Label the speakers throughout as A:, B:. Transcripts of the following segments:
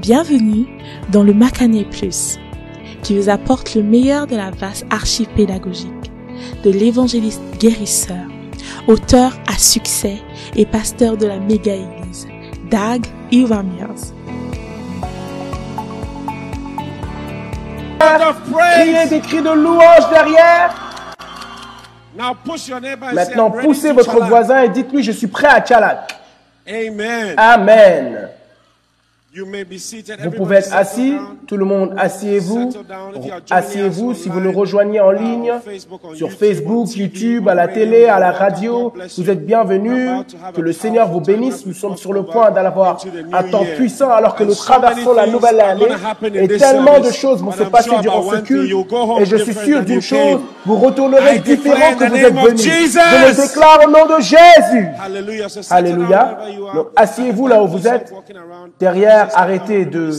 A: Bienvenue dans le Macané Plus, qui vous apporte le meilleur de la vaste archive pédagogique de l'évangéliste guérisseur, auteur à succès et pasteur de la méga-église, Dag Iwamiers.
B: Criez des cris de louange derrière. Maintenant, poussez votre voisin et dites-lui, je suis prêt à Tchalak.
C: Amen.
B: Amen.
C: You may be seated.
B: Vous pouvez être assis, tout le monde, asseyez-vous. Asseyez-vous
C: us
B: si vous nous rejoignez en
C: uh,
B: ligne,
C: on Facebook, on
B: sur
C: YouTube,
B: Facebook, YouTube, à la télé, à la radio. Vous êtes bienvenus. Que le Seigneur vous bénisse. Nous
C: we
B: sommes sur le point d'avoir un temps puissant alors que nous traversons la nouvelle année. Et tellement de choses vont se passer durant ce culte. Et je suis sûr d'une chose, vous retournerez différent que vous êtes venus. Je le déclare au nom de Jésus. Alléluia. Donc, asseyez-vous là où vous êtes. Derrière, Arrêtez de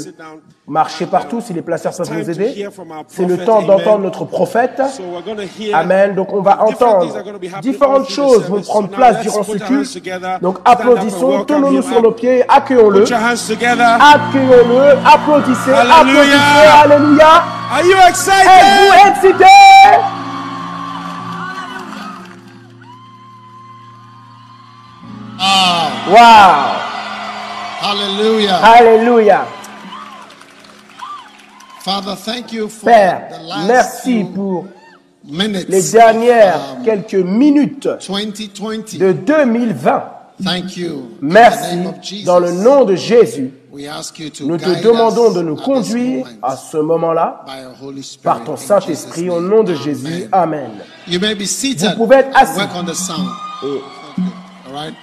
B: marcher partout si les placeurs peuvent nous aider. C'est le temps d'entendre notre prophète. Amen. Donc on va entendre différentes choses vont prendre place durant ce culte. Donc applaudissons,
C: him
B: sur nos pieds, accueillons-le. Accueillons-le, applaudissez, applaudissez, alléluia. Êtes-vous excités? Wow!
D: Hallelujah.
B: Alléluia.
D: Father, thank you for
B: Père,
D: the last
B: merci pour
D: minutes
B: les dernières
D: of, um,
B: quelques minutes
D: 2020.
B: de 2020.
D: Thank you.
B: Merci. Dans le nom de Jésus, nous te demandons de nous conduire à ce moment-là par ton
D: in
B: Saint-Esprit au nom de. Jésus. Amen.
D: You may be seated.
B: Vous pouvez être assis.
D: Work on the sound.
B: Et
D: All right?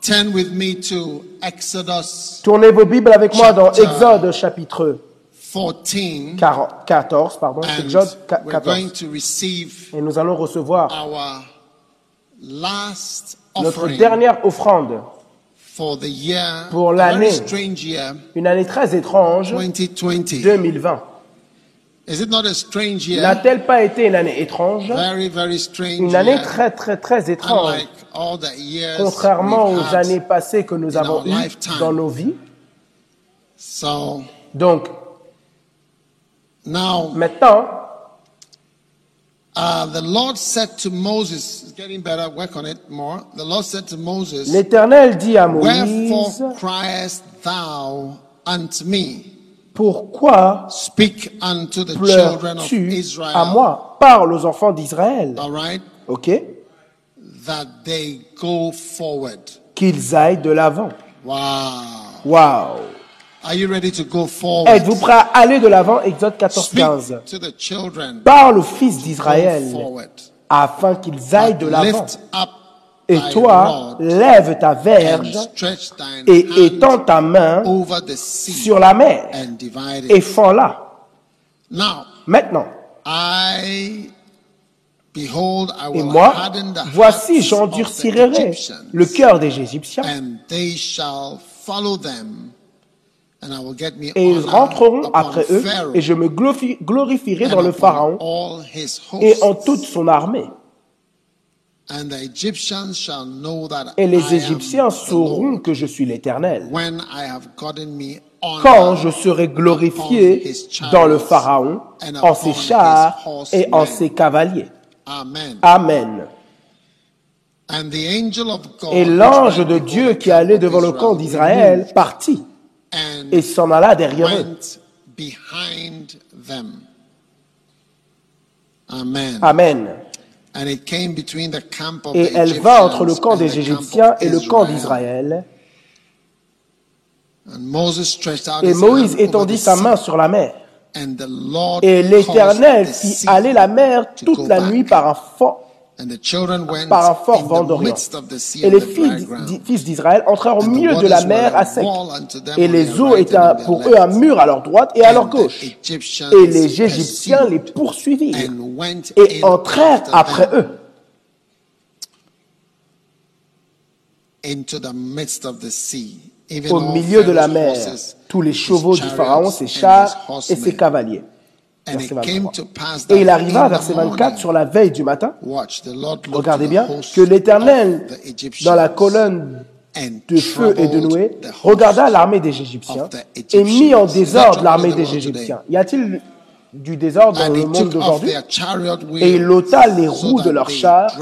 D: Turn with me to Exodus
B: tournez vos Bibles avec moi dans
D: Chapter-
B: Exode chapitre
D: 14.
B: 40 14, pardon,
D: And
B: Exode qua-
D: we're going
B: 14.
D: to receive
B: Et nous allons recevoir
D: our last
B: notre
D: offering
B: dernière offrande
D: for the year,
B: pour
D: a
B: l'année.
D: very strange year,
B: une année très étrange,
D: 2020.
B: 2020.
D: Is it not a strange year?
B: N'a-t-elle pas été une année étrange?
D: Very, very strange
B: Une année très très très étrange, contrairement aux années passées que nous avons eues dans nos vies.
D: So
B: Donc
D: now,
B: maintenant,
D: the Lord said to Moses, it's getting better, work on it more. The Lord said to Moses,
B: l'Éternel dit à
D: Wherefore
B: Moïse,
D: criest thou unto me?
B: Pourquoi
D: Speak unto the children of
B: pleures-tu
D: Israel.
B: à moi? Parle aux enfants d'Israël, ok
D: That they go forward.
B: Qu'ils aillent de l'avant.
D: Wow.
B: Waouh
D: Are you ready to go forward?
B: Êtes-vous prêts à aller de l'avant? Exode 14,
D: Speak
B: 15.
D: to the children.
B: Parle aux fils d'Israël afin qu'ils aillent de l'avant. Et toi, lève ta verge et étends ta main sur la mer et fends-la. Maintenant, et moi, voici, j'endurcirai le cœur des Égyptiens et ils rentreront après eux et je me glorifi- glorifierai dans le Pharaon et en toute son armée.
D: And the Egyptians shall know that
B: Et les Égyptiens
D: the
B: sauront que je suis l'Éternel.
D: when I have gotten me honor
B: Quand je serai glorifié dans le Pharaon, en ses chars et en ses cavaliers.
D: Amen.
B: Amen.
D: And the angel of God
B: Et l'ange de
D: before
B: Dieu qui allait devant le camp
D: Israel
B: d'Israël partit
D: and
B: et s'en alla derrière eux.
D: went behind them. Amen.
B: Amen. Et elle va entre le camp des Égyptiens et le camp d'Israël. Et Moïse étendit sa main sur la mer. Et l'Éternel fit aller la mer
D: to
B: toute la nuit par un fort, Par un fort vent d'Orient. Et les fils d'Israël entrèrent au milieu de la mer à sec. Et les eaux étaient pour eux un mur à leur droite et à leur gauche. Et les Égyptiens les poursuivirent et entrèrent après eux au milieu de la mer, tous les chevaux du Pharaon, ses chars et ses cavaliers.
D: And
B: Verset
D: it came
B: 23.
D: to pass
B: Et il arriva, verset 24,
D: morning,
B: sur la veille du matin,
D: watch, the Lord looked
B: regardez bien, que l'Éternel, dans la colonne
D: and
B: de feu et de Noé, regarda l'armée des Égyptiens et mit en désordre l'armée des Égyptiens. Y a-t-il du désordre dans le monde d'aujourd'hui? Et il ôta les roues de leurs chars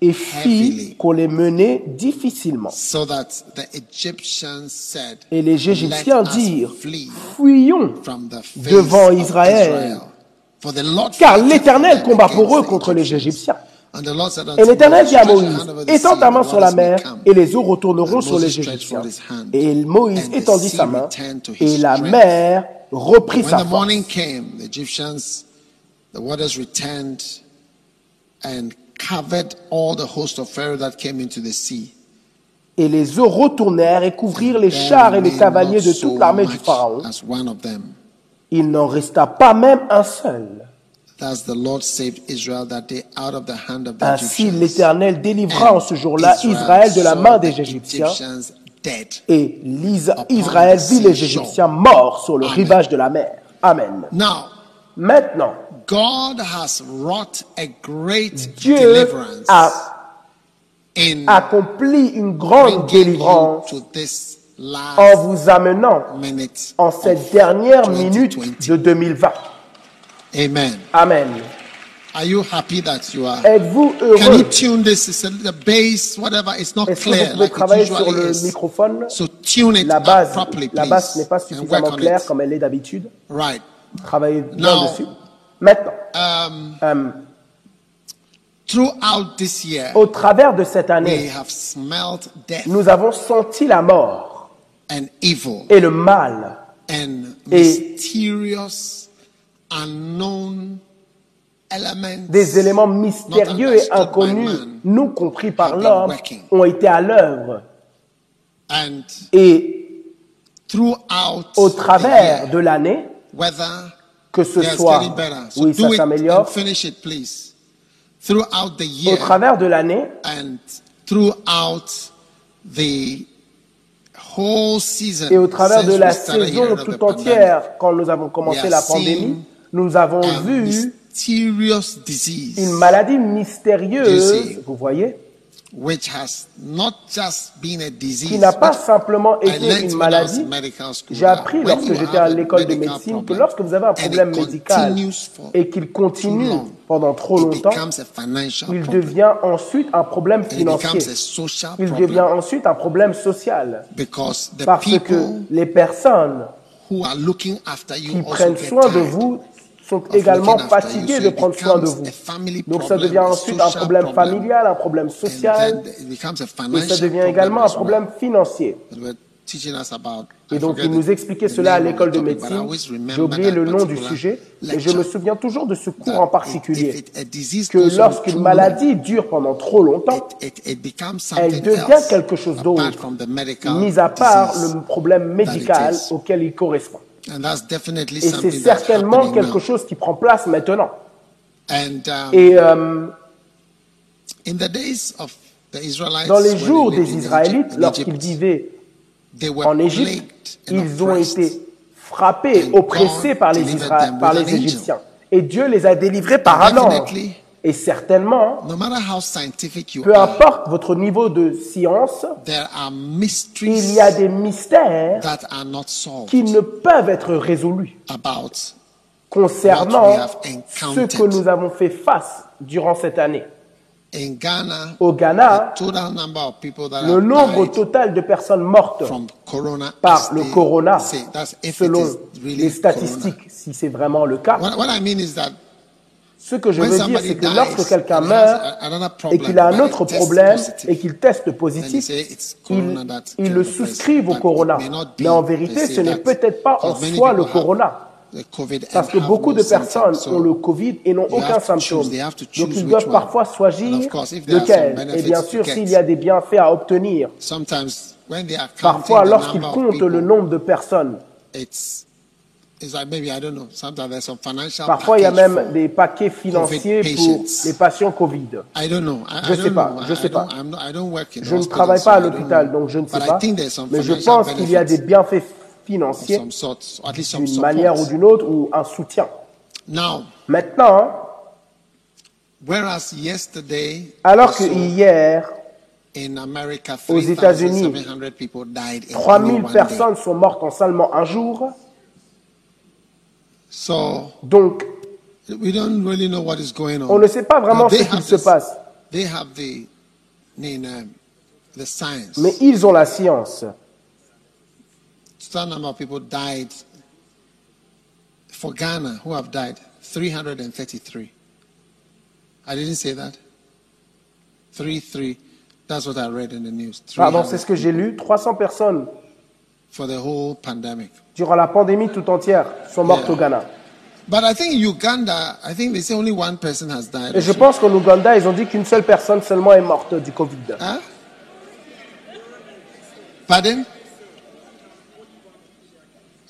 B: et fit qu'on les menait difficilement.
D: so that the Egyptians said,
B: Et les Égyptiens dirent, fuyons devant Israël.
D: For the Lord
B: Car l'Éternel combat pour eux contre les. Égyptiens. Et l'Éternel dit à Moïse, étends ta main sur la mer, et les eaux retourneront sur les Égyptiens. Et Moïse étendit sa main, et la mer reprit sa force.
D: Covered all the host of Pharaoh that came into the sea.
B: Et les eaux retournèrent et couvrirent les chars et les cavaliers de toute l'armée du Pharaon.
D: As one of them.
B: Il n'en resta pas même un seul.
D: Thus the Lord saved Israel that day out of the hand of the
B: Ainsi l'Éternel délivra en ce jour-là
D: Israel
B: Israël de la main des Égyptiens. Et Israël vit les Égyptiens morts sur le rivage de la mer. Amen.
D: Now,
B: Maintenant,
D: God has wrought a great
B: Dieu
D: deliverance
B: a
D: in
B: accompli une grande délivrance
D: to this
B: en vous amenant en cette dernière
D: 2020.
B: minute de 2020.
D: Amen.
B: Amen.
D: Are you happy that you are?
B: Êtes-vous
D: Can you
B: heureux
D: tune this? It's a, the bass, whatever. It's not
B: Est-ce que vous
D: clear
B: pouvez
D: like
B: travailler sur le
D: is.
B: microphone?
D: So tune it
B: La base,
D: properly,
B: la
D: please,
B: base n'est pas suffisamment claire comme elle est d'habitude.
D: Right.
B: Travaillez bien
D: Now,
B: dessus. Maintenant,
D: Um,
B: euh,
D: throughout this year,
B: au travers de cette
D: we
B: année,
D: have smelled death
B: nous avons senti la mort
D: and evil
B: et le mal
D: and
B: Et-
D: mysterious, unknown elements.
B: des éléments mystérieux et inconnus,
D: man
B: non compris par
D: have been
B: l'homme, ont été à l'œuvre.
D: And
B: Et
D: throughout
B: au
D: the
B: travers
D: year,
B: de l'année, que ce soit, oui, ça s'améliore,
D: finish it, please. Throughout the
B: au
D: year
B: travers de l'année.
D: and throughout the whole season.
B: et au travers de la saison tout entière, quand nous avons commencé la pandémie, nous avons vu
D: mysterious disease.
B: une maladie mystérieuse, vous voyez,
D: which has not just been a disease,
B: qui n'a pas simplement été une maladie. J'ai
D: that
B: appris
D: when
B: lorsque
D: you
B: j'étais
D: have
B: à
D: a
B: l'école de
D: medical
B: médecine que lorsque vous avez un
D: and
B: problème médical et qu'il continue pendant trop longtemps,
D: becomes a financial
B: il
D: problem.
B: devient ensuite un problème financier. Il
D: problem
B: devient ensuite un problème social.
D: because the
B: Parce que les personnes
D: who are looking after you
B: qui prennent soin de vous sont également
D: you.
B: de prendre soin de vous. Donc ça devient ensuite un problème familial, un problème social, et ça devient également un problème financier. Et donc il nous expliquait cela à l'école de médecine. J'ai oublié le nom du sujet, et je me souviens toujours de ce cours en particulier. Que lorsqu'une maladie dure pendant trop longtemps, elle devient quelque chose d'autre, mis à part le problème médical auquel il correspond. Et c'est certainement quelque chose qui prend place maintenant.
D: Um,
B: Et euh,
D: in the days of the Israelites,
B: dans les jours des Israélites, lorsqu'ils vivaient en Égypte, ils ont été frappés, oppressés par les, Isra- par. Égyptiens. Et Dieu les a délivrés par un ange. Et certainement,
D: no matter how scientific you
B: peu
D: are,
B: importe votre niveau de science,
D: there are
B: il
D: mysteries
B: y a des mystères
D: that are not solved
B: qui ne peuvent être résolus
D: about
B: concernant
D: What we have
B: ce que nous avons fait face durant cette année.
D: in Ghana.
B: Au Ghana,
D: the total number of people that
B: le nombre total de personnes mortes
D: from corona
B: par le corona,
D: say,
B: selon
D: really
B: les statistiques, si c'est vraiment le cas,
D: corona. What, what I mean is that
B: ce que je veux dire, c'est que lorsque quelqu'un meurt et qu'il a un autre problème et qu'il teste positif,
D: killed
B: le souscrivent au corona. Mais en vérité, ce n'est peut-être pas en soi le corona. Parce que beaucoup de personnes
D: So
B: ont le Covid et n'ont aucun symptôme. Donc ils doivent parfois choisir lequel. Et bien sûr, s'il y a des bienfaits à obtenir, parfois lorsqu'ils comptent le nombre de personnes,
D: like maybe I don't know. Sometimes there's some financial
B: parfois il y a même des paquets financiers pour les patients Covid.
D: I don't know. I,
B: Je
D: I
B: sais
D: don't
B: pas,
D: know.
B: je sais
D: I don't-
B: pas.
D: I'm not- I don't work in
B: Je ne travaille pas à l'hôpital, donc je ne sais
D: But
B: pas. Mais je pense qu'il y a des bienfaits financiers d'une manière ou d'une autre ou un soutien.
D: Now,
B: Maintenant,
D: whereas yesterday,
B: alors que hier,
D: In America,
B: Aux États-Unis,
D: 3,700 people died in
B: 3000
D: only one day.
B: personnes sont mortes en seulement un jour.
D: So
B: Donc,
D: we don't really know what is going on.
B: on ne sait pas vraiment
D: Now,
B: ce
D: they have
B: se
D: this-
B: passe.
D: They have the, in, um, the science.
B: Mais ils ont la science.
D: Certain number of people died. For Ghana, who have died? 333. I didn't say that. 3 3. That's what I read in the news.
B: Pardon,
D: 300
B: c'est ce que j'ai lu. 300 personnes
D: For the whole pandemic.
B: durant la pandémie tout entière sont mortes
D: Yeah.
B: au Ghana.
D: But I think Uganda, I think they say only one person has died.
B: Et je pense qu'en Ouganda, ils ont dit qu'une seule personne seulement est morte du Covid.
D: Huh? Pardon?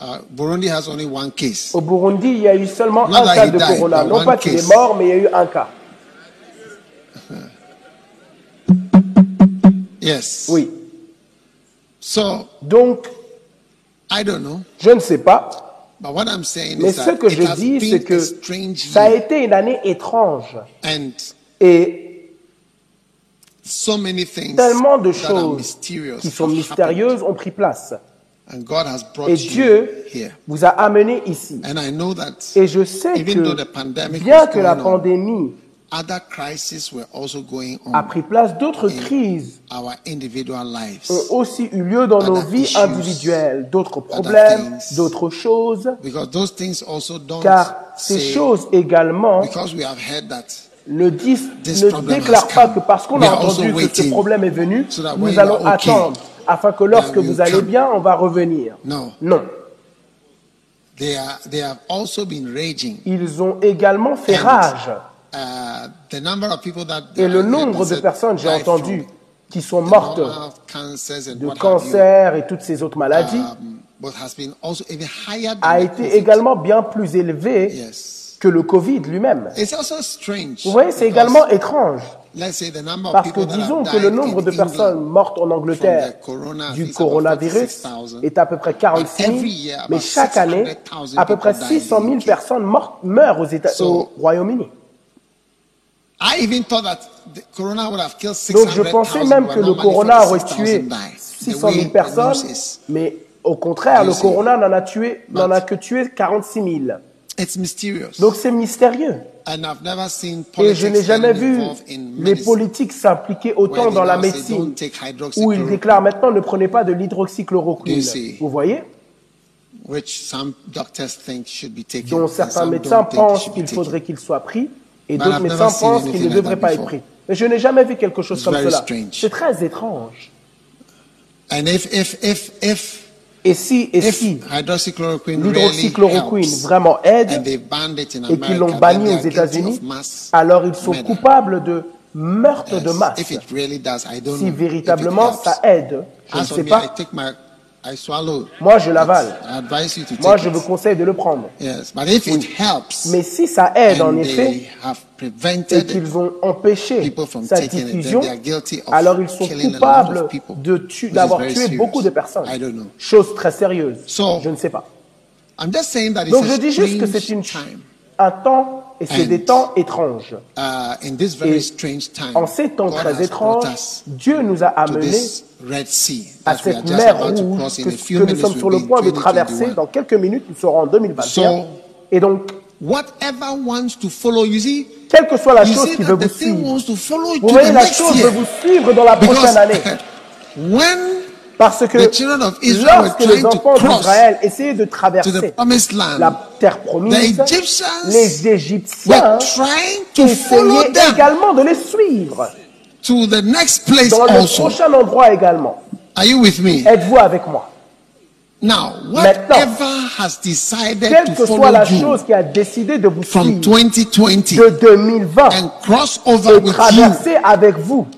D: Uh, Burundi has only one case.
B: Au Burundi, il y a eu seulement
D: Not
B: un cas de
D: died,
B: corona. Non pas qu'il est mort, mais il y a eu un cas.
D: Yes.
B: Oui.
D: So
B: Donc,
D: I don't know.
B: je ne sais pas.
D: But what I'm saying
B: Mais
D: is
B: ce que je dis, c'est que ça a été une année étrange.
D: And
B: Et
D: so many things
B: tellement de choses qui sont mystérieuses ont pris place.
D: happened. And God has brought
B: Et
D: you
B: Dieu
D: here.
B: vous a amené ici.
D: And I know that
B: Et je sais que bien que la pandémie
D: other crises were also going on
B: a pris place, d'autres crises
D: our individual lives.
B: ont aussi eu lieu dans nos vies individuelles, d'autres problèmes, d'autres choses,
D: Because those things also don't
B: car ces
D: say,
B: choses également
D: because we have heard that
B: ne, disent, ne déclarent pas que parce qu'on a entendu que ce problème est venu, nous allons attendre afin que lorsque vous allez bien, on va revenir.
D: no,
B: Non,
D: they are they have also been raging.
B: ils ont également fait rage.
D: Uh,
B: Et le nombre de personnes, j'ai entendu, qui sont mortes de cancer et toutes ces autres maladies,
D: um,
B: a été également bien plus élevé que le Covid lui-même. Vous voyez, c'est également étrange.
D: Let's say the number of
B: Parce que disons que le nombre de personnes mortes en Angleterre du coronavirus
D: 46,000.
B: est à peu près 46 000,
D: every year, about
B: mais chaque année,
D: 600,000
B: à peu près
D: people die in
B: 600 000
D: UK.
B: personnes mortes meurent aux États,
D: So-
B: au Royaume-Uni.
D: I even thought that the corona would have killed
B: Donc je
D: 600,000
B: pensais même que le corona aurait
D: 46,000
B: tué
D: die. The
B: 600
D: way
B: 000
D: the
B: personnes, mais au contraire, le corona n'en a tué, n'en a que tué 46 000.
D: It's mysterious.
B: Donc c'est mystérieux.
D: and I've never seen
B: Et je n'ai jamais vu les politiques s'impliquer autant dans la médecine,
D: "Don't take
B: où ils
D: hydroxychloroquine,"
B: déclarent maintenant ne prenez pas de l'hydroxychloroquine. Vous voyez?
D: Which some doctors think should be taken.
B: dont certains médecins pensent qu'il faudrait qu'il soit pris, et d'autres médecins pensent qu'il ne devrait pas être pris. Mais je n'ai jamais vu quelque chose
D: It's
B: comme cela. C'est très étrange.
D: And if if if if
B: Et si, et si l'hydroxychloroquine vraiment aide et qu'ils l'ont banni aux États-Unis, alors ils sont
D: murder.
B: coupables de meurtre de masse.
D: If it really does, I don't
B: Si véritablement ça aide, je ne sais pas.
D: I swallow.
B: Moi, je l'avale.
D: I advise you to take
B: Moi, je
D: it.
B: vous conseille de le prendre.
D: Yes, but if it helps,
B: Mais si ça aide en effet, et qu'ils ont empêché
D: people from
B: sa
D: taking it,
B: diffusion,
D: then they are guilty of
B: alors ils sont coupables tu- d'avoir tué
D: serious.
B: beaucoup de personnes.
D: I don't know.
B: Chose très sérieuse.
D: So-
B: je ne sais pas.
D: I'm just saying that it's
B: Donc je dis juste que c'est un temps et c'est des temps étranges.
D: Uh, in this very
B: Et
D: strange time,
B: En ces temps très étranges, Dieu nous a amenés à cette mer rouge que, nous sommes sur le
D: in
B: point de traverser.
D: 2021.
B: Dans quelques minutes, nous serons en 2021.
D: So,
B: Et donc,
D: whatever wants to follow, you see,
B: quelle que soit la chose qui veut vous suivre, vous voyez, la chose veut vous suivre dans la prochaine année.
D: when
B: Parce que
D: the children of Israel were
B: lorsque les enfants d'Israël essayaient de traverser la terre promise, les Égyptiens
D: trying to follow
B: essayaient
D: them
B: également de les suivre
D: to the next place
B: dans le
D: also.
B: prochain endroit également.
D: Are you with me?
B: Êtes-vous avec moi?
D: Now, whatever has decided
B: Quelle
D: to
B: que soit la
D: you
B: chose qui a décidé de vous suivre
D: 2020
B: de 2020
D: and cross over
B: et
D: with you,
B: traverser avec vous,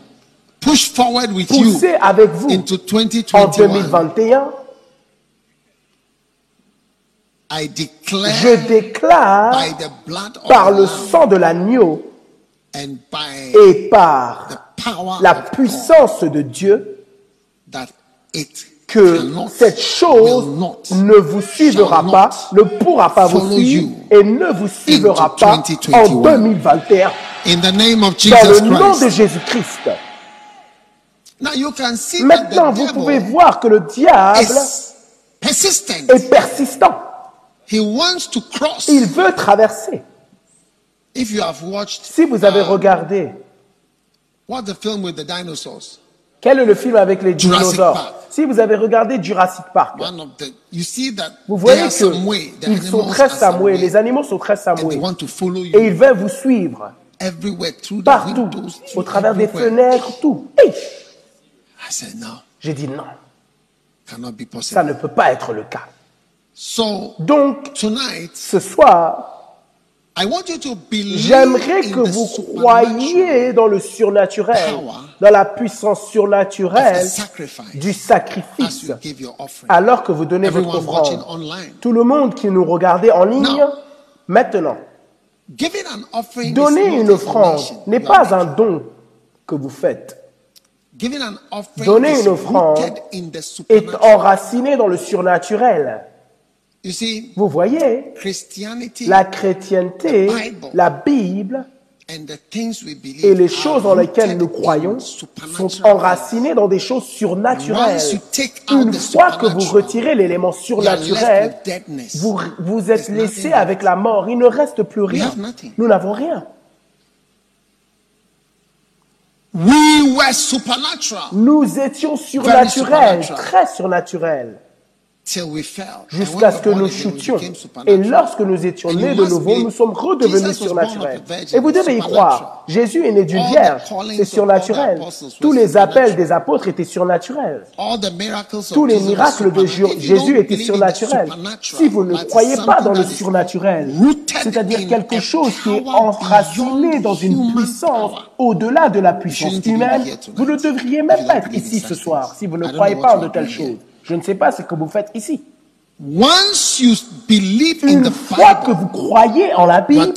D: push forward with you
B: avec vous
D: into
B: en
D: 2021,
B: 2021,
D: I declare
B: je déclare
D: by the blood of
B: par le sang de l'agneau et par
D: the power
B: la puissance de Dieu
D: that it
B: que
D: cannot,
B: cette chose ne vous suivra pas, ne pourra pas vous suivre et ne vous suivra pas
D: 2021.
B: en 2021
D: in the name of
B: dans
D: Jesus
B: le nom de
D: Christ.
B: Jésus-Christ.
D: Now you can see that
B: Maintenant, vous pouvez voir que le diable est persistant.
D: He wants to cross.
B: Il veut traverser.
D: If you have watched,
B: Si vous avez
D: uh,
B: regardé,
D: what the film with the dinosaurs,
B: quel est le film avec les dinosaures. Si vous avez regardé Jurassic Park,
D: one of the, you see that
B: vous voyez qu'ils sont très samoués. Les animaux sont très samoués. Et ils veulent vous suivre partout, au travers des fenêtres, tout. Hey J'ai dit non, ça ne peut pas être le cas. Donc, ce soir, j'aimerais que vous croyiez dans le surnaturel, dans la puissance surnaturelle du sacrifice, alors que vous donnez votre offrande. Tout le monde qui nous regardait en ligne, maintenant, donner une offrande n'est pas un don que vous faites. Donner une offrande est enraciné dans le surnaturel.
D: You see,
B: Vous voyez,
D: Christianity
B: la chrétienté,
D: The Bible.
B: la Bible
D: and the things we believe
B: et les choses en lesquelles nous croyons sont enracinées dans des choses surnaturelles. Une
D: the
B: fois que vous retirez l'élément surnaturel, vous, vous êtes laissé avec la mort. Il ne reste plus rien. Nous n'avons rien.
D: We were supernatural.
B: Nous étions surnaturels, très surnaturels, jusqu'à ce que nous chutions. Et lorsque nous étions nés de nouveau, nous sommes redevenus surnaturels. Et vous devez y croire. Jésus est né d'une vierge. C'est surnaturel. Tous les appels des apôtres étaient surnaturels. Tous les miracles de Jésus étaient surnaturels. Si vous ne croyez pas dans le surnaturel, c'est-à-dire quelque chose qui est enraciné dans une puissance au-delà de la puissance humaine, vous ne devriez même pas être ici ce soir si vous ne croyez pas en de telles choses. Je ne sais pas ce que vous faites ici.
D: Once you believe in
B: Une fois que vous croyez en la Bible,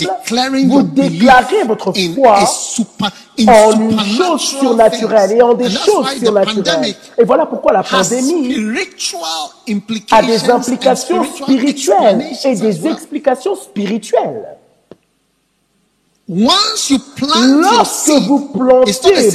B: vous déclarez votre foi
D: super,
B: en une chose surnaturelle et en des choses surnaturelles. Et voilà pourquoi la pandémie a des implications spirituelles et des explications spirituelles.
D: Once you plant your
B: Lorsque
D: seed,
B: vous plantez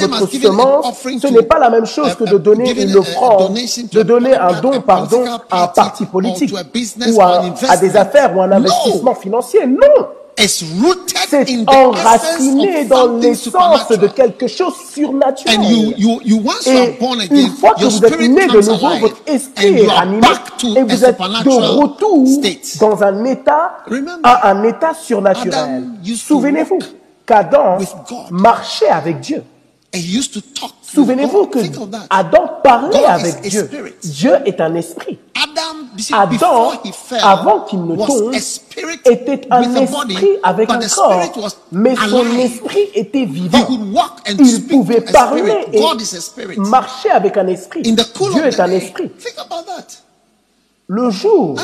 B: votre semence, ce n'est pas la même chose que de donner une offrande, de donner un don, pardon, à un parti politique ou à, à des affaires ou un
D: No.
B: investissement financier. Non!
D: It's rooted
B: C'est
D: in the
B: enraciné dans l'essence de quelque chose surnaturel.
D: And you, you, you once you are
B: Et
D: born
B: une
D: again,
B: fois que
D: your
B: vous êtes né de nouveau, votre
D: and
B: esprit est animé et vous êtes de retour
D: state.
B: dans un état, à un état surnaturel. Souvenez-vous qu'Adam marchait avec Dieu. Souvenez-vous que. Adam parlait avec Dieu. Dieu est un esprit.
D: Adam,
B: avant qu'il ne tombe, était un esprit avec un corps, mais son esprit était vivant. Il pouvait parler et marcher avec un esprit. Dieu est un esprit.
D: think about that.
B: Le jour,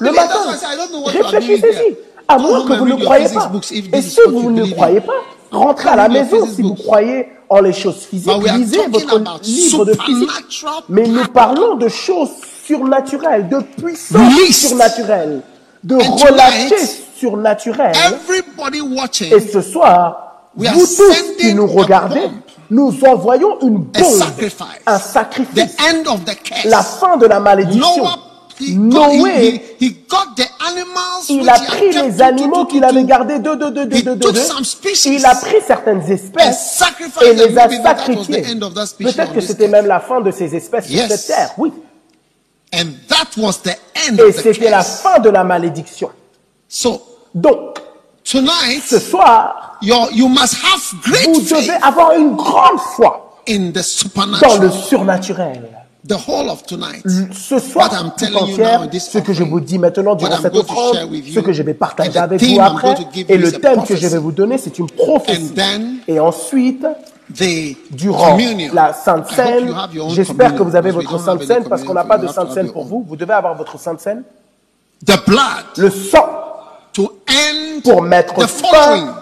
B: le matin, réfléchissez-y. À moins que vous ne croyez pas. Et si vous ne croyez pas, rentrez à la maison si vous croyez en les choses physiques. Lisez votre livre de physique. Mais nous parlons de choses surnaturelles, de puissance surnaturelle, de
D: And
B: relâcher surnaturel. Et ce soir, vous tous qui nous regardez, nous envoyons une bombe, un
D: The
B: sacrifice,
D: end of the curse.
B: la fin de la malédiction. Noé, il a pris les animaux qu'il avait gardés. De, de, de, de, de, Il a pris certaines espèces. Et les a sacrifiées. Peut-être que c'était même la fin de ces espèces sur cette terre, oui.
D: And that was the end
B: Et
D: of the
B: c'était la fin de la malédiction.
D: So
B: Donc,
D: tonight,
B: ce soir,
D: you're, you must have great
B: vous devez
D: faith
B: avoir une grande foi
D: in the
B: dans le
D: supernatural.
B: surnaturel.
D: The whole of tonight.
B: Ce soir,
D: What I'm
B: tout
D: telling you
B: entière,
D: now in this
B: ce que je vous dis maintenant durant cette
D: going to
B: offrande,
D: share with you,
B: ce que je vais partager avec vous après, et
D: you
B: le thème que je vais vous donner, c'est une prophétie.
D: And then
B: Et ensuite, durant la Sainte Seine, j'espère que vous avez votre Sainte Seine parce qu'on n'a pas de Sainte Seine pour vous. Vous devez avoir votre Sainte Seine. Le sang Pour mettre fin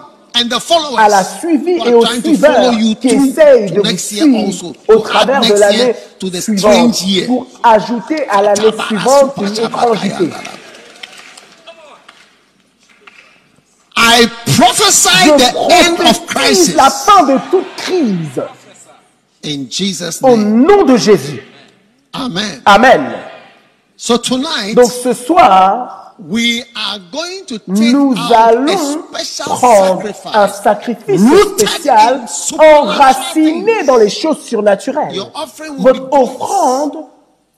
B: à la suivie et suiveurs
D: you
B: qui
D: to
B: de vous suivre au travers de l'année suivante pour ajouter à l'année suivante une étrangeté.
D: I prophesy
B: Je
D: the end of
B: prophétise
D: crisis.
B: la fin de toute crise.
D: In Jesus'
B: Au
D: name.
B: nom de Jésus.
D: Amen.
B: Amen.
D: So tonight,
B: Donc ce soir,
D: we are going to take
B: nous
D: a
B: allons
D: special
B: prendre un
D: sacrifice.
B: spécial enraciné dans les choses surnaturelles.
D: Your
B: Votre offrande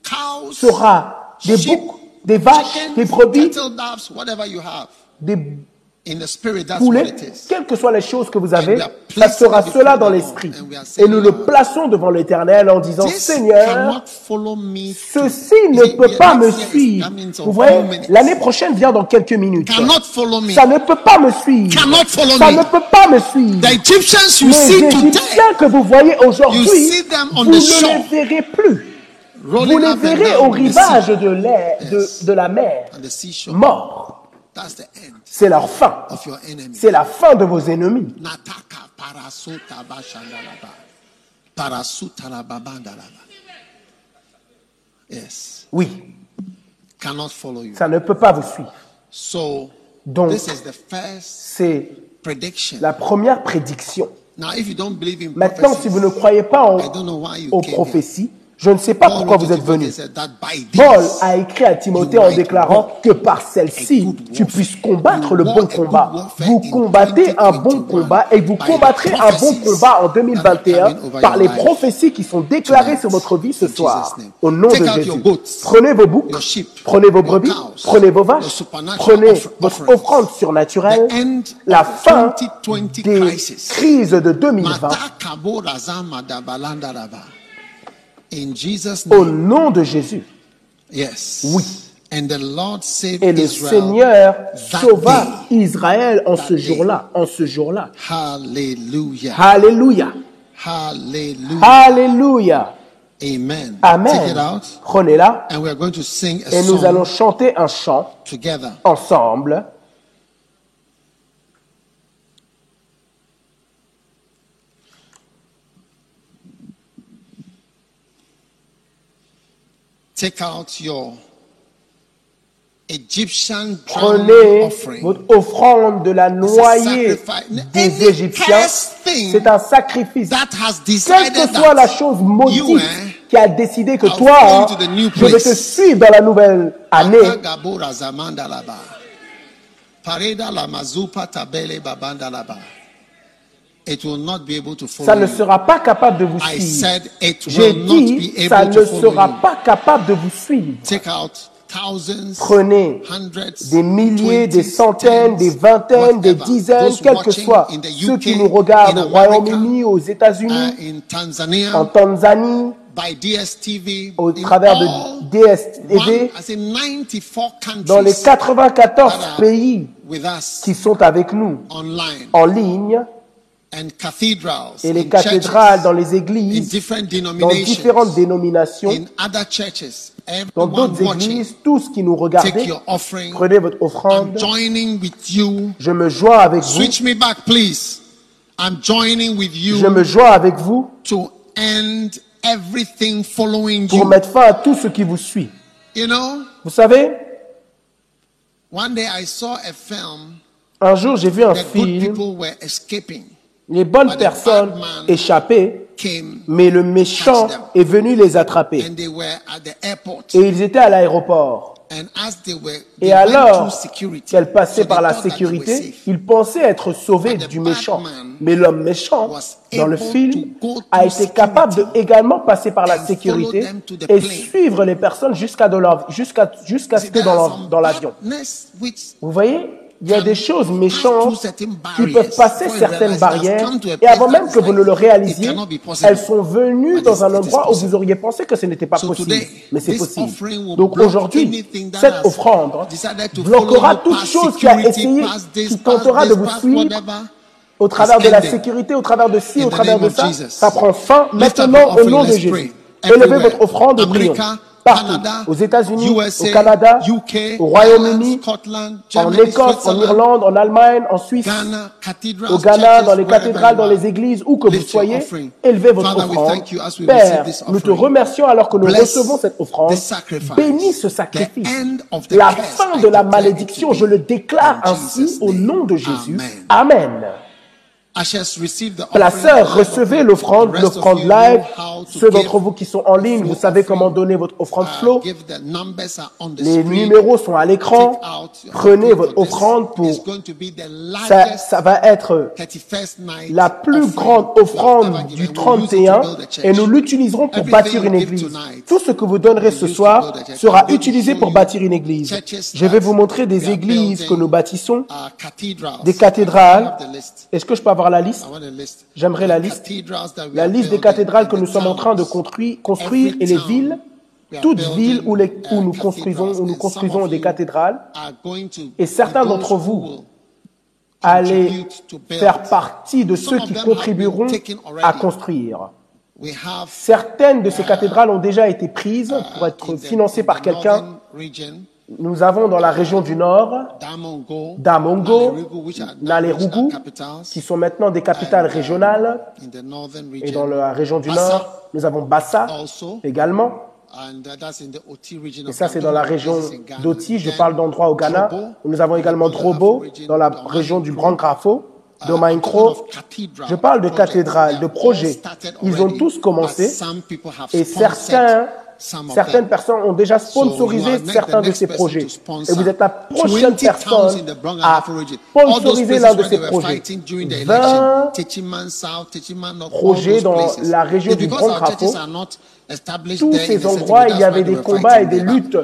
D: cows,
B: sera des boucs, des vaches, des brebis,
D: cattle, doves, whatever you have.
B: des
D: Is.
B: quelles que soient les choses que vous avez, ça sera cela dans l'esprit. Et nous le plaçons devant l'Éternel en disant, Seigneur, ceci ne peut pas me suivre. Vous voyez, l'année prochaine vient dans quelques minutes. Ça ne peut pas me suivre. Ça ne peut pas me suivre. Les Égyptiens que vous voyez aujourd'hui, vous ne les verrez plus. Vous les verrez au rivage de, de, la mer, morts.
D: That's the end
B: C'est leur fin.
D: of your enemy.
B: C'est la fin de vos ennemis. Oui,
D: Cannot follow you.
B: ça ne peut pas vous suivre.
D: So,
B: Donc,
D: this is the first
B: c'est
D: prediction.
B: la première prédiction.
D: Now, if you don't believe in
B: Maintenant, si vous ne croyez pas en-
D: I don't know why you
B: aux prophéties, je ne sais pas pourquoi vous êtes venu.
D: Timothy, said that by
B: Paul a écrit à Timothée en déclarant que par celle-ci, tu puisses combattre le bon combat. Vous combattez un bon
D: 2021
B: combat et vous combattrez un bon combat en
D: that
B: 2021
D: are coming over
B: par les prophéties qui sont déclarées sur votre vie ce soir. Au nom de Jésus. Prenez vos boucs, prenez vos brebis, prenez vos vaches, prenez votre offrande surnaturelle, la fin
D: 2020
B: des crises de 2020.
D: In Jesus'
B: Au
D: name.
B: nom de Jésus.
D: Yes.
B: Oui.
D: And the Lord saved
B: Et le
D: Israel.
B: Seigneur sauva
D: day.
B: Israël en
D: That
B: ce jour-là, en ce jour-là.
D: Hallelujah.
B: Alléluia.
D: Hallelujah.
B: Alléluia.
D: Amen.
B: Amen. Prenez-la
D: And we are going to sing a
B: et nous allons chanter un chant
D: together.
B: ensemble.
D: Take out your Egyptian drowning
B: Prenez votre offrande de la noyée des Égyptiens. C'est un sacrifice.
D: That has
B: Quelle
D: decided
B: que soit la
D: that
B: chose
D: you,
B: maudite qui a décidé que
D: are
B: toi, hein,
D: to the new
B: je vais te
D: place.
B: suivre dans la nouvelle année.
D: Pareda la mazupa tabele babandalaba. It will not be able to follow
B: Ça ne sera pas capable de vous
D: I
B: suivre.
D: said it
B: J'ai
D: will not
B: dit,
D: be
B: ça
D: able
B: ne
D: to follow
B: sera pas capable de vous suivre. Prenez
D: hundreds,
B: des milliers, des centaines, des vingtaines, des dizaines, quels que
D: the
B: ceux qui nous regardent au Royaume-Uni, aux États-Unis, en Tanzanie, au travers de DSTV,
D: one, I say 94 countries
B: dans les 94
D: that are
B: pays qui sont avec nous en ligne et les
D: in
B: cathédrales dans les églises,
D: different
B: dans
D: denominations,
B: différentes dénominations,
D: in other churches,
B: dans d'autres églises, tous qui nous
D: offering.
B: prenez votre
D: I'm
B: offrande.
D: joining with you.
B: Je me joins avec vous.
D: Switch me back, please. I'm joining with
B: Je
D: you
B: me joins avec vous
D: to end everything following
B: pour
D: you.
B: mettre fin à tout ce qui vous suit.
D: You know,
B: Vous savez,
D: one day I saw a film.
B: un jour j'ai vu un film,
D: people were escaping.
B: Les bonnes personnes échappaient, mais le méchant est venu les attraper. Et ils étaient à l'aéroport. Et alors
D: through security.
B: qu'elle passait
D: So
B: par la sécurité, ils pensaient être sauvés du méchant. Mais l'homme méchant, dans le film, a été capable de également passer par la sécurité et suivre les personnes jusqu'à jusqu'à jusqu'à ce que dans l'avion. Vous voyez, il y a des choses méchantes qui peuvent passer certaines barrières et avant même que vous ne le réalisiez, elles sont venues dans un endroit où vous auriez pensé que ce n'était pas possible. Mais c'est possible. Donc aujourd'hui, cette offrande bloquera toute chose qui a essayé, qui tentera de vous suivre au travers de la sécurité, au travers de ci, au travers de ça. Ça prend fin maintenant au nom de Jésus. Élevez votre offrande et prions. Partout, aux États-Unis, au Canada, au Royaume-Uni, en Écosse, en Irlande, en Allemagne, en Suisse, au Ghana, dans les cathédrales, dans les églises, où que vous soyez, élevez votre offrande. Père, nous te remercions alors que nous recevons cette offrande. Bénis ce sacrifice. La fin de la malédiction, je le déclare
D: In
B: ainsi au nom de Jésus.
D: Amen.
B: Placeurs,
D: offering.
B: recevez l'offrande, l'offrande live. Ceux d'entre vous qui sont en ligne, vous savez comment donner votre offrande flow. Les numéros sont à l'écran. Prenez votre offrande pour ça, ça va être
D: 31st night
B: la plus grande offrande du
D: given. We'll use it to
B: 31
D: build a church.
B: et nous l'utiliserons pour bâtir une église. Tout ce que vous donnerez ce soir sera utilisé pour bâtir une église. Je vais vous montrer des églises que nous bâtissons, des cathédrales. Est-ce que je peux avoir la liste. J'aimerais la liste. La liste des cathédrales que nous
D: the
B: sommes en train de construire, et les villes, toutes villes où, les- où
D: uh,
B: nous construisons, où nous
D: And
B: construisons des
D: you
B: cathédrales. Et certains d'entre vous Allez
D: contribute to build.
B: faire partie de ceux
D: of
B: qui
D: them have been
B: contribueront à construire. Certaines de ces cathédrales ont déjà été prises
D: uh,
B: pour être
D: in the-
B: financées
D: in
B: par quelqu'un. Nous avons dans la région du Nord Damongo,
D: Nalerugu, which are now
B: Nalerugu,
D: regional capitals.
B: qui sont maintenant des capitales régionales.
D: in the northern
B: Et
D: region.
B: dans la région du Nord, nous avons Bassa également.
D: and uh, that's in the Oti region
B: Et ça, c'est dans la région d'Oti. Je parle d'endroits au Ghana. Nous avons également Drobo, dans la région du Grand Grafo,
D: Uh,
B: de
D: cathedral
B: Je parle de cathédrales,
D: They
B: de projets. Ils ont tous commencé. Et certains, certaines personnes ont déjà sponsorisé certains de ces projets. Et vous êtes la prochaine
D: 20 towns
B: personne à sponsoriser l'un de ces projets.
D: fighting during the
B: 20
D: election, Techiman South, Techiman North, all
B: projets dans la région du Grand
D: established
B: tous ces endroits, il y avait des combats et des luttes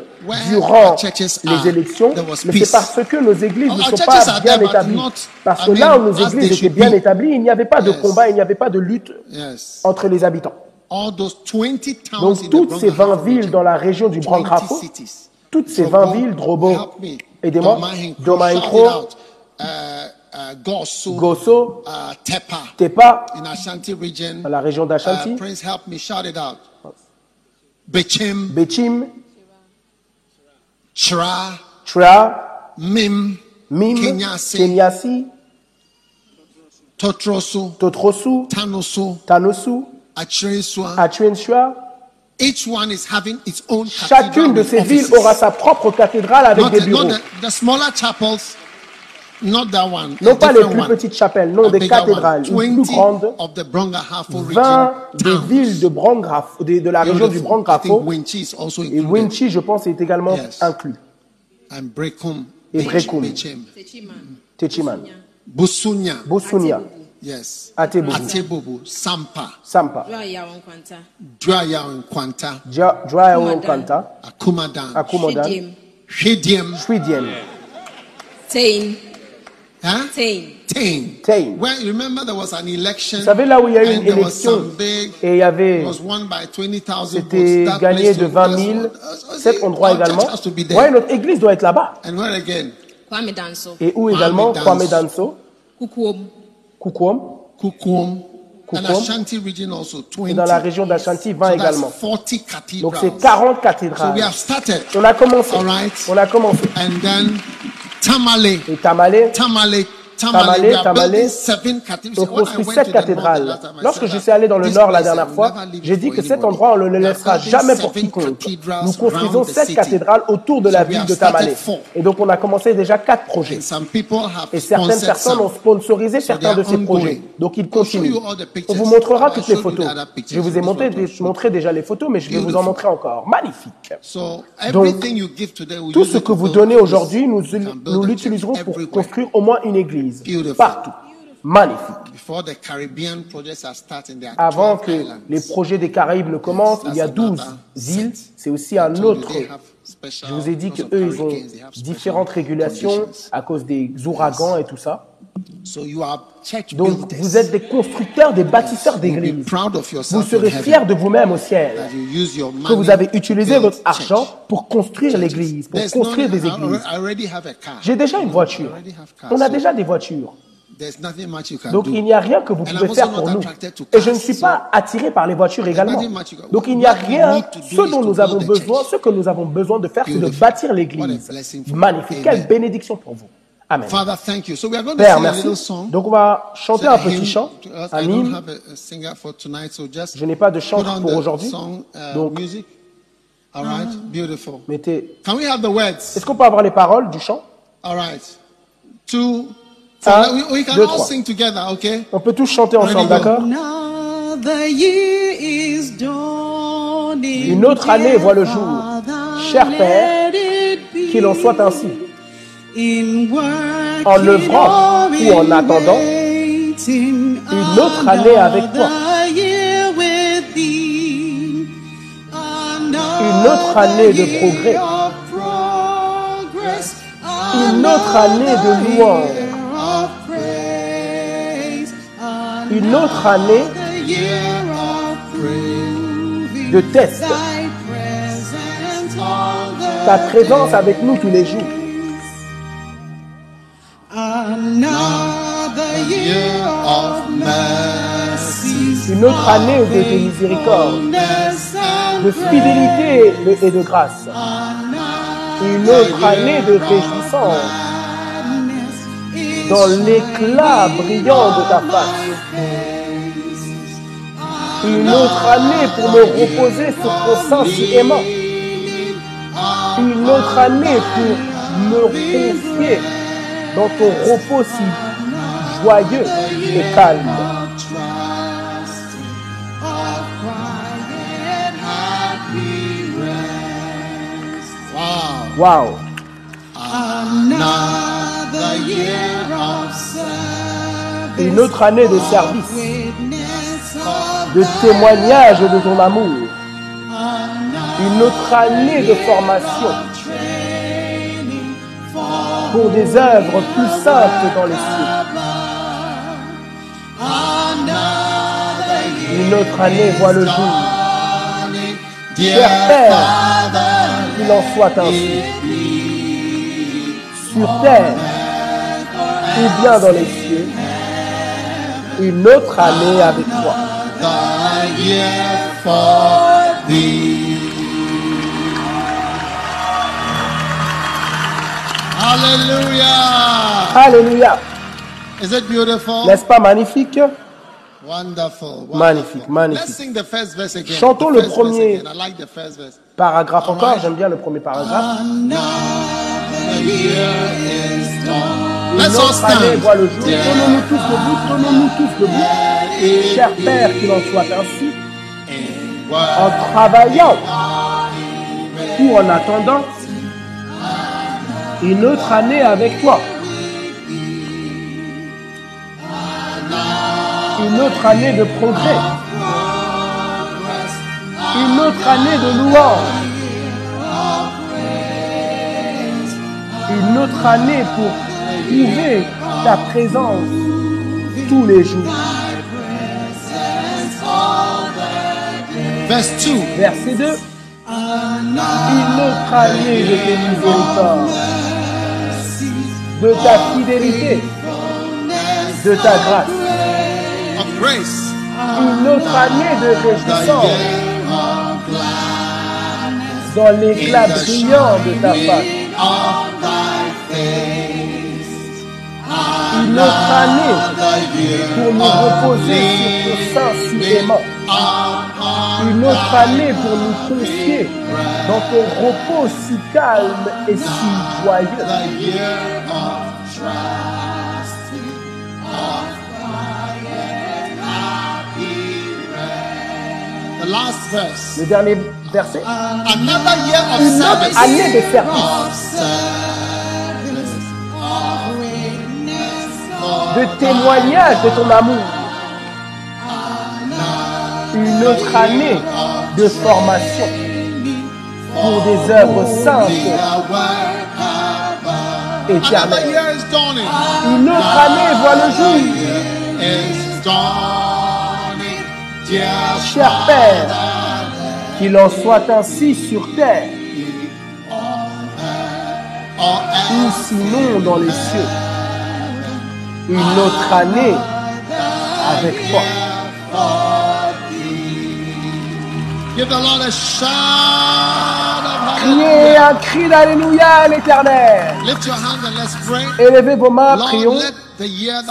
B: durant les élections, mais c'est parce que nos églises ne sont pas bien établies. Parce que là où nos églises étaient bien établies, il n'y avait pas de combat, il n'y avait pas de lutte entre les habitants.
D: All those 20 towns in
B: Donc toutes ces
D: and
B: 20
D: Afro
B: villes dans la région du Grand
D: 20
B: Grafo,
D: cities.
B: toutes ces
D: Drobo,
B: 20 villes, Drobo, aidez-moi,
D: out. Uh, uh, Gosso, uh, Tepa,
B: dans la région d'Ashanti,
D: Prince, help me shout it out. Bechim,
B: Bechim, Tra,
D: Mim,
B: Mim,
D: Kenyasi,
B: Kenyasi,
D: Totroso,
B: Totrosu,
D: Tanoso,
B: Tanosu,
D: Achreswa.
B: Atuensua.
D: Each one is having its own
B: Chacune
D: cathedral
B: de ces villes aura sa propre cathédrale avec
D: Not
B: des
D: the,
B: bureaux.
D: not the, the smaller chapels, not that one.
B: Non pas les plus
D: one.
B: petites chapelles, non des cathédrales, plus
D: 20
B: grande.
D: of the Bronga Hafo
B: 20
D: region
B: des villes de Brangraf, de, de la région du
D: Beautiful. I think
B: Brangrafo.
D: Winchi is also
B: Et
D: included.
B: Winchi, je pense, est également
D: Yes.
B: inclus.
D: And Brekum.
B: Et Brekum. Techiman,
D: Busunya. Yes.
B: Atebobu,
D: Atebobu. Sampa.
B: Sampa,
D: Dwaya Nkwanta.
B: Djaya Kanta,
D: Akumadan.
B: Akumodan,
D: Shediem.
B: Shwidiem,
E: Tain.
D: Huh?
E: Tain.
D: Tain.
B: Tain.
D: Well, you remember there was an election.
B: Vous savez là où il y a eu
D: and
B: une
D: there was
B: élection
D: some big
B: et il y avait,
D: It was won by 20,000
B: c'était gagné
D: place
B: de
D: to-
B: 20 000,
D: that's- that's-
B: cet endroit également. Ouais, notre église doit être là-bas.
D: And where again?
E: Kwame Danso.
B: Et où
D: Kwame
B: également
D: Danso.
B: Kwame Danso,
E: Kukuom.
B: Kukwom,
D: Kukwom. And
B: Kukwom.
D: Ashanti region also, 20.
B: et dans la région d'Ashanti, 20
D: so that's
B: également.
D: 40
B: Donc c'est 40
D: So we
B: cathédrales.
D: have started.
B: On a commencé.
D: All right.
B: On a commencé.
D: And then Tamale.
B: Et Tamale,
D: Tamale.
B: Tamale,
D: Tamale. I
B: construit sept cathédrales. Lorsque je suis allé dans le nord la dernière fois, j'ai dit que cet endroit, on ne le laissera jamais pour quiconque. Nous construisons sept cathédrales autour de la ville de Tamale. Et donc on a commencé déjà quatre projets. Et certaines personnes ont sponsorisé certains de ces projets. Donc ils continuent. On vous montrera toutes les photos. Je vous ai montré, déjà les photos, mais je vais vous en montrer encore. Magnifique. Donc, Tout ce que vous donnez aujourd'hui, nous, l'utiliserons pour construire au moins une église. Partout. Magnifique. Avant
D: 12
B: que les projets des Caraïbes ne commencent, il y a
D: That's
B: 12
D: another
B: îles. C'est aussi un autre. Je vous ai dit que
D: because of
B: eux, ils ont différentes régulations à cause des ouragans et tout ça.
D: So you are church
B: Donc, vous êtes des constructeurs, des bâtisseurs d'églises. Vous serez fiers de vous-même au ciel. Que vous avez utilisé votre argent pour construire l'église, pour construire des églises.
D: I already have a car.
B: J'ai déjà une voiture. On a déjà des voitures. Donc
D: do.
B: il n'y a rien que vous
D: And
B: pouvez faire pour
D: not
B: nous. Et je ne suis pas attiré par les voitures également. Donc il n'y a rien.
D: need to do
B: Ce dont
D: to
B: nous avons besoin, ce que nous avons besoin de faire, c'est de bâtir l'église. Magnifique. Quelle bénédiction pour vous. Amen.
D: Father, thank you. So we are going to
B: Père,
D: sing a little
B: merci.
D: song.
B: Donc on va chanter
D: So
B: un petit chant,
D: us.
B: un
D: I don't
B: hymne.
D: have a, a singer for tonight, so just
B: Je n'ai pas de
D: on
B: pour aujourd'hui.
D: song uh,
B: Donc
D: music. All right, beautiful.
B: mettez.
D: Can we have the words?
B: Est-ce qu'on peut avoir les paroles du chant?
D: All right. Two, So
F: Un,
D: we, we can
F: deux,
D: all
F: trois.
D: sing together, okay?
F: On peut tous chanter ensemble, d'accord?
B: Another year is dawning.
F: Une autre année voit le jour. Cher Père, qu'il en soit ainsi.
B: En
F: En œuvrant ou en attendant, une autre année avec toi.
B: Une
F: autre année de progrès. Une autre année de louange. Une autre année de test. Ta présence avec nous tous les jours.
B: Another year of mercy.
F: Une autre année de, de miséricorde, de fidélité et- et de grâce. Une autre année de réjouissance dans l'éclat brillant de ta face. Une autre année pour me reposer sur ton sein si aimant. Une autre année pour me confier dans ton repos si joyeux et calme.
D: Wow.
F: Une autre année de service, de témoignage de ton amour. Une autre année de formation pour des œuvres plus saintes dans les cieux. Une autre année voit le jour. Cher Père, qu'il en soit ainsi. Sur terre ou bien dans les cieux. Une autre année avec toi.
D: Hallelujah.
F: Alléluia.
D: Is it beautiful?
F: N'est-ce pas magnifique?
D: Wonderful. wonderful.
F: Magnifique, magnifique.
D: Let's sing the first verse again.
F: Chantons
D: The
F: le
D: first
F: premier.
D: verse again. I like the first verse.
F: Paragraphe encore, j'aime bien le premier paragraphe.
D: Let's all stand.
F: voit le jour. Tenons-nous tous debout, tenons-nous tous debout. Cher Père, qu'il en soit ainsi. En travaillant ou en attendant une autre année avec toi. Une autre année de progrès. Une autre année de louange. Une autre année pour trouver ta présence tous les jours.
D: Verse 2.
F: Verset 2. Une autre année de tes miséricordes, de ta fidélité, de ta grâce. Une autre année de réjouissance dans l'éclat brillant de ta face. Une autre année pour nous reposer sur ton sein si aimant. Une autre année pour nous confier dans ton repos si calme et si joyeux. Le dernier verset. Une autre année de service, de témoignage de ton amour. Une autre année de formation pour des œuvres saintes éternelles. Une autre année voit le jour. Cher Père, qu'il en soit ainsi sur terre ou sinon dans les cieux. Une autre année avec toi. Criez un cri d'Alléluia à l'éternel. Élevez vos mains,
D: Lord,
F: prions.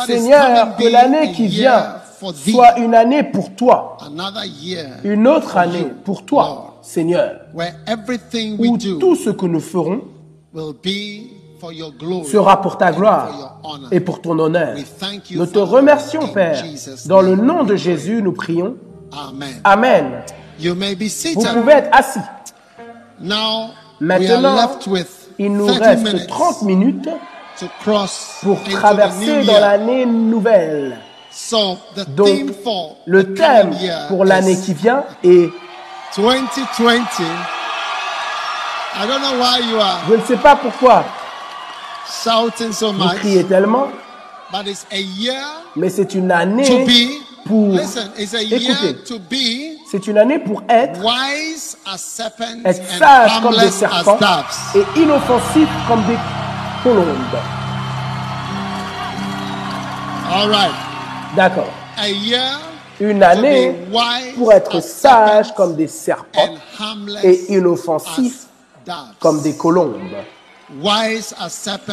F: Seigneur, que l'année qui vient soit une année pour toi. Une autre année pour toi, Seigneur, où tout ce que nous ferons
B: sera pour ta gloire et pour ton honneur. Nous te remercions, Père. Dans le nom de Jésus, nous prions.
D: Amen.
B: Amen.
D: You may be
B: Vous pouvez être assis.
D: Now we are
B: Maintenant,
D: left with
B: il nous
D: 30
B: reste
D: minutes
B: 30 minutes
D: to cross
B: pour traverser
D: new
B: dans l'année nouvelle.
D: So the
B: Donc,
D: theme for
B: le
D: the
B: thème pour l'année
D: is
B: qui vient est,
D: 2020. I don't know why you are
B: je ne sais pas pourquoi
D: shouting so
B: vous
D: much,
B: criez tellement,
D: but it's a year
B: mais c'est une
D: to
B: année
D: be.
B: pour,
D: Listen, it's a year
B: écoutez,
D: to be
B: c'est une année pour être, sage comme des serpents et inoffensif comme des colombes.
D: Right,
B: D'accord. Une année pour être sage comme des serpents et inoffensif comme des colombes.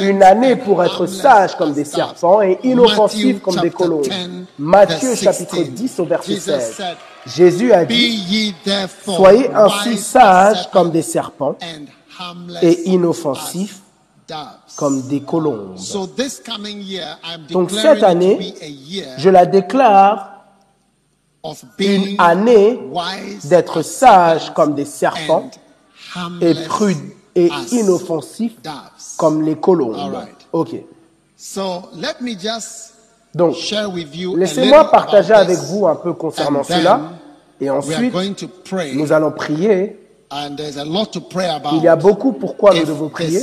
B: Une année pour être sage comme des serpents et inoffensif comme des colombes.
D: 10,
B: Matthieu chapitre
D: 16.
B: 10 au verset
D: Jesus
B: 16.
D: said,
B: Jésus a dit, soyez ainsi sages comme des serpents et inoffensifs comme des colombes.
D: So this coming year, I'm
B: Donc cette année, Je la déclare une année d'être sage comme des serpents et prudent et
D: doves.
B: comme les colombes.
D: All right.
B: Ok.
D: So let me just
B: Donc,
D: share with you a
B: laissez-moi partager avec vous un peu concernant cela. Et ensuite, nous allons prier.
D: and there's a lot to pray about.
B: Il y a beaucoup pourquoi nous devons prier.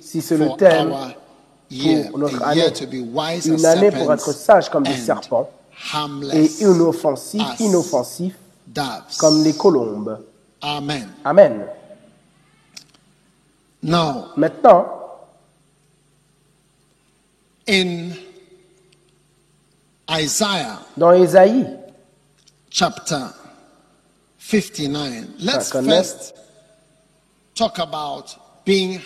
B: Si c'est le thème pour notre année. Une année pour être sage comme des
D: and
B: serpents et inoffensif, inoffensif comme les colombes.
D: Amen.
B: Amen.
D: Now,
B: Maintenant,
D: in Isaiah
B: dans Ésaïe,
D: chapter 59, let's
B: 59.
D: first talk about being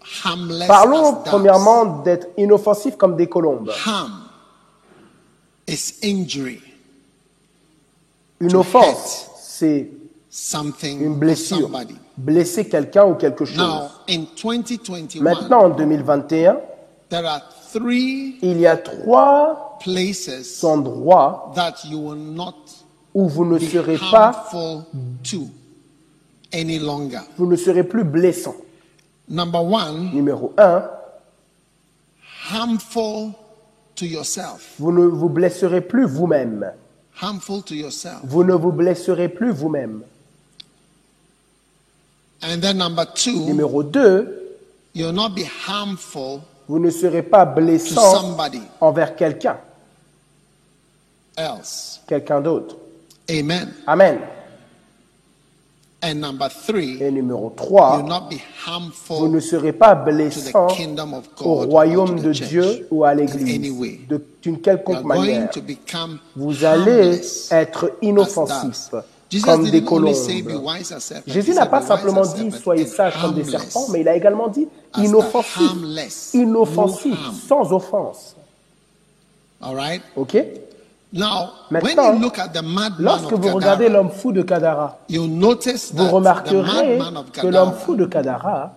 D: harmless
B: parlons
D: as
B: premièrement d'être inoffensif comme des colombes.
D: Harm is injury,
B: Une offense, c'est
D: something
B: une blessure.
D: somebody.
B: Blesser quelqu'un ou quelque chose.
D: Now, in 2021,
B: Maintenant, en 2021,
D: there are three
B: il y a trois
D: places
B: endroits
D: that you will not
B: où vous ne
D: be
B: serez pas,
D: harmful to any longer.
B: vous ne serez plus blessant.
D: Number one,
B: Numéro un,
D: harmful to yourself.
B: vous ne vous blesserez plus vous-même.
D: Harmful to yourself.
B: Vous ne vous blesserez plus vous-même.
D: And then number two,
B: Numéro deux,
D: you'll not be harmful
B: vous ne serez pas
D: to
B: blessant
D: somebody
B: envers quelqu'un,
D: else.
B: quelqu'un d'autre.
D: Amen.
B: Amen.
D: And number three,
B: Et numéro
D: you'll
B: trois,
D: not be
B: vous
D: harmful
B: ne serez pas
D: to
B: blessant
D: the kingdom of
B: au
D: or
B: royaume
D: to
B: de
D: church
B: Dieu ou à
D: in any
B: l'église de- d'une
D: You
B: quelconque
D: are going
B: manière.
D: to become
B: Vous allez
D: harmless
B: être
D: as
B: inoffensif
D: doves.
B: Comme des colombes. Jésus n'a pas
D: "Be wise
B: simplement dit soyez sages comme des serpents, mais il a également dit
D: as the
B: inoffensif,
D: harmless,
B: inoffensif,
D: no harm.
B: sans offense.
D: All right?
B: Ok?
D: Now, when
B: Maintenant,
D: you look at the madman
B: Lorsque vous regardez l'homme fou de Kadara, vous
D: that the
B: remarquerez que l'homme fou de Kadara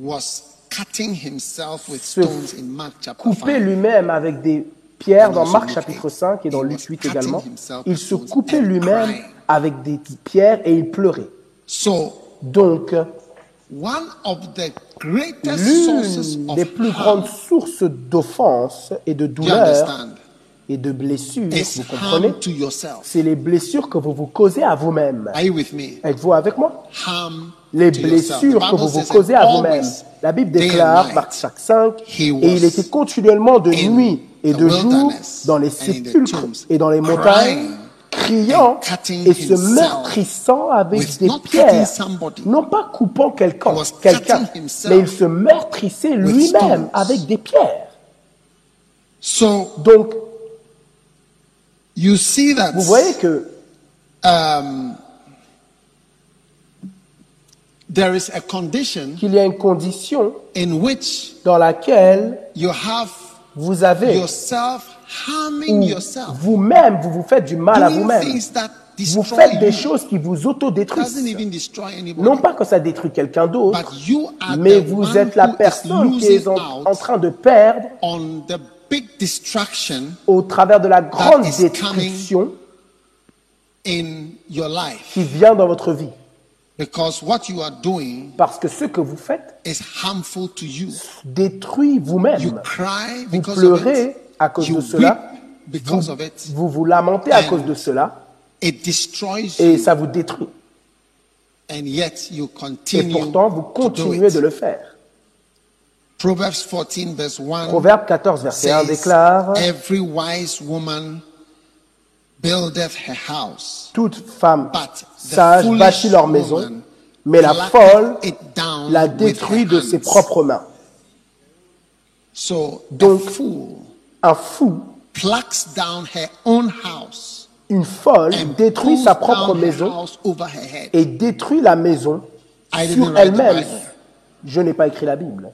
D: was cutting himself with
B: se
D: stones in Mark chapter
B: coupait
D: 5.
B: lui-même avec des pierres
D: And
B: dans Marc chapitre
D: 8.
B: 5 et dans Luc
D: was
B: 8
D: cutting
B: également. Il se coupait lui-même. Avec des pierres et il pleurait.
D: So,
B: Donc,
D: one of the greatest sources
B: l'une des plus grandes sources d'offense et de douleur et de blessures, vous comprenez, c'est les blessures que vous vous causez à vous-même. Êtes-vous avec moi?
D: Harm
B: Les blessures que
D: Bible
B: vous vous causez à vous-même. La Bible déclare, Marc 5, 5,
D: he
B: et il était continuellement de nuit et
D: the
B: de jour dans les
D: and in the
B: sépulcres et dans les montagnes, criant et se meurtrissant avec des pierres. Non pas coupant quelqu'un, mais il se meurtrissait lui-même avec des pierres. Donc,
D: you see that
B: vous voyez que
D: um, there is a condition
B: qu'il y a une condition
D: in which
B: dans laquelle
D: you have
B: vous avez
D: yourself,
B: vous-même, vous vous faites du mal à vous-même.
D: destroy
B: faites des choses qui vous autodétruisent. Non pas que ça détruit quelqu'un d'autre, mais vous êtes la personne qui est en, en train de perdre au travers de la grande destruction qui vient dans votre vie.
D: Because what you are doing
B: Parce que ce que vous faites
D: is harmful to you.
B: détruit vous-même. Vous pleurez. À cause
D: You
B: de cela.
D: because of it.
B: Vous vous lamentez à cause de cela
D: It destroys
B: et ça vous détruit.
D: And yet you
B: Et
D: continue
B: pourtant, vous continuez de le faire.
D: Proverbs 14 verse 1
B: Proverbe 14, verset 1
D: says,
B: déclare
D: Every wise woman buildeth her house,
B: Toute femme sage bâtit leur maison, mais la folle la détruit de ses propres mains.
D: So
B: Donc- Un fou,
D: plucks down her own house
B: une folle, détruit sa propre maison et détruit la maison sur elle-même. Je n'ai pas écrit la Bible.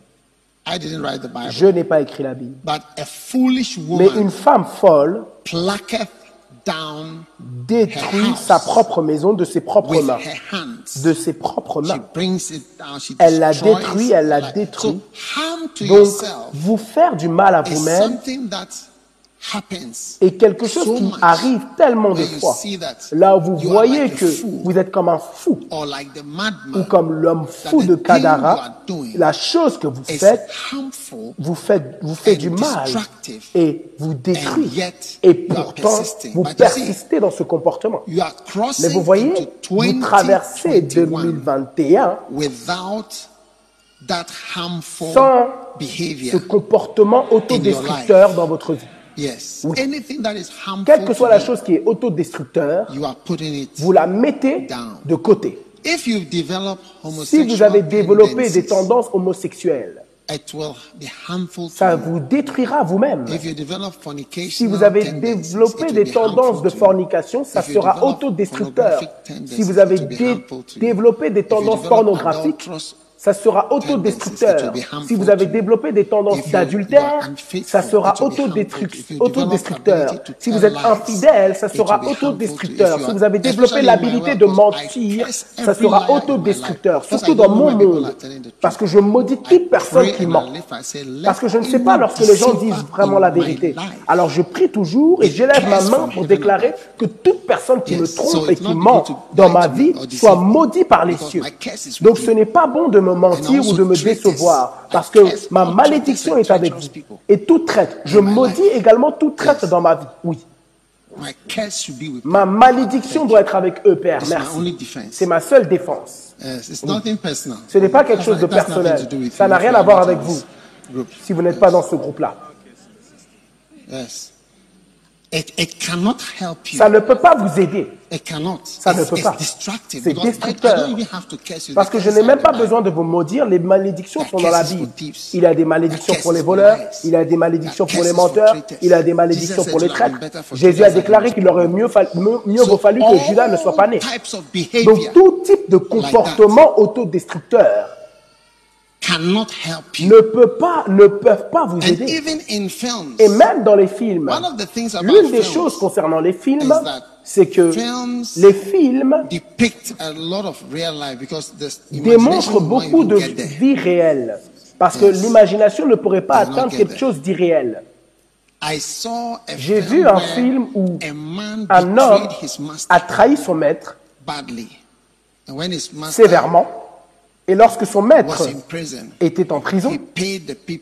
B: Je n'ai pas écrit la Bible.
D: But a foolish
B: Mais
D: woman
B: une femme folle détruit sa propre maison de ses propres mains. De ses propres
D: She
B: mains.
D: brings it down. She
B: Elle la détruit, elle la détruit.
D: So harm to
B: Donc,
D: yourself
B: vous faire du mal à vous-même est quelque chose qui arrive tellement de fois. Là où vous voyez que vous êtes comme un fou ou comme l'homme fou de Kadara, la chose que vous faites, vous faites, vous fait
D: and
B: du mal et vous détruit. Et pourtant, vous persistez dans ce comportement. Mais vous voyez, vous traversez
D: 2021
B: 2021
D: without that harmful
B: sans ce comportement autodestructeur dans votre vie.
D: Yes. Anything that is harmful
B: Quelle que soit la
D: you,
B: chose qui est autodestructeur, vous la mettez de côté. Si vous avez développé des tendances homosexuelles, ça vous détruira vous-même. Si vous avez développé des tendances de fornication, ça sera autodestructeur. Si vous avez dé- développé des tendances pornographiques, ça sera autodestructeur. Si vous avez développé des tendances d'adultère, ça sera autodestru- autodestructeur. Si vous êtes infidèle, ça sera autodestructeur. Si vous avez développé l'habilité de mentir, ça sera autodestructeur. Surtout dans mon monde. Parce que je maudis toute personne qui ment. Parce que je ne sais pas lorsque les gens disent vraiment la vérité. Alors je prie toujours et j'élève ma main pour déclarer que toute personne qui me trompe et qui ment dans ma vie soit maudit par les cieux. Donc ce n'est pas bon de me mentir ou de me décevoir parce que ma malédiction est avec vous. Et tout traite. Je maudis également tout traite dans ma vie. Oui. Ma malédiction doit être avec eux, Père. Merci. C'est ma seule défense. Ce n'est pas quelque chose de personnel. Ça n'a rien à voir avec vous si vous n'êtes pas dans ce groupe-là.
D: Yes. It, it cannot help you.
B: Ça ne peut pas vous aider.
D: It cannot.
B: Ça ne peut
D: it's
B: pas. C'est
D: because I- I
B: destructeur. Parce que je n'ai même pas besoin de vous maudire. Les malédictions sont dans la Bible. Il y a des malédictions pour les voleurs, il y a des malédictions pour les menteurs, il y a des malédictions pour les traîtres. Jésus a déclaré qu'il aurait mieux, mieux, mieux vaut fallu que Judas ne soit pas né. Donc tout type de comportement autodestructeur
D: cannot help you.
B: ne peut pas, ne peuvent pas vous
D: And
B: aider.
D: even in films,
B: Et même dans les films,
D: one of the things about
B: l'une des
D: films
B: choses concernant les films,
D: that
B: c'est que
D: films
B: les films
D: depict a lot of real life because the
B: démontrent
D: imagination
B: beaucoup de
D: get there.
B: vie réelle. Parce que l'imagination ne pourrait pas
D: not
B: atteindre
D: get
B: quelque
D: there.
B: chose d'irréel.
D: I saw a
B: J'ai
D: film
B: vu un
D: where
B: film où
D: a man
B: un homme
D: betrayed his master
B: a trahi son maître
D: badly. And when his master
B: sévèrement. Et lorsque son maître était en prison,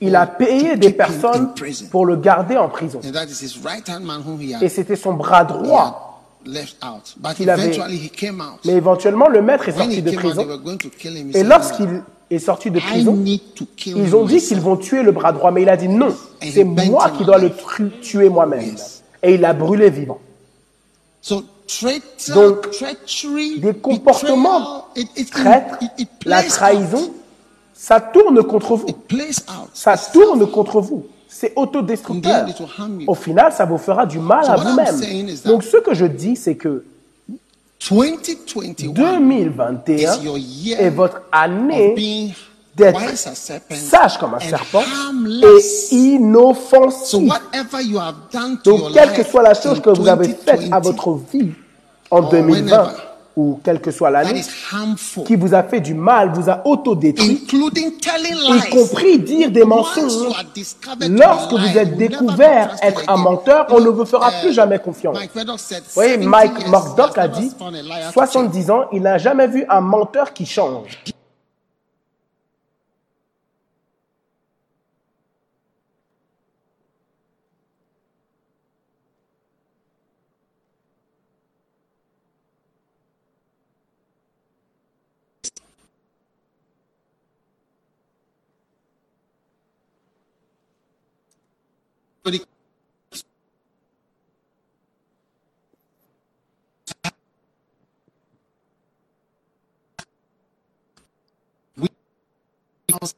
B: il a payé des personnes pour le garder en prison. Et c'était son bras droit. qu'il avait-. Mais éventuellement, le maître est sorti de prison. Et lorsqu'il est sorti de prison, ils ont dit qu'ils vont tuer le bras droit. Mais il a dit non, c'est moi qui dois le tuer moi-même. Et il l'a brûlé vivant. Donc, Des comportements traîtres, la trahison, ça tourne contre vous. Ça tourne contre vous. C'est autodestructeur. Au final, ça vous fera du mal à vous-même. Donc, ce que je dis, c'est que
D: 2021
B: 2021
D: is your year
B: est votre année d'être sage comme un serpent et inoffensif. Donc, quelle que soit la chose que vous avez faite à
D: 2020,
B: votre vie en
D: or
B: 2020
D: whenever
B: ou quelle que soit l'année qui vous a fait du mal, vous a autodétruit, y compris dire des mensonges. Lorsque vous êtes découvert être un menteur, on ne vous fera
D: uh,
B: plus jamais confiance. Vous voyez,
D: 70
B: Mike Murdoch a dit,
D: found a liar to change.
B: 70 ans, il n'a jamais vu un menteur qui change.
D: house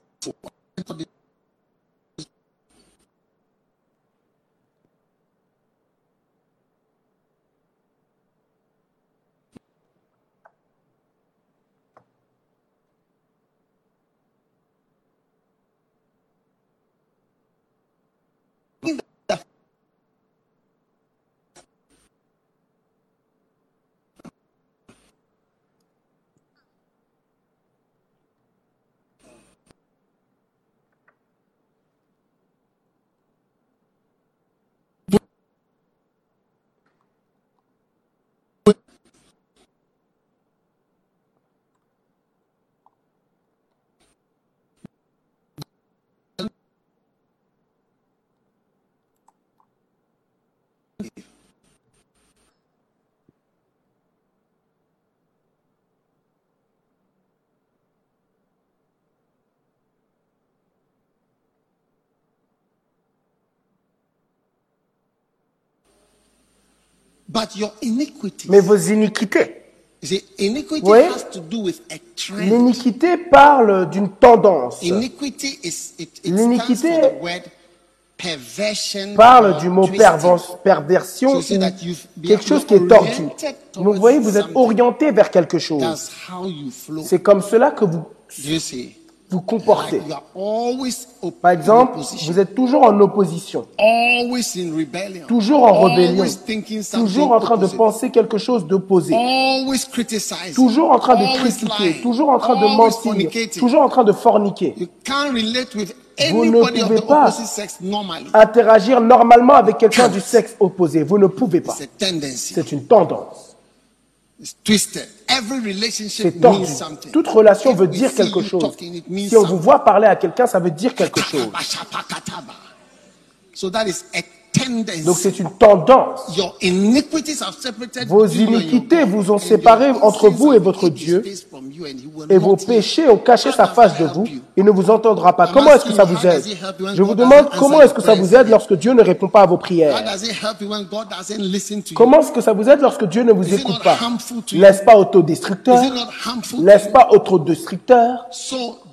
D: But your iniquity,
B: Mais vos iniquités.
D: you see, iniquity
B: Oui.
D: has to do with a trend.
B: L'iniquité parle d'une tendance,
D: Iniquity is it, it
B: L'iniquité parle du mot perversion
D: So
B: quelque chose qui est tordu. Vous voyez, vous êtes orienté vers quelque chose. C'est comme cela que vous? Vous comportez. Par exemple, vous êtes toujours en opposition, toujours en rébellion, toujours en train de penser quelque chose d'opposé, toujours en train de critiquer, toujours en train de mentir, toujours en train de forniquer. Vous ne pouvez pas. Interagir normalement avec quelqu'un du sexe opposé, vous ne pouvez pas. C'est une tendance. C'est tordu.
D: means something.
B: Toute relation
D: If
B: veut dire quelque chose.
D: talking, it means
B: Si on vous voit parler à quelqu'un, ça veut dire quelque chose. Donc c'est une tendance.
D: Your iniquities have separated
B: Vos iniquités vous ont séparé entre vous et votre Dieu, Et vos péchés ont caché sa face de vous. Il ne vous entendra pas. Comment est-ce que ça vous aide Je vous demande comment est-ce que ça vous aide lorsque Dieu ne répond pas à vos prières? Comment est-ce que ça vous aide lorsque Dieu ne vous écoute pas? N'est-ce pas autodestructeur? N'est-ce pas autodestructeur?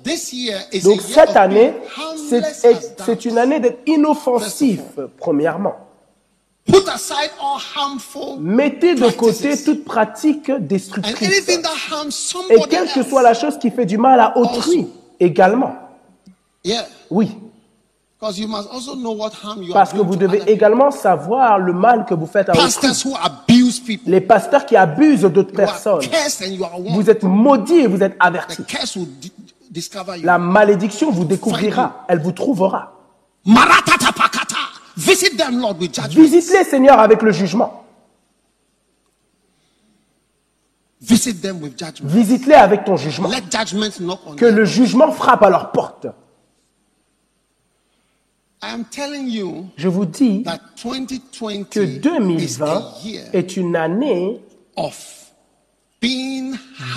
D: So this year is
B: Donc cette année, c'est une année d'être inoffensif, premièrement.
D: Put aside all harmful
B: Mettez de côté toute pratique
D: and
B: destructrice. Et quelle que soit la chose qui fait du mal à autrui également. Oui,
D: because you must also know what harm you
B: parce
D: are
B: que vous devez également savoir le mal que vous faites à autrui. Les pasteurs qui abusent d'autres personnes, vous êtes maudits et vous êtes avertis. La malédiction vous découvrira, elle vous trouvera. Visite-les, Seigneur, avec le jugement. Visite-les avec ton jugement. Que le jugement frappe à leur porte. Je vous dis
D: that 2020
B: que
D: is
B: 2020
D: a year
B: est une année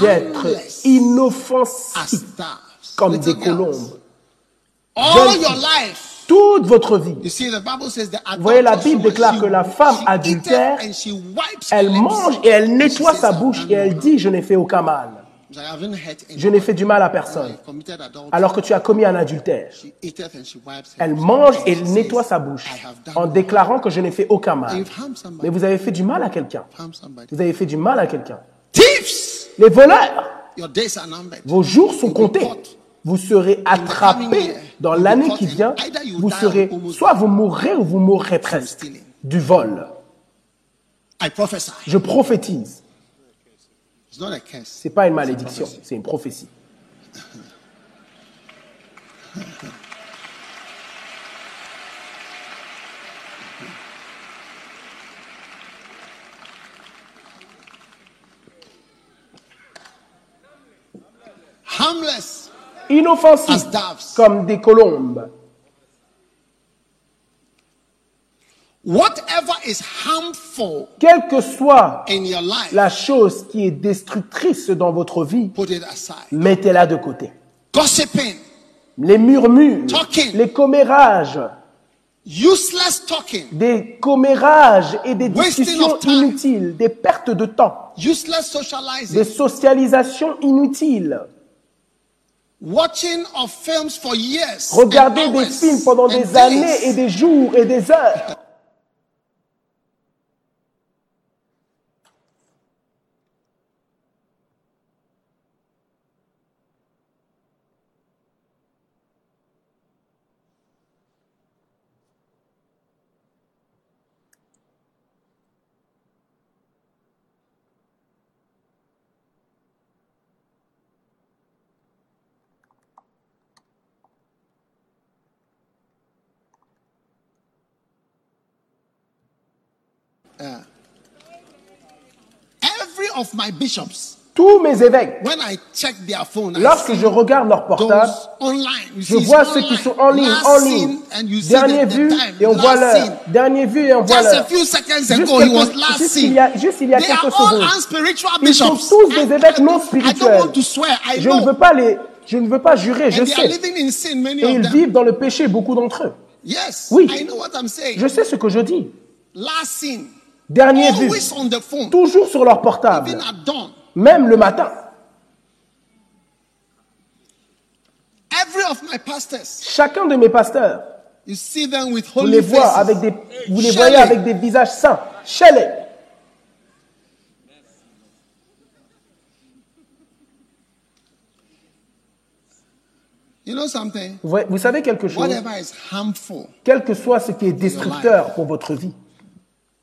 B: d'être inoffensif. Comme des colombes.
D: All
B: Jeunes
D: your
B: filles.
D: life.
B: Toute votre vie.
D: You see, the Bible says the
B: Vous voyez, la Bible déclare que la femme adultère, Elle mange et elle nettoie sa bouche
D: "I've
B: et elle dit, je n'ai fait aucun mal. Je n'ai fait du mal à personne. Alors que tu as commis un adultère. Elle mange et elle nettoie sa bouche en déclarant que je n'ai fait aucun mal. Mais vous avez fait du mal à quelqu'un. Vous avez fait du mal à quelqu'un. Les voleurs, vos jours sont comptés. Vous serez attrapés dans l'année qui vient. Vous serez, soit vous mourrez ou vous mourrez presque du vol. Je prophétise.
D: Curse.
B: C'est pas une malédiction, c'est une prophétie.
D: Harmless
B: Inoffensifs comme des colombes.
D: Whatever is harmful
B: Quelle que soit
D: in your life,
B: la chose qui est destructrice dans votre vie,
D: put it aside.
B: mettez-la de côté.
D: Gossiping,
B: Les murmures,
D: Talking.
B: les commérages,
D: useless talking,
B: des commérages et des discussions inutiles, des pertes de temps,
D: useless socializing,
B: des socialisations inutiles.
D: Watching of films for years,
B: Regardez
D: and
B: des films pendant des années et des jours et des heures.
D: Every of my bishops,
B: Tous mes évêques,
D: when I check their phone, I
B: lorsque je regarde leur portable,
D: online.
B: Je vois ceux qui sont en ligne, en ligne. Dernier vu et on voit l'heure. Dernier vu et on voit
D: Just a
B: l'heure.
D: few seconds
B: Juste,
D: ago, he
B: quelques-
D: was last
B: juste
D: seen.
B: il y a, juste il y a quelques secondes. Ils sont tous des évêques non spirituels. Je ne veux pas les, je ne veux pas jurer, je sais. Et ils vivent dans le péché, beaucoup d'entre eux.
D: Yes,
B: Oui.
D: I know what I'm saying.
B: Je sais ce que je dis. Dernier
D: phone.
B: toujours sur leur portable, même le matin. Chacun de mes pasteurs, vous les voyez
D: faces.
B: avec des, vous les voyez avec des visages saints. Shelley.
D: You know something?
B: Vous, savez quelque chose? Quel que soit ce qui est destructeur pour votre vie,
D: this we are living it.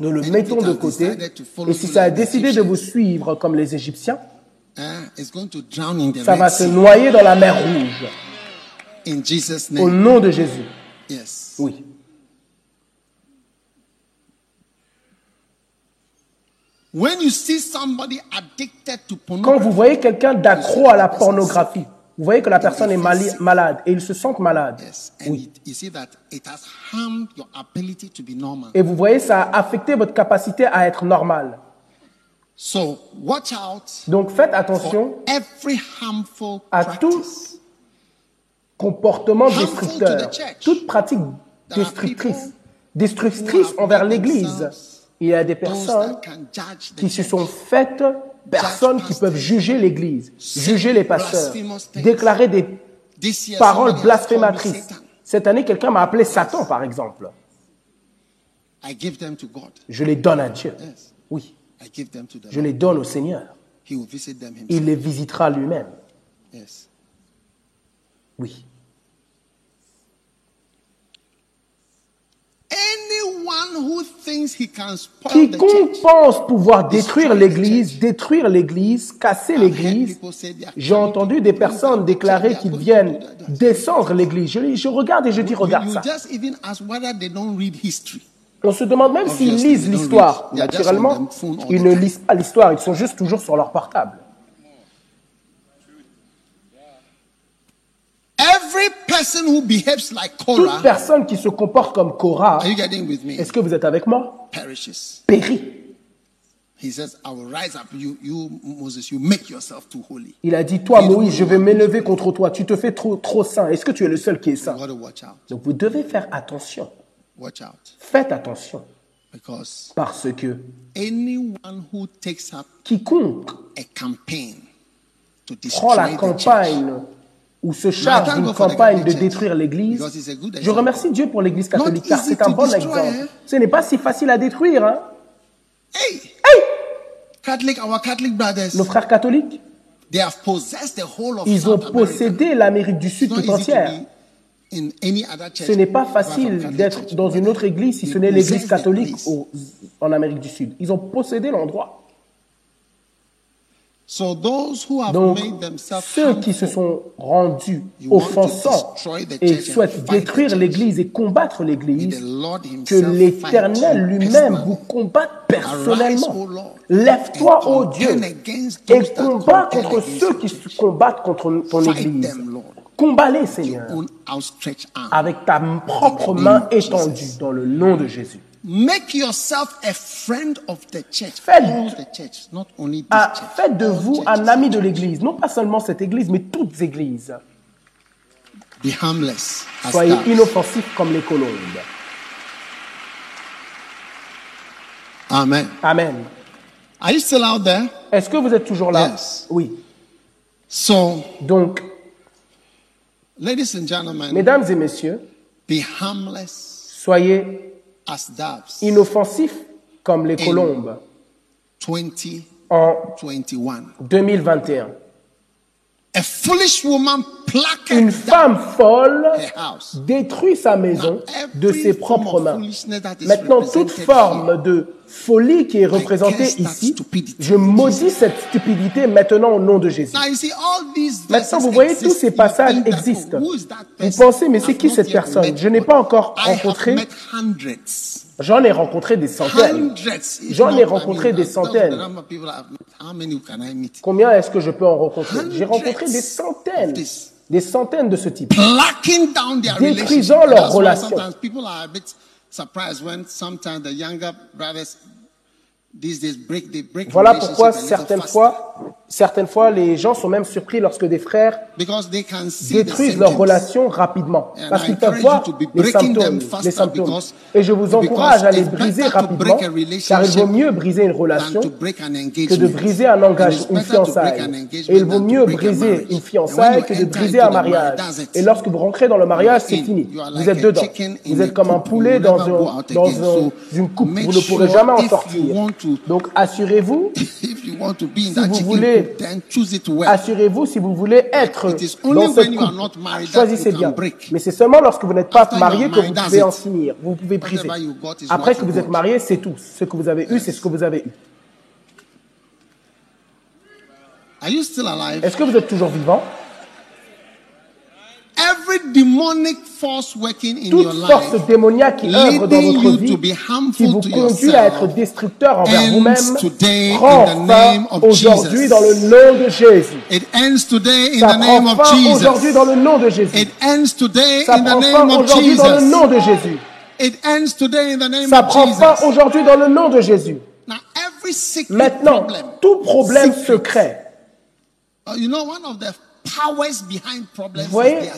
B: Nous le mettons de côté.
D: decided to follow
B: Et si ça a décidé de vous suivre comme les Égyptiens,
D: the
B: ça va se noyer dans la mer Rouge. Au nom de Jésus.
D: Yes.
B: Oui.
D: When you see somebody addicted to
B: Quand vous voyez quelqu'un d'accro à la pornographie, vous voyez que la personne est mali- malade et il se sent malade.
D: yes, and it- you see that it has harmed your ability to be normal.
B: Et vous voyez, ça a affecté votre capacité à être normal.
D: So watch out
B: Donc faites attention à tout comportement destructeur, toute pratique destructrice, destructrice envers l'Église. Il y a des personnes qui se sont faites personnes qui peuvent juger l'Église, juger les pasteurs, déclarer des paroles blasphématrices. Cette année, quelqu'un m'a appelé Satan, par exemple. Je les donne à Dieu. Oui, je les donne au Seigneur. Il les visitera lui-même. Oui.
D: Anyone who thinks he can spoil the
B: Quiconque pense pouvoir détruire l'Église, détruire l'Église, casser l'Église, j'ai entendu des personnes déclarer qu'ils viennent descendre l'Église. Je, regarde et je dis, regarde ça. On se demande même s'ils lisent l'histoire. Naturellement, ils ne lisent pas l'histoire, ils sont juste toujours sur leur portable.
D: Every person who behaves like
B: Toute personne qui se comporte comme Korah,
D: are you getting with me?
B: est-ce que vous êtes avec moi?
D: Perishes.
B: Périt.
D: He says, I will rise up. You, you, Moses, you make yourself too holy.
B: Il a dit, toi Moïse, je vais m'élever contre toi. Tu te fais trop, trop saint. Est-ce que tu es le seul qui est saint?
D: You got to watch out.
B: Donc vous devez faire attention.
D: Watch out.
B: Faites attention.
D: Because
B: Parce que
D: anyone who takes up
B: quiconque
D: a campaign to
B: prend la campagne ou se charge d'une campagne de détruire l'Église, je remercie Dieu pour l'Église catholique
D: Not
B: car c'est un
D: to
B: bon exemple.
D: hein.
B: Ce n'est pas si facile à détruire. Hein.
D: hey, Catholic, our Catholic brothers,
B: Nos frères catholiques,
D: they have possessed the whole of
B: ils ont possédé l'Amérique du Sud tout entière.
D: be in any other church
B: Ce n'est pas facile d'être dans une autre église si
D: They
B: ce n'est l'église catholique en Amérique du Sud. Ils ont possédé l'endroit.
D: So those who have
B: Donc,
D: made themselves
B: ceux qui se sont rendus offensants et souhaitent détruire l'Église et combattre l'Église, que l'Éternel lui-même vous combatte personnellement. Lève-toi, ô
D: contend
B: Dieu,
D: against
B: et combat contre ceux qui se combattent contre ton Église. Combat-les, Seigneur, avec ta propre main étendue dans le nom de Jésus.
D: Make yourself a friend of the church.
B: Faites-
D: All the church, not only this
B: Ah,
D: church.
B: faites de
D: All
B: vous un ami de l'Église, non pas seulement cette Église, mais toutes les églises.
D: Be harmless. as
B: Soyez
D: doves.
B: inoffensifs comme les colombes.
D: Amen.
B: Amen.
D: Are you still out there?
B: Est-ce que vous êtes toujours là?
D: Yes.
B: Oui.
D: So,
B: Donc,
D: ladies and gentlemen,
B: mesdames et messieurs,
D: be harmless
B: soyez. Inoffensifs comme les colombes
D: 2021.
B: en 2021.
D: A foolish woman plucked
B: Une femme folle détruit sa maison de ses propres mains. Maintenant, toute forme de folie qui est représentée ici, je maudis cette stupidité maintenant au nom de Jésus. Maintenant, vous voyez, tous ces passages existent. Vous pensez, mais c'est qui cette personne? Je n'ai pas encore rencontré. J'en ai rencontré des centaines. J'en ai rencontré des centaines. Combien est-ce que je peux en rencontrer? J'ai rencontré des centaines. Des centaines de ce type. Détruisant leurs relations.
D: Surprised when sometimes the younger brothers these days break they break
B: Voilà pourquoi certaines
D: faster.
B: fois, certaines fois, les gens sont même surpris lorsque des frères détruisent leurs relations rapidement. Parce qu'ils peuvent voir les symptômes, les symptômes. Et je vous encourage à les briser rapidement, car il vaut mieux briser une relation que de briser un engagement, une fiançaille.
D: an
B: Et il vaut mieux briser une fiançaille que de briser un mariage. Et lorsque vous rentrez dans le mariage, c'est
D: in.
B: fini. Vous êtes dedans. Vous êtes comme un poulet dans, un- dans une coupe. Vous ne pourrez jamais en sortir. Donc assurez-vous Si vous voulez- Assurez-vous si vous voulez être dans cette
D: that
B: Choisissez bien. Mais c'est seulement lorsque vous n'êtes pas marié que vous pouvez en finir. Vous pouvez briser. Après que vous êtes marié, c'est tout. Ce que vous avez eu, c'est ce que vous avez eu. Est-ce que vous êtes toujours vivant?
D: Every demonic force working in
B: Toute
D: your
B: force
D: life
B: démoniaque qui œuvre dans votre
D: you
B: vie,
D: to be harmful
B: qui vous conduit à être destructeur envers vous-même,
D: today
B: prend
D: in the name
B: fin
D: of
B: aujourd'hui
D: Jesus.
B: dans le nom de Jésus.
D: It ends today in
B: Ça
D: the name
B: prend
D: of
B: fin aujourd'hui dans
D: Jesus.
B: le nom de Jésus.
D: It ends today
B: Ça
D: in the
B: prend
D: name
B: fin
D: of
B: aujourd'hui dans le
D: Jesus.
B: nom de Jésus.
D: It ends today in the name
B: Ça
D: of
B: prend fin
D: Jesus.
B: aujourd'hui dans le nom de Jésus.
D: Now every
B: Maintenant, tout problème
D: secret. Uh, you know one of the
B: vous voyez,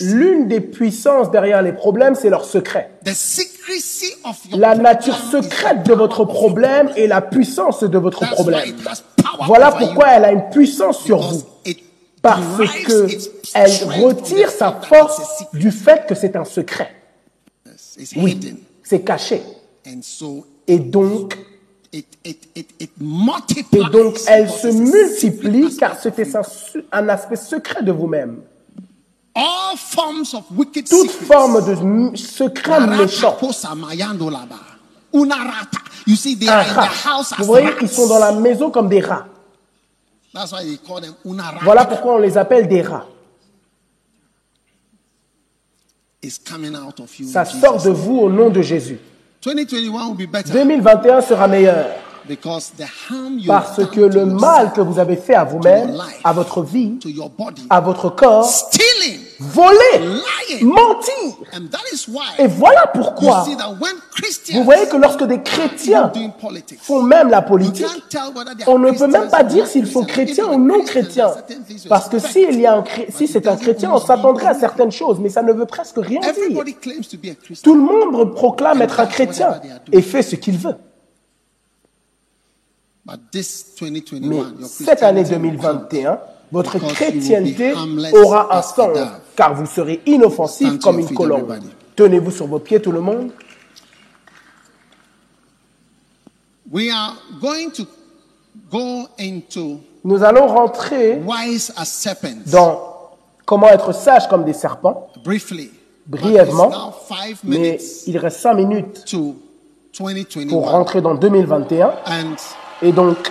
B: l'une des puissances derrière les problèmes, c'est leur secret.
D: The secrecy of your
B: La nature secrète
D: the
B: de votre
D: power of your
B: problème et la puissance de votre problème. Voilà pourquoi
D: you.
B: elle a une puissance sur
D: Because
B: vous. Parce que elle retire sa force du fait que c'est un secret. Oui, c'est caché.
D: And so
B: Et donc,
D: it, it, it, it multiplies.
B: et donc elle se multiplie car c'était un, aspect secret de vous-même. Toute forme de secret méchant. Un rat. Vous voyez, ils sont dans la maison comme des rats. Voilà pourquoi on les appelle des rats.
D: It's coming out of you. in
B: Ça sort de vous au nom de Jésus.
D: 2021 will be better.
B: 2021 sera meilleur.
D: Because the harm you
B: parce
D: done
B: que
D: to
B: le mal que vous avez fait à vous-même, à votre vie,
D: to your body,
B: à votre corps,
D: stealing,
B: voler, mentir. Et voilà pourquoi vous voyez que lorsque des chrétiens font même la politique, on ne peut même pas dire s'ils sont chrétiens ou non chrétiens. Parce que y a un si
D: But
B: c'est un chrétien, on s'attendrait à certaines choses, mais ça ne veut presque rien dire. Tout le monde proclame être un chrétien et fait ce qu'il veut.
D: But this 2021,
B: Mais cette année
D: Christianity will count.
B: 2021, votre chrétienté aura un sens. Car vous serez inoffensif
D: Stand to
B: comme une colombe. Tenez-vous sur vos pieds, tout le monde.
D: We are going to go into
B: Nous allons rentrer
D: wise as serpents
B: dans comment être sage comme des serpents,
D: briefly.
B: Brièvement, mais il reste cinq minutes
D: to
B: pour
D: 2021.
B: rentrer dans 2021.
D: And
B: Et donc,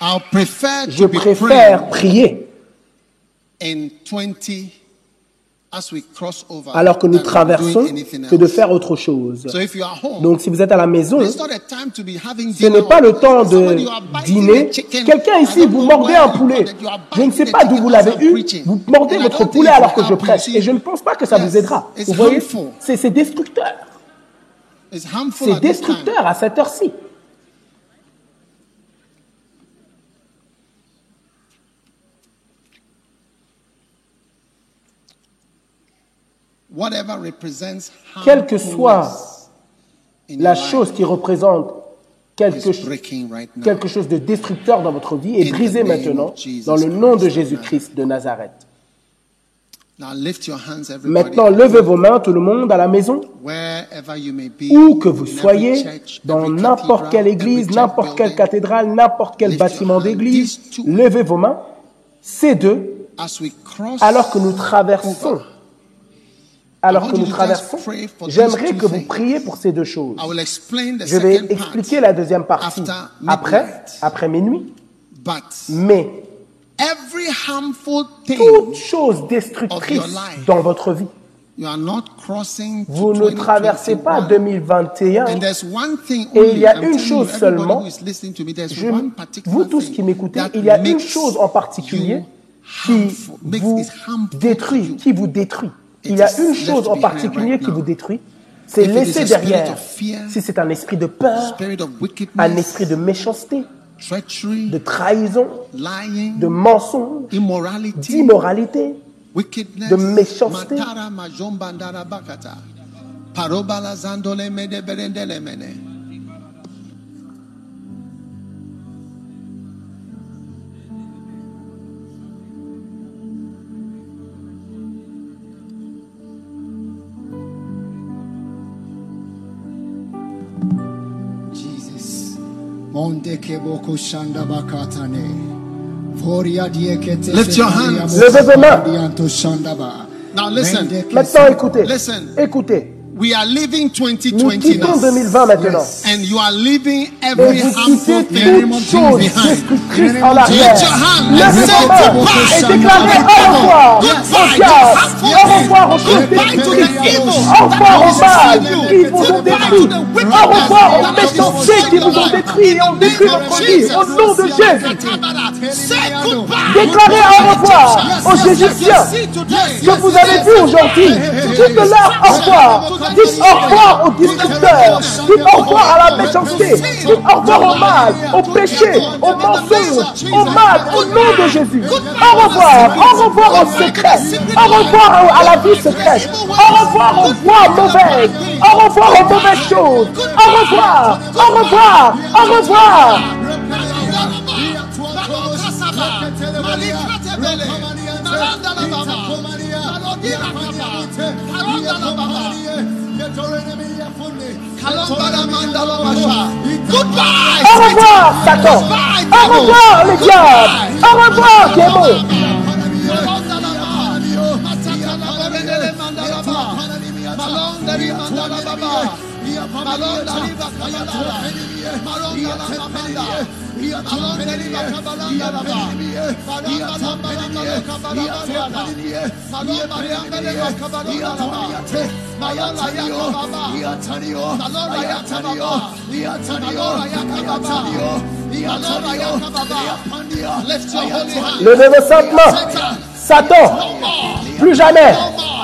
D: I'll prefer
B: Je
D: to
B: préfère prier
D: in 20 as we cross over
B: alors que nous traversons que de faire autre chose. Donc si vous êtes à la maison, ce n'est pas le temps de dîner. Quelqu'un ici, vous mordez un poulet. Je ne sais pas d'où vous l'avez eu. Vous mordez votre poulet alors que je prêche. Et je ne pense pas que ça vous aidera. Vous voyez. C'est destructeur. C'est destructeur à cette heure-ci. Quelle que soit La chose qui représente quelque, chose de destructeur dans votre vie est
D: In the
B: brisé
D: name
B: maintenant dans le nom de
D: Christ.
B: Jésus-Christ de Nazareth. Maintenant, levez vos mains, tout le monde, à la maison, où que vous soyez, dans n'importe quelle église, n'importe quelle cathédrale, n'importe quel bâtiment d'église, levez vos mains, ces deux, alors que nous traversons, alors que nous traversons, j'aimerais que vous priez pour ces deux choses.
D: I will explain the
B: Je vais expliquer la deuxième partie après, après minuit,
D: But
B: mais
D: every harmful thing
B: toute chose destructrice dans votre vie, vous ne traversez pas
D: 2021.
B: 2021.
D: And there's one thing
B: Et il y a une chose seulement, Je- vous tous qui m'écoutez, il y a une chose en particulier qui vous détruit, qui vous détruit. Il y a une chose en particulier qui vous détruit, c'est laisser derrière, si c'est un esprit de peur, un esprit de méchanceté, de trahison, de mensonge, d'immoralité, de méchanceté.
D: Lift your hands.
B: Levez vos mains.
D: Now listen,
B: Maintenant écoutez,
D: Listen.
B: écoutez,
D: we are living
B: nous
D: 2020
B: quittons
D: now.
B: 2020 maintenant.
D: And you are leaving every
B: vous
D: harmful thing behind. Lift your hand. Say goodbye.
B: au revoir
D: Goodbye.
B: aux
D: Goodbye to the evil that you.
B: qui vous ont détruit,
D: to the
B: au
D: wickedness
B: revoir aux
D: that is
B: méchancetés qui vous ont
D: in
B: détruit et ont détruit votre vie. Au nom de Jésus. Déclarez au revoir aux Égyptiens que vous avez vus aujourd'hui. Dites-leur au revoir. Dites au revoir aux destructeurs. Dites au revoir à la méchanceté. Dites au revoir au mal, au péché, au mensonge, au mal, au nom de Jésus. Au revoir. Au revoir au secret. Au revoir à la vie secrète. Au revoir aux voies mauvaises. Au revoir aux mauvaises choses. Au revoir. Au revoir. Au revoir. Au revoir, Satan. Au revoir, le diable. Au revoir, démon.
D: Lift your holy hand.
B: Levez vos. Satan, plus jamais,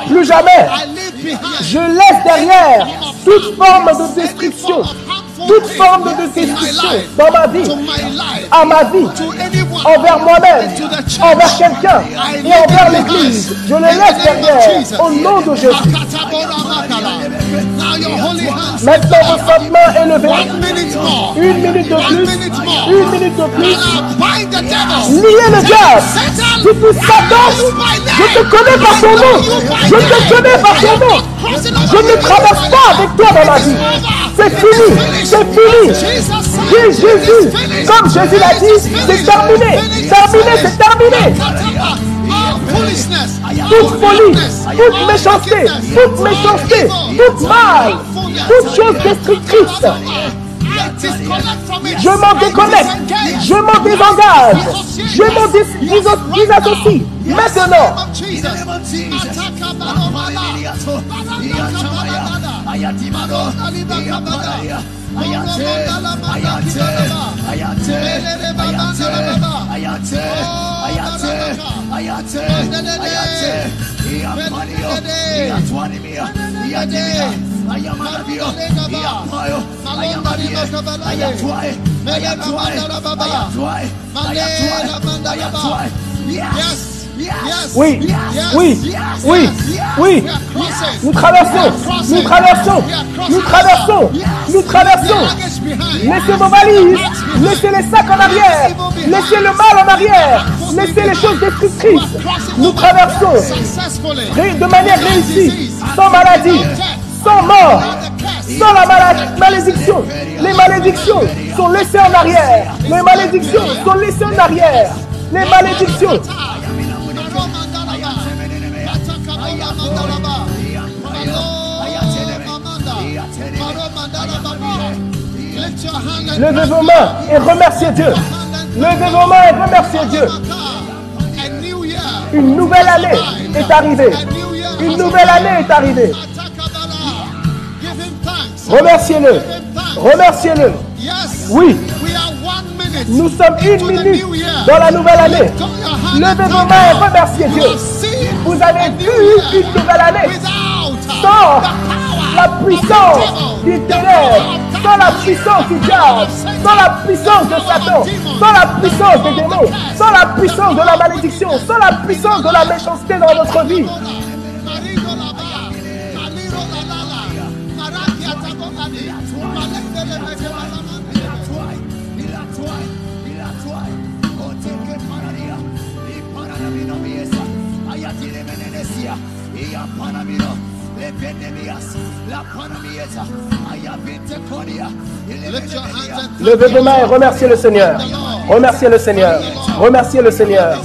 B: plus jamais, je laisse derrière toute forme de destruction, toute forme de destruction dans ma vie, à ma vie, envers moi-même, envers quelqu'un et envers l'Église. Je le laisse derrière au nom de Jésus. Maintenant.
D: One minute more.
B: Une minute de plus. Une minute de plus. Liez le diable.
D: Satan.
B: Dites Satan, je te connais par ton nom. Je te connais par ton nom. Je ne traverse pas avec toi dans ma vie. C'est fini, c'est fini. Jésus, comme Jésus l'a dit, c'est terminé. Terminé, c'est terminé. Toute folie, toute méchanceté, toute méchanceté, toute mal, toute chose destructrice.
D: Je m'en déconnecte. Je m'en désengage. Je m'en ayate ayate ayate ayate.
G: Iyapanio iyatwanimia iyadimia ayamanabio iyapayo ayamabie
D: ayatwae
G: ayatwae ayatwae ayatwae ayatwae yes.
D: Oui, oui, oui, oui. Nous traversons, nous traversons, nous traversons, nous traversons. Laissez vos valises, laissez les sacs en arrière, laissez le mal en arrière, laissez les choses destructrices. Nous traversons. de manière réussie, sans maladie, sans mort, sans la malédiction. Les malédictions sont laissées en arrière. Les malédictions sont laissées en arrière. Les malédictions. Levez vos mains et remerciez Dieu. Levez vos mains et remerciez Dieu. Une nouvelle année est arrivée. Une nouvelle année est arrivée. Remerciez-le. Remerciez-le. Oui. Nous sommes une minute dans la nouvelle année. Levez vos mains et remerciez Dieu. Vous avez vu une nouvelle année sans la puissance du ténèbre, sans la puissance du diable, sans la puissance de Satan, sans la puissance des démons, sans la puissance de la malédiction, sans la puissance de la méchanceté dans notre vie. Levez vos mains et remerciez le Seigneur. Remerciez le Seigneur. Remerciez le Seigneur.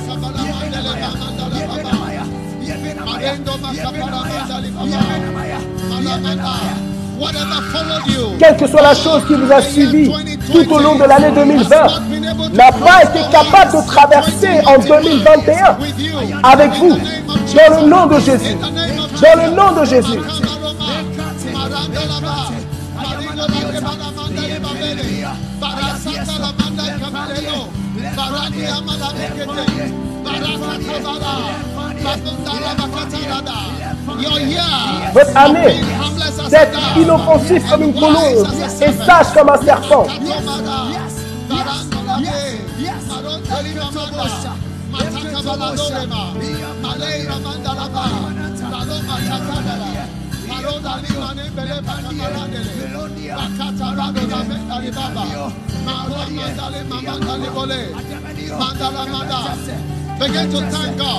D: Quelle que soit la chose qui vous a suivi tout au long de l'année 2020, n'a pas été capable de traverser en 2021 avec vous. Dans le nom de Jésus. Dans le nom de Jésus. Votre année d'être inoffensif comme une colombe et sage comme un serpent.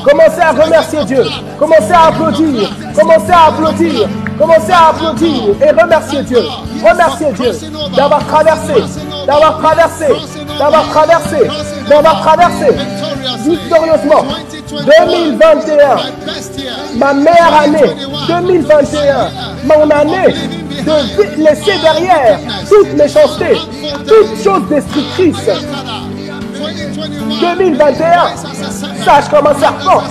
D: Commencez à remercier Dieu. Commencez à applaudir. Commencez à applaudir. Commencez à applaudir et remercier Dieu. Remerciez Dieu d'avoir traversé, d'avoir traversé, d'avoir traversé, d'avoir traversé victorieusement 2021, ma meilleure année, 2021, mon année de laisser derrière toute méchanceté, toute chose destructrice. 2021, sage comme un serpent,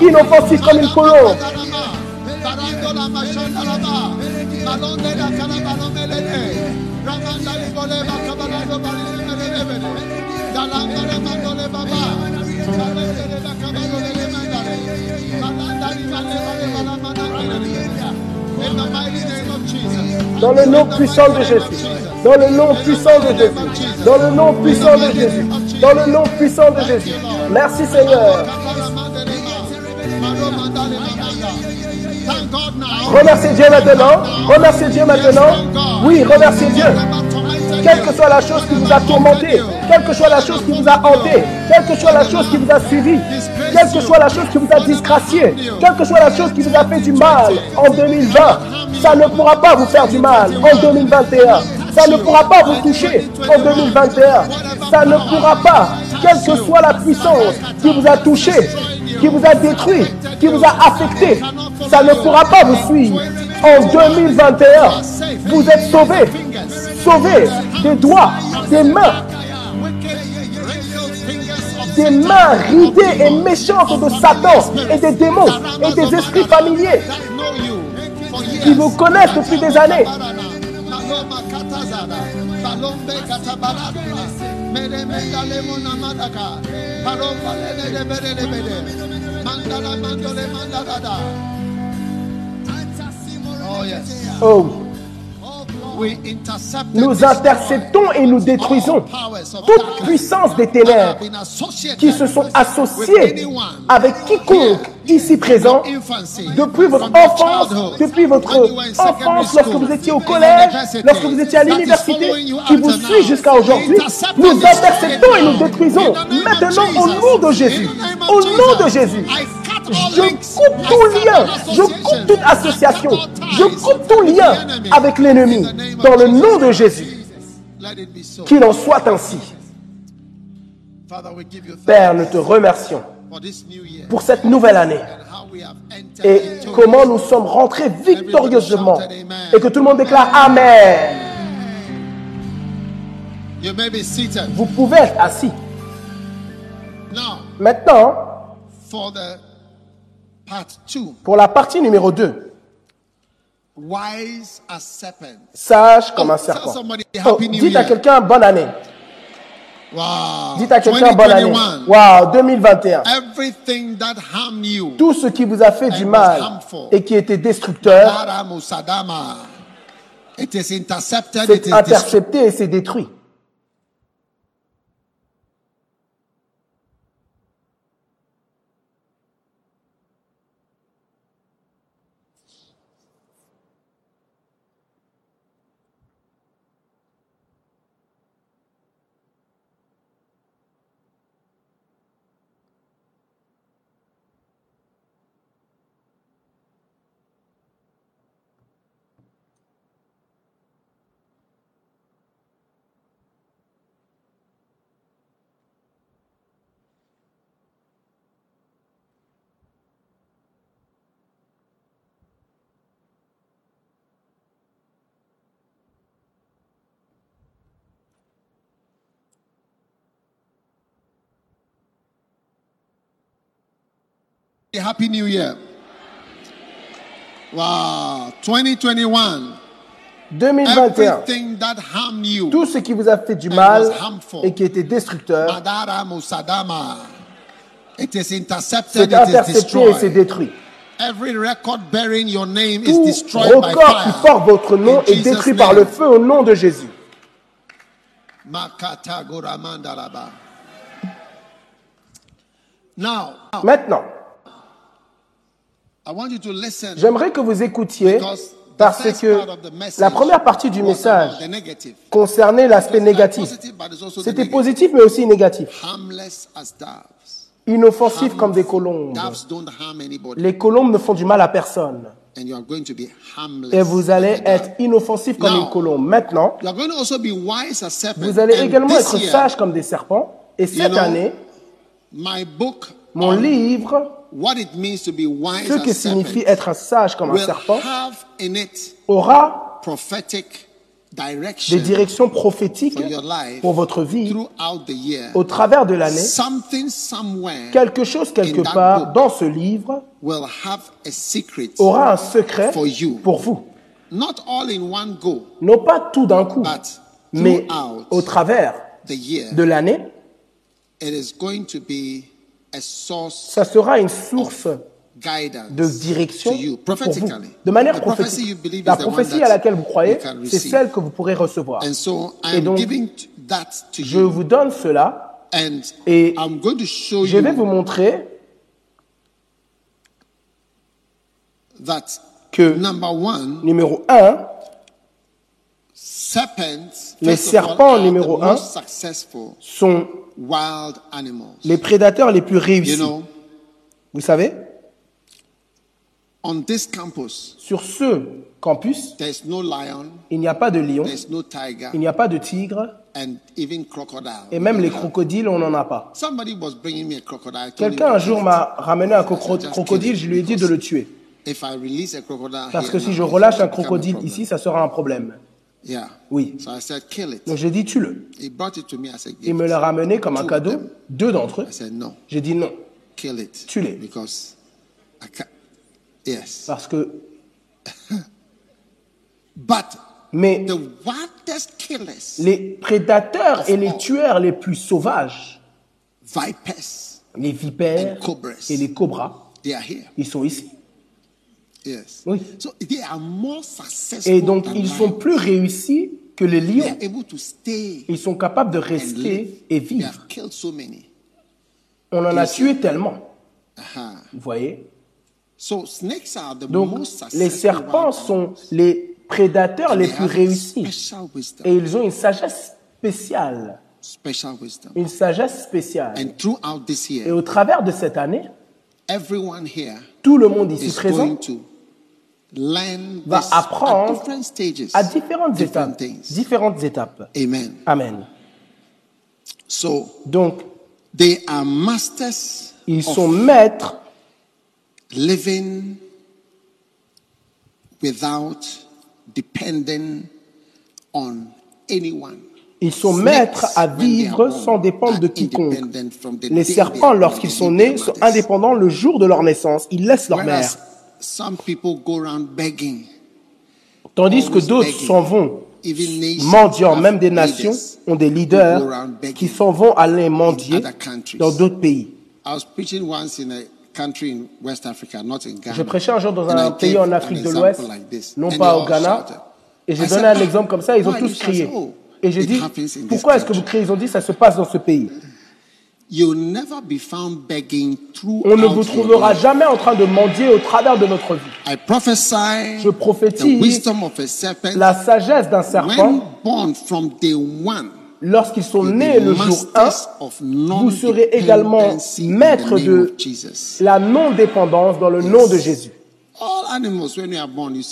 D: inoffensif comme une colombe. Dans le nom puissant de Jésus. Dans le nom puissant de Jésus. Dans le nom puissant de Jésus. Dans le nom puissant de Jésus. Merci Seigneur. Remerciez Dieu maintenant. Remerciez Dieu maintenant. Oui, remerciez Dieu. Quelle que soit la chose qui vous a tourmenté, quelle que soit la chose qui vous a hanté, quelle que soit la chose qui vous a suivi, quelle que soit la chose qui vous a disgracié, quelle que soit la chose qui vous a fait du mal en 2020, ça ne pourra pas vous faire du mal en 2021. Ça ne pourra pas vous toucher en 2021. Ça ne pourra pas, quelle que soit la puissance qui vous a touché, qui vous a détruit, qui vous a affecté, ça ne pourra pas vous suivre en 2021. Vous êtes sauvés.
B: sauver des doigts, des mains, des mains ridées et méchantes de Satan et des démons et des esprits familiers qui vous connaissent depuis des années.
D: Loma Katazada, Palombe Katabalada, Meremenda Lemona Madaka, Palomba Lele Bere Bere, Mandala Mandole Mandalada.
B: Oh,
D: yes. Oh.
B: Nous interceptons et nous détruisons toute puissance des ténèbres qui se sont associés avec quiconque ici présent depuis votre enfance, depuis votre enfance, lorsque vous étiez au collège, lorsque vous étiez à l'université, qui vous suit jusqu'à aujourd'hui, nous interceptons et nous détruisons maintenant au nom de Jésus. Au nom de Jésus. Je coupe tout lien, je coupe toute association, je coupe tout lien avec l'ennemi dans le nom de Jésus. Qu'il en soit ainsi. Père, nous te remercions pour cette nouvelle année et comment nous sommes rentrés victorieusement et que tout le monde déclare Amen. Vous pouvez être assis. Maintenant,
D: for the part two,
B: pour la partie numéro 2,
D: wise as serpent.
B: sage comme
D: Oh,
B: un serpent. Oh, dites à quelqu'un bonne année.
D: Wow.
B: Dites à quelqu'un bonne année.
D: 2021.
B: Wow, 2021.
D: Everything that harmed you.
B: Tout ce qui vous a fait du mal et qui était destructeur, c'est intercepté et c'est détruit.
D: Happy New Year. Wow. 2021.
B: 2021.
D: Everything that harmed you.
B: Tout ce qui vous a fait du mal et qui était destructeur,
D: is
B: c'est
D: is
B: intercepté et c'est
D: destroyed.
B: détruit.
D: Every record bearing your name is
B: Tout
D: destroyed by
B: record qui
D: fire.
B: porte votre nom est détruit par le feu au nom de Jésus. Maintenant,
D: I want you to listen.
B: J'aimerais que vous écoutiez
D: Because the
B: parce que
D: part of the message
B: la première partie du message concernait l'aspect négatif.
D: Positive, but it's also the
B: C'était
D: negative.
B: positif mais aussi négatif. Inoffensif comme des colombes. Les colombes ne font du mal à personne.
D: And you are going to be harmless.
B: Et vous allez être inoffensif comme une colombe. Maintenant, vous allez
D: And
B: également être sage comme des serpents. Et cette année,
D: My book,
B: mon
D: on
B: livre,
D: what it means to be wise
B: ce que signifie être un sage comme un serpent, aura des directions prophétiques pour votre vie au travers de l'année. Quelque chose quelque part dans ce livre aura un secret pour vous. Non pas tout d'un coup, mais au travers de l'année, ça sera une source de direction pour vous. De manière prophétique. La prophétie à laquelle vous croyez, c'est celle que vous pourrez recevoir. Et donc, Je vous donne cela et
D: I'm going to show
B: je vais vous
D: you
B: montrer que,
D: number one,
B: numéro 1,
D: serpents
B: Les serpents, numéro un, sont. Les prédateurs les plus
D: You
B: réussis.
D: know,
B: Vous savez,
D: on this campus,
B: sur ce campus,
D: there's no lion,
B: il n'y a pas de lion,
D: there's no tiger,
B: il n'y a pas de tigre,
D: and even crocodile.
B: et même les crocodiles, on n'en a pas. Quelqu'un un jour m'a ramené un crocodile, je lui ai dit de le tuer.
D: it. If I release a crocodile
B: Parce que si je relâche un crocodile ici, ça sera un problème.
D: Yeah.
B: Oui.
D: So I said, kill it.
B: Donc j'ai dit tue-le.
D: He brought it to me as a
B: Il me l'a ramené comme un cadeau, deux d'entre eux.
D: I said, no,
B: J'ai dit non,
D: kill it.
B: Tue-les.
D: Because I can't. Yes.
B: parce que...
D: But
B: Mais
D: the killers,
B: les prédateurs et les tueurs les plus sauvages,
D: vipers,
B: les vipères
D: and cobras,
B: et les cobras,
D: they are here.
B: ils sont ici.
D: Yes.
B: Oui.
D: So they are more successful.
B: Et donc ils sont plus réussis que les
D: They
B: lions.
D: are able to stay
B: Ils sont capables de rester et
D: They
B: vivre.
D: have killed so many.
B: On en a tué tellement, vous voyez?
D: So snakes are the
B: Donc
D: most successful.
B: les serpents sont les prédateurs les
D: They
B: plus
D: have
B: réussis. Et ils ont une sagesse spéciale.
D: Special wisdom.
B: Une sagesse spéciale.
D: And throughout this
B: Et
D: year,
B: au travers de cette année,
D: everyone here
B: tout le monde ici présent va apprendre
D: different stages,
B: à différentes
D: different
B: étapes.
D: things.
B: Différentes étapes.
D: Amen.
B: Amen.
D: So
B: Donc,
D: they are masters
B: ils sont maîtres
D: living without depending on anyone.
B: Ils sont maîtres à
D: when they are
B: vivre
D: born,
B: sans dépendre
D: are
B: de quiconque. Les serpents, lorsqu'ils sont nés,
D: their
B: sont indépendants le jour de leur naissance. Ils laissent leur mère.
D: Whereas some people go around begging.
B: Tandis que d'autres s'en vont mendiants, même des nations, ont des leaders qui s'en vont aller mendier dans d'autres pays.
D: I was preaching once in a country in West Africa, not in Ghana.
B: Je prêchais un jour dans un pays en Afrique de l'Ouest, non pas au Ghana, et j'ai donné un exemple comme ça, ils ont tous crié. Et j'ai
D: it
B: dit, pourquoi est-ce que vous criez? Ils ont dit, ça se passe dans ce pays. On ne vous trouvera jamais en train de mendier au travers de notre vie.
D: I prophesy
B: Je
D: the
B: prophétise
D: wisdom of a serpent
B: la sagesse d'un
D: when
B: serpent
D: born from day one.
B: lorsqu'ils sont nés le jour 1.
D: masters of
B: Vous serez également maître de la non-dépendance dans le nom de Jésus.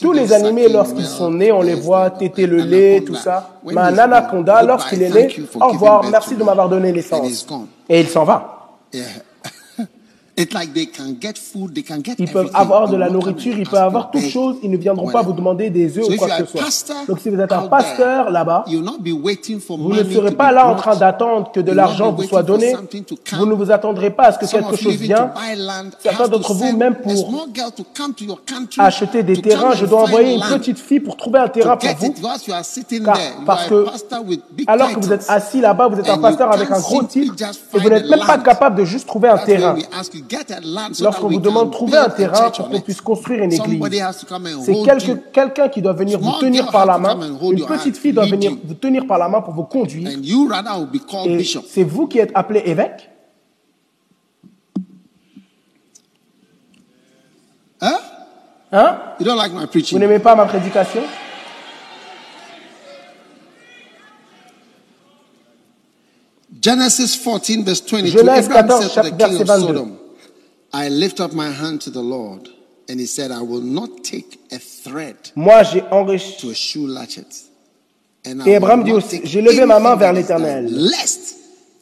B: Tous les animés, lorsqu'ils sont nés, on les voit téter le lait, tout ça. Mais un anaconda, lorsqu'il est né, au revoir, merci de m'avoir donné naissance. Et il s'en va.
D: Yeah. It's like they can get food, they can get
B: Ils peuvent avoir de la nourriture, ils peuvent avoir toutes
D: beg,
B: choses, ils ne viendront pas vous demander des œufs
D: So
B: ou quoi que ce soit. Donc si vous êtes un pasteur là-bas,
D: you'll not be waiting for
B: vous ne serez pas là en train d'attendre que de l'argent vous soit donné. Vous ne vous attendrez pas à ce que quelque chose vienne. Certains d'entre vous, même pour acheter des terrains, je dois envoyer une petite fille pour trouver un terrain pour vous. Car- parce que alors que vous êtes assis là-bas, vous êtes un pasteur avec un gros titre et vous n'êtes même pas capable de juste trouver un terrain. Lorsqu'on vous demande de trouver un terrain pour
D: on
B: qu'on puisse construire une église, c'est quelqu'un qui doit venir vous tenir par la main. Une petite fille doit venir vous tenir par la main pour vous conduire. Et c'est vous qui êtes appelé évêque? Hein?
D: You don't like my
B: Vous
D: preaching?
B: n'aimez pas ma prédication?
D: Genesis 14, verse 22.
B: Genèse
D: Abraham
B: 14,
D: said to the
B: verset
D: king of
B: 22.
D: I lift up my hand to the Lord. And he said, I will not take a thread
B: Moi, j'ai enrichi.
D: to a shoe latchet. And I
B: Et
D: will
B: Abraham dit
D: not
B: aussi,
D: take
B: j'ai levé ma main
D: anything
B: vers
D: thine,
B: l'Éternel.
D: Lest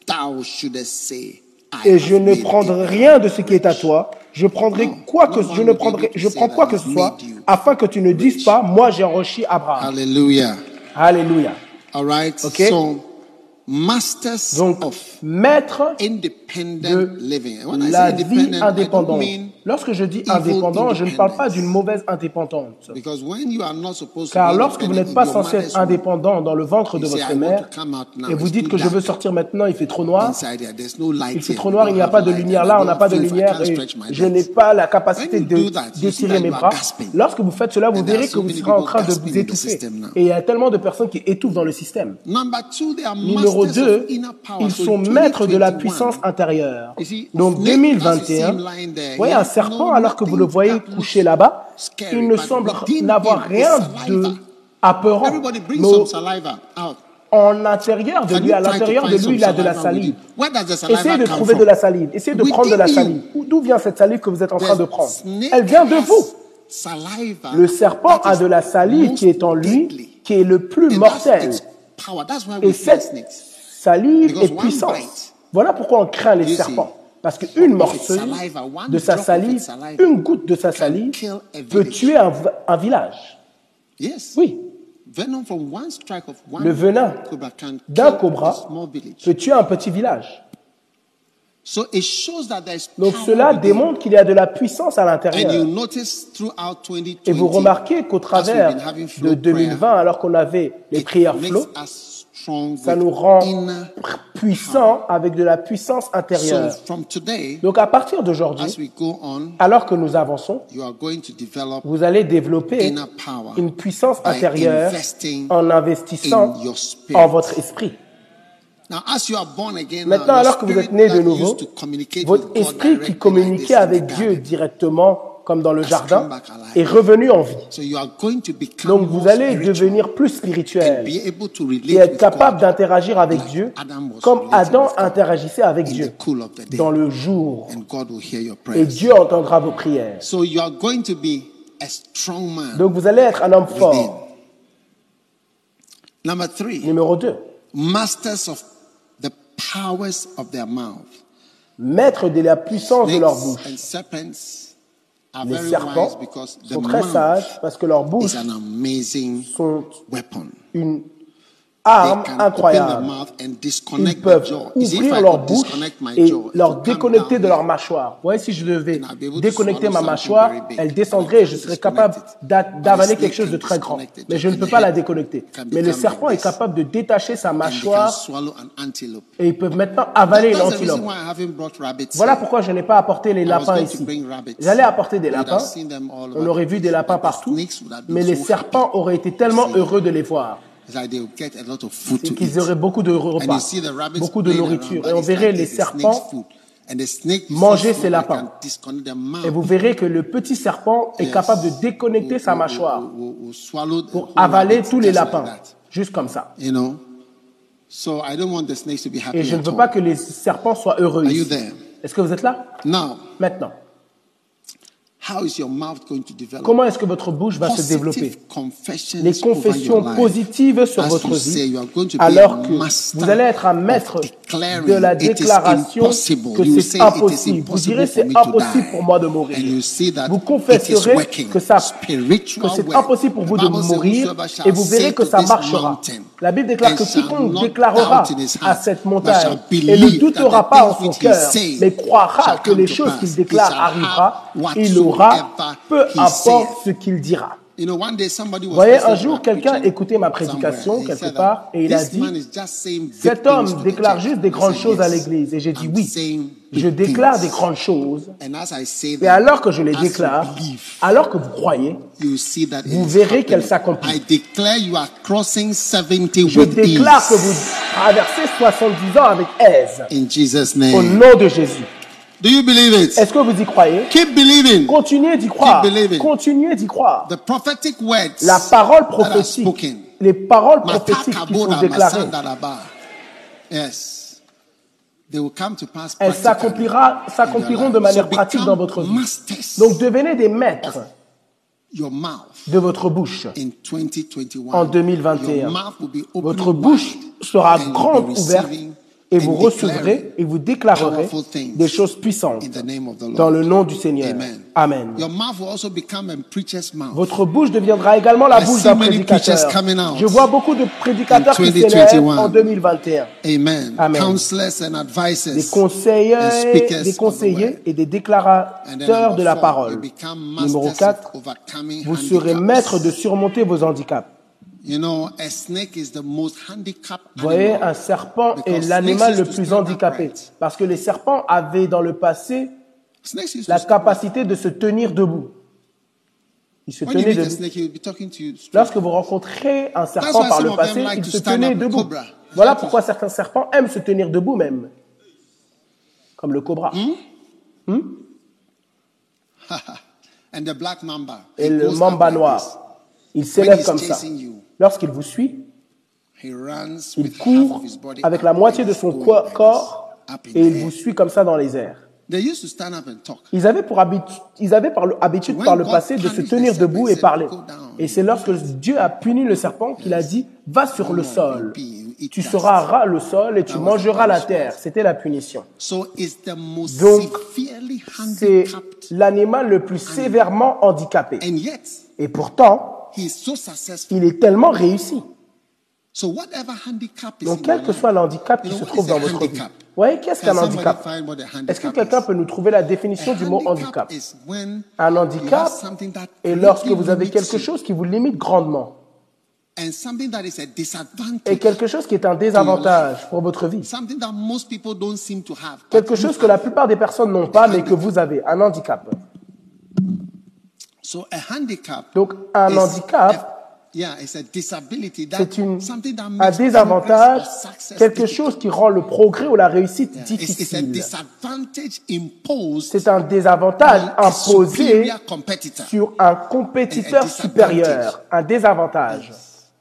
D: thou shouldest say, I
B: Et
D: have
B: je ne
D: made
B: prendrai
D: thee
B: rien de ce qui est à toi. Je prendrai
D: Non,
B: quoi que je ne prendrai, je prends quoi que ce soit, afin que tu ne dises pas, moi j'ai enrichi Abraham.
D: Hallelujah.
B: Alléluia.
D: All right.
B: Okay.
D: So, masters
B: Donc,
D: of
B: maître
D: independent
B: de
D: living. When I
B: la
D: say
B: vie
D: independent, I don't
B: indépendante. Lorsque je dis indépendant, je ne parle pas d'une mauvaise indépendance.
D: Because when you are not supposed
B: Car lorsque vous n'êtes pas censé être indépendant dans le ventre de votre
D: "I want
B: mère, et vous dites
D: too
B: que je veux sortir maintenant, il fait trop noir, il fait trop noir, il n'y a pas de lumière là, on n'a pas de lumière et je
D: legs."
B: n'ai pas la capacité de d'étirer mes bras. Lorsque vous faites cela, vous verrez que vous serez en train de vous étouffer. Et il y a tellement de personnes qui étouffent dans le système. Numéro
D: masters
B: 2,
D: of inner power.
B: ils
D: So
B: sont maîtres de la
D: 2021,
B: puissance intérieure. Donc
D: snake, as you see
B: 2021,
D: him lying there,
B: voyez un serpent alors que vous le voyez couché là-bas, il ne semble n'avoir rien de
D: bring
B: Mais en intérieur de lui, à l'intérieur de lui, il a de la salive.
D: you? Where does the saliva
B: Essayez de trouver de la salive. Essayez de prendre de la salive. Où- D'où vient cette salive que vous êtes en train de
D: The
B: prendre Elle vient de
D: has
B: vous. Le serpent a de la salive qui est en lui, qui est le plus mortel. Et cette salive est puissante. Voilà pourquoi on craint les serpents. Parce qu'une morceuse de sa salive, une goutte de sa salive peut tuer un, un village. Oui. Le venin d'un cobra peut tuer un petit village.
D: So it shows that there's
B: Donc cela démontre qu'il y a de la puissance à l'intérieur.
D: notice throughout 2020,
B: Et vous remarquez qu'au travers de 2020, alors qu'on avait les prières
D: strong
B: ça nous rend puissants avec de la puissance intérieure. Donc à partir d'aujourd'hui, alors que nous avançons, vous allez développer une puissance intérieure en investissant en votre esprit.
D: Now, as you are born again,
B: Maintenant, alors que vous êtes né de nouveau, votre esprit qui communiquait avec Dieu directement, comme dans le jardin, est revenu en vie.
D: So you are going to become
B: Donc vous allez devenir plus spirituel et être capable d'interagir avec Dieu comme Adam interagissait avec Dieu dans le jour. Et. Dieu entendra vos prières. Donc vous allez être un homme fort.
D: Number three,
B: Numéro 2.
D: masters of the powers of their mouth.
B: Maître de la puissance de leur bouche.
D: Snakes and serpents are
B: Les serpents
D: wise because the
B: sont très sages parce que leurs bouches
D: is an amazing
B: sont
D: weapon.
B: une arme incroyable. Ils peuvent ouvrir leur bouche et leur déconnecter de leur mâchoire. Vous voyez, si je devais déconnecter ma mâchoire, elle descendrait et je serais capable d'avaler quelque chose de très grand. Mais je ne peux pas la déconnecter. Mais le serpent est capable de détacher sa mâchoire et ils peuvent maintenant avaler une
D: That's the
B: antilope.
D: reason why I haven't brought rabbits
B: Voilà pourquoi je n'ai pas apporté les lapins ici. J'allais apporter des lapins. On aurait vu des lapins partout. Mais les serpents auraient été tellement heureux de les voir.
D: To
B: qu'ils auraient beaucoup de repas, beaucoup de nourriture. Et on verrait les serpents manger ces lapins. Et vous verrez que le petit serpent est capable de déconnecter sa mâchoire pour avaler tous les lapins. Juste comme ça. Et je ne veux pas que les serpents soient heureux? Est-ce que vous êtes là? Maintenant.
D: how is your mouth going to develop?
B: Comment est-ce que votre bouche va se développer? Les confessions positives sur votre vie, alors que vous allez être un maître de la déclaration que c'est impossible. Vous direz c'est impossible pour moi de mourir. Vous confesserez que, ça, que c'est impossible pour vous de mourir
D: "Whosoever shall
B: et vous verrez que ça marchera. La Bible déclare que quiconque déclarera à cette montagne et ne doutera pas en son cœur, mais croira que les choses qu'il déclare
D: have
B: il aura, peu importe ce qu'il dira. Vous voyez, un jour, quelqu'un écoutait ma prédication quelque part et il a dit Cet homme déclare juste des grandes choses à l'église. Et j'ai dit oui, je déclare des grandes choses. Et alors que je les déclare, alors que vous croyez, vous verrez qu'elle
D: happening.
B: s'accomplit.
D: I declare you are crossing 70
B: je déclare que vous traversez 70 ans avec aise. Au nom de Jésus.
D: Do you believe it?
B: Est-ce que vous y croyez?
D: Keep believing.
B: Continuez d'y croire.
D: Keep believing.
B: Continuez d'y croire.
D: The prophetic words
B: La parole
D: that are
B: prophétique,
D: spoken.
B: les paroles prophétiques qui sont déclarées.
D: Yes. They will come to pass
B: elles s'accompliront
D: your
B: de manière
D: So
B: pratique dans votre vie. Donc devenez des maîtres
D: your mouth
B: de votre bouche.
D: in 2021.
B: En 2021.
D: Your mouth will be open
B: Votre bouche sera grande ouverte et vous recevrez et vous déclarerez des choses puissantes dans le nom du Seigneur.
D: Amen.
B: Amen.
D: Your mouth will also become a preacher's mouth.
B: Votre bouche deviendra également la bouche d'un prédicateur. Je vois beaucoup de prédicateurs qui
D: 2021.
B: s'élèvent en 2021.
D: Amen.
B: Amen. Des conseillers, des conseillers et des déclarateurs de la parole. Numéro
D: masters
B: 4,
D: of overcoming
B: vous serez maître de surmonter vos handicaps. Vous voyez, un serpent est l'animal le plus handicapé. Parce que les serpents avaient dans le passé la capacité de se tenir debout. Ils se
D: a
B: debout. Lorsque vous rencontrez un serpent par le passé, il se tenait debout. Voilà pourquoi certains serpents aiment se tenir debout même. Comme le cobra.
D: Hmm? Mamba.
B: Et le mamba noir. Il s'élève comme ça. Lorsqu'il vous suit, il court avec la moitié de son corps et il vous suit comme ça dans les airs. Ils avaient pour habitude, ils avaient par le- habitude par le passé de se tenir debout et parler. Et c'est lorsque Dieu a puni le serpent qu'il a dit, va sur le sol. Tu seras ras le sol et tu mangeras la terre. C'était la punition. Donc, C'est l'animal le plus sévèrement handicapé.
D: And yet,
B: Et pourtant, Il est tellement réussi. Donc, quel que soit l'handicap qui se trouve dans votre vie. voyez, qu'est-ce qu'un handicap? Est-ce que quelqu'un peut nous trouver la définition du mot handicap Un handicap est lorsque vous avez quelque chose qui vous limite grandement. Et quelque chose qui est un désavantage pour votre vie. Quelque chose que la plupart des personnes n'ont pas mais que vous avez, un handicap.
D: So a handicap
B: Donc un
D: is
B: handicap,
D: yeah,
B: c'est un désavantage, quelque chose qui rend le progrès ou la réussite
D: Yeah,
B: difficile. C'est un désavantage
D: on a
B: imposé sur un compétiteur
D: A- a
B: supérieur, un désavantage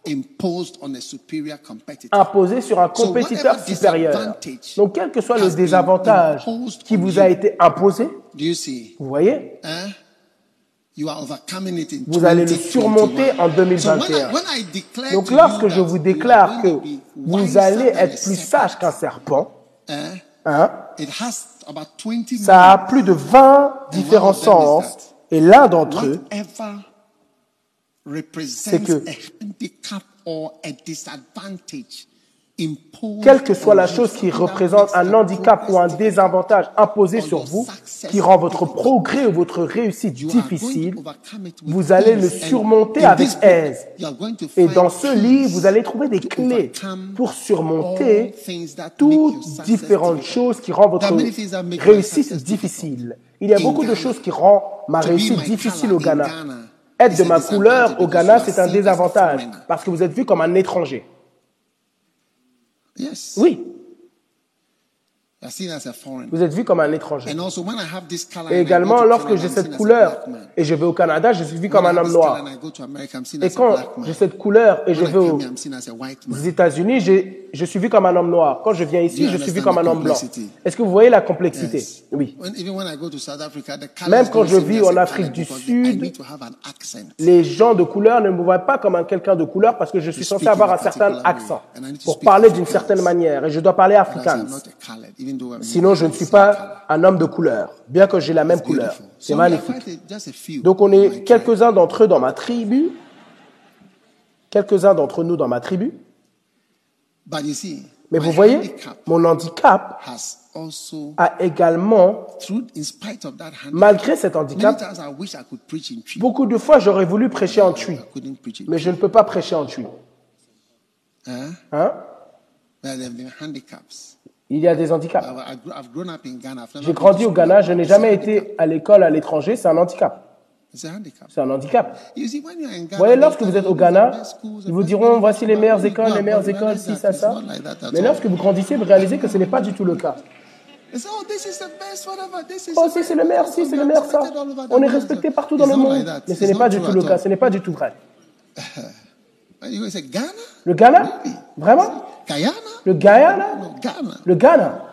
D: imposed on a superior competitor.
B: imposé sur un compétiteur supérieur. Donc quel que soit le désavantage qui vous a été imposé, vous voyez,
D: Hein? You are overcoming it in
B: vous allez le
D: 2021.
B: surmonter en
D: So when
B: 2021.
D: I, when I declare
B: Donc lorsque je vous déclare
D: are
B: que vous allez être plus sage qu'un serpent,
D: hein,
B: hein,
D: it has about 20
B: ça a plus de 20 différents sens et l'un d'entre eux, c'est que- quelle que soit la chose qui représente un handicap ou un désavantage imposé sur vous, qui rend votre progrès ou votre réussite difficile, vous allez le surmonter avec aise. Et dans ce livre, vous allez trouver des clés pour surmonter toutes différentes choses qui rendent votre réussite difficile. Il y a beaucoup de choses qui rendent ma réussite difficile au Ghana. Être de ma couleur au Ghana, c'est un désavantage parce que vous êtes vu comme un étranger.
D: Yes.
B: Oui, vous êtes vu comme un étranger.
D: And also when I have this color
B: Et également, lorsque j'ai cette couleur et je vais au Canada, je suis vu comme un homme noir. Et quand j'ai cette couleur et je vais aux. États-Unis, j'ai- je suis vu comme un homme noir. Quand je viens ici,
D: you
B: je suis vu comme un homme blanc. Est-ce que vous voyez la complexité? Oui.
D: When, even when I go to South Africa, the colors
B: Même quand je vis en Afrique du Sud,
D: need to have an accent.
B: Les gens de couleur ne me voient pas comme un quelqu'un de couleur parce que je suis
D: To
B: censé avoir
D: in a
B: un certain accent pour parler d'une certaine manière et je dois parler
D: Otherwise,
B: afrikaans.
D: I'm not a colored, even though I'm
B: Sinon, je ne suis pas un homme de couleur, bien que j'ai la même couleur. C'est magnifique. Donc on
D: in my
B: est quelques-uns d'entre eux dans ma tribu, quelques-uns d'entre nous dans ma tribu. Mais vous voyez, mon handicap a également, malgré cet handicap, beaucoup de fois j'aurais voulu prêcher en tui, mais je ne peux pas prêcher en tui. Hein?
D: Handicaps.
B: Il y a des handicaps. J'ai grandi au. Ghana, je n'ai jamais été à l'école à l'étranger, c'est un handicap. C'est un handicap. Vous voyez, lorsque vous êtes au Ghana, ils vous diront voici les meilleures écoles, les meilleures écoles, ci, ça, ça. Mais lorsque vous grandissez, vous réalisez que ce n'est pas du tout le cas.
D: Oh,
B: Oh, si, c'est le meilleur, si, c'est le meilleur, ça. On est respecté partout dans le monde. Mais ce n'est pas du tout le cas, ce n'est pas du tout vrai. Le Ghana? Vraiment? Le Guyana? Le Ghana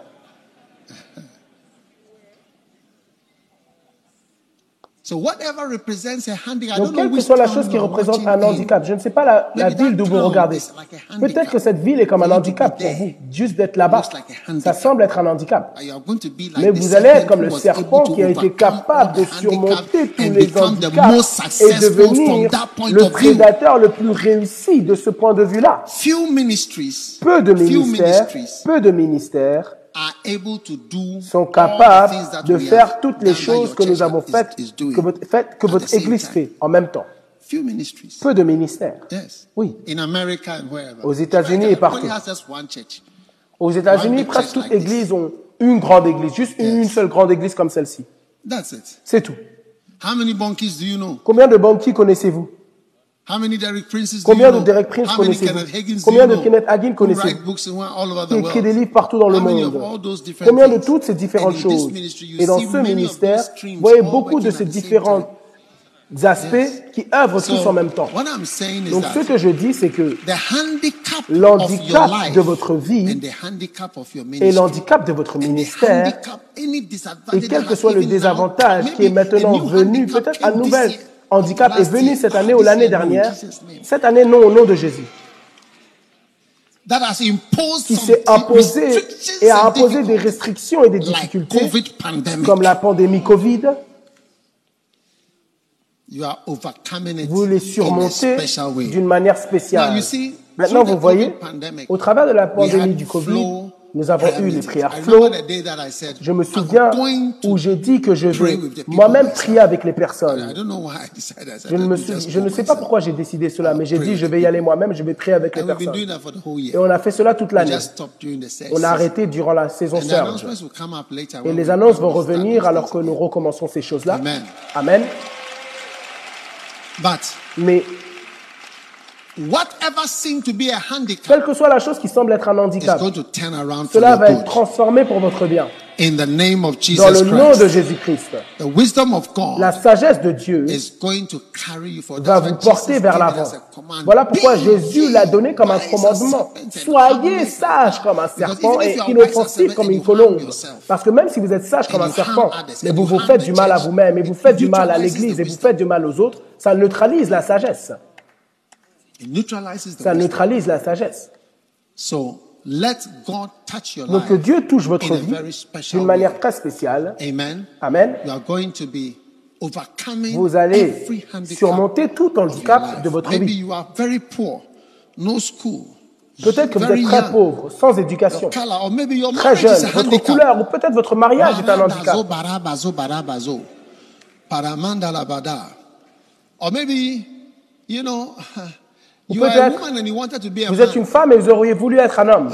D: So whatever represents a handicap, I
B: Donc, quelle que soit la chose qui représente un handicap, je ne sais pas la, ville d'où vous regardez. Peut-être que cette ville est comme un handicap pour vous, juste d'être là-bas. Ça semble être un handicap. Mais vous allez être comme le serpent qui a été capable de surmonter tous les handicaps et devenir le prédateur le plus réussi de ce point de vue-là. Peu de ministères, peu de ministères
D: are able to do
B: sont capables de faire toutes les choses que nous avons faites, que votre, faites- que Église fait en même temps. Peu de ministères. Oui. Aux États-Unis et partout. Aux États-Unis, presque toutes les églises ont une grande église, juste une, seule grande église comme celle-ci. C'est tout.
D: How many donkeys do you know?
B: Combien de banquiers connaissez-vous? Combien de? Derek Prince connaissez-vous? Combien de? Kenneth Hagin connaissez-vous? qui écrit des livres partout dans le monde? Combien de toutes ces différentes choses? Et dans ce ministère, vous voyez beaucoup de ces
D: time.
B: aspects qui œuvrent tous en même temps. Donc ce que je dis, c'est que l'handicap de votre vie et l'handicap de votre ministère Et quel que soit le désavantage qui est maintenant venu, peut-être un
D: came this
B: nouvel
D: year,
B: handicap est venu cette année ou
D: this
B: l'année dernière. Cette année, non, au nom de Jésus.
D: that has imposed
B: Qui s'est imposé
D: restrictions
B: et a
D: and
B: imposé des
D: difficulties,
B: restrictions et des difficultés, comme la pandémie Covid.
D: You are overcoming it
B: vous les surmontez d'une manière
D: Now,
B: spéciale.
D: you see,
B: Maintenant, vous
D: the
B: voyez, au travers de la pandémie du Covid, nous avons eu les prières flow. Je me souviens où j'ai dit que je vais moi-même prier avec les personnes. Je ne, me suis- je ne sais pas pourquoi j'ai décidé cela, mais j'ai dit je vais y aller moi-même, je vais prier avec les personnes. Et on a fait cela toute l'année. On a arrêté durant la saison
D: later
B: Et les annonces vont revenir alors que nous recommençons ces choses-là.
D: Amen.
B: Mais
D: whatever seemed to be a handicap
B: quelle que soit la chose qui semble être un handicap,
D: going to turn around for
B: cela va être transformé pour votre bien.
D: In the name of
B: Dans le
D: Jesus
B: nom de
D: Christ.
B: Jésus-Christ.
D: The wisdom of God
B: La sagesse de Dieu
D: is going to carry you for
B: va
D: that's
B: vous
D: why
B: porter
D: Jesus
B: vers l'avant. Voilà pourquoi Jésus l'a donné comme un commandement. Soyez sages comme un
D: Because
B: serpent et inoffensifs comme une colombe. Parce que même si vous êtes sage comme un serpent, mais vous
D: you
B: vous faites du mal à vous-même, et vous
D: it
B: faites du mal à l'église,
D: the
B: et vous faites du mal aux autres, ça neutralise la sagesse.
D: It neutralizes the
B: Ça neutralise la sagesse.
D: So let God touch your
B: Donc que
D: life.
B: Dieu touche votre vie d'une manière très spéciale.
D: Amen.
B: Amen.
D: You are going to be overcoming
B: Vous allez
D: every
B: surmonter tout handicap de votre
D: Maybe
B: vie.
D: you are very poor, no school.
B: Peut-être que vous êtes très pauvre, sans éducation, très jeune, votre couleur, ou peut-être votre mariage est un handicap.
D: Or maybe, you know, you are a
B: peut-être
D: woman and you wanted to be a
B: Vous êtes une femme et vous auriez voulu être un homme.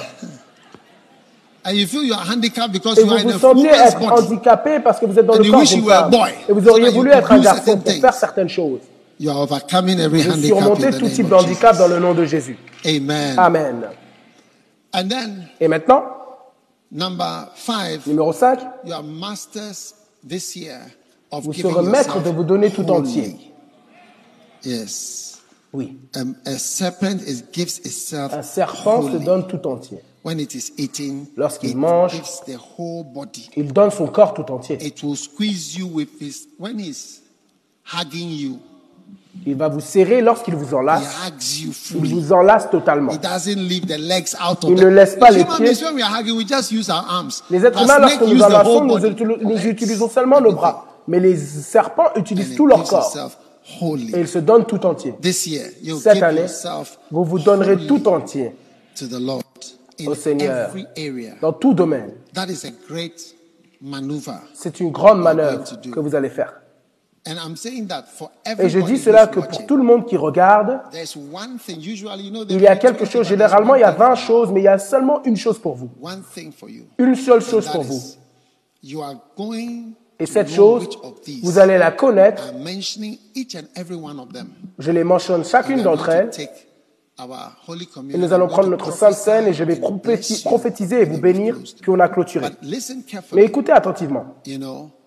D: And you feel you are handicapped because
B: Et
D: you
B: vous
D: are in
B: vous
D: a
B: sentez
D: woman's
B: être
D: body.
B: handicapé parce que vous êtes dans
D: And
B: le
D: you
B: corps
D: wish
B: d'une
D: you were a
B: femme.
D: boy,
B: Et vous
D: so
B: auriez
D: that you
B: voulu
D: could
B: être un
D: do
B: garçon
D: certain
B: pour
D: things.
B: faire certaines choses.
D: You are overcoming every
B: Vous
D: handicap in
B: surmontez
D: the
B: tout
D: name
B: type
D: of
B: de handicap
D: Jesus.
B: dans le nom de Jésus.
D: Amen.
B: Amen.
D: And then
B: Et maintenant,
D: number five,
B: numéro 5,
D: you are masters this year of
B: vous
D: giving
B: serez maître
D: yourself
B: de vous donner tout
D: wholly.
B: entier.
D: Yes.
B: Oui.
D: Um, a serpent is, gives itself
B: Un serpent se donne tout entier.
D: when it is eating.
B: Lorsqu'il
D: it
B: mange,
D: gives the whole body.
B: Il donne son corps tout entier.
D: It will squeeze you with his when he's hugging you.
B: Il va vous serrer lorsqu'il vous enlace. Il vous enlace totalement.
D: He doesn't leave the legs out of
B: Il ne laisse pas
D: As
B: les pieds. Les êtres humains, lorsque nous enlaçons, nous, utilisons seulement nos bras. Mais les serpents utilisent tout leur corps. Et ils se donnent tout entier.
D: This year, you
B: Cette année,
D: yourself
B: vous vous donnerez tout entier
D: to the Lord in
B: au Seigneur
D: every area.
B: dans tout domaine.
D: That is a great maneuver.
B: C'est une grande manœuvre que vous allez faire.
D: And I'm saying that for
B: Et je dis cela que pour tout le monde qui regarde,
D: there's one thing. Usually, you know,
B: il y a quelque chose. Généralement, il y a 20 choses, mais il y a seulement une chose pour vous. Une seule chose pour vous. Et cette chose, vous allez la connaître. Je les mentionne chacune d'entre elles. Et nous allons prendre notre Sainte Seine et je vais prophétiser et vous bénir, puis on a clôturé. Mais écoutez attentivement.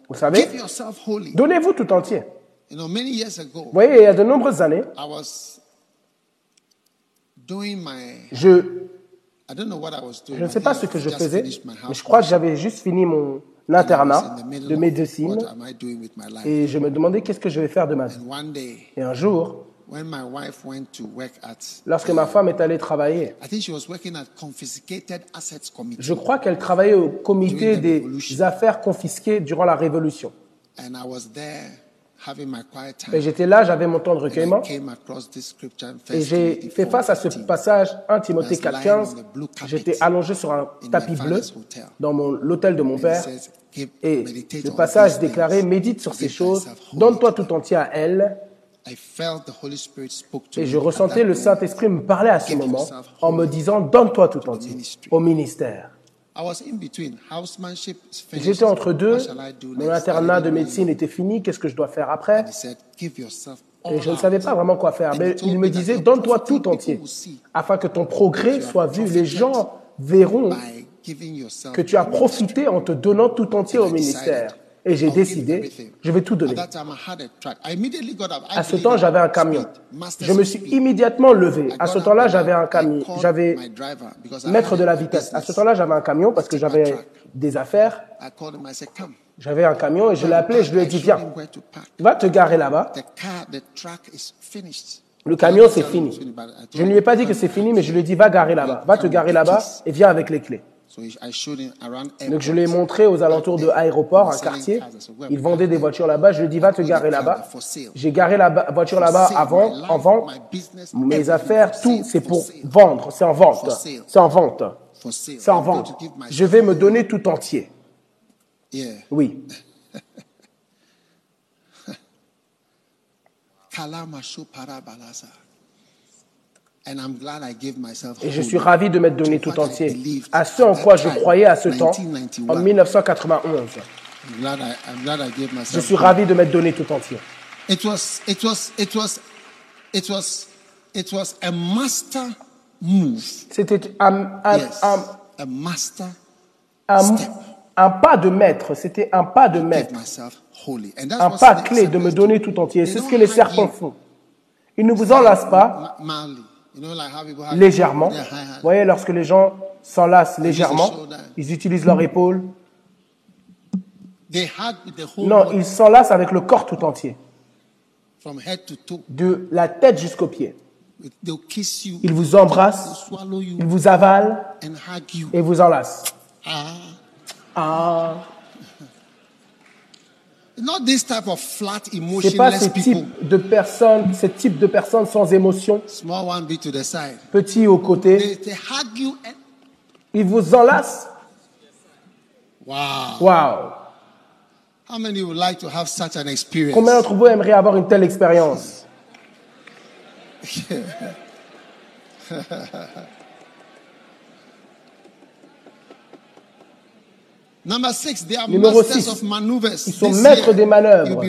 B: Vous savez, donnez-vous tout entier. Vous voyez, il y a de nombreuses années, je, je ne sais pas ce que je faisais, mais je crois que j'avais juste fini mon
D: and I was
B: internat
D: in the middle
B: de médecine et je me demandais qu'est-ce que je vais faire de ma vie. Et un jour, lorsque ma femme est allée travailler, je crois qu'elle travaillait au comité des affaires confisquées durant la Révolution. Et j'étais là, j'avais mon temps de recueillement et
D: 1
B: j'ai fait face à ce
D: 4:15.
B: passage 1 Timothée
D: I was lying
B: 4.15.
D: on the blue carpet
B: J'étais allongé sur un tapis bleu dans l'hôtel de mon père
D: says, "Keep-
B: et le passage déclarait médite sur ces choses, donne-toi
D: to
B: tout entier à elle.
D: I felt the Holy Spirit spoke to
B: Et je ressentais le. Saint-Esprit me parler à ce moment en me disant donne-toi tout entier au ministère.
D: I was in between. Housemanship is finished.
B: J'étais entre deux,
D: What shall I do
B: mon internat de médecine était fini, qu'est-ce que je dois faire après? Et je ne savais pas vraiment quoi faire, mais il
D: me
B: disait donne-toi tout entier, afin que ton progrès soit vu. Les gens verront
D: by giving yourself
B: que tu as profité en te donnant tout entier au ministère. Et j'ai décidé, je vais tout donner. À ce temps, j'avais un camion. Je me suis immédiatement levé. À ce temps-là, j'avais un camion. J'avais maître de la vitesse. À ce temps-là, j'avais un camion parce que j'avais des affaires. J'avais un camion et je l'ai appelé et je lui ai dit viens, va te garer là-bas. Le camion, c'est fini. Je ne lui ai pas dit que c'est fini, mais je lui ai dit va garer là-bas. Va te garer là-bas et viens avec les clés. Donc je l'ai montré aux alentours de aéroport, un quartier. Ils vendaient des voitures là-bas. Je lui ai dit, va te garer là-bas. J'ai garé la voiture là-bas avant, en vente. Mes affaires, tout, c'est pour vendre. C'est en vente. C'est en vente. C'est en vente. Je vais me donner tout entier. Oui.
D: Kalamashu parabalasa. And I'm glad I gave myself
B: Et je suis ravi de m'être donné
D: to
B: tout entier à ce en quoi je croyais à ce temps,
D: 1991.
B: en 1991.
D: I'm glad I, I'm glad I gave
B: Je
D: myself
B: suis ravi de m'être donné tout entier.
D: It was, it was, it was, it was, it was a master move.
B: C'était un, un- un- pas de maître. C'était un pas de maître. Un pas clé de me donner
D: do.
B: tout entier. C'est ce que les serpents font. Ils ne vous enlacent pas légèrement. Vous voyez, lorsque les gens s'enlacent légèrement, ils utilisent leur épaule. Non, ils s'enlacent avec le corps tout entier, de la tête jusqu'aux pieds. Ils vous embrassent, ils vous avalent. Et vous enlacent.
D: Ah. Not this type of flat,
B: pas ce
D: people.
B: type de personnes, ce type de personnes sans émotion,
D: Small one be to the side.
B: petits au côté.
D: They, they hug you and
B: Ils vous enlacent.
D: wow.
B: Waouh!
D: How many would like to have such an experience?
B: Combien d'entre vous aimeraient avoir une telle expérience?
D: six, they are
B: Numéro
D: masters
B: six.
D: of maneuvers.
B: Ils sont maîtres des manœuvres.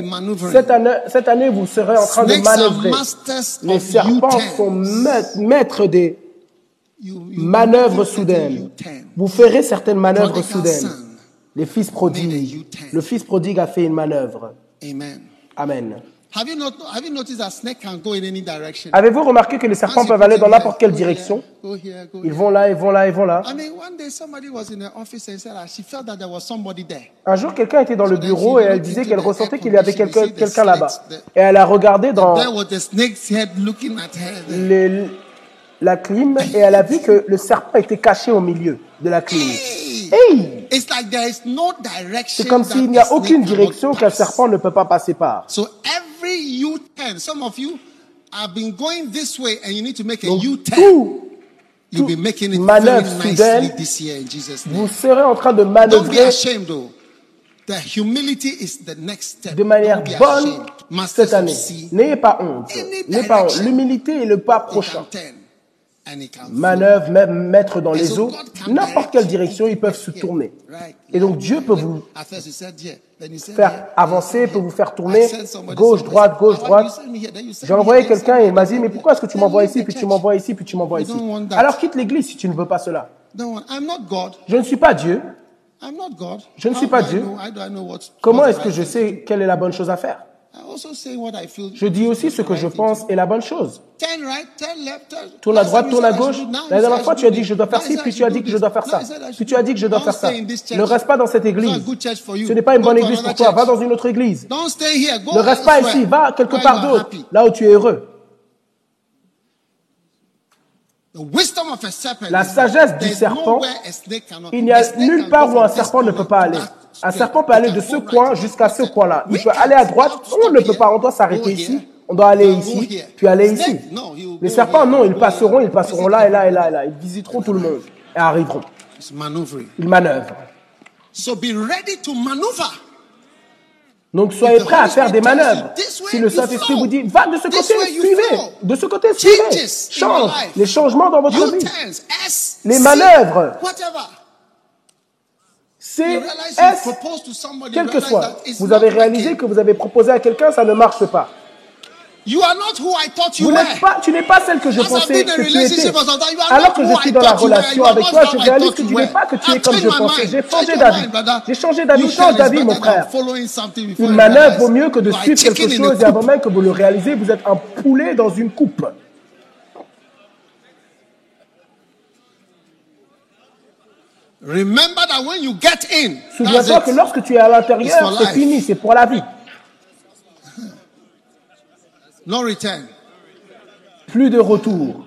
B: Cette année, cette année, vous serez en train de
D: Snakes
B: manœuvrer. Les serpents sont maîtres, des
D: You- you
B: manœuvres soudaines. Vous ferez certaines manœuvres soudaines. Les fils prodiges.
D: U-turn.
B: Le fils prodigue a fait une manœuvre.
D: Amen.
B: Amen.
D: Have you, not, have you noticed that snake can go in any direction?
B: Avez-vous remarqué que les serpents peuvent aller dans n'importe quelle
D: go
B: direction?
D: here, Go here, go
B: Ils vont là, ils vont là, ils vont là. Un jour, quelqu'un était dans le bureau et elle disait qu'elle ressentait qu'il y avait quelqu'un là-bas. Et elle a regardé dans les- la clim et elle a vu que le serpent était caché au milieu de la clim.
D: Hey!
B: Hey
D: It's like there is no direction.
B: C'est comme s'il n'y a aucune direction qu'un serpent ne peut pas passer par.
D: So every U-turn, some of you have been going this way and you need to make a
B: Donc,
D: U-turn.
B: tout,
D: You'll
B: tout
D: be making it very
B: manœuvre
D: nicely
B: soudaine,
D: this year in Jesus'
B: vous
D: name.
B: serez en train de
D: Don't be
B: manœuvrer
D: ashamed though. The humility is the next step.
B: de manière bonne cette année. N'ayez pas honte. N'ayez pas honte. L'humilité est le pas prochain. Manœuvre, même mettre dans les eaux, n'importe quelle
D: direct
B: direction, ils peuvent se tourner. Et donc Dieu peut vous faire avancer, peut vous faire tourner, gauche, droite, gauche, droite. J'ai envoyé quelqu'un et il m'a dit, mais pourquoi est-ce que tu m'envoies ici, puis tu m'envoies ici, puis tu m'envoies ici. Alors quitte l'église si tu ne veux pas cela. Je ne suis pas Dieu. Je ne suis pas Dieu. Comment est-ce que je sais quelle est la bonne chose à faire? Je dis aussi ce que je pense est la bonne chose. Tourne à droite, tourne à gauche. La dernière fois, tu as dit que je dois faire ci, puis tu as dit que je dois faire ça. Puis tu as dit que je dois faire ça. Ne reste pas dans cette église. Ce n'est pas une bonne église pour toi. Va dans une autre église. Ne reste pas ici. Va quelque part d'autre, là où tu es heureux. La sagesse du serpent, Il n'y
D: a
B: nulle part où un serpent ne peut pas aller. Un serpent peut aller de ce coin jusqu'à ce coin-là. Il peut aller à droite. On ne peut pas. On doit s'arrêter
D: Go
B: ici. On doit aller ici,
D: here.
B: puis aller ici. Les serpents, non, ils passeront, ils passeront là et là et là et là. Ils visiteront tout le monde et arriveront. Ils manœuvrent. Donc soyez prêts à faire des manœuvres. Si le Saint-Esprit vous dit, va de ce côté, suivez. De ce côté, suivez. Change. Les changements dans votre vie. Les manœuvres. C'est quel que soit. Vous avez réalisé que vous avez proposé à quelqu'un, ça ne marche pas.
D: You are not who I thought you
B: Vous
D: were.
B: n'êtes pas, tu n'es pas celle que je
D: As
B: pensais que tu étais. Alors que je suis dans la relation avec toi, je réalise que tu n'es pas que tu es comme je pensais. J'ai changé d'avis. J'ai changé d'avis. Change d'avis, mon frère. Une manœuvre vaut mieux que de suivre quelque chose et avant même que vous le réalisez, vous êtes un poulet dans une coupe.
D: Remember that when you get in, that's
B: Souviens-toi que lorsque tu es à l'intérieur, c'est fini, c'est pour la vie.
D: No return.
B: Plus de retour.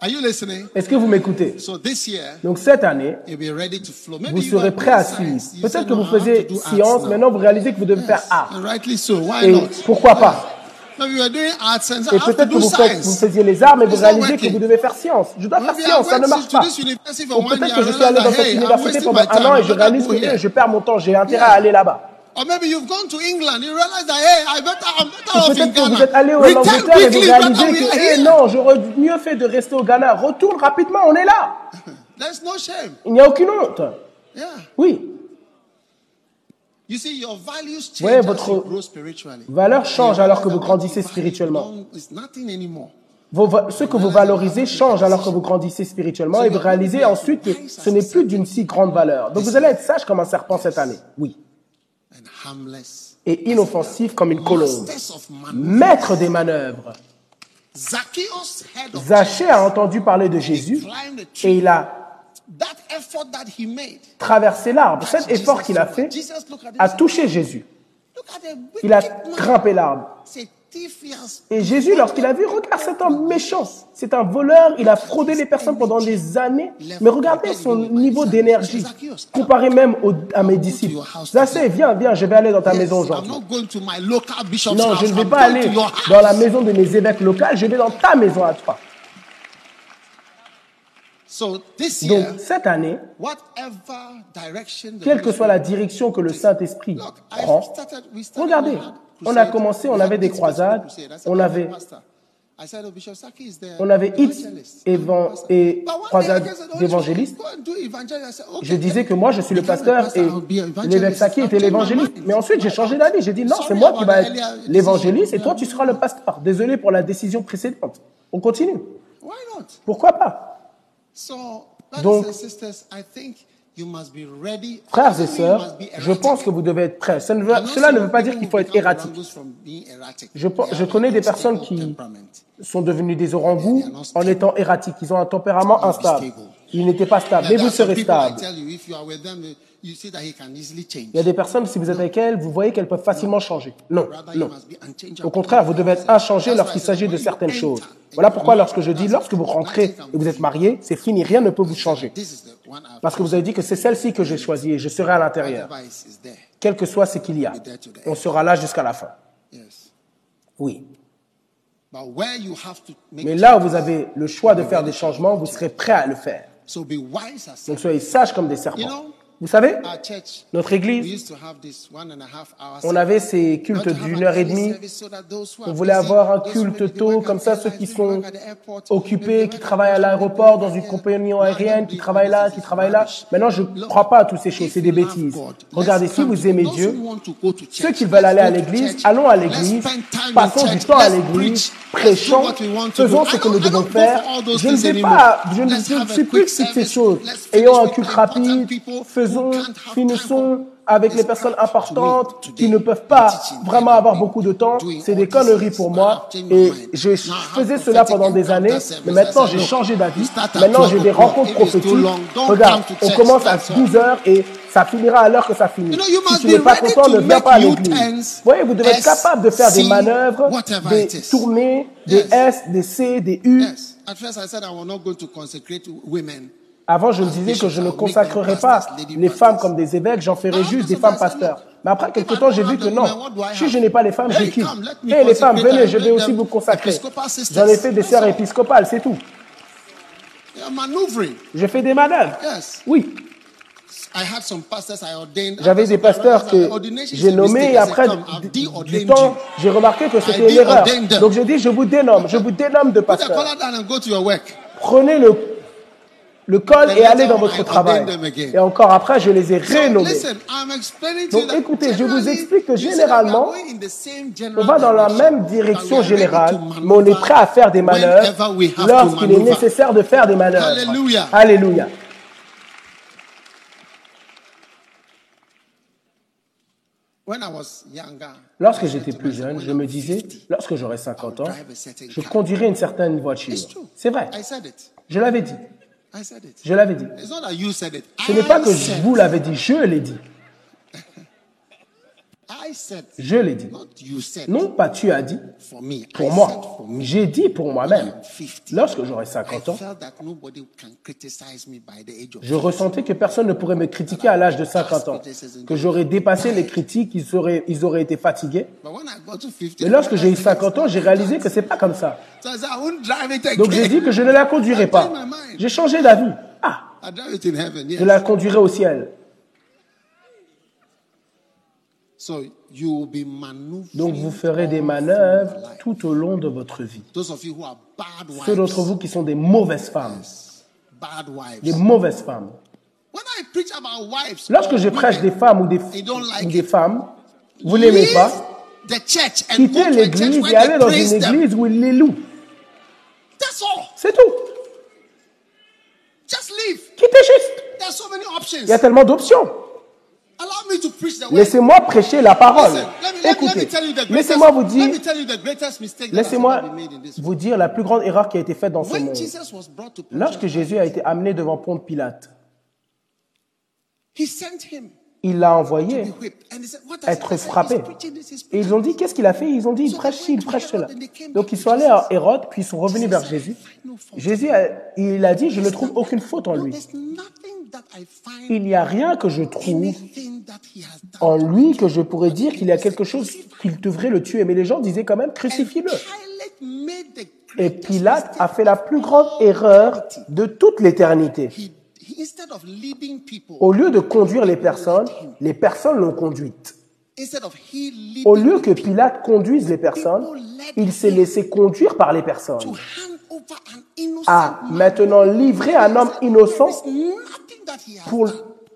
D: Are you listening?
B: Est-ce que vous m'écoutez?
D: So this year,
B: Donc cette année,
D: you'll be ready to flow. Maybe
B: vous serez prêt à suivre. Peut-être que
D: "No,
B: vous faisiez science,
D: arts now."
B: maintenant vous réalisez que vous devez faire art.
D: and rightly so. Why
B: Et pourquoi pas? Et peut-être que vous, faites- vous faisiez les arts, mais vous réalisez que vous devez faire science. Je dois faire science, ça ne marche pas. Ou peut-être que je suis allé dans cette
D: hey,
B: université pendant un an et je réalise que je perds mon temps, j'ai intérêt à aller là-bas.
D: Or maybe you've gone to England. You realize that, hey, I better, I'm better
B: Ou peut-être que vous êtes allé en Angleterre et vous réalisez que,
D: here.
B: non, j'aurais mieux fait de rester au Ghana. Retourne rapidement, on est là. Il n'y a aucune honte. Oui,
D: You see, your values change
B: Ouais,
D: as
B: votre valeur change alors que vous grandissez spirituellement. Vos ce que vous valorisez change alors que vous grandissez spirituellement et vous réalisez ensuite que ce n'est plus d'une si grande valeur. Donc vous allez être sage comme un serpent cette année. Oui.
D: And harmless.
B: Et inoffensif comme une colombe. Maître des manœuvres. Zachée a entendu parler de Jésus et il a
D: That effort that he made.
B: traversé l'arbre. Cet effort qu'il a fait a touché Jésus. Il a grimpé l'arbre.
D: C'est
B: Et Jésus, lorsqu'il a vu, regarde cet homme méchant, c'est un voleur, il a fraudé les personnes pendant des années, mais regardez son niveau d'énergie, comparé même aux- à mes disciples. Zaché, viens, viens, je vais aller dans ta maison
D: I'm
B: aujourd'hui.
D: not going to my local bishop's
B: Non, je ne vais pas aller dans la maison de mes évêques locaux, je vais dans ta maison à toi.
D: So this
B: Donc, cette année, quelle que soit la direction que le Saint-Esprit prend, regardez, on a commencé, on avait des croisades, on
D: "Oh,
B: avait
D: pastor." I said, "Oh,
B: on avait hits
D: evangelist."
B: évan-
D: Pastor.
B: et croisades
D: just said, "Oh,
B: d'évangélistes. Je disais que moi, je suis le pasteur et
D: I'll be an evangelist."
B: l'évêque Saki était l'évangéliste. Mais ensuite, j'ai changé d'avis. J'ai dit non, c'est moi qui
D: about
B: va
D: the
B: être l'évangéliste et toi, tu seras le pasteur. Désolé pour la décision précédente. On continue. Pourquoi pas? Donc,
D: and sisters, I think you must be ready.
B: Frères et sœurs, je pense que vous devez être prêts. Ça ne veut-
D: I'm not
B: cela ne veut pas dire qu'il faut être erratique. Je, connais des personnes qui sont devenues des orangous en étant erratiques. Ils ont un tempérament instable. Ils n'étaient pas stables. Mais vous serez stable.
D: You, see that he can easily change.
B: Il y a des personnes, si vous êtes avec elles, vous voyez qu'elles peuvent facilement changer. Non, non. Au contraire, vous devez être inchangé lorsqu'il s'agit de certaines choses. Voilà pourquoi lorsque je dis, lorsque vous rentrez et vous êtes marié, c'est fini, rien ne peut vous changer. Parce que vous avez dit que c'est celle-ci que j'ai choisie et je serai à l'intérieur. Quel que soit ce qu'il y a, on sera là jusqu'à la fin. Oui.
D: But where you have to make
B: Mais là où vous avez le choix de faire des changements, vous serez prêt à le faire.
D: so be wise as
B: Donc soyez sages comme des serpents. Vous savez, notre église, on avait ces cultes d'une heure et demie. On voulait avoir un culte tôt, comme ça ceux qui sont occupés, qui travaillent à l'aéroport, dans une compagnie aérienne, qui travaillent là, qui travaillent là. Maintenant, je ne crois pas à toutes ces choses, c'est des bêtises. Regardez, si vous aimez Dieu, ceux qui veulent aller à l'église, allons à l'église, passons du temps à l'église, prêchons, faisons ce que nous devons faire. Je ne vais pas, je ne je suis plus toutes ces choses. Ayons un culte rapide, faisons, finissons avec les personnes importantes qui ne peuvent pas vraiment avoir beaucoup de temps. C'est des conneries pour moi. Et je faisais cela pendant des années, mais maintenant j'ai changé d'avis. Maintenant j'ai des rencontres prophétiques. Regarde, on commence à 12 heures et ça finira à l'heure que ça finit. Si tu n'es pas content, ne viens pas à l'église. Vous voyez, vous devez être capable de faire des manœuvres, des tournées, des S, des C, des U. Avant, je me disais que je ne consacrerais pas les femmes comme des évêques, j'en ferais juste des femmes pasteurs. Mais après quelque temps, j'ai vu que non. Si je n'ai pas les femmes, j'ai qui Et les femmes, venez, je vais aussi vous consacrer. J'en ai fait des sœurs épiscopales, c'est tout. J'ai fait des manœuvres. Oui.
D: I had some pastors I ordained.
B: J'avais des pasteurs que j'ai nommés et après
D: "Come, I've
B: du, temps,
D: you."
B: j'ai remarqué que
D: I
B: c'était une erreur. Donc j'ai dit, je vous dénomme, je vous dénomme de pasteur. Prenez le, le col et allez
D: later
B: dans votre travail. Et encore après, je les ai rénommés. Donc écoutez, je vous explique que généralement, On va dans la même direction générale, mais on est prêt à faire des manœuvres lorsqu'il est nécessaire de faire des manœuvres.
D: Alléluia.
B: Alléluia.
D: When I was younger,
B: Lorsque j'étais plus jeune, je me disais, lorsque j'aurai 50 ans, je conduirai une certaine voiture. C'est vrai. Je l'avais dit. Je l'avais dit. Ce n'est pas que je vous l'avais dit, je l'ai dit. Je l'ai dit. Non pas tu as dit, pour moi. J'ai dit pour moi-même.
D: 50.
B: Lorsque j'aurai
D: I
B: 50 ans, je ressentais que personne ne pourrait me critiquer à l'âge de 50 ans. Que j'aurais dépassé les critiques, ils auraient, ils auraient été fatigués.
D: But when I got to 50,
B: Mais lorsque j'ai eu 50 ans, j'ai réalisé que c'est pas comme ça. Donc j'ai dit que je ne la conduirai pas. J'ai changé d'avis. Ah, je la conduirai au ciel.
D: So you will be maneuvering
B: Donc vous ferez des manœuvres tout au long de votre vie. Ceux d'entre vous qui sont des mauvaises femmes, des mauvaises femmes. Lorsque
D: or
B: je prêche des femmes ou des, ou des femmes, vous n'aimez pas, quittez l'église et allez dans une église où ils les louent. C'est tout. Quittez juste. Il y a tellement d'options.
D: Allow me to preach the word.
B: Laissez-moi prêcher la parole. Écoutez, laissez-moi vous dire, laissez-moi vous dire la plus grande erreur qui a été faite dans ce monde. Lorsque Jésus a été amené devant Ponte Pilate, il l'a envoyé être frappé. Et ils ont dit, qu'est-ce qu'il a fait? Ils ont dit, il prêche ci, il prêche cela. Donc ils sont allés à Hérode, puis ils sont revenus vers Jésus. Jésus, a- il a dit, je ne trouve aucune faute en lui. Il n'y a rien que je trouve en lui que je pourrais dire qu'il y a quelque chose qu'il devrait le tuer. Mais les gens disaient quand même,
D: the
B: Et Pilate a fait la plus grande erreur de toute l'éternité. Au lieu de conduire les personnes, les personnes l'ont conduite. Au lieu que Pilate conduise les personnes, il s'est laissé conduire par les personnes. À maintenant livrer un homme innocent Pour,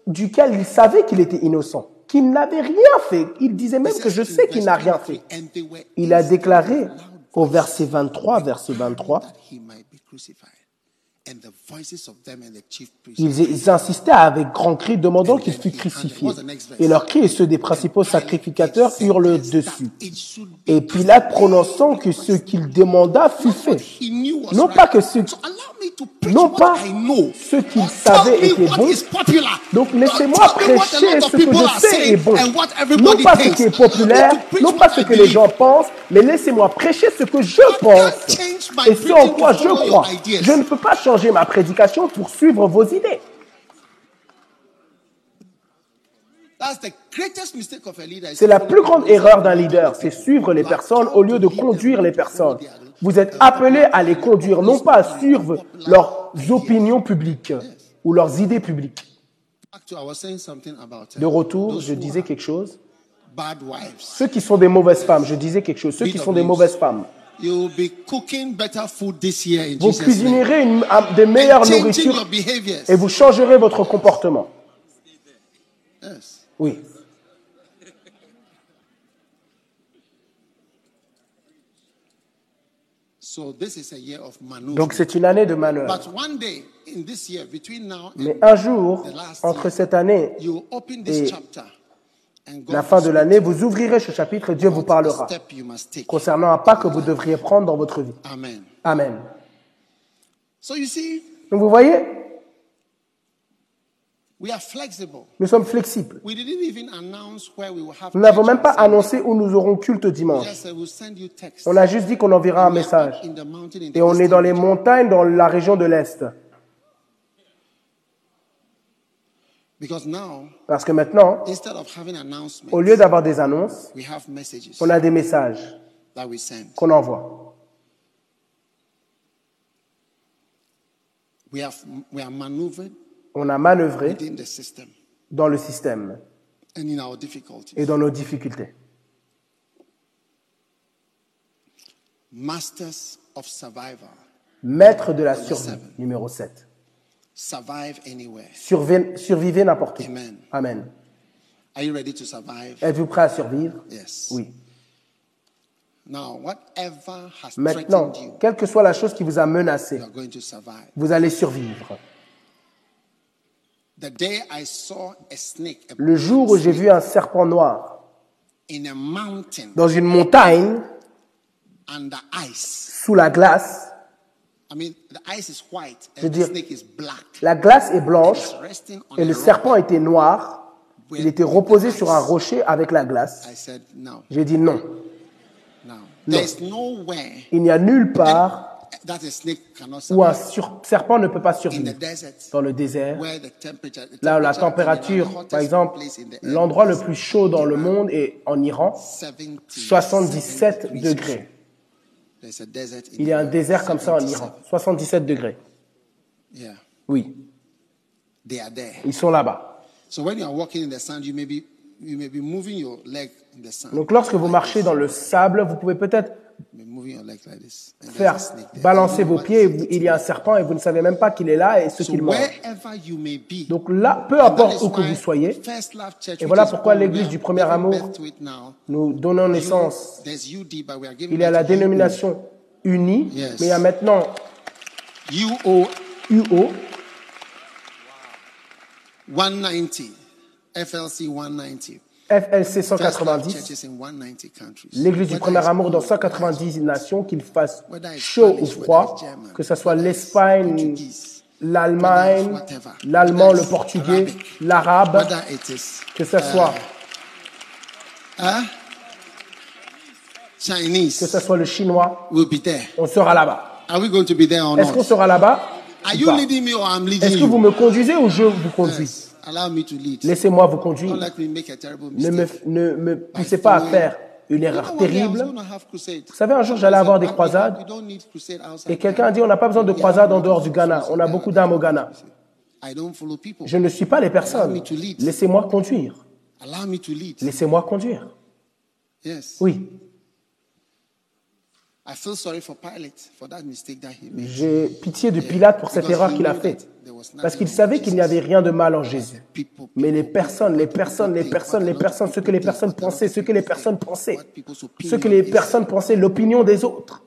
B: duquel il savait qu'il était innocent, qu'il n'avait rien fait. Il disait même que je sais qu'il n'a rien fait. Il a déclaré au verset 23, verset 23,
D: that he might be crucified. And the voices of them and the chief priests
B: Ils, insistaient avec grand cri, demandant qu'il fût crucifié. Et leurs cris et ceux des principaux sacrificateurs dessus.
D: it should be
B: Et Pilate prononçant que ce qu'il demanda fut fait. Non pas que ce, Non pas ce qu'il
D: Tell
B: savait
D: me
B: était bon. Donc laissez-moi prêcher ce que je sais est bon. Non pas ce qui est populaire, non pas ce que les gens pensent, mais laissez-moi prêcher ce que je pense. Et ce en quoi je crois. Je ne peux pas changer ma prédication pour suivre vos idées. C'est la plus grande erreur d'un leader, c'est suivre les personnes au lieu de conduire les personnes. Vous êtes appelés à les conduire, non pas à suivre leurs opinions publiques ou leurs idées publiques. De retour, je disais quelque chose. Ceux qui sont des mauvaises femmes, je disais quelque chose. Ceux qui sont des mauvaises femmes,
D: You'll be cooking better food this year in
B: vous cuisinerez une, un- des meilleures nourritures et vous changerez votre comportement. Oui.
D: So this is a year of maneuver.
B: Donc c'est une année de manœuvre.
D: But one day in this year, between now
B: Mais
D: and
B: un jour, entre cette année
D: you open this
B: et
D: chapter and God
B: la fin de l'année, vous ouvrirez ce chapitre et Dieu vous parlera concernant un pas que vous devriez prendre dans votre vie.
D: Amen.
B: Amen.
D: So you see,
B: Donc vous voyez. Nous sommes flexibles. Nous n'avons même pas annoncé où nous aurons culte dimanche. On a juste dit qu'on enverra un message. Et on est dans les montagnes dans la région de l'Est.
D: Because now,
B: Parce que maintenant,
D: instead of having announcements,
B: au lieu d'avoir des annonces, on a des messages qu'on envoie.
D: We have we are maneuvered
B: On a manœuvré dans le système et dans nos difficultés.
D: Masters of survival.
B: Maître de la survie, numéro 7.
D: Survive anywhere.
B: Survivez, survivez n'importe où.
D: Amen.
B: Amen.
D: Are you ready to survive?
B: Êtes-vous prêt à survivre?
D: Yes.
B: Oui.
D: Now, whatever has
B: Maintenant, quelle que soit la chose qui vous a menacé, vous allez survivre.
D: The day I saw a snake a
B: Le jour où j'ai vu un serpent noir
D: in a mountain
B: dans une montagne, sous la glace,
D: I mean, the ice is white
B: Je
D: and
B: veux
D: the
B: dire-
D: snake is black.
B: la glace est blanche et le serpent était noir. Il était reposé sur un rocher avec la glace.
D: I said, no,
B: J'ai dit non.
D: no. There's nowhere
B: Il n'y a nulle part où un serpent ne peut pas
D: In the
B: survivre.
D: desert,
B: Dans le désert, là où la température, par exemple, l'endroit le plus chaud dans le monde est en Iran,
D: 70,
B: 77
D: degrees
B: degrés.
D: There's a desert in
B: Il y a un désert comme ça en
D: 77.
B: Iran, 77 degrés.
D: Yeah,
B: Oui,
D: they are there.
B: ils sont là-bas.
D: So when you are walking in the sand, you may be you may be moving your leg in the sand.
B: Donc lorsque vous marchez dans le sable, vous pouvez peut-être Faire balancer vos pieds, il y a un serpent et vous ne savez même pas qu'il est là et ce qu'il mange. Donc là, peu importe où que vous soyez, Et voilà pourquoi l'église du premier amour nous donnons naissance. Il y a la dénomination unie, mais il y a maintenant
D: UO
B: UO,
D: 190, FLC 190.
B: FLC
D: First Love
B: 190,
D: churches in 190 countries.
B: l'église du premier amour dans
D: Congo,
B: 190 nations, qu'il fasse chaud ou froid, que ce soit l'Espagne, l'Allemagne, l'allemand, le portugais, l'arabe, que ce soit,
D: huh? Chinese,
B: que ce soit le chinois, on sera là-bas. Est-ce qu'on sera là-bas Est-ce que vous me conduisez ou je vous conduis?
D: Yes. Allow me to lead.
B: Laissez-moi vous conduire. Ne me, ne me poussez pas à faire une erreur terrible. Vous savez, un jour, j'allais avoir des croisades. Et quelqu'un a dit, on n'a pas besoin de croisade en dehors du Ghana. On a beaucoup d'âmes au Ghana. Je ne suis pas les personnes. Laissez-moi conduire.
D: Allow me to lead.
B: Laissez-moi conduire. Oui,
D: I feel sorry for Pilate for that mistake that he made.
B: J'ai pitié de Pilate pour cette erreur qu'il a faite. Parce qu'il savait qu'il n'y avait rien de mal en Jésus. Mais les personnes, les personnes, les personnes, les personnes, ce que les personnes pensaient, ce que les personnes pensaient, ce que les personnes pensaient, l'opinion des autres.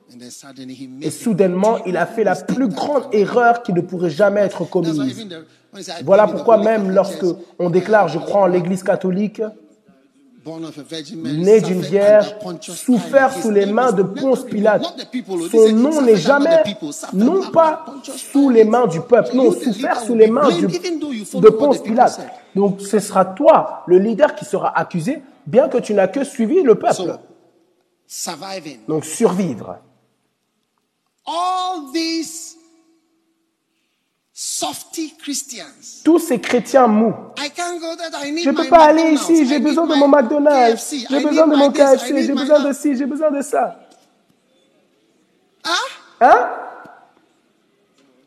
B: Et soudainement, il a fait la plus grande erreur qui ne pourrait jamais être commise. Voilà pourquoi même lorsque on déclare, je crois en l'Église catholique,
D: born of a virgin Mary,
B: né d'une vierge, souffert sous les mains de Ponce Pilate. Son nom n'est jamais, non pas sous les mains du peuple, non, souffert sous les mains du- de Ponce Pilate. Donc ce sera toi, le leader, qui sera accusé, bien que tu n'as que suivi le peuple. Donc survivre.
D: All these softy Christians.
B: Tous ces chrétiens mous.
D: I can't go there. I need
B: Je ne peux pas aller ici, j'ai besoin de mon McDonald's, j'ai besoin de mon KFC, j'ai besoin de ci, j'ai besoin de ça.
D: Ah?
B: Hein?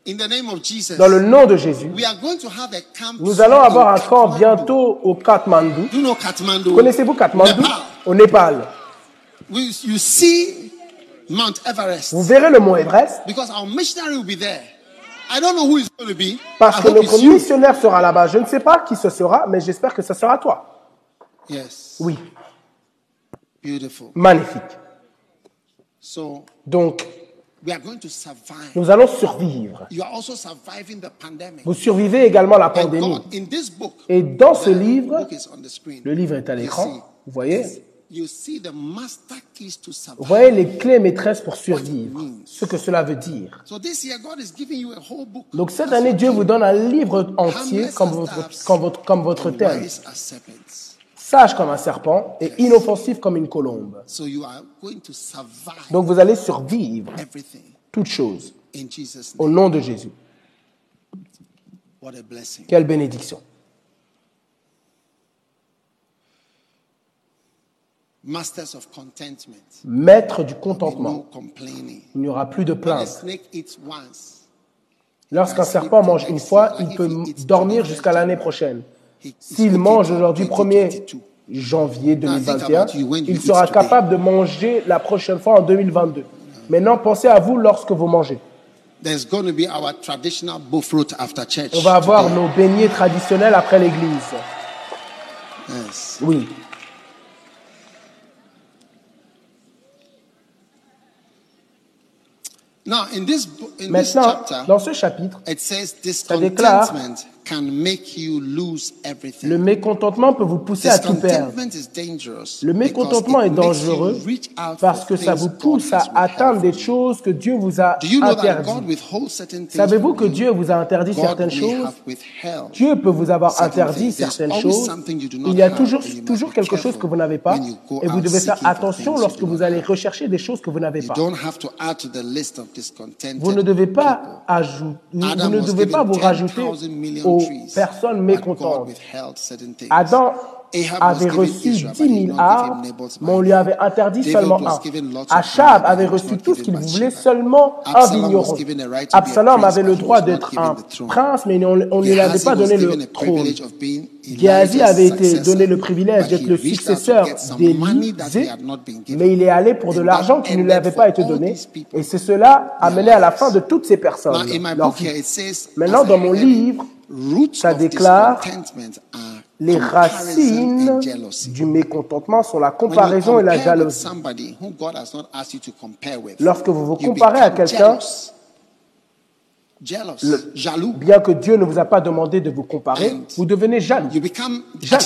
D: In the name of Jesus.
B: Dans le nom de Jésus,
D: We are going to have a camp.
B: nous allons avoir un camp bientôt au Kathmandu? Connaissez-vous Kathmandu?
D: Nepal.
B: Au Népal.
D: We, you see Mount Everest.
B: Vous verrez le mont Everest parce
D: I
B: que
D: you.
B: missionnaire sera là-bas. Je ne sais pas qui ce sera, mais j'espère que ce sera toi.
D: Yes.
B: Oui,
D: Beautiful.
B: magnifique.
D: So
B: Donc,
D: we are going to survive.
B: nous allons survivre.
D: You are also surviving the pandemic.
B: Vous survivez également la
D: And
B: pandémie.
D: God, in this book,
B: Et dans ce livre, le livre est à l'écran, vous voyez,
D: you see the master keys to
B: vous voyez les clés maîtresses pour survivre, ce que cela veut dire.
D: So this year, God is giving you a whole book.
B: Donc cette année, Dieu vous donne un livre entier comme votre, comme votre, comme votre thème. Sage comme un serpent et inoffensif comme une colombe.
D: So you are going to survive
B: Donc vous allez survivre
D: everything
B: toutes choses
D: in Jesus'
B: au
D: name.
B: nom de Jésus.
D: What a blessing.
B: Quelle bénédiction.
D: Masters of contentment.
B: Maître du contentement. Il n'y aura plus de plainte.
D: snake eats once,
B: Lorsqu'un serpent mange une fois, il peut dormir jusqu'à l'année prochaine. S'il mange aujourd'hui 1er janvier 2021, il sera capable de manger la prochaine fois en 2022. Maintenant, pensez à vous lorsque vous mangez.
D: there's going to be our traditional buffalo after church.
B: On va avoir nos beignets traditionnels après l'église.
D: Yes.
B: Oui.
D: Now, in this, bo- in this
B: Maintenant, dans ce chapitre,
D: it says
B: ça déclare
D: discontentment can make you lose everything.
B: Le mécontentement peut vous pousser à tout perdre. Le mécontentement est dangereux parce que ça vous pousse à atteindre des choses que Dieu vous a interdites. Savez-vous que? Dieu vous a interdit certaines choses? Dieu peut vous avoir interdit certaines choses. Il y a toujours, toujours quelque chose que vous n'avez pas et vous devez faire attention lorsque vous allez rechercher des choses que vous n'avez pas. Vous ne devez pas ajouter, vous ne devez pas vous rajouter
D: 10,000 million
B: aux personnes mécontentes. Adam avait reçu
D: Israel,
B: 10
D: but he
B: 000
D: did not give
B: arbres, mais on lui avait interdit seulement un. Achab avait reçu tout ce qu'il voulait, seulement un vigneron.
D: a
B: Absalom avait le droit d'être un prince, mais on ne lui avait pas donné le
D: a
B: trône. Géasi avait été donné le privilège d'être le successeur d'Élisée, mais il est allé pour de l'argent qui ne lui avait pas été donné. Et c'est cela amené à la fin de toutes ces personnes. Maintenant,
D: a
B: dans mon livre, ça déclare les
D: comparison
B: racines du mécontentement sont la comparaison et la jalousie. Lorsque vous vous comparez à quelqu'un,
D: jaloux.
B: bien que Dieu ne vous a pas demandé de vous comparer, vous devenez jaloux. Jaloux.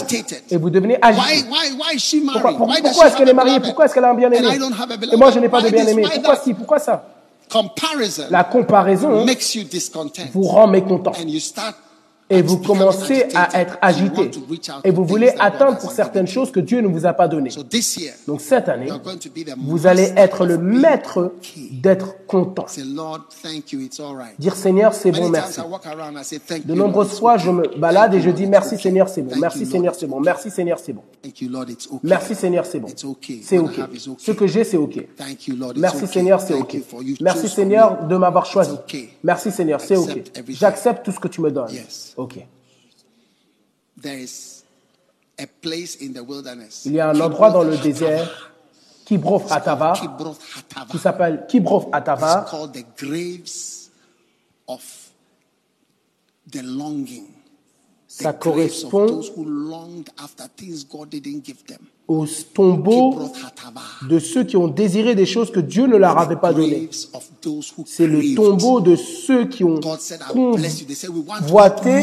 B: Et vous devenez agité. Pourquoi, pourquoi- est-ce qu'elle est mariée? Pourquoi est-ce qu'elle a un bien-aimé? Et moi, je n'ai pas de bien-aimé. Pourquoi ci Pourquoi ça? La comparaison
D: makes you discontent.
B: vous rend mécontent. Et vous commencez à être agité. Et vous voulez
D: hasn't
B: pour certaines choses que Dieu ne vous a pas données. Donc cette année, vous allez être le maître d'être content. Dire Seigneur, c'est bon, merci. De nombreuses fois, je me balade et je dis merci Seigneur, c'est bon. Merci Seigneur, c'est bon. Merci Seigneur, c'est bon. Merci Seigneur, c'est bon. C'est ok. Ce que j'ai, c'est ok. Merci. Seigneur, c'est ok. Merci Seigneur de m'avoir choisi. Merci Seigneur, c'est ok. J'accepte tout ce que tu me donnes. Ok. Il y a un endroit dans le désert, Kibroth
D: It's called
B: Atava,
D: Kibroth Hattaavah.
B: qui s'appelle Kibroth
D: It's
B: Atava.
D: called the graves of the longing. The
B: Ça correspond au tombeau de ceux qui ont désiré des choses que Dieu ne leur avait pas données. C'est le tombeau de ceux qui ont convoité.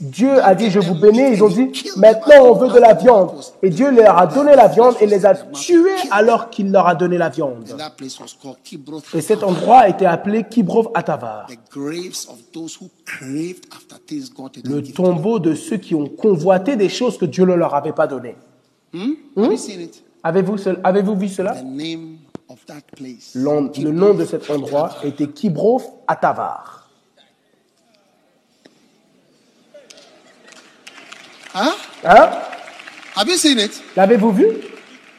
B: Dieu a dit, je vous bénis. Ils ont dit, maintenant on veut de la viande. Et Dieu leur a donné la viande et les a tués alors qu'il leur a donné la viande. Et cet endroit était appelé Kibrov Atavar, le tombeau de ceux qui ont convoité des choses que Dieu ne leur avait pas données.
D: Have you seen it?
B: Avez-vous vu cela? Le nom de cet endroit était Kibrov Atavar. Hein?
D: Have you seen it?
B: L'avez-vous vu?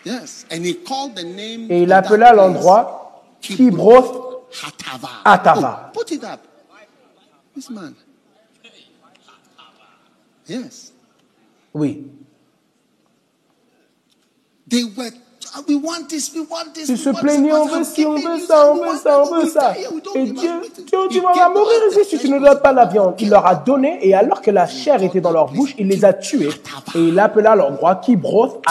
D: Yes. And he called the name
B: Et il appela l'endroit Kibroth.
D: Hattava. Oh, put it up. This man. Yes.
B: Oui.
D: They were. "Ah, We want this, we want this.
B: Ils
D: we
B: se
D: this.
B: on veut ci, on veut ça, on veut ça, on veut ça. Et Dieu. Dieu, tu vas mourir ici si tu ne donnes pas la viande. Il leur a donné et alors que la chair était dans leur bouche, il les a tués. Et il appela l'endroit Kibroth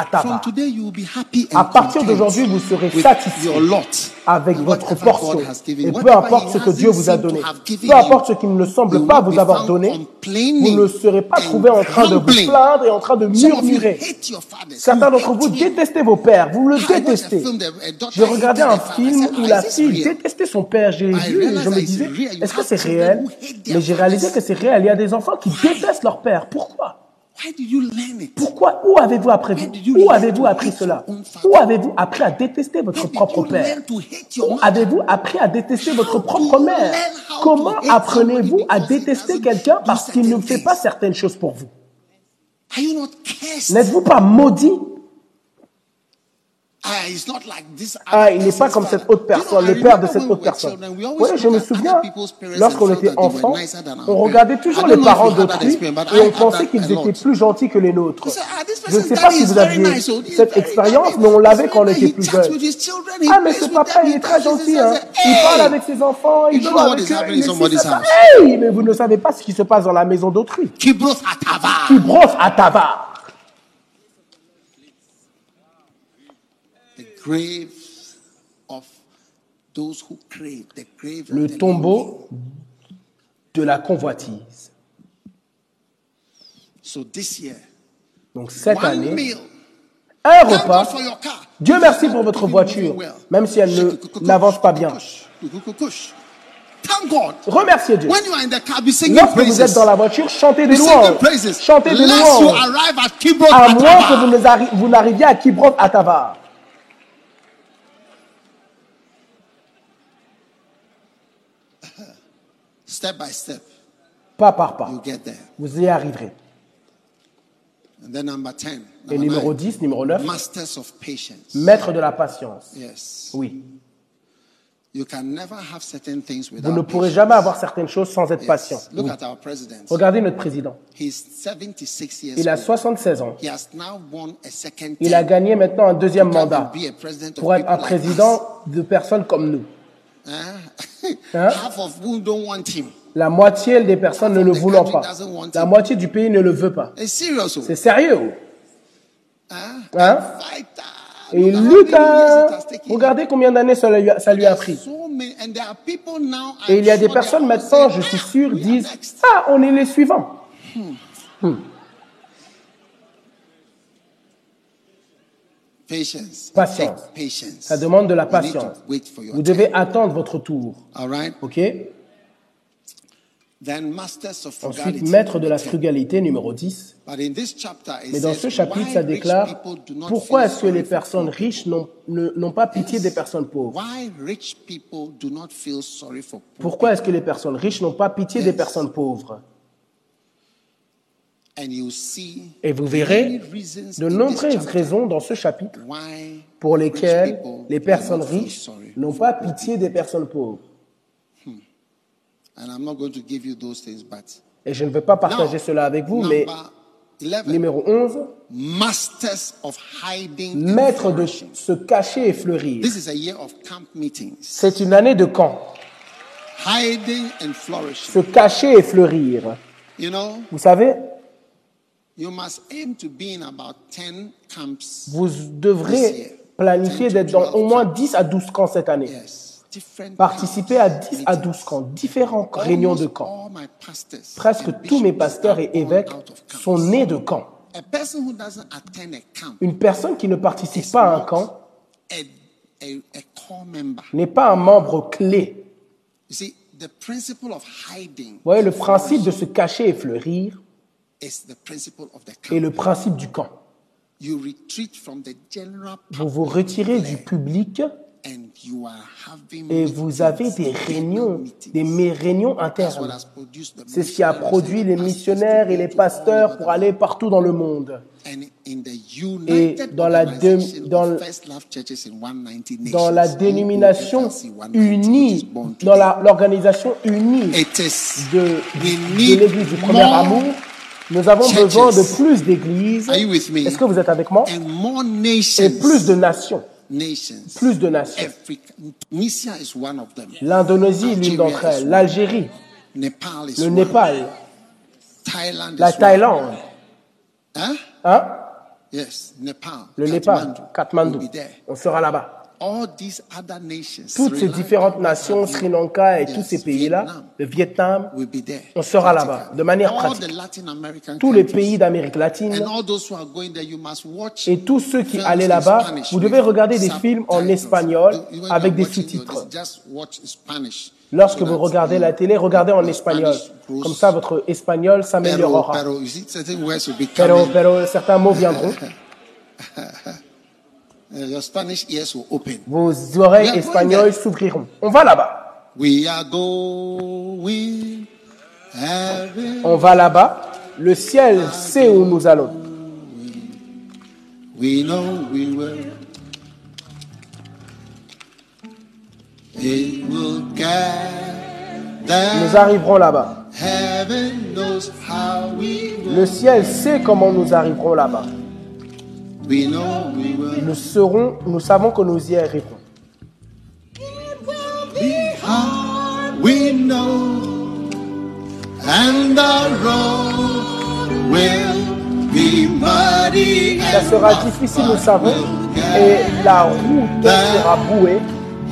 D: be happy and
B: À partir d'aujourd'hui, vous serez
D: with
B: satisfait
D: your lot.
B: avec votre portion. Et peu importe ce que Dieu vous a donné, peu importe ce qui ne semble pas vous avoir donné, vous ne serez pas
D: and
B: trouvé en train de vous plaindre et en train de murmurer. Certains d'entre vous détestez vos pères, vous le détestez. J'ai regardé
D: hated
B: un film où
D: "Ah,
B: la fille
D: real?"
B: détestait son père. J'ai
D: I
B: vu et je me disais, est-ce que c'est réel Mais j'ai réalisé que c'est réel. Il y a des enfants qui détestent leur père. Pourquoi? Pourquoi? Où avez-vous appris Où avez-vous appris cela? Où avez-vous appris à détester votre propre père? Où avez-vous appris à détester votre propre mère? Comment apprenez-vous à détester quelqu'un parce qu'il ne fait pas certaines choses pour vous? N'êtes-vous pas maudit?
D: Ah,
B: Ah, il n'est pas comme cette autre personne, le père de cette autre personne. Oui, je me souviens, lorsqu'on était enfant, on regardait toujours les parents d'autrui et on pensait qu'ils étaient plus gentils que les nôtres.
D: Ah,
B: Je ne sais pas si vous aviez cette expérience, mais on l'avait quand on était plus jeune. Ah, mais ce papa, il est très gentil. Hein. Il parle avec ses enfants, il joue avec eux. mais. Hey, vous ne savez pas ce qui se passe dans la maison d'autrui. Qui brosse à tabac.
D: The graves of those who crave, the grave of
B: Le
D: the
B: tombeau de la convoitise.
D: So this year,
B: Donc cette
D: one
B: année,
D: meal.
B: un
D: Thank
B: repas.
D: God for your car.
B: Dieu merci pour votre voiture, même si elle ne n'avance pas bien.
D: Thank God.
B: Remerciez Dieu.
D: When you are in the car, be singing
B: Lorsque vous êtes dans la voiture, chantez des louanges. Chantez des louanges.
D: arrive at Kibroth
B: À moins que vous, n'arriviez à Kibroth Atavar.
D: Step by step,
B: Pas par pas.
D: you get there.
B: Vous y arriverez.
D: And then number 10.
B: Et
D: number
B: numéro
D: nine,
B: 10, numéro 9,
D: Masters of patience.
B: maître de la patience.
D: Yes.
B: Oui.
D: You can never have certain things
B: Vous
D: without
B: ne pourrez
D: patience.
B: jamais avoir certaines choses sans être
D: Yes.
B: patient.
D: Look
B: Oui.
D: at our president.
B: Regardez notre président.
D: He's 76 years
B: Il a
D: old.
B: 76 ans.
D: He has now won a second
B: Il a gagné maintenant un deuxième mandat pour être un président de personnes comme nous. Hein?
D: Him.
B: La moitié des personnes ne le voulant pas. La moitié du pays ne le veut pas.
D: Oh.
B: C'est sérieux. Hein? Et il lutte à... Regardez combien d'années ça lui a, ça lui a pris. Et il y a des personnes maintenant, je suis
D: "Ah,
B: sûr, disent
D: next."
B: Ah, on est les suivants.
D: Patience.
B: Patience. Ça demande de la patience. Vous devez attendre votre tour. OK? Ensuite, maître de la frugalité, numéro 10.
D: But in this chapter, it
B: Mais dans ce chapitre, ça déclare pourquoi est-ce que les personnes riches n'ont pas pitié des personnes pauvres? Pourquoi est-ce que les personnes riches n'ont pas pitié des personnes pauvres? Et vous verrez de nombreuses raisons dans ce chapitre pour lesquelles les personnes riches n'ont pas pitié des personnes pauvres. Et je ne vais pas partager cela avec vous, mais
D: number 11,
B: numéro 11,
D: masters of hiding and
B: maître de se cacher et fleurir. C'est une année de camp. Se cacher et fleurir. Vous savez, vous devrez planifier d'être dans au moins 10 à 12 camps cette année. Participer à
D: camp
B: 10 à 12
D: meetings.
B: camps, différentes réunions de
D: Almost
B: camps.
D: all my pastors
B: Presque tous mes pasteurs et évêques sont nés de camps.
D: A person who doesn't attend a camp
B: Une personne qui ne participe pas à un camp n'est pas un membre clé.
D: You see, the principle of hiding
B: Vous voyez, le principe de se cacher et fleurir est le principe du camp.
D: You retreat from the general
B: Vous vous retirez du public et vous avez des réunions, des réunions internes. C'est ce qui a produit les missionnaires et les pasteurs pour aller partout dans le monde.
D: And in the
B: Et dans la
D: Organization
B: dans
D: of
B: le-
D: First Love Churches in 190
B: Dans la dénomination
D: UPFLC 190, which is
B: unie, dans l'organisation unie de, de l'église du premier amour, nous avons besoin de plus d'églises. Est-ce que vous êtes avec moi? Et plus de nations. Plus de nations. L'Indonésie est l'une d'entre elles. L'Algérie,
D: Nepal is
B: le. Népal, la. Thaïlande, hein? Le Népal,
D: Kathmandu.
B: Katmandou. On sera là-bas.
D: All these other nations.
B: Toutes ces différentes nations, Sri Lanka et tous ces pays-là,
D: Vietnam,
B: le Vietnam,
D: will be there.
B: on sera là-bas, de manière
D: All
B: pratique. tous les pays d'Amérique latine
D: And all those who are going there, you must watch
B: et tous ceux qui allaient là-bas, vous devez regarder des films en espagnol avec des sous-titres. Lorsque vous regardez la télé, regardez en espagnol. Comme ça, votre espagnol s'améliorera.
D: pero,
B: certains mots viendront.
D: Uh, your Spanish ears will open.
B: Vos oreilles espagnoles s'ouvriront. On va là-bas.
D: We are going.
B: On va là-bas. Le ciel sait où nous allons.
D: We know we will. It will get there.
B: Nous arriverons là-bas. Le ciel sait comment nous arriverons là-bas. Nous serons, nous savons que nous y arriverons.
D: How we know. And the road will be muddy.
B: Ça sera difficile, nous savons, et la route sera bouée,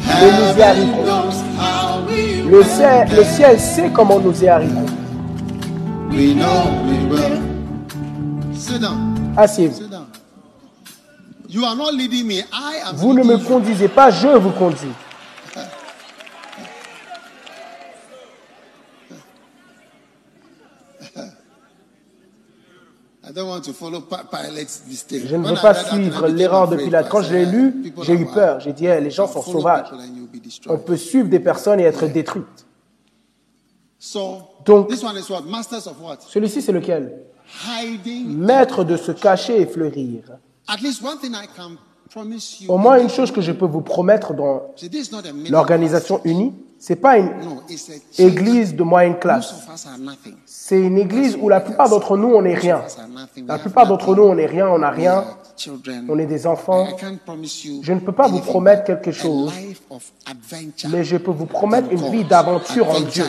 B: mais nous y arriverons. Le ciel, le ciel sait comment nous y arriverons.
D: We know we will. Sit down.
B: Asseyez-vous.
D: You are not leading me. I am
B: Vous ne me conduisez pas, je vous conduis.
D: I don't want to follow Pi- Pilate's mistake.
B: Je ne veux pas suivre l'erreur de
D: afraid.
B: Pilate.
D: I
B: Quand je l'ai lu,
D: people
B: j'ai eu
D: are
B: peur. J'ai dit, Eh, les gens sont sauvages. On peut suivre des personnes et être détruites.
D: So,
B: Donc-
D: this one is what? Masters of what?
B: Celui-ci, c'est lequel? Maître de se cacher et fleurir.
D: At least one thing I can promise you.
B: Au moins une chose que je peux vous promettre dans l'organisation unie, c'est pas une église de moyenne
D: Most
B: classe.
D: of us are nothing.
B: C'est une église où la plupart d'entre nous, on n'est rien. La plupart d'entre nous, on n'est rien, on n'a rien. On est des enfants.
D: I can't promise you
B: Je ne peux pas vous promettre quelque chose,
D: a life of adventure
B: mais je peux vous promettre une vie d'aventure en Dieu.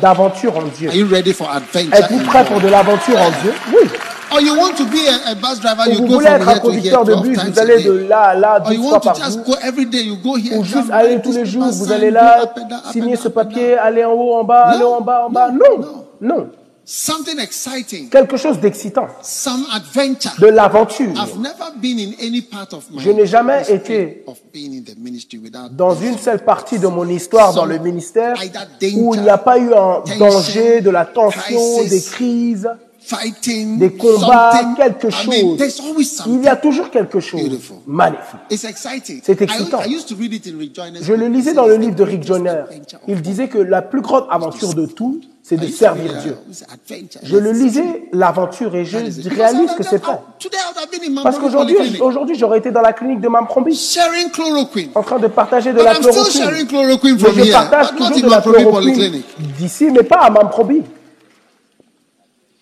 B: D'aventure en Dieu.
D: Are you ready for adventure?
B: Êtes-vous prêt pour de l'aventure en Dieu? Oui.
D: Or you want to be a, a bus driver,
B: Ou
D: you
B: vous
D: go
B: voulez
D: from
B: être un conducteur de
D: 12
B: bus, vous allez de là à là
D: Or
B: 12
D: you
B: fois par
D: just
B: jour. Ou juste aller tous les jours, vous allez là, signer ce papier, aller en haut, en bas, aller en bas, en bas.
D: no,
B: Non, non.
D: Something exciting,
B: Quelque chose d'excitant,
D: some adventure.
B: de l'aventure.
D: I've never been in any part of my
B: Je n'ai jamais été dans une seule partie de mon histoire dans le ministère où il n'y a pas eu un danger, de la tension, des crises,
D: fighting,
B: des combats, quelque
D: I mean,
B: chose.
D: there's always something.
B: Il y a toujours quelque chose.
D: Beautiful.
B: Magnifique.
D: It's exciting.
B: C'est excitant.
D: I used to read it in Rick Joyner's
B: Je le lisais dans le livre de Rick Joyner. Il disait que la plus grande aventure de tout, c'est de servir
D: uh,
B: Dieu.
D: adventure.
B: Je le lisais, l'aventure, et je réalise que c'est vrai.
D: Today I would have been in
B: Parce qu'aujourd'hui, aujourd'hui, j'aurais été dans la clinique de Mamprombi, en train de partager de la chloroquine. Mais je partage toujours de la chloroquine d'ici, mais pas à Mamprobi.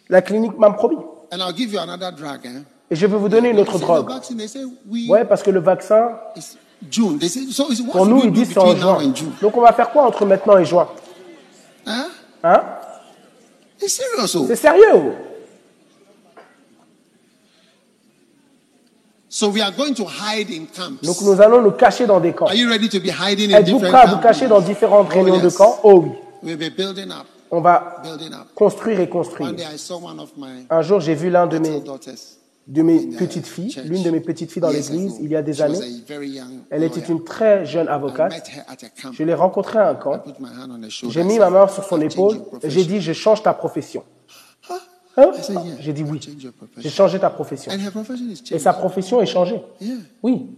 B: La clinique Mamprobi.
D: And I'll give you another drug. Eh?
B: Et je vais vous donner une autre drogue. Ouais, parce que le vaccin, pour nous, ils disent c'est en juin. Donc on va faire quoi entre maintenant et juin? Hein?
D: Serious. Oh.
B: C'est sérieux oh.
D: So we are going to hide in camps.
B: Donc nous allons nous cacher dans des camps. Êtes-vous prêts à vous cacher dans différentes
D: Oh,
B: réunions de camps? Oh oui.
D: We'll be building up,
B: On va construire et construire. Un jour, j'ai vu l'un de mes, de petites filles, l'une de mes petites filles dans l'église, il y a des années. Elle était une très jeune avocate. Je l'ai rencontrée à un camp. J'ai mis ma main sur son
D: "I'll change
B: épaule et j'ai
D: profession."
B: dit, je change ta profession. Hein? J'ai dit oui. J'ai changé ta profession. Et sa profession est changée. Oui.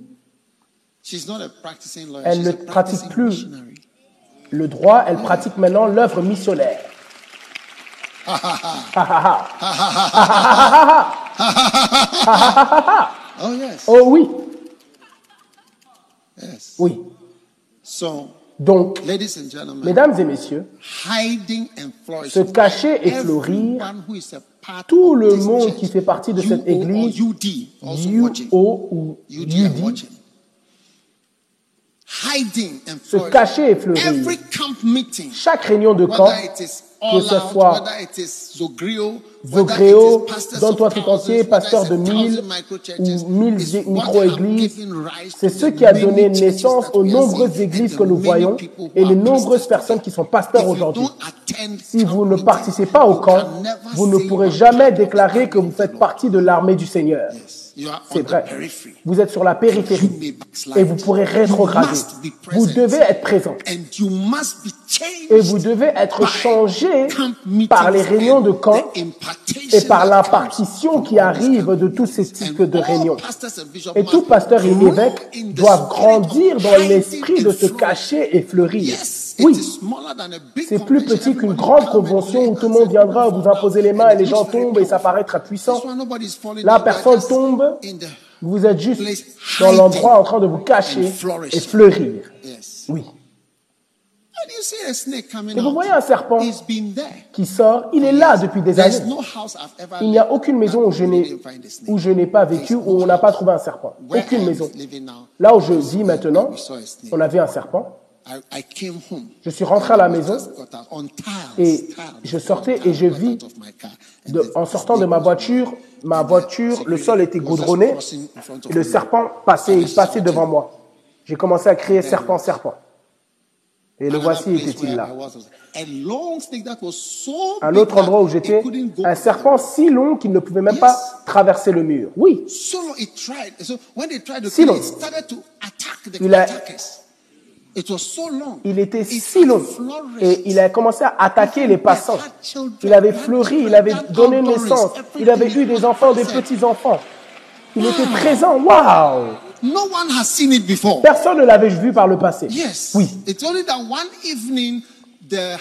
B: Elle ne pratique plus. Le droit, elle pratique maintenant l'œuvre missionnaire.
D: Oh yes.
B: Oh oui,
D: Yes.
B: oui.
D: So,
B: Donc,
D: ladies and gentlemen,
B: mesdames et messieurs,
D: hiding and flourishing.
B: se cacher et fleurir, tout le monde qui fait partie de cette église. UO ou
D: UD are
B: UD,
D: watching. Hiding and
B: se cacher et fleurir. Chaque réunion de camp, que ce soit Zogréo,
D: whether it is pastors
B: donne-toi
D: of
B: tout
D: thousands,
B: entier,
D: whether
B: pasteur de mille ou mille micro-églises, c'est ce qui a donné naissance aux nombreuses églises que nous voyons et les nombreuses personnes qui sont pasteurs aujourd'hui.
D: don't
B: Si vous ne participez pas au camp, vous ne pourrez jamais déclarer que vous faites partie de l'armée du Seigneur. C'est vrai. Vous êtes sur la périphérie et vous pourrez rétrograder. Vous devez être présent et vous devez être changé par les réunions de camp et par l'impartition qui arrive de tous ces types de réunions. Et tout pasteur et évêque doivent grandir dans l'esprit de se cacher et fleurir. Oui, c'est plus petit qu'une grande convention où tout le monde viendra vous imposer les mains et les gens tombent et ça
D: powerful.
B: paraît très puissant. Là, personne tombe. Vous êtes juste dans l'endroit en train de vous cacher et fleurir. Oui. Et vous voyez un serpent qui sort, il est là depuis des années. Il n'y a aucune maison où je n'ai pas vécu où on n'a pas trouvé un serpent. Aucune maison. Là où je vis maintenant, on avait un serpent. Je suis rentré à la maison et je sortais et je vis de- en sortant de ma voiture, ma voiture, le sol était goudronné et le serpent passait, il passait devant moi. J'ai commencé à crier serpent, serpent. Et le voici était-il là? Un autre endroit où j'étais, un serpent si long qu'il ne pouvait même pas traverser le mur. Oui,
D: So long it tried. So when they tried to
B: Si long.
D: it, it started to attack the
B: Il a- il était
D: It
B: si long. Et il a commencé à attaquer les passants. Il avait fleuri, il avait donné naissance. Il avait eu des enfants, des petits-enfants. Il était présent. Waouh
D: No one has seen it before.
B: Personne ne l'avait vu par le passé. Oui.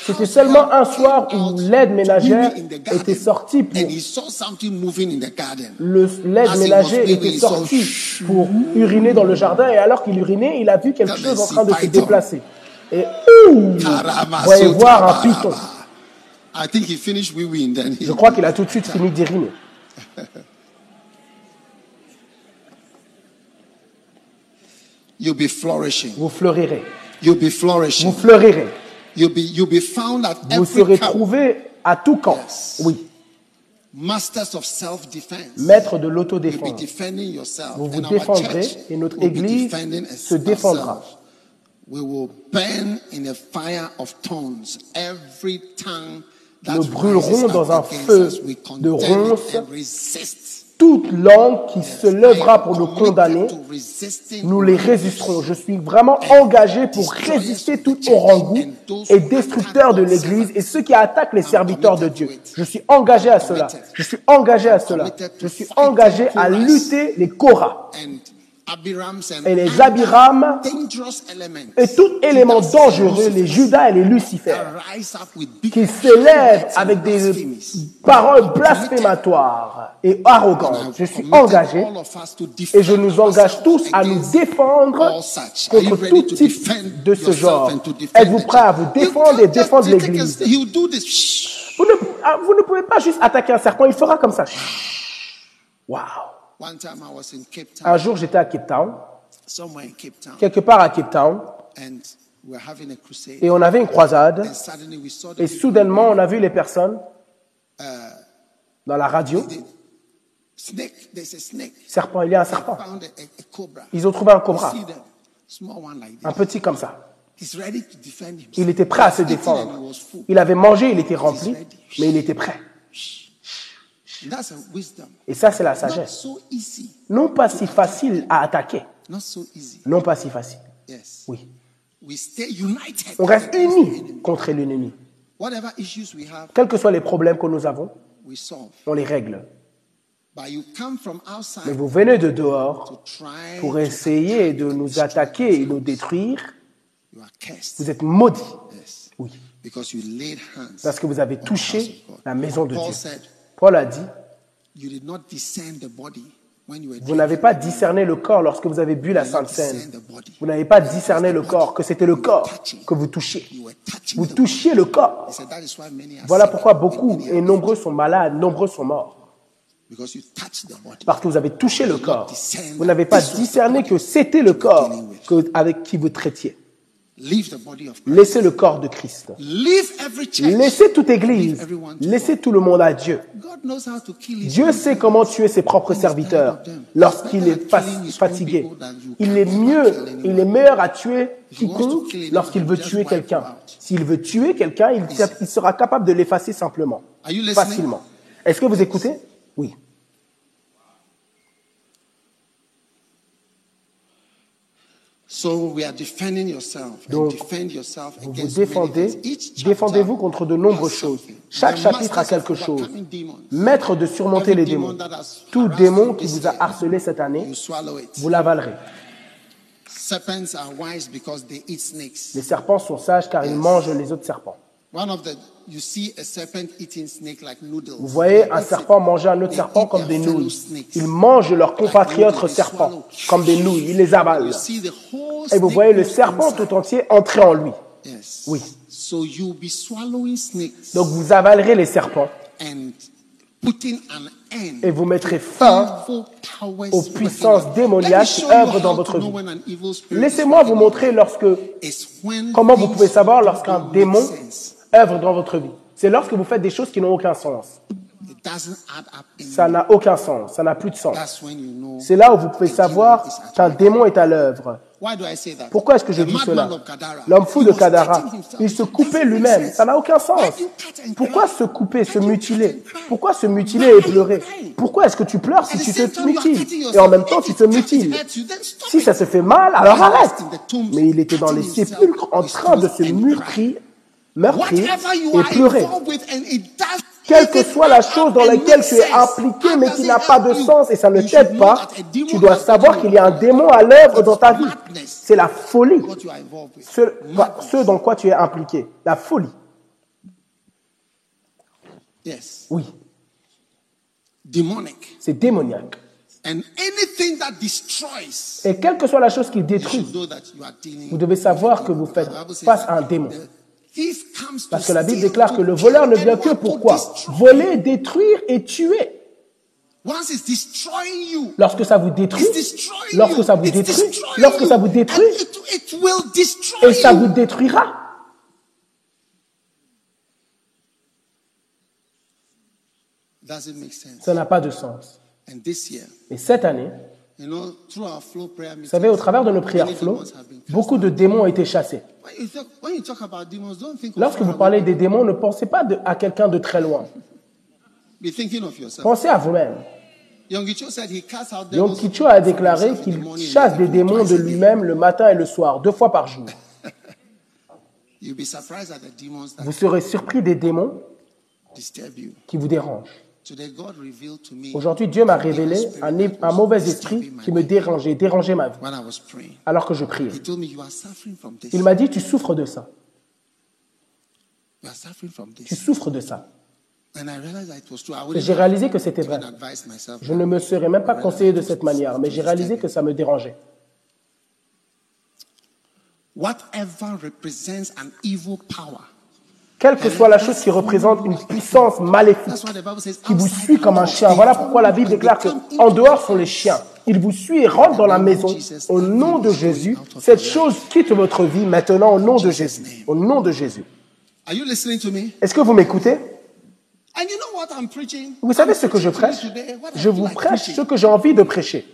B: C'était seulement un soir où l'aide ménagère était sortie pour
D: and he saw something moving in the garden.
B: le l'aide
D: was
B: était
D: leaving, he
B: sorti
D: saw-
B: pour uriner dans le jardin et alors qu'il urinait, il a vu quelque chose en train de se déplacer. Et ouh, voyez voir un python.
D: I think he finished wee-weeing then. he-
B: Je crois qu'il a tout de suite fini d'uriner.
D: You'll be flourishing.
B: Vous fleurirez.
D: You'll be flourishing.
B: Vous fleurirez.
D: You'll be you'll be found at
B: Vous
D: every
B: serez
D: camp.
B: trouvés à tout camp.
D: Yes.
B: Oui.
D: Masters of self-defense.
B: Maître de l'autodéfense. Vous vous défendrez et notre église se défendra.
D: ourselves. We will burn in a fire of tongues every tongue that
B: Nous brûlerons dans un feu de ronces. Toute langue qui se lèvera pour nous
D: Committed
B: condamner, nous les résisterons. Je suis vraiment engagé pour résister tout orangou et destructeur de l'Église et ceux qui attaquent les serviteurs de Dieu. Je suis engagé à cela. Je suis engagé à cela. Je suis engagé à lutter les Korah et les Abiram et tout élément dangereux, les Judas et les
D: big
B: qui s'élèvent avec des paroles blasphématoires et arrogantes. Je suis engagé et je nous engage tous à nous défendre contre tout
D: to
B: type de ce genre? Êtes-vous prêts à vous défendre et défendre l'Église? Vous ne, ah, vous ne pouvez pas juste attaquer un serpent, il fera comme ça. Waouh Un jour, j'étais à Cape Town, quelque part à Cape Town, et on avait une croisade, et soudainement, on a vu les personnes dans la radio. Serpent, il y a un serpent. Ils ont trouvé un cobra, un petit comme ça. Il était prêt à se défendre. Il avait mangé, il était rempli, mais il était prêt.
D: That's a wisdom.
B: Et ça, c'est la
D: Not
B: sagesse.
D: so easy.
B: Non pas si facile à attaquer.
D: Not so easy.
B: Non pas si facile.
D: Yes.
B: Oui.
D: We stay united.
B: On reste unis contre l'ennemi.
D: Whatever issues we have,
B: Quels que soient les problèmes que nous avons, on les règle.
D: But you come from
B: Mais vous venez de dehors pour
D: to
B: essayer de nous attaquer et nous détruire.
D: You are cursed.
B: Vous êtes maudits. Oui. Parce que vous avez touché la maison de Dieu. Paul a dit, vous n'avez pas discerné le corps lorsque vous avez bu la Sainte Seine. Vous n'avez pas discerné le corps, que c'était le corps que vous touchiez. Vous touchiez le corps. Voilà pourquoi beaucoup et nombreux sont malades, nombreux sont morts. Parce que vous avez touché le corps. Vous n'avez pas discerné que c'était le corps que- avec qui vous traitiez. Laissez le corps de Christ.
D: Leave every church.
B: Laissez toute église. Laissez tout le monde à Dieu.
D: God knows how to kill his
B: Dieu sait comment tuer ses propres serviteurs lorsqu'il est fa- fatigué. Il est mieux, il est meilleur à tuer quiconque lorsqu'il veut tuer quelqu'un. S'il veut tuer quelqu'un, il, sera capable de l'effacer simplement, facilement. Est-ce que vous écoutez? Oui.
D: So we are defending yourself. and
B: Donc,
D: defend yourself
B: Vous vous défendez, défendez-vous contre de nombreuses choses. Chaque chapitre a quelque chose. Maître de surmonter les démons. Tout démon qui vous a harcelé cette année, vous l'avalerez.
D: Serpents are wise because they eat snakes.
B: Les serpents sont sages car ils mangent les autres serpents.
D: One of the you see a serpent eating snake like noodles.
B: Vous voyez un serpent manger un autre
D: They
B: serpent comme des nouilles.
D: snakes.
B: Ils mangent leurs compatriotes
D: Like noodles, they
B: serpents
D: swallow.
B: comme des nouilles. Ils les avalent. Et vous voyez le serpent tout entier entrer en lui. Oui.
D: So you'll be swallowing snakes
B: Donc vous avalerez les serpents et vous mettrez fin aux puissances démoniaques qui œuvrent dans votre vie. Laissez-moi vous montrer lorsque, comment vous pouvez savoir lorsqu'un démon. Œuvre dans votre vie. C'est lorsque vous faites des choses qui n'ont aucun sens. Ça n'a aucun sens, ça n'a plus de sens. C'est là où vous pouvez savoir qu'un démon est à l'œuvre. Pourquoi est-ce que je dis cela? L'homme fou de Kadara, il se
D: It
B: coupait lui-même. Ça n'a aucun sens. Pourquoi se couper, se mutiler? Pourquoi se mutiler et pleurer? Pourquoi est-ce que tu pleures si tu te mutiles Et en même temps, tu te mutiles. Si ça te fait mal, alors arrête. Mais il était dans les sépulcres en train de se
D: stones you
B: et
D: does
B: Quelle que soit la chose dans laquelle tu es impliqué mais qui n'a pas de sens et ça ne t'aide pas, tu dois savoir qu'il y a un démon à l'œuvre dans ta vie. C'est la folie. Ce, ce dans quoi tu es impliqué. La folie. Oui, c'est démoniaque. Et quelle que soit la chose qui détruit, vous devez savoir que vous faites face à un démon. Parce que la Bible déclare que le voleur ne vient que pourquoi. Voler, détruire et tuer. Lorsque ça vous détruit, lorsque ça vous détruit, lorsque ça vous détruit, et ça vous détruira.
D: Doesn't make sense.
B: Ça n'a pas de sens.
D: And this year,
B: Et cette année, vous savez, au travers de nos prières flow, beaucoup de démons ont été chassés. Lorsque vous parlez des démons, ne pensez pas de- à quelqu'un de très loin. Pensez à vous-même. Yom Kicho a déclaré qu'il chasse des démons de lui-même le matin et le soir, deux fois par jour. Vous serez surpris des démons qui vous dérangent.
D: Today, God revealed to me
B: Aujourd'hui, Dieu m'a révélé un, un mauvais esprit qui me dérangeait, dérangeait ma vie, alors que je priais. Il m'a dit, tu souffres de ça, tu souffres de ça. Et j'ai réalisé que c'était vrai. Je ne me serais même pas conseillé de cette manière, mais j'ai réalisé que ça me dérangeait.
D: Whatever represents an evil power.
B: Quelle que soit la chose qui représente une puissance maléfique qui vous suit comme un chien. Voilà pourquoi la Bible déclare que en dehors sont les chiens. Ils vous suivent et rentrent dans la maison. Au nom de Jésus, cette chose quitte votre vie maintenant au nom de Jésus. Au nom de Jésus.
D: Are you listening to me?
B: Est-ce que vous m'écoutez?
D: And you know what I'm preaching?
B: Vous savez ce que je prêche? Je vous prêche ce que j'ai envie de prêcher.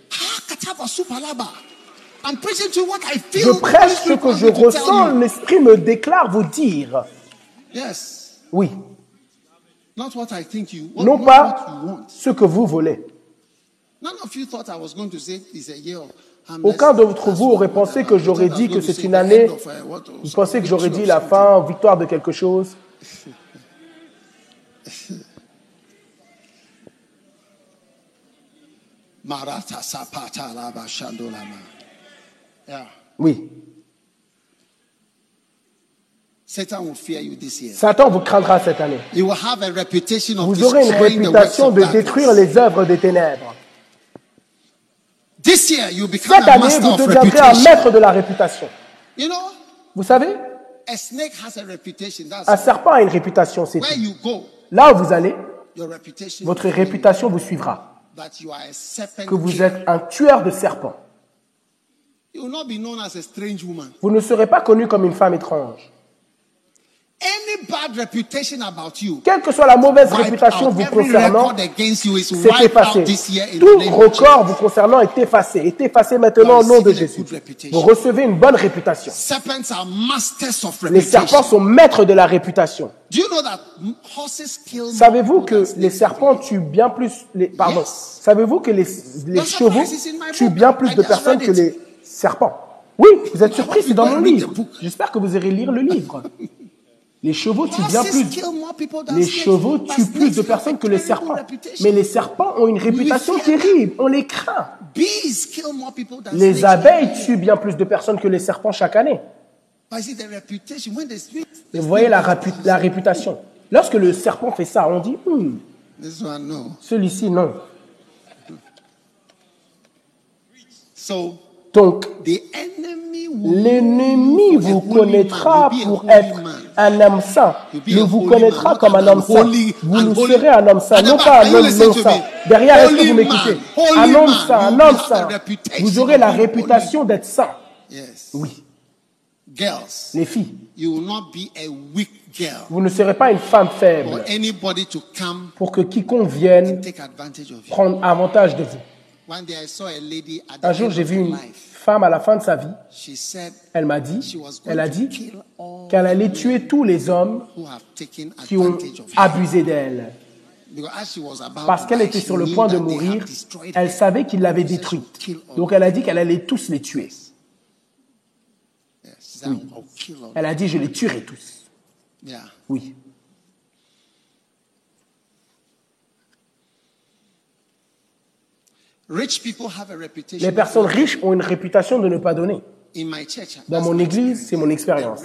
B: Je prêche ce que je ressens, l'Esprit me déclare vous dire.
D: Yes.
B: Oui,
D: Not what I think you what,
B: non pas
D: you want.
B: ce que vous voulez.
D: None of you thought I was going to say it's a year of harmless.
B: Aucun d'entre vous aurait pensé que j'aurais dit que c'est une année.
D: uh,
B: Vous pensez que j'aurais dit la fin, victoire de quelque chose? Oui.
D: Satan will fear you this year.
B: Satan vous craindra cette année.
D: You will have a reputation of
B: Vous aurez une réputation de détruire les œuvres des ténèbres.
D: This year you become
B: Cette
D: a
B: année,
D: master
B: vous deviendrez un maître de la réputation.
D: You know,
B: Vous savez,
D: a snake has a reputation. That's
B: un serpent a une réputation, c'est
D: where
B: tout.
D: you go.
B: Là où vous allez,
D: Your reputation.
B: votre réputation vous suivra.
D: That you are a serpent.
B: Que vous êtes un tueur de serpents.
D: You will not be known as a strange woman.
B: Vous ne serez pas connu comme une femme étrange.
D: Any bad reputation about you.
B: Quelle que soit la mauvaise réputation vous concernant,
D: record against you is
B: c'est effacé. Tout record vous concernant est effacé. Est effacé maintenant au nom de Jésus. Vous recevez une bonne réputation.
D: Serpents are masters of
B: Les serpents sont maîtres de la réputation.
D: Do you know that horses kill more
B: Savez-vous que les serpents tuent bien plus les pardon. Savez-vous que les, les chevaux tuent bien plus de personnes que les serpents? Oui, vous êtes surpris, c'est dans mon livre. J'espère que vous irez lire le livre. Les chevaux tuent bien plus. Les chevaux tuent plus de personnes que les serpents. Mais les serpents ont une réputation terrible. On les craint. Les abeilles tuent bien plus de personnes que les serpents chaque année. Et vous voyez la, réputation. Lorsque le serpent fait ça, on dit, Hmm, celui-ci, non. Donc, l'ennemi vous connaîtra pour être. Un homme saint. Il vous connaîtra comme un homme saint. Vous
D: unholy-
B: serez un homme saint, non pas un homme non saint. Derrière, est-ce que vous m'écoutez? Un homme saint, un homme saint. Vous aurez la réputation d'être saint. Oui, les filles. Vous ne serez pas une femme faible pour que quiconque vienne prendre avantage de vous.
D: One day I saw a lady at the
B: Un jour, j'ai vu une. Femme, à la fin de sa vie, elle m'a dit, elle a dit qu'elle allait tuer tous les hommes qui ont abusé d'elle. Parce qu'elle était sur le point de mourir, elle savait qu'il l'avait détruite. Donc elle a dit qu'elle allait tous les tuer.
D: Kill all
B: Elle a dit, je les tuerai tous. Oui.
D: Rich people have a reputation.
B: Les personnes riches ont une réputation de ne pas donner.
D: In my church,
B: Dans mon
D: my
B: église,
D: experience.
B: c'est mon expérience.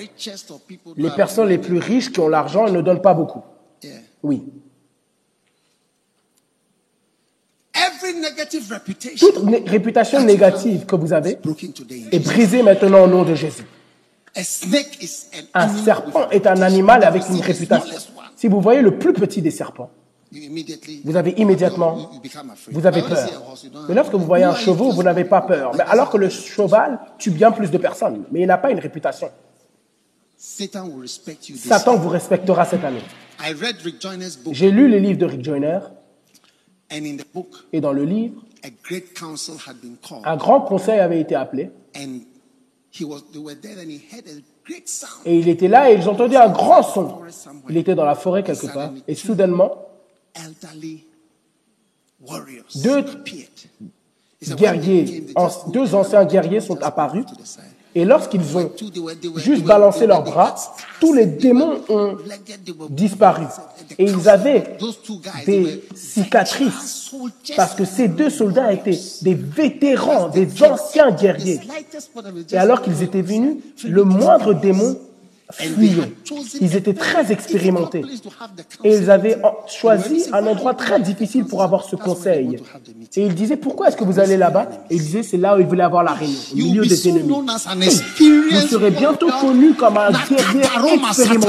B: Les personnes les
D: have-
B: plus riches qui ont l'argent elles ne donnent pas beaucoup. Oui. Toute né- réputation négative que vous avez est brisée maintenant au nom de Jésus. Un serpent est un animal avec une réputation. Si vous voyez le plus petit des serpents, vous avez immédiatement, vous avez peur. Mais lorsque vous voyez un cheval, vous n'avez pas peur. Mais alors que le cheval tue bien plus de personnes, mais il n'a pas une réputation.
D: Satan
B: vous respectera cette année. J'ai lu les livres de Rick Joyner
D: and in the book,
B: et dans le livre,
D: a great council had been called,
B: un grand conseil avait été appelé
D: and he was they were there, and he heard a great sound.
B: et il était là et ils entendaient un grand son. Il était dans la forêt quelque part et soudainement, Deux guerriers, deux around guerriers sont apparus. et lorsqu'ils ont juste balancé leurs bras, tous les démons ont disparu. Et ils avaient des cicatrices parce que ces deux soldats étaient des vétérans, des anciens guerriers. Et alors qu'ils étaient venus, le moindre démon fuyait. Ils étaient très expérimentés. Et ils avaient en- choisi un endroit très difficile pour avoir ce conseil. Et ils disaient, pourquoi est-ce que vous allez là-bas? Et ils disaient, c'est là où ils voulaient avoir la réunion, au milieu des ennemis. Vous serez bientôt connu comme un guerrier expérimenté,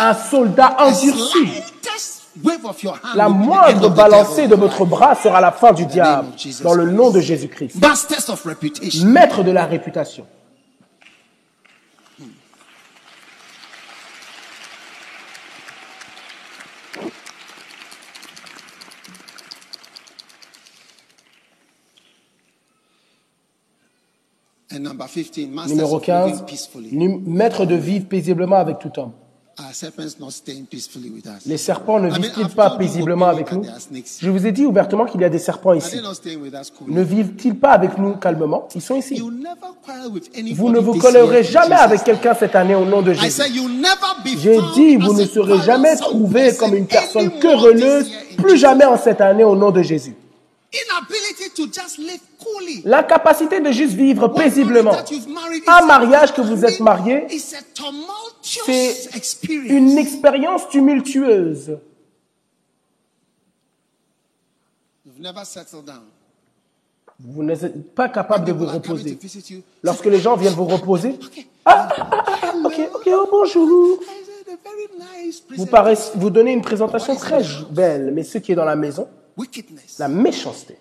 B: un soldat endurci. La moindre balancée de votre bras sera la fin du diable, dans le nom de Jésus-Christ. Maître de la réputation. Numéro
D: of living
B: 15,
D: peacefully.
B: nu- maître de vivre paisiblement avec tout homme. Les serpents ne vivent-ils
D: I've
B: pas paisiblement avec nous? Je vous ai dit ouvertement qu'il y a des serpents ici. Ne vivent-ils pas avec nous calmement? Ils sont ici. Vous ne vous collerez jamais avec quelqu'un cette année au nom de Jésus.
D: said you'll never be
B: J'ai dit, vous ne serez jamais trouvé comme une personne querelleuse, plus jamais en cette année au nom de Jésus.
D: Coolly.
B: L'incapacité de juste vivre paisiblement. Un mariage que vous êtes marié, c'est une expérience tumultueuse. Vous n'êtes pas capable de vous reposer. Lorsque les gens viennent vous reposer, ah, ah, ah, ah, ok, ok, oh, bonjour. Vous, paraissez, vous donnez une présentation très belle, mais ce qui est dans la maison, la méchanceté,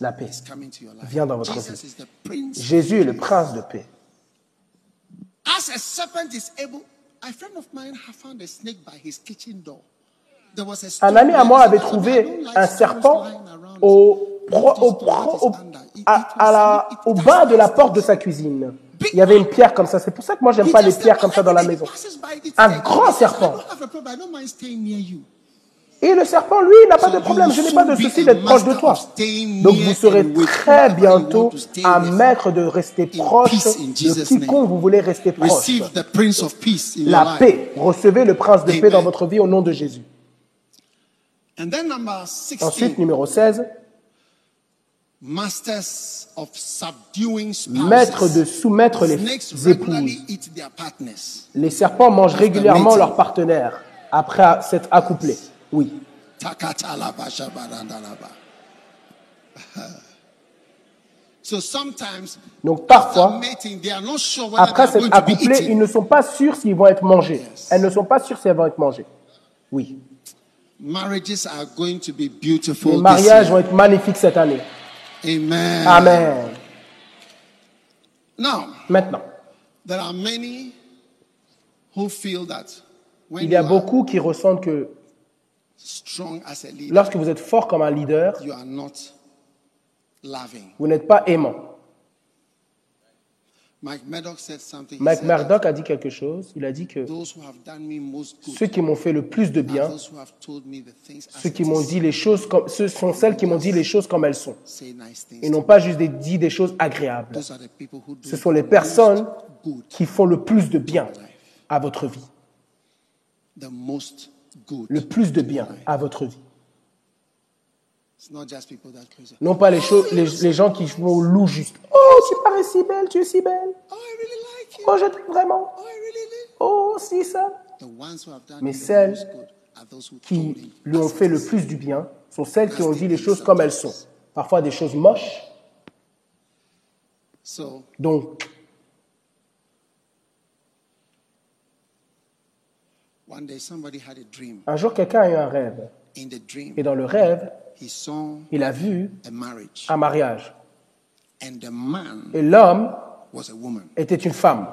B: la paix, vient dans votre vie. Jésus est le prince de paix.
D: As a serpent is able, a friend of mine had found a snake by his kitchen door. There was a
B: Un ami à moi avait
D: said, "I
B: trouvé un serpent
D: lying around."
B: au, pro- au, pro- à, à la, bas de la porte de sa cuisine. Il y avait une pierre comme ça. C'est pour ça que moi, j'aime pas les pierres comme ça dans la
D: "Every
B: maison. Un
D: snake."
B: grand serpent. Et le serpent, lui, n'a pas de problème. Je n'ai pas de souci d'être proche de toi. Donc vous serez très bientôt un maître de rester proche de quiconque vous voulez rester proche. La paix. Recevez le prince de paix dans votre vie au nom de Jésus.
D: And then number 16.
B: Ensuite, numéro 16,
D: Masters of subduing spouses.
B: maître de soumettre les épouses. Les serpents mangent régulièrement leurs partenaires après s'être accouplés. Oui. Donc parfois,
D: mating, they are not sure whether
B: après s'être accouplés, ils ne sont pas sûrs s'ils vont être mangés. Elles ne sont pas sûres si elles vont être mangées. Oui. Les mariages vont être magnifiques cette année.
D: Amen.
B: Amen.
D: Now,
B: Maintenant,
D: there are many who feel that when
B: il y a beaucoup qui ressentent que
D: strong as a leader,
B: Lorsque vous êtes fort comme un leader,
D: you are not loving.
B: vous n'êtes pas aimant.
D: Mike Murdoch said something. He
B: Mike
D: said that
B: Murdoch a dit quelque chose. Il a dit que
D: Those who have done me most good
B: ceux qui m'ont fait le plus de bien,
D: those who have told me the things as
B: ceux qui m'ont dit les choses comme, ce sont celles qui m'ont dit les choses comme elles sont.
D: Say nice things.
B: Et non pas juste dit des choses agréables.
D: Those are the people who do
B: Ce sont les
D: the
B: personnes qui font le plus de bien à votre vie. Le plus de bien à votre vie. Non pas les, choses, les, les gens qui font loup juste. Oh, tu parais si belle, tu es si belle.
D: Oh.
B: Oh, je t'aime vraiment.
D: Oh,
B: Oh, si, ça. Mais celles Qui lui ont fait
D: it
B: le plus du bien sont celles qui ont dit les choses comme elles sont. Parfois des choses moches. Donc,
D: one day somebody had a dream.
B: Un jour, quelqu'un a eu un rêve.
D: In the dream,
B: Et dans le rêve, il a vu un mariage.
D: and the man
B: Et l'homme
D: was a woman.
B: était une femme.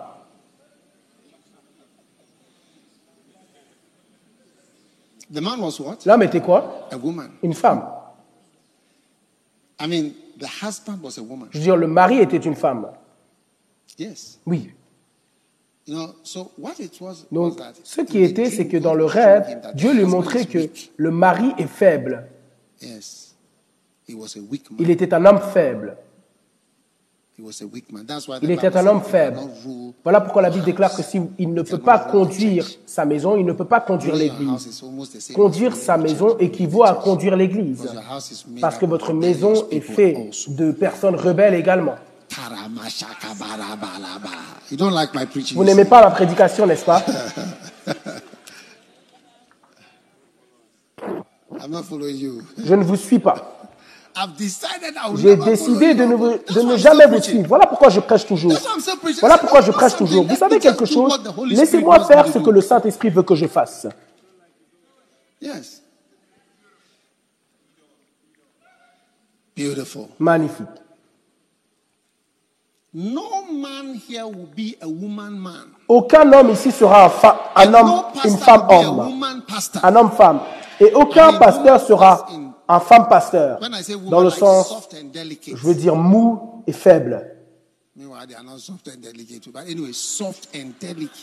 D: The man was what?
B: L'homme était quoi?
D: A woman.
B: Une femme.
D: I mean, the husband was a woman.
B: Je veux dire, le mari était une femme.
D: Yes.
B: Oui.
D: You know, so what it was, was
B: Donc, ce qui était, c'est que dans le rêve, Dieu lui montrait que le mari est faible. Il était un homme faible. Il était un homme faible. Voilà pourquoi la Bible déclare que s'il ne peut pas conduire sa maison, il ne peut pas conduire l'église. Conduire sa maison équivaut à conduire l'église. Parce que votre maison est faite de personnes rebelles également.
D: You don't like my preaching.
B: Vous n'aimez pas ma prédication, n'est-ce pas?
D: I'm not following you.
B: Je ne vous suis pas.
D: I've decided I will
B: J'ai décidé de ne, de ne jamais vous suivre. Voilà pourquoi je prêche toujours. Voilà pourquoi je
D: "Let
B: prêche toujours. Vous savez quelque chose? Laissez-moi faire ce
D: do."
B: que le Saint-Esprit veut que je fasse. Magnifique.
D: No man here will be a woman man.
B: Aucun homme ici sera un, homme, une femme homme. Un homme femme. Et aucun pasteur sera un femme pasteur. Dans le sens, je veux dire mou et faible.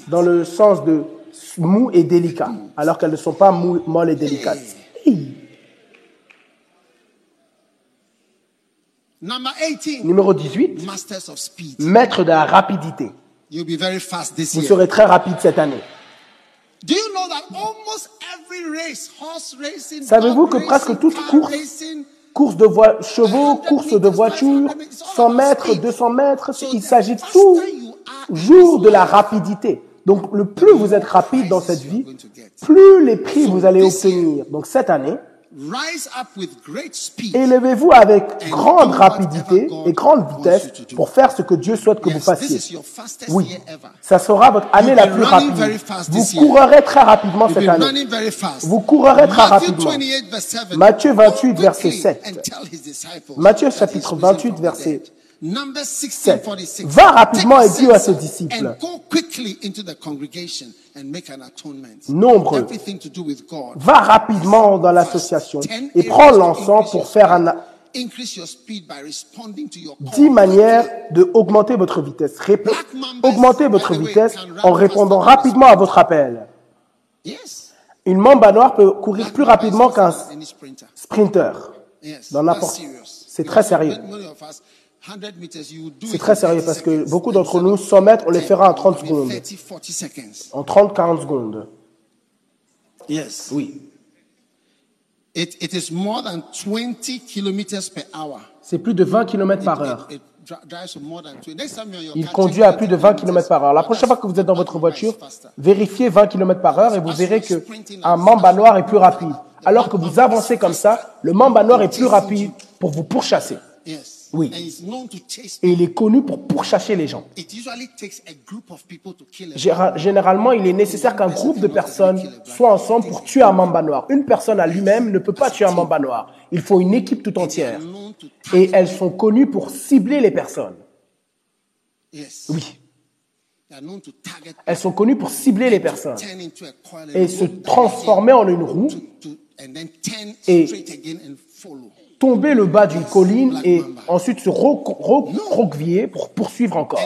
B: Dans le sens de mou et délicat. Alors qu'elles ne sont pas mou, molles et délicates.
D: Number 18.
B: Numéro 18.
D: Masters of speed.
B: Maître de la rapidité. Vous serez très rapide cette année.
D: Do you know that almost every race, horse racing,
B: Savez-vous que presque toute course, course de chevaux, course de voiture, 100 mètres, 200 mètres, il s'agit toujours de la rapidité. Donc, le plus vous êtes rapide dans cette vie, plus les prix vous allez obtenir. Donc, cette année,
D: rise up with great speed.
B: élevez-vous avec grande rapidité et grande vitesse pour faire ce que Dieu souhaite que vous fassiez. Oui, ça sera votre année la plus rapide. Vous courrez très rapidement cette année. Vous courrez très rapidement.
D: 28, verse 7.
B: Matthieu 28,
D: Go
B: verset
D: quickly
B: 7.
D: and tell his disciples
B: Matthieu chapitre
D: he's risen
B: 28,
D: from the
B: verset
D: dead. Numbers 16,
B: 7.
D: 46.
B: Va rapidement et dis à ses disciples.
D: And go quickly into the congregation and make an atonement.
B: Nombreux.
D: Everything to do with God.
B: Va rapidement dans l'association et prends l'encens pour faire un, dix manières de augmenter votre vitesse. Rép- augmentez votre vitesse en répondant rapidement à votre appel.
D: Yes.
B: Une mamba noire peut courir plus rapidement qu'un
D: sprinter.
B: Dans n'importe. C'est très sérieux.
D: Many of us, 100 meters, you do
B: C'est très sérieux
D: 30
B: parce que beaucoup d'entre nous, 100 mètres, on les fera en 30
D: I mean,
B: secondes.
D: 30, 40 seconds.
B: En 30-40 secondes.
D: Yes.
B: Oui.
D: It, it is more than 20 kilometers per hour.
B: C'est plus de 20 km par heure.
D: It, it dri- drives to more than 20. Next time you're on your
B: Il conduit à plus de 20
D: kilometers.
B: km par heure. La prochaine fois que vous êtes dans votre voiture, vérifiez 20 km par heure et vous verrez que un mamba noir est plus rapide. Alors que vous avancez comme ça, le mamba noir est plus rapide pour vous pourchasser.
D: Yes.
B: Oui. Et il est connu pour pourchasser les gens. Généralement, il est nécessaire qu'un groupe de personnes soit ensemble pour tuer un mamba noir. Une personne à lui-même ne peut pas tuer un mamba noir. Il faut une équipe tout entière. Et elles sont connues pour cibler les personnes. Oui. Elles sont connues pour cibler les personnes et se transformer en une roue Et- tomber le bas d'une colline et ensuite se ro- ro- recroqueviller pour poursuivre encore.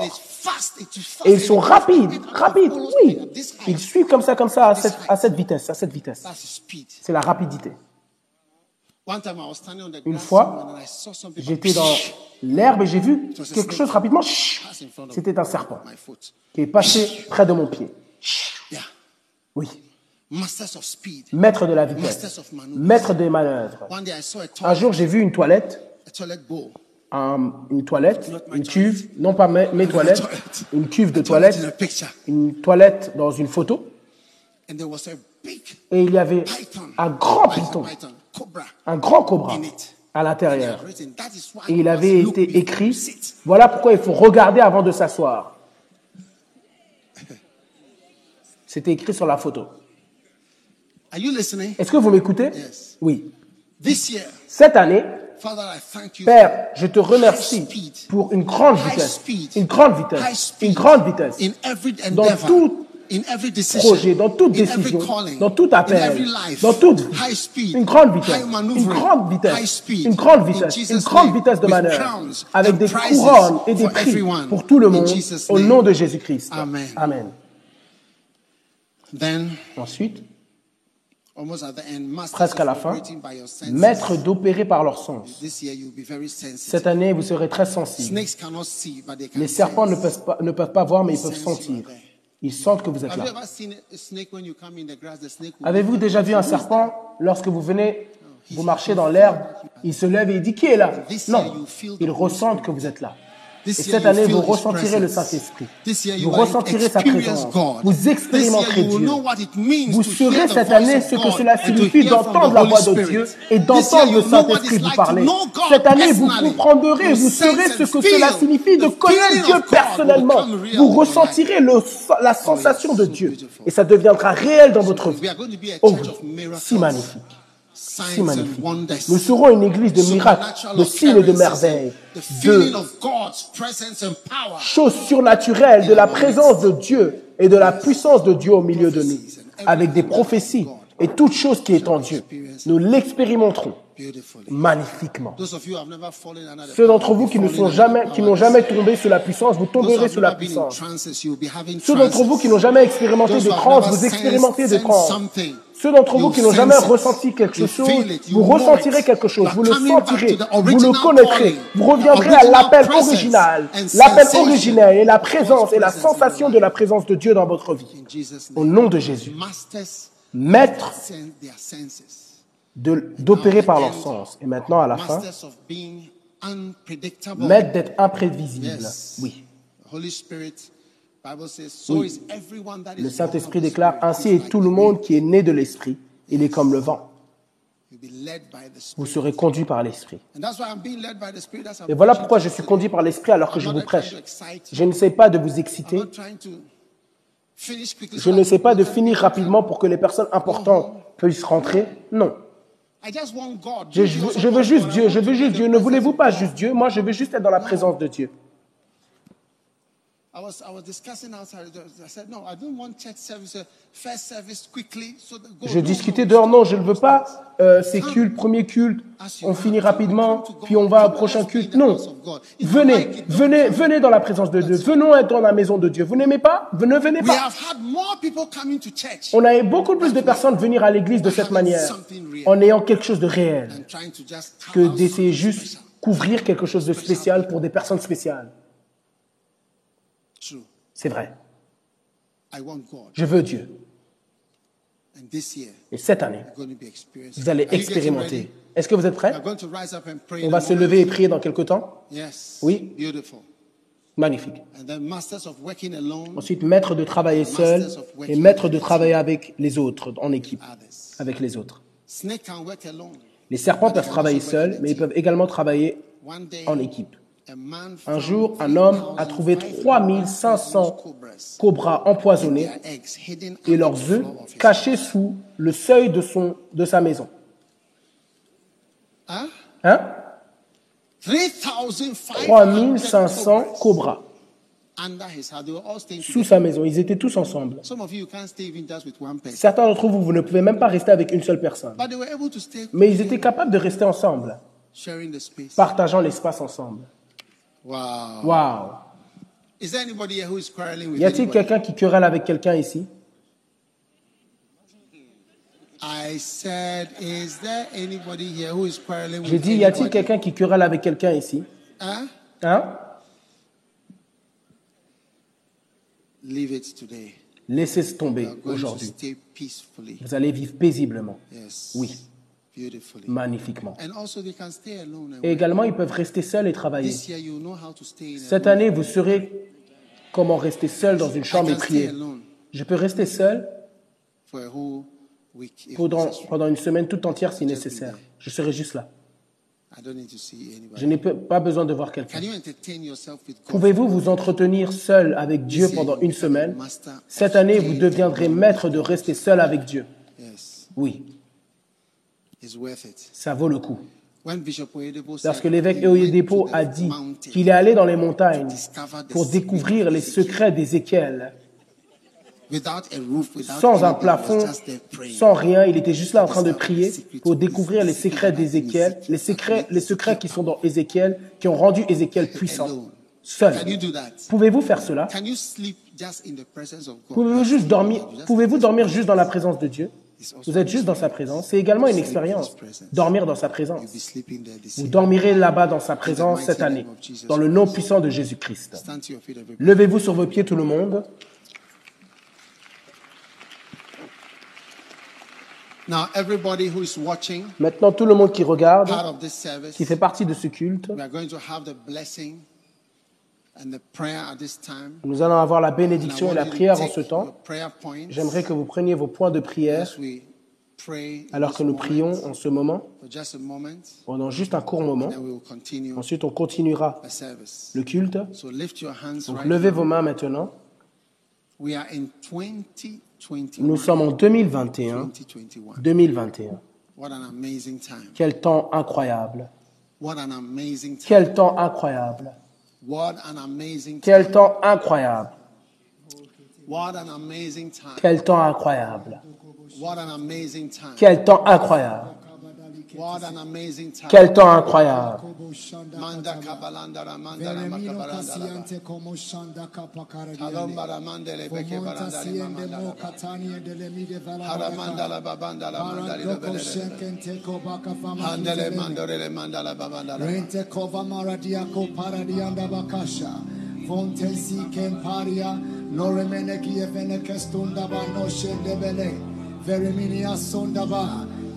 B: Et ils sont rapides, rapides, oui. Ils suivent comme ça, comme ça, à cette, à cette vitesse, à cette vitesse. C'est la rapidité.
D: One time I was standing on the
B: Une fois, J'étais dans l'herbe et j'ai vu quelque chose rapidement. C'était un serpent qui est passé près de mon pied. Oui. Maître de la vitesse. Maître des manœuvres. Un jour, j'ai vu une toilette, une toilette, une cuve, non pas mes, mes toilettes, une cuve de toilette, une toilette dans une photo, et il y avait un grand
D: Python,
B: un grand cobra à l'intérieur. Et il avait été écrit, voilà pourquoi il faut regarder avant de s'asseoir. C'était écrit sur la photo.
D: Are you listening?
B: Est-ce que vous m'écoutez?
D: Yes.
B: Oui.
D: This year,
B: Cette année,
D: Father, I thank you.
B: Père, je te
D: for
B: remercie pour une grande vitesse, une grande vitesse, une grande vitesse
D: in every
B: dans
D: endeavor,
B: tout projet, dans toute décision, dans tout appel, dans toute
D: speed,
B: une grande vitesse, une grande vitesse, une grande
D: in
B: vitesse, une grande vitesse de manœuvre, avec des couronnes et des
D: for
B: prix
D: everyone.
B: pour tout le
D: In
B: monde, au nom de Jésus-Christ.
D: Amen.
B: Amen.
D: Then,
B: Ensuite,
D: almost at the end, masters
B: presque à la fin, maître d'opérer par leur sens. Cette année, vous serez très sensible. Les serpents ne peuvent pas, ne peuvent pas voir, mais ils peuvent sentir. Ils sentent que vous êtes là. Avez-vous déjà vu un serpent lorsque vous venez, vous marchez dans l'herbe, il se lève et il dit qui est là? Non, il ressent que vous êtes là. Et cette année, vous ressentirez le. Saint-Esprit. Vous ressentirez sa présence. Vous expérimenterez Dieu. Vous
D: the
B: cette année ce que cela signifie d'entendre la voix de
D: Spirit.
B: Dieu et d'entendre le Saint-Esprit vous parler. Cette année, vous comprendrez, vous
D: and
B: ce que cela signifie de connaître Dieu personnellement. Vous ressentirez le- la sensation de Dieu et ça deviendra réel dans votre vie. Oh si magnifique. Si magnifique. Nous serons une église de miracles, de signes et de merveilles, de choses surnaturelles, de la présence de Dieu et de la puissance de Dieu au milieu de nous, avec des prophéties et toute chose qui est en Dieu. Nous l'expérimenterons. Magnifiquement. Ceux d'entre vous qui ne sont jamais, qui n'ont jamais tombé sous la puissance, vous tomberez sous la puissance. Ceux d'entre vous qui n'ont jamais expérimenté
D: Those
B: de
D: who have
B: transe,
D: never
B: vous expérimentez
D: sensed-
B: de
D: sensed
B: transe.
D: something,
B: Ceux d'entre vous qui n'ont jamais ressenti quelque chose, vous ressentirez quelque chose, vous le sentirez, vous le connaîtrez, vous reviendrez à l'appel
D: original.
B: l'appel originel et la présence et la sensation de la présence de Dieu dans votre vie. Au nom de Jésus. Maître d'opérer par leur sens. Et maintenant, à la fin,
D: Masters of being unpredictable.
B: maître d'être imprévisible. Oui.
D: Is
B: Le Saint-Esprit déclare, ainsi est tout le monde qui est né de l'Esprit. Il est comme le vent. Vous serez conduit par l'Esprit. Et voilà pourquoi je suis conduit par l'Esprit alors que je vous prêche. Je ne sais pas de vous exciter. Je ne sais pas de finir rapidement pour que les personnes importantes puissent rentrer. Non. Je, veux
D: want
B: juste Dieu. Je veux juste Dieu. Ne voulez-vous pas juste Dieu? Moi, je veux juste être dans la présence de Dieu.
D: I was I was discussing outside. I said, no, I don't want church service, uh, first service quickly. So go.
B: Je discutais dehors. Non, je ne veux pas euh, ces cultes, premier culte. On finit rapidement, puis on va au prochain culte. Non. Venez, venez, venez dans la présence de Dieu. Venons être dans la maison de Dieu. Vous n'aimez pas? Ne venez pas? On a eu beaucoup plus de personnes venir à l'église de cette manière, en ayant quelque chose de réel, que d'essayer juste couvrir quelque chose de spécial pour des personnes spéciales. C'est vrai. Je veux Dieu. Et cette année, vous allez expérimenter. Est-ce que vous êtes prêts? On va se lever et prier dans quelque temps? Oui. Magnifique. Ensuite, maître de travailler seul et maître de travailler avec les autres, en équipe, avec les autres. Les serpents peuvent travailler seuls, mais ils peuvent également travailler en équipe. Un jour, un homme a trouvé 3500
D: cobras,
B: empoisonnés et leurs œufs cachés sous le seuil de, son, de sa maison. Hein?
D: 3,500
B: 3500 cobras sous sa maison. Ils étaient tous ensemble. Certains d'entre vous, vous ne pouvez même pas rester avec une seule personne. Mais ils étaient capables de rester ensemble, partageant l'espace ensemble.
D: Wow.
B: Waouh
D: Is there anybody here who is quarreling with
B: Y a-t-il quelqu'un qui querelle avec quelqu'un ici?
D: I said, is there anybody here who is quarreling with
B: J'ai dit, y a-t-il quelqu'un qui querelle avec quelqu'un ici?
D: Huh?
B: Hein?
D: Leave it today.
B: Laissez tomber aujourd'hui. Vous allez vivre paisiblement,
D: Yes.
B: Oui. Magnifiquement. Et également, ils peuvent rester seuls et travailler. Cette année, vous saurez comment rester seul dans une chambre et prier. Je peux rester seul pendant, pendant une semaine toute entière si nécessaire. Je serai juste là. Je n'ai pas besoin de voir quelqu'un. Pouvez-vous vous entretenir seul avec Dieu pendant une semaine? Cette année, vous deviendrez maître de rester seul avec Dieu. Oui. Ça vaut le coup.
D: Oyedepo
B: Lorsque l'évêque
D: the
B: a dit qu'il est allé dans les montagnes pour découvrir les secrets d'Ézéchiel, sans un plafond, sans rien, il était juste là en train de prier pour découvrir les secrets d'Ézéchiel, les secrets, les secrets qui sont dans Ézéchiel, qui ont rendu Ézéchiel puissant. Seul. Pouvez-vous faire cela? Pouvez-vous juste dormir, pouvez-vous dormir juste dans la présence de Dieu? Vous êtes juste dans sa présence. C'est également une expérience. Dormir dans sa présence. Vous dormirez là-bas dans sa présence cette année, dans le nom puissant de Jésus-Christ. Levez-vous sur vos pieds, tout le monde.
D: Now, everybody who is watching
B: Maintenant, tout le monde qui regarde, qui fait partie de ce culte, nous allons avoir la bénédiction et la prière en ce temps. J'aimerais que vous preniez vos points de prière alors que nous prions en ce moment, pendant juste un court moment. Ensuite, on continuera le culte. Donc, levez vos mains maintenant.
D: We are in 2021.
B: Nous sommes en 2021.
D: 2021.
B: 2021.
D: What an amazing time.
B: Quel temps incroyable.
D: What an amazing time.
B: Quel temps incroyable. Quel temps incroyable. Quel temps incroyable. Quel temps incroyable.
D: What an amazing time.
B: Quel temps incroyable.
H: Fontesi kemparia, kievene vereminia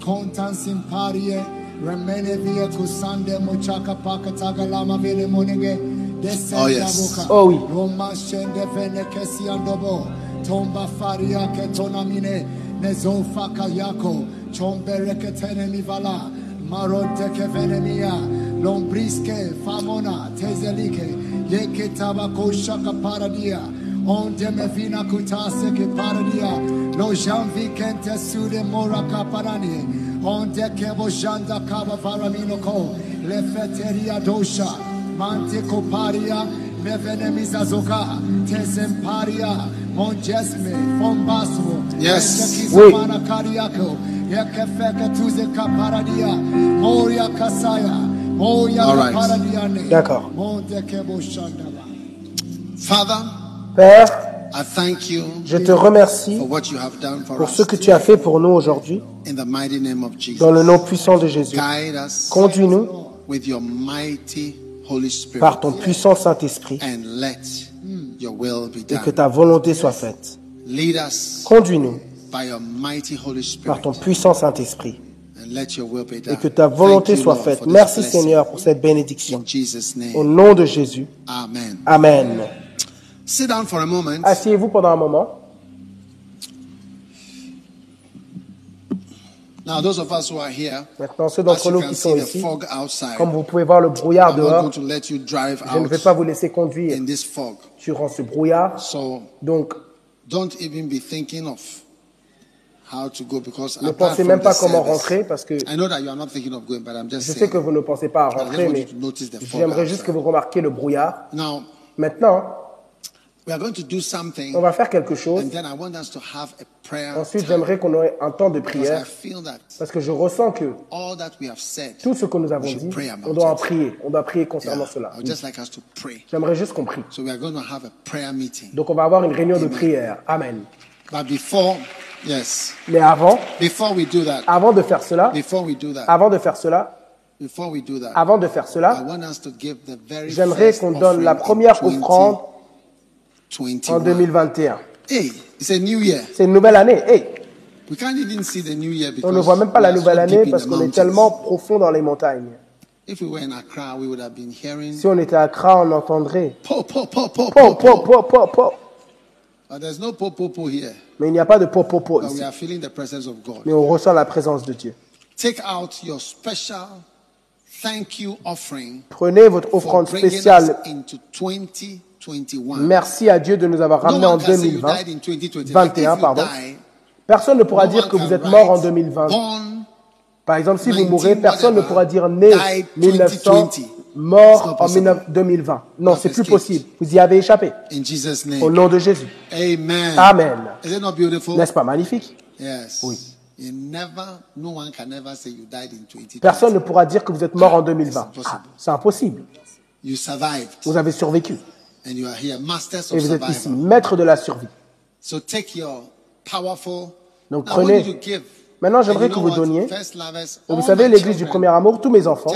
H: Kontan simparie. Remene via kusande mochaka paka tagalama vele monege. Descenda
D: Oh, yes.
H: boka.
B: Oh oui.
H: Roma shende vene kesi andobo. Tomba faria ke tonamine. Nezofa kayako. Chombere ke tenemi vala. Marote ke venemia. Lombriske famona tezelike. Yeke tabako shaka paradia. Onde me vina kutase ke paradia. Lo janvi kente sude mora kaparani. Onde kebo janda kaba varamino ko. Le feteria dosha. Mante koparia. Me venemiza zoka. Tesemparia. Monjesme. Fombasmo.
D: Yes.
B: Oui.
H: Mana kariako. Yekefeke tuze kaparadia. Moria kasaya. Moria
D: All right.
H: kaparadiane.
B: D'accord.
H: Monte kebo shandaba.
D: Father,
B: Père,
D: I thank you
B: je te remercie
D: for what you have done for
B: pour
D: us
B: ce que tu as fait pour nous aujourd'hui,
D: in the mighty name of Jesus.
B: dans le nom puissant de Jésus. Conduis-nous
D: with your mighty Holy Spirit
B: par ton puissant Saint-Esprit et que ta volonté soit faite.
D: Lead us
B: Conduis-nous
D: by your mighty Holy
B: par
D: Spirit
B: ton puissant Saint-Esprit
D: and let your will be done.
B: et que ta volonté
D: Thank you,
B: soit faite. Merci. Seigneur pour cette bénédiction.
D: In Jesus'
B: Au nom de Jésus.
D: Amen.
B: Amen.
D: Sit down for a moment.
B: Asseyez-vous pendant un moment.
D: Now, those of us who are here,
B: Maintenant, ceux d'entre nous qui sont ici,
D: outside,
B: comme vous pouvez voir le brouillard dehors,
D: going to let you drive
B: je ne vais pas vous laisser conduire
D: in this fog.
B: durant ce brouillard.
D: So
B: Donc,
D: don't even be thinking of how to go because
B: ne pensez même pas comment
D: service,
B: rentrer parce que
D: I know that you are not thinking of going, but I'm just
B: je sais
D: saying.
B: que vous ne pensez pas à rentrer, mais j'aimerais juste que vous remarquiez le brouillard.
D: Now,
B: Maintenant, On va faire quelque chose.
D: and then I want us to have a prayer.
B: Ensuite, j'aimerais qu'on ait un temps de
D: because I
B: prière
D: feel that
B: parce que je ressens que
D: all that we have said,
B: tout ce que nous avons dit, on doit en prier. On doit prier concernant cela.
D: I would just like us to pray.
B: J'aimerais juste qu'on prie.
D: So we are going to have a prayer meeting.
B: Donc, on va avoir une réunion de prière. Amen.
D: But before, yes,
B: Mais avant,
D: before we do that,
B: avant de faire cela,
D: before we do that,
B: avant de faire cela,
D: before we do that,
B: avant de faire
D: I
B: cela,
D: want us to give the very
B: j'aimerais qu'on donne la première offrande en
D: 2021.
B: 2021.
D: Hey, it's a new year.
B: C'est une nouvelle année. Hey,
D: We can't even see the new year because
B: on ne voit même pas la nouvelle année parce qu'on est tellement profond dans les montagnes.
D: If we were in Accra, we would have been hearing
B: Si on était à Accra, on entendrait
D: po po po po
B: po,
D: po
B: po,
D: po.
B: po, po, po.
D: But there's no po po po here.
B: Mais il n'y a pas de po, po, po
D: But we
B: ici.
D: are feeling the presence of God.
B: Mais on ressent la présence de Dieu.
D: Take out your special thank you offering
B: Prenez votre
D: for
B: offrande
D: bringing us
B: spéciale.
D: into 2021.
B: Merci à Dieu de nous avoir ramenés en
D: one can say you
B: 2020.
D: died in 2020.
B: 21,
D: Like, if you
B: pardon. Personne ne pourra
D: no
B: dire que vous êtes mort en
D: write
B: 2020.
D: born
B: Par exemple, si vous
D: 19
B: mourrez, personne ne pourra dire né
D: died
B: 1900,
D: 2020. It's
B: mort en
D: possible.
B: 19 2020. Non, c'est plus possible. Vous y avez échappé.
D: in Jesus'
B: Au nom de Jésus.
D: Amen.
B: N'est-ce pas magnifique?
D: Yes.
B: Oui.
D: You never, no one can ever say you died in 2020.
B: Personne ne pourra dire que vous êtes mort en 2020.
D: It's impossible.
B: Ah, C'est impossible. Vous avez survécu.
D: And you are here, masters
B: Et vous êtes ici, maître de la survie.
D: So take your powerful.
B: Donc, prenez-
D: you to give.
B: Maintenant, j'aimerais que vous donniez. Et vous savez, l'église du premier amour, tous mes enfants,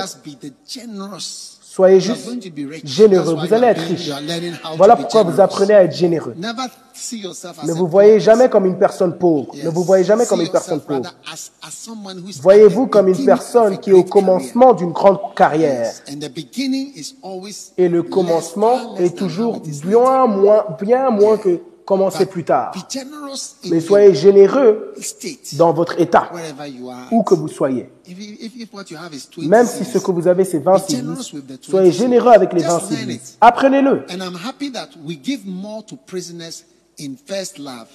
B: Soyez juste généreux. Vous allez être riche. Voilà pourquoi vous apprenez à être généreux. Ne vous voyez jamais comme une personne pauvre. Ne vous voyez jamais comme une personne pauvre. Voyez-vous comme une personne qui est au commencement d'une grande carrière. Et le commencement est toujours bien moins, bien moins que commencer
D: But
B: plus tard. Mais soyez généreux dans votre état, où que vous soyez.
D: If, you- if, if what you have is 20
B: Même si ce que vous avez c'est 20
D: Be generous
B: civils,
D: with the 20
B: soyez généreux avec les
D: Just
B: 20
D: learn
B: civils.
D: it.
B: Apprenez-le.
D: And I'm happy that we give more to prisoners in first love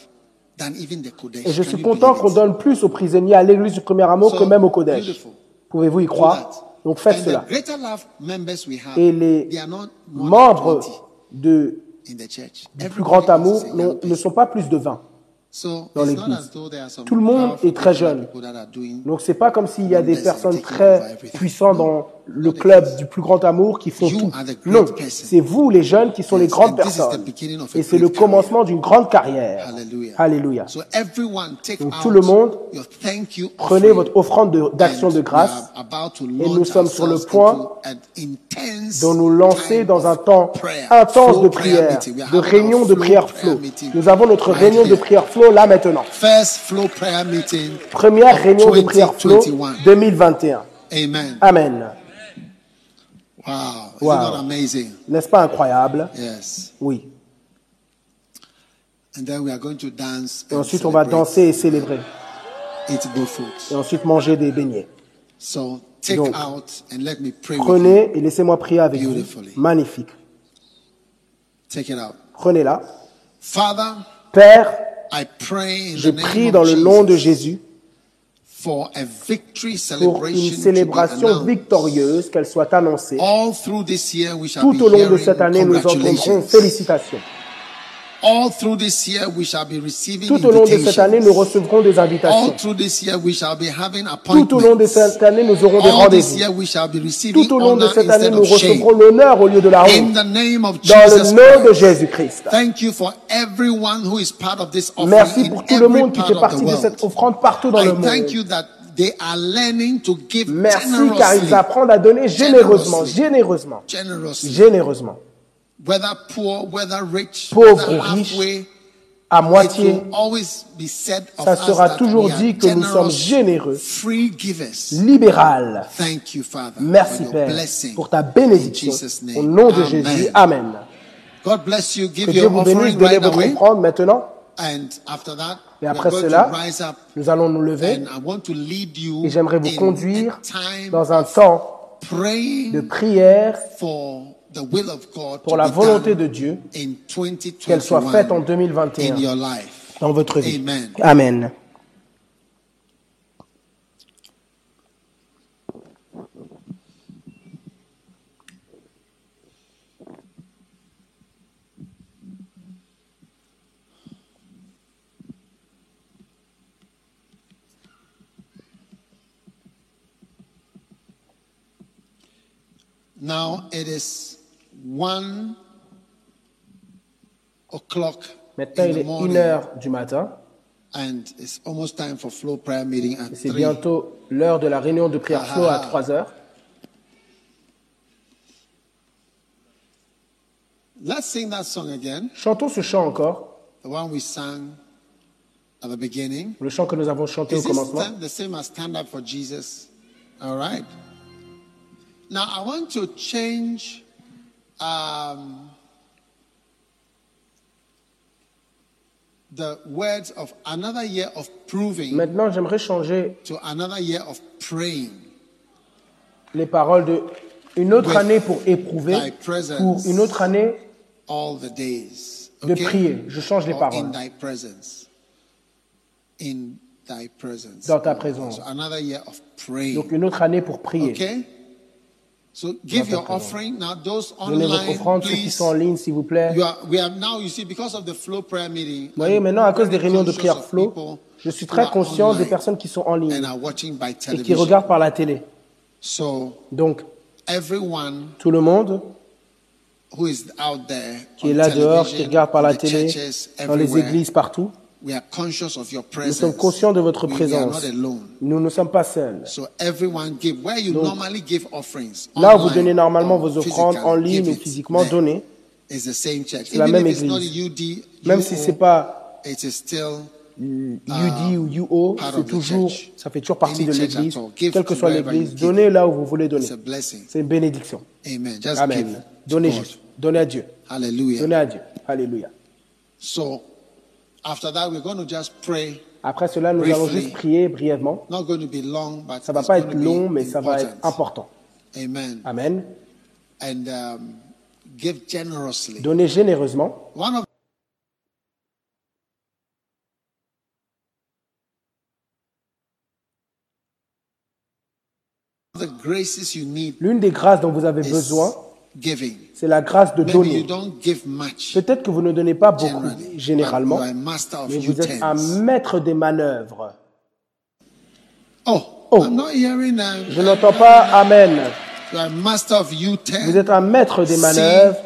D: than even the Kodesh.
B: Et je suis content qu'on donne plus aux prisonniers à l'église du premier amour que même au Kodesh. Pouvez-vous y croire? Donc faites cela. Et les membres
D: 20
B: de. Du plus grand amour ne sont pas plus de 20.
D: So
B: dans l'église.
D: as though there are some
B: Tout le monde est très jeune. Donc c'est pas comme s'il y a des personnes très puissantes dans le club du plus grand amour qui font tout. Non, c'est vous les jeunes qui sont les grandes personnes. Et c'est le commencement d'une grande carrière. Alléluia.
D: So everyone take
B: Donc,
D: out
B: tout le monde, Prenez votre offrande de- d'action de grâce et nous sommes sur le point de nous lancer dans un temps intense de prière, de réunion de prière flow. Nous avons notre réunion de prière flow là maintenant. Première réunion de prière flow
D: 2021.
B: 2021.
D: Amen. Wow.
B: N'est-ce pas incroyable?
D: Yes.
B: Oui.
D: And then we are going to dance.
B: Et ensuite, on va danser et célébrer.
D: Eat good food.
B: Et ensuite, manger des beignets.
D: So take
B: Donc,
D: out and let me pray with you.
B: Prenez et laissez-moi prier avec vous.
D: Beautifully.
B: Magnifique.
D: Take it out.
B: Prenez-la.
D: Father,
B: Père,
D: I pray in
B: je
D: the name
B: prie
D: of
B: dans le nom de
D: Jesus
B: Jésus pour une célébration victorieuse, qu'elle soit annoncée.
D: All through this year, we shall
B: Tout au long de cette année, nous entendrons félicitations.
D: All through this year, we shall be receiving
B: Tout au long de cette année, nous recevrons des
D: All
B: invitations.
D: through this year, we shall be having
B: Tout au long de cette année, nous aurons des rendez-vous. Tout au long de cette année, nous recevrons l'honneur au lieu de la
D: In
B: honte.
D: the name of
B: Dans le nom de
D: Christ.
B: Jésus-Christ.
D: Thank you for everyone who is part of this offering
B: Merci pour tout le monde qui fait partie de cette offrande partout dans le monde.
D: you that they are learning to give
B: Merci car ils apprennent à donner généreusement, généreusement, généreusement,
D: Whether poor, whether rich,
B: Pauvre
D: whether
B: ou riche,
D: halfway,
B: à
D: it
B: moitié.
D: will always be said of
B: Ça sera toujours dit que nous sommes généreux. libéral.
D: Thank you, Father,
B: Merci Père
D: blessing.
B: pour ta
D: In
B: bénédiction. Au nom de. Jésus. Amen.
D: God bless you. Give
B: Que Dieu
D: your
B: vous bénisse. Donnez votre offrande maintenant.
D: And after that,
B: Et après cela. Nous allons nous lever
D: And I want to lead you
B: et j'aimerais vous conduire dans un temps de prière pour la volonté de Dieu, qu'elle soit faite en
D: 2021
B: dans votre vie.
D: Amen. Now one o'clock
B: Maintenant,
D: in
B: il est 1
D: morning,
B: heure du matin.
D: and it's almost time for flow prayer meeting at
B: Et C'est
D: 3.
B: bientôt l'heure de la réunion de prière flow à
D: Ah.
B: 3 heures.
D: Let's sing that song again,
B: Chantons ce chant encore,
D: the one we sang at the beginning.
B: le chant que nous avons chanté au commencement.
D: stand- the same as stand up for Jesus? All right. Now I want to change um, the words of another year of proving
B: Maintenant, j'aimerais changer
D: to another year of praying.
B: les paroles de une autre année pour éprouver, pour une autre année
D: all the days.
B: de prier. Je change les
D: Or
B: paroles.
D: In thy presence. In thy presence.
B: Dans ta présence.
D: So another year of praying.
B: Donc une autre année pour prier.
D: Okay? So give
B: ta
D: your
B: présence.
D: offering. Now those
B: Donnez votre
D: online,
B: offrande, ceux qui
D: please.
B: sont en ligne, s'il vous plaît.
D: You are, we are now, you see, because of the flow prayer meeting.
B: Vous voyez,
D: I'm
B: maintenant, à cause des
D: very
B: réunions de
D: conscious
B: prière
D: of
B: flow,
D: people
B: je suis
D: who
B: très
D: are
B: conscient des
D: online
B: personnes qui sont en ligne
D: And are watching by
B: et qui
D: television.
B: regardent par la télé.
D: So
B: Donc,
D: everyone
B: tout le monde
D: who is out there
B: qui est là dehors, qui
D: television,
B: regarde par la
D: the
B: télé,
D: churches,
B: dans les
D: everywhere,
B: églises, partout,
D: We are conscious of your
B: nous
D: presence.
B: sommes conscients de votre
D: We- we are
B: présence.
D: not alone.
B: Nous ne sommes pas seuls.
D: So everyone give where you
B: Donc,
D: normally give offerings.
B: Là où vous donnez normalement
D: or
B: vos offrandes en ligne ou physiquement, donnez.
D: It's the same church.
B: C'est la même
D: if it's not
B: église.
D: UD,
B: Même si pas
D: it is still
B: UD ou UO, c'est toujours, ça fait toujours partie de l'église. Quelle que soit l'église, donnez là où vous voulez donner.
D: it's a blessing.
B: C'est une bénédiction.
D: Amen.
B: Donnez juste. Donnez à Dieu. Donnez à Dieu. Alléluia.
D: So after that, we're going to just pray.
B: Après cela, nous allons juste prier brièvement.
D: Not going to be long, but
B: Ça va
D: it's
B: pas être long, mais ça va être
D: important. Amen.
B: Amen.
D: And um, give generously.
B: Donnez généreusement.
D: One of the graces you need
B: L'une des grâces dont vous avez besoin,
D: giving.
B: C'est la grâce de donner. Peut-être que vous ne donnez pas beaucoup, généralement,
D: but you are a master of
B: mais vous êtes un maître des manœuvres.
D: Oh,
B: Oh. Je n'entends pas Amen. Vous êtes un maître des manœuvres,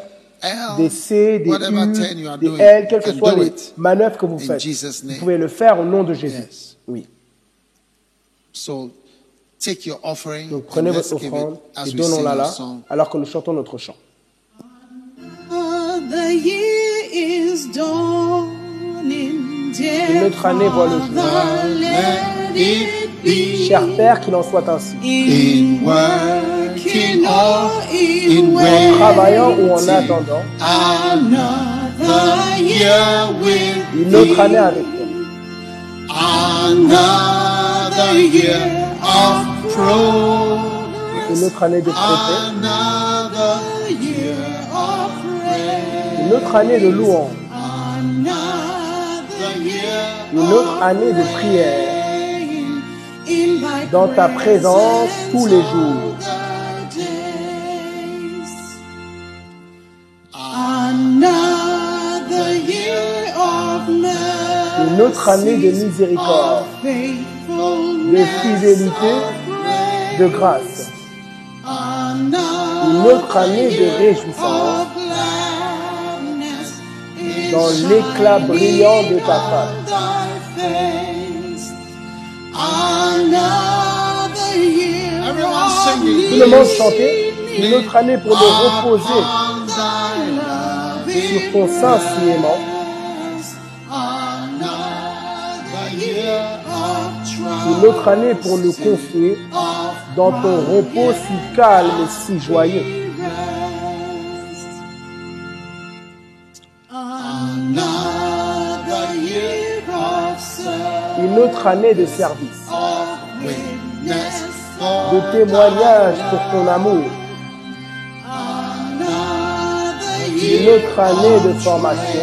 B: des C, des U, des L, quelles que soient les manœuvres que vous faites. Vous pouvez le faire au nom de Jésus. Oui. Donc prenez votre offrande et donnons-la là, alors que nous chantons notre chant.
I: The year is dawning, dear
B: Une autre année voit le jour. Cher Père, qu'il en soit ainsi.
D: In working or
I: in
B: En travaillant ou en attendant,
I: another year with
B: une autre année avec toi.
D: another year of progress,
B: Une autre année de progrès. Une autre année de louange. Une autre année de prière. Dans ta présence tous les jours. Une autre année de miséricorde, de fidélité, de grâce. Une autre année de réjouissance dans l'éclat brillant de ta face. Tout le monde chantait. Une autre année pour me reposer sur ton sein si aimant. Une autre année pour nous confier dans ton repos si calme et si joyeux. Une autre année de service, de témoignage pour ton amour. Une autre année de formation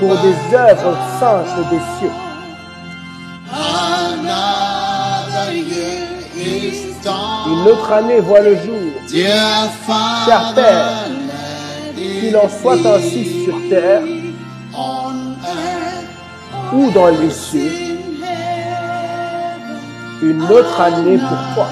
B: pour des œuvres saintes des cieux. Une autre année voit le jour. Cher Père, qu'il en soit ainsi sur terre ou dans les cieux. Une autre année pour toi.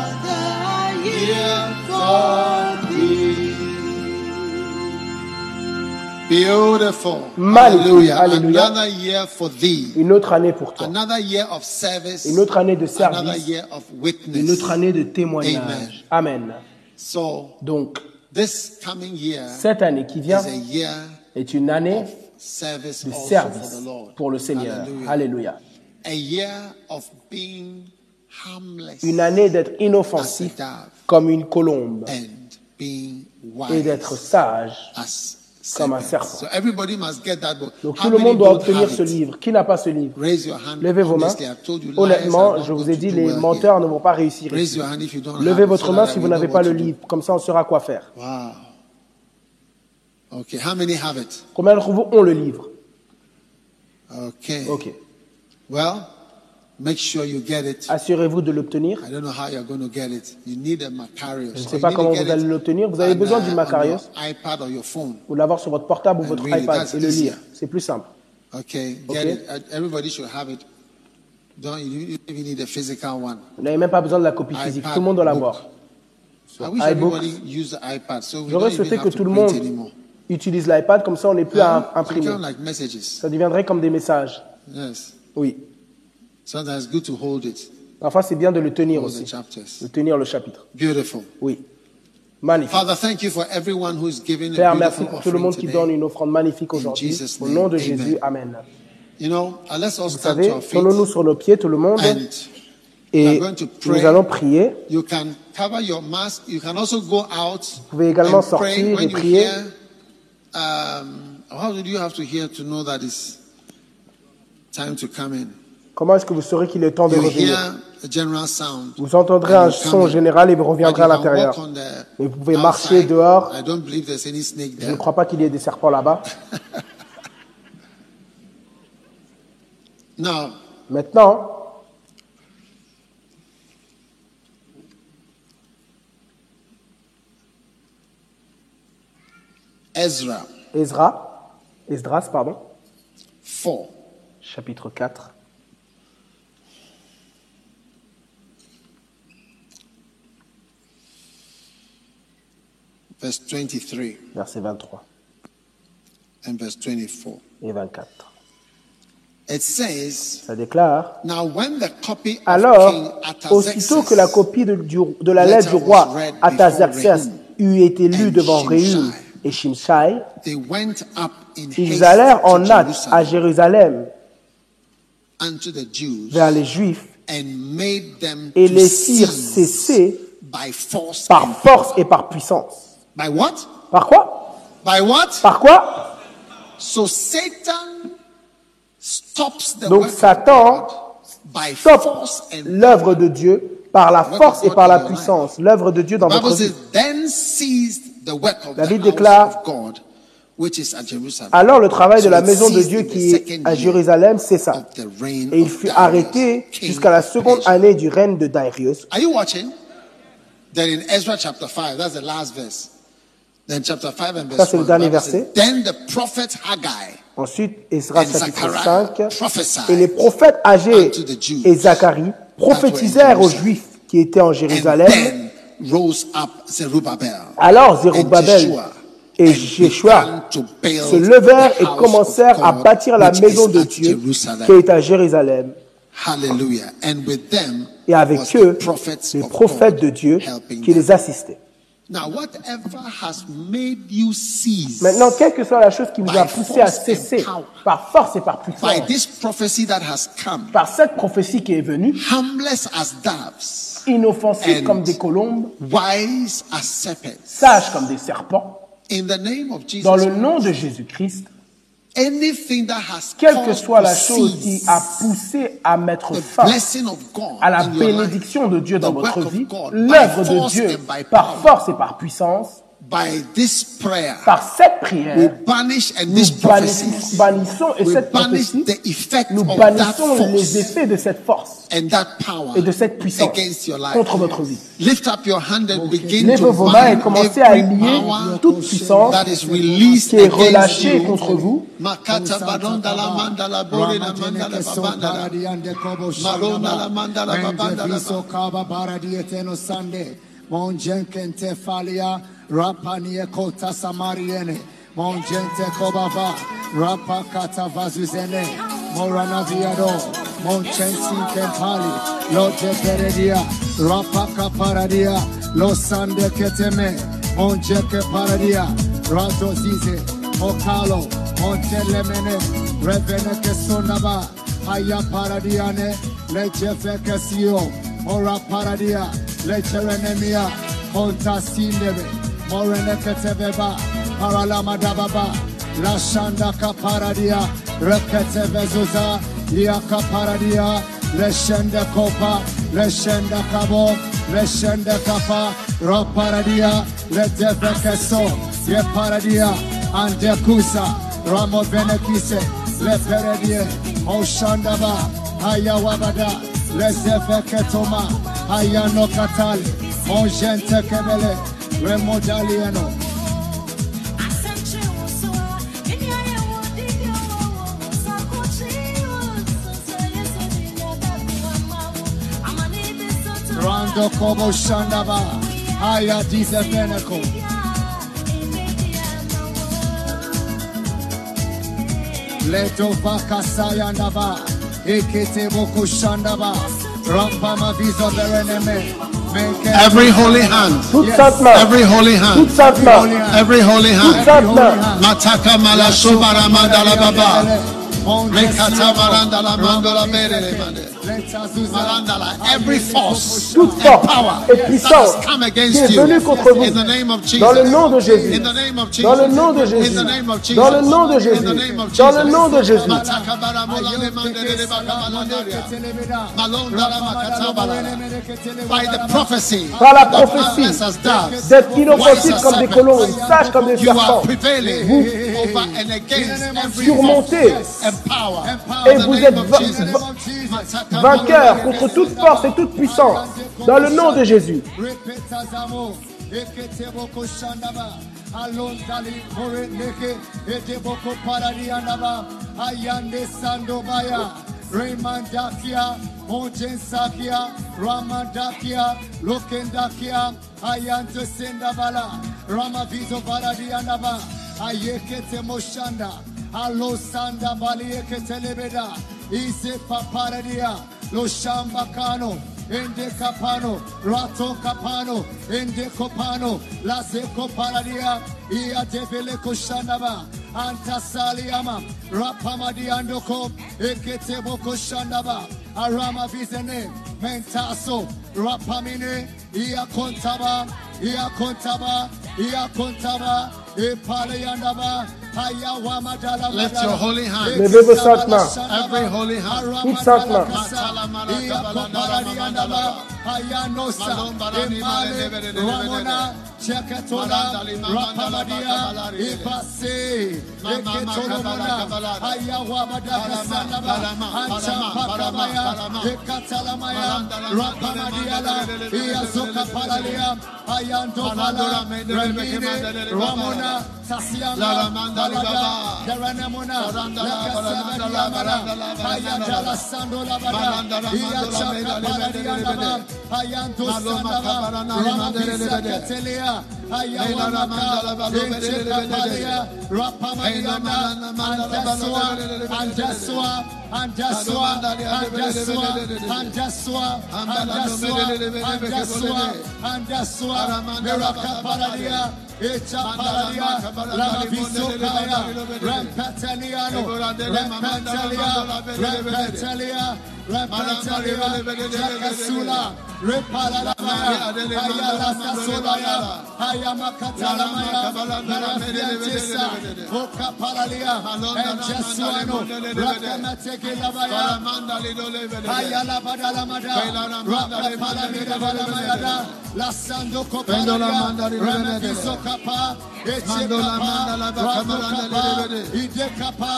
D: Beautiful.
B: Magnifique. Hallelujah.
D: Another year for thee.
B: Une autre année pour toi.
D: Another year of service.
B: Une autre année de
D: Another
B: service.
D: year of
B: Une autre année de témoignage. Amen.
D: So
B: Donc,
D: this coming year
B: cette année qui vient est une année de service pour le Seigneur.
D: Hallelujah.
B: Alléluia.
D: A year of being harmless
B: Une année d'être inoffensif comme une colombe
D: and being
B: et d'être sage. comme un serpent.
D: So everybody must get that book.
B: Donc tout le monde doit obtenir ce livre. Qui n'a pas ce livre? Levez vos mains. Honnêtement, je vous ai dit, les menteurs ne vont pas réussir ici. Levez votre main si vous n'avez pas le livre. Comme ça, on saura quoi faire.
D: Okay, how many have it?
B: Combien d'entre vous ont le livre?
D: Okay.
B: Ok.
D: Well, make sure you get it.
B: Assurez-vous de l'obtenir.
D: I don't know how you're going to get it. You need a Macarius.
B: Je ne sais pas comment vous allez l'obtenir. Vous avez besoin
D: uh,
B: du
D: on
B: Macarius.
D: iPad or your phone.
B: Vous l'avoir sur votre portable ou votre iPad et le lire. C'est plus simple.
D: Okay, get
B: Okay.
D: it. Uh, Everybody should have it. Don't you even need a physical one.
B: Vous n'avez même pas besoin de la copie physique.
D: iPad
B: Tout le monde doit l'avoir.
D: I wish
B: iBooks.
D: everybody used the iPad, so
B: J'aurais souhaité que tout le monde
D: anymore.
B: Utilise l'iPad. Comme ça, on n'est plus à?
D: So
B: imprimer.
D: like.
B: Ça deviendrait comme des messages.
D: Yes.
B: Oui.
D: Sometimes it's good to hold it.
B: Parfois, c'est bien de le tenir
D: Hold
B: aussi. De tenir le chapitre.
D: Beautiful.
B: Oui. Magnifique.
D: Father, thank you for everyone who's given a
B: Père, merci pour tout le monde qui donne une offrande magnifique aujourd'hui. Au nom de Jésus,
D: amen. You know, uh, let's all
B: Vous savez, tenons-nous sur nos pieds, tout le monde,
D: and
B: et nous allons prier.
D: you can cover your mask. You can also go out
B: pouvez également sortir et prier. Comment est-ce que vous saurez qu'il est temps de revenir? Vous entendrez un son général et vous reviendrez à l'intérieur. Mais vous pouvez marcher dehors.
D: I don't believe there's any snake
B: Je ne
D: there.
B: crois pas qu'il y ait des serpents là-bas.
D: Now,
B: Maintenant,
D: Ezra
B: Ezra, Esdras, pardon,
D: 4.
B: chapitre 4,
D: verse 23
B: verset 23
D: and verse 24.
B: et 24.
D: It says,
B: Ça déclare
D: Now when the copy of King
B: Alors, aussitôt que la copie de, du- de la lettre du roi Ataxerxès eut été lue devant Réhum et Shimshai,
D: they went up in
B: ils allèrent en hâte à
D: Jerusalem
B: Jérusalem vers les Juifs
D: and made them
B: et les firent cesser
D: by force
B: par force et par puissance. Par quoi? Par quoi? Donc Satan stoppe l'œuvre de Dieu par la force et par la puissance. L'œuvre de Dieu dans votre vie.
D: House
B: déclare,
D: of God, which is at Jerusalem.
B: Alors le travail de la maison de Dieu qui est à Jérusalem cessa.
D: the reign
B: Et il
D: of
B: fut arrêté jusqu'à la seconde année du règne de Darius.
D: Are you watching? Then in Ezra chapter 5, that's the last verse. Then chapter 5 and
B: Ça,
D: verse
B: c'est le
D: 1,
B: dernier verset.
D: Then the prophet Haggai
B: Ensuite, Ezra
D: And
B: chapitre
D: Zachariah
B: 5.
D: prophesied
B: Et les prophètes âgés et Zacharie prophétisèrent aux Juifs qui étaient en Jérusalem.
D: Then rose up Zerubbabel
B: Alors
D: Jeshua
B: et Jéshua se levèrent et commencèrent à bâtir la maison
D: is
B: de Dieu qui est à Jérusalem.
D: Hallelujah.
B: Et avec eux, les prophètes de Dieu qui les assistaient.
D: Now, whatever has made you cease
B: Maintenant, quelle que soit la chose qui vous a poussé à cesser par force et par puissance,
D: this prophecy that has come,
B: par cette prophétie qui est venue, inoffensive comme des colombes, sages comme des serpents,
D: in the name of Jesus,
B: dans le nom de Jésus-Christ, quelle que soit la chose qui a poussé à mettre fin à la bénédiction de Dieu dans votre vie, l'œuvre de Dieu par force et par puissance,
D: by this prayer,
B: par cette
D: we
B: prière,
D: banish and
B: nous
D: this
B: bannissons, et
D: we
B: cette
D: banish
B: prophétie,
D: the effect
B: nous
D: of that
B: bannissons les
D: force
B: effets de cette force
D: and that power
B: et de cette puissance
D: against your life.
B: contre votre vie.
D: Lift up your hand and begin
B: Levez
D: to
B: vos mains et commencez à lier
D: power
B: toute puissance
D: that is released
B: qui est
D: against
B: relâchée
D: you.
B: contre vous.
H: Rapanie Kota Samariene, Mongente Kobava, Rapa Kata Vazuzene, Morana Viado, Monchensi Kempali, Lote Peredia, Rapa Kaparadia, Losande Keteme, Monjeke Paradia, Rato Zize, Mokalo, Montelemene, Revene Kesonaba, Haya Paradiane, Lechefe Kesio, Mora Paradia, Lecherenemia, Conta Sindebe, Moreneketeveba, Paralamadababa, Lashanda Kaparadia, Reketevezuza, Yaka Paradia, lachanda Kopa, lachanda Kabo, Leshenda Kapa, Raparadia, Ledevekeso, Yeparadia, Andekusa, Ramo Benekise, Leperedie, Oshandaba, Hayawabada, Lezefeketoma, Hayanokatali, Onjente Kemele, Remo Daliano. Rando Kobo Shandava, Haya Diza Venacle. Leto Vakasaya Nava, Ekete Bokushandava, Rampa Mavizo Bereneme.
D: Every holy hand.
B: Toute sainte main.
D: Every holy hand.
B: Toute sainte main.
D: Every holy hand. Mataka mala sobara mandala baba. Rekata maranda la mandola mere Malandala, every force,
B: toute force et puissance qui est venue contre vous, dans le nom de Jésus, dans le nom de Jésus, dans le nom de Jésus, dans le nom de Jésus.
D: By the prophecy,
B: Par la prophétie d'être inoffensifs comme des colombes, sages comme des serpents, vous surmontez et vous êtes
D: vainqueur
B: contre toute force et toute puissance, dans le nom de Jésus.
H: Remandakia, Mojensakia, Ramandakia, Lokendakia, Ayan Ayante Sendabala, Ramavizo Baradianaba, Ayekete Moshanda, Alo Sanda Baliekete Lebeda, Ise Paparadia, Lo Shambakano, Ende Capano, Rato Capano, Ende Copano, La Seco Paradia, Ia Devele Koshandaba, Anta Saliama, Rapamadi Andoko, Eketebo Koshandaba, Arama Vizene, Mentaso, Rapamine, Ia Contaba, Ia Contaba, Ia Contaba, Epaleandaba.
D: Let your holy hand.
B: The people start now.
D: Every holy hand.
B: Keep start now.
H: Ayanosa, Emale, Ramona, Chakatola, Rapamadia, Ipase, Eketolomona, Ayawabadaka Salama, Anchapakamaya, Ekatalamaya, Rapamadiala, Iasoka Palalia, Ayantopala, Ramine, Ramona, Tasiana, Balada, Daranamona, Lakasabadiamana, Ayatala Sandolabada, Iachaka Paladiana, Ayanto Sanava, Ramisa Catelia, Ayamaka, Vince Capalia, Rapamadiana, Antasua, Antasua, Antasua, Antasua, Antasua, Antasua, Antasua, Antasua, Miraka Paradia, Echa Paradia, Ravisukaya, Rampateliano, Rampatelia, Rampatelia, Rakasula, Repalamaya, Ayala Solaya, Ayamakatalamaya, Marafiatisa, Oka Paralia, and Jesuano, Rakamatekilamaya, Ayala Badalamada, Raka Palamida Balamayada, Lasando Copendola, Ramadiso Capa, Mandola mandala bakamaranda lelebede. İde kapa.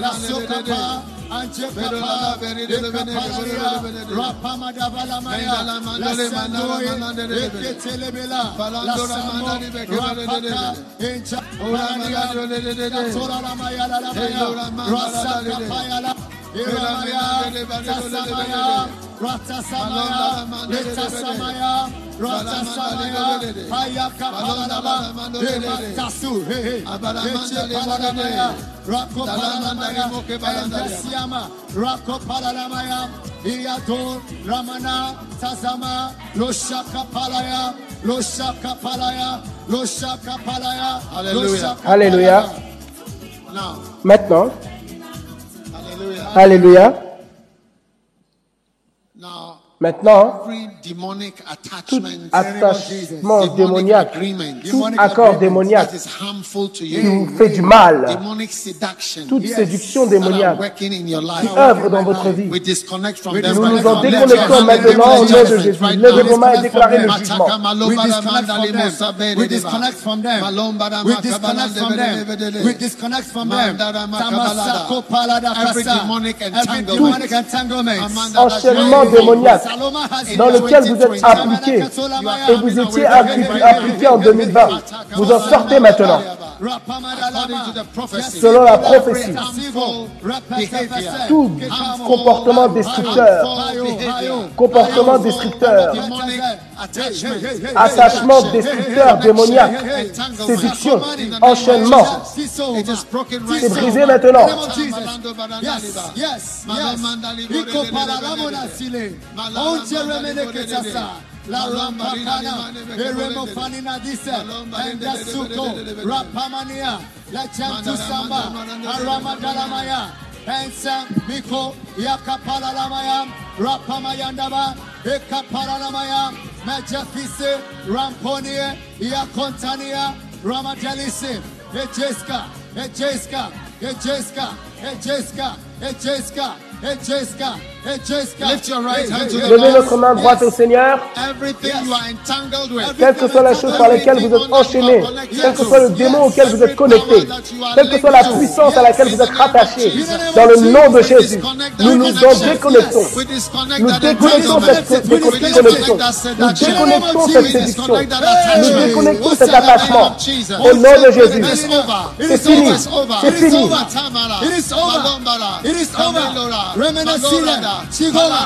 H: La sokapa. Anche kapa. De kaparia. Rapama da balamaya. La sandoye. Eke telebela. La samo. Rapata. Encha. Ora mandala lelebede. Sora la maya la la maya. Rasa kapaya la. Iyadon, Ramana, Tazama, Loshaka Palaya, Loshaka Palaya, Loshaka Palaya,
B: Alléluia. Maintenant. Alléluia. Maintenant, tout attachement démoniaque, tout accord démoniaque qui
D: you,
B: vous fait du mal, toute séduction démoniaque qui œuvre dans votre vie, nous nous en déconnectons maintenant au nom de Jésus. Levez vos mains et déclarez le jugement.
H: We disconnect from them. We disconnect from them. We disconnect from them. We disconnect from them.
D: Every demonic entanglement.
B: Enchaînement démoniaque dans lequel vous êtes appliqué et vous étiez appliqué, en 2020. Vous en sortez maintenant.
H: Selon la prophétie,
B: Tout comportement destructeur, comportement destructeur, attachement destructeur, démoniaque, séduction, enchaînement, c'est brisé maintenant.
H: Yes, yes, yes. Onjeremedeketasa. La Rampakana, Eremo Fanina Disa, and Dasuko, Rapamania, La Chantusamba, Arama Dalamaya, and Sam Miko, Yakapala Lamaya, Rapamayandaba, Ekapala Lamaya, Majafise, Ramponia, Yakontania, Ramadelisi, Ejeska, Ejeska, Ejeska, Ejeska, Ejeska. Ejeska. Ejeska.
D: Lift your right hand to the
B: Levez notre main droite au Seigneur. Quelle que soit la chose par laquelle vous êtes enchaîné, quel que soit le démon auquel vous êtes connecté, quelle que soit la puissance à laquelle vous êtes rattaché, dans le nom de Jésus, nous nous en déconnectons. Nous déconnectons cette, cette connexion. Nous déconnectons cette séduction. Nous déconnectons cet attachement. Au nom de Jésus. C'est fini. C'est fini.
H: It is over. It is over. Remena sila. Chigola.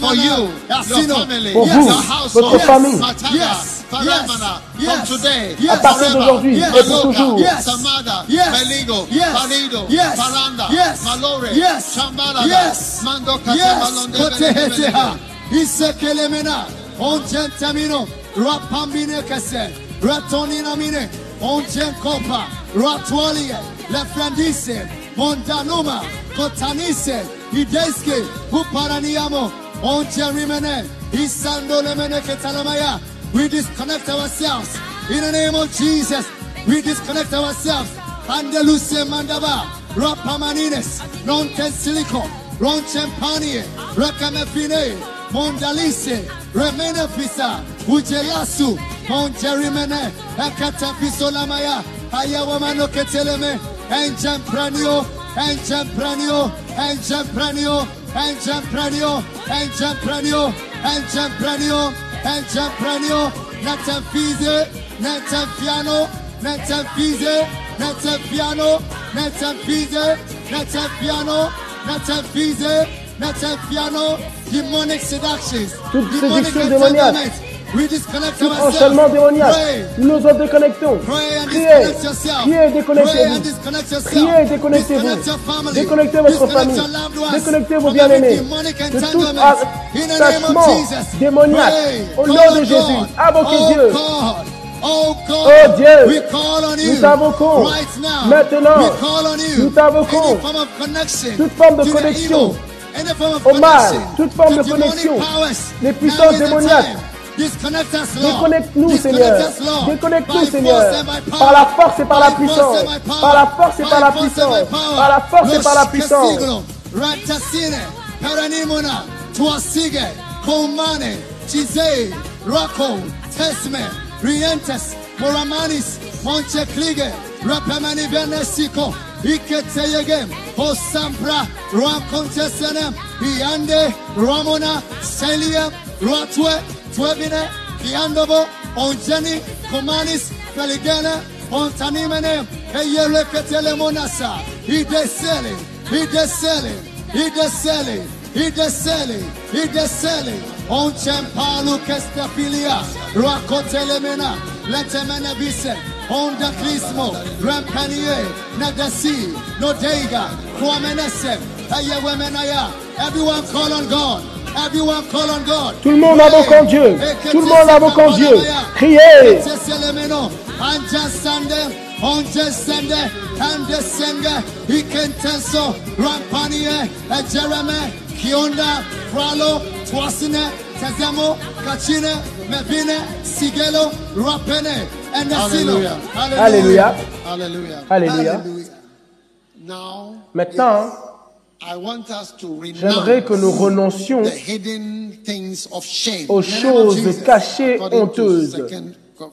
D: For you, your family,
B: Pour
D: your
B: vous,
D: household,
B: votre famille.
H: Yes. Yes.
D: from today,
H: Yes.
B: À partir d'aujourd'hui
H: Yes.
B: et pour toujours.
H: Yes.
D: Samada,
H: Yes.
D: Meligo,
H: Yes.
D: Parido,
H: Yes.
D: Paranda,
H: Yes.
D: Malore,
H: Yes.
D: Shambarada,
H: Yes.
D: Mando
H: Yes. Koteheteha. Isekelemena. Onjentamino. Rapambine kese. Ratonina mine. Onjenkopa. Ratwalie. Lefrandise. Mondanuma. Kotanise. Ideske. Uparaniamo. Onjerimene. Isando lemene ketalamaya. We disconnect ourselves. In the name of Jesus. We disconnect ourselves. Andalusia mandaba. Rapamanines. Non silico. Ron champanie. Rakamefine. Mondalise. Remene fisa. Ujelasu. Monjerimene. Akata pisolamaya. Ayawamano keteleme entrepreneur, entrepreneur, entrepreneur, entrepreneur, entrepreneur, entrepreneur, entrepreneur, n'interfise, n'interfiano, n'interfise, n'interfiano, n'interfise, n'interfiano, n'interfise, n'interfiano, demonic seductions, demonic entanglements,
B: Tout enchaînement démoniaque. Nous nous en déconnectons. Priez. Priez déconnectez-vous. Priez déconnectez-vous. Déconnectez votre famille. Déconnectez vos bien-aimés. De tout attachement démoniaque. Au nom de Jésus. Invoquez
H: oh
B: Dieu.
H: Oh.
B: Oh Dieu.
H: We call on you.
B: Nous t'invoquons.
H: Right.
B: Maintenant.
H: We call on you.
B: Nous t'invoquons. Toute forme de connexion. Au mal. Toute forme de connexion. Les puissances démoniaques. Déconnecte-nous,
H: Disconnect
B: Seigneur. Déconnecte-nous, Seigneur. Par la force et par la puissance. Par la force et par la puissance. Par la force et par la puissance.
H: Loshikesiglo, Ratasine, Paranimona, Tuasige, Komane, Chize, Rako, Tesme, Rientes, Moramanis, Monche Klige, Rapamani Venesiko, Iketeyege, Hosampra, Ram Contesenem, Iande, Ramona, Celia, Ratwe, Twebine, Diandovo, Onjeni, Komanis, Peligana, Ontanimene, Eyele Ketelemonasa. He deselling, he deselling, he deselling, he deselling, he deselling. On Chempalu Kestapilia, Rakotelemena, Letemena Vicente. Honda Clismo, Rampanier, Nadasi, Nodega, Kwamenesem, Ayawemenaya. Everyone call on God.
B: Tout le monde invoquant Dieu. Tout le monde invoquant Dieu. Criez. Alléluia. Alléluia. J'aimerais que nous renoncions aux choses cachées honteuses,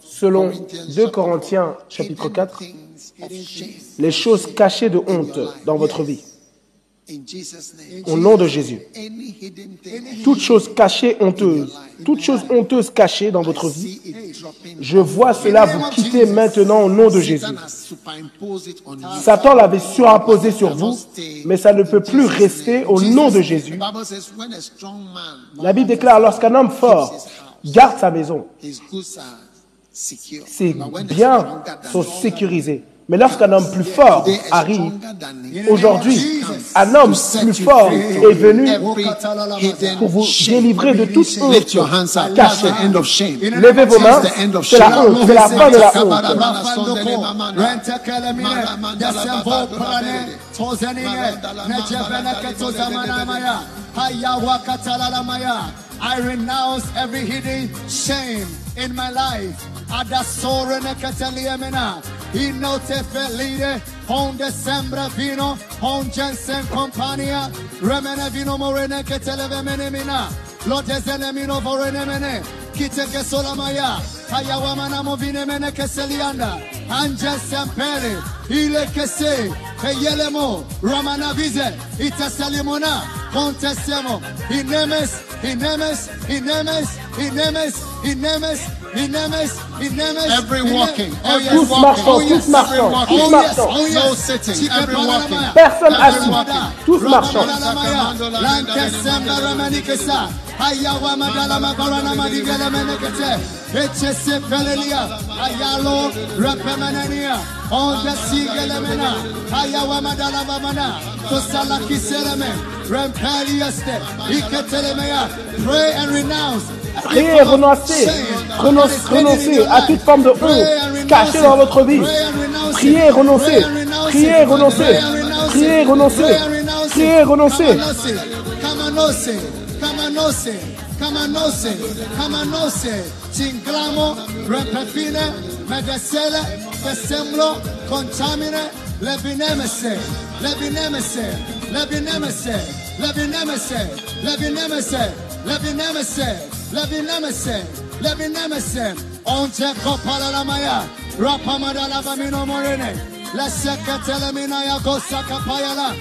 B: selon 2 Corinthiens chapitre 4, les choses cachées de honte dans votre vie. Au nom de Jésus. Toute chose cachée, honteuse, toute chose honteuse cachée dans votre vie, je vois cela vous quitter maintenant au nom de Jésus.
D: Satan
B: l'avait surimposé sur vous, mais ça ne peut plus rester au nom de Jésus. La Bible déclare, lorsqu'un homme fort garde sa maison, ses biens sont sécurisés. Mais lorsqu'un homme plus fort arrive, aujourd'hui, un homme plus fort est venu pour vous délivrer de toute honte cachée. Levez vos mains, c'est la honte, c'est la fin de la honte.
H: I renounce every hidden shame in my life. Adasore nekateliemena. Inote felide. On December vino. On Jensen Compania. Remene vino morene ketelevemenemina. Lord, there's an vorene of Kiteke Solamaya, Hayawamana Movinemene Keselianda, Anja Ile Kese, Eyelemo, Ramana Vize, Itasalimona, Contestemo, Inemes, Inemes, Inemes, Inemes, Inemes, Inemes, Inemes.
D: Every walking,
H: Oh,
D: every
H: yes.
B: Tous
D: walking,
B: marchant,
H: Oh, yes.
D: every
B: tous
D: walking.
H: Oh, yes.
B: marchant.
H: Oh, yes.
D: No sitting, every walking.
B: Personne assis, tous marchant.
H: Ayawa Madalama Baranama Digelemenekete. Echese Pelelia. Ayalo Repemanania. On the Sigelemena. Ayawa Madalama Mana. Tosala Kiseleme. Rempeliaste. Iketelemea. Pray and renounce.
B: Priez, renoncez, renoncez, renoncez à toute forme de honte cachée dans votre vie. Priez, renoncez, priez, renoncez, priez, renoncez, priez, renoncez.
H: Camanose, Camanose, Camanose, cinglamo, repefine, medesele, fesemblo, contamine, levinemese, levinemese, levinemese, levinemese, levinemese, levinemese, levinemese, levinemese, once copala la maya, rapamadala bamino morene, la secca telemina ya gossa capayala,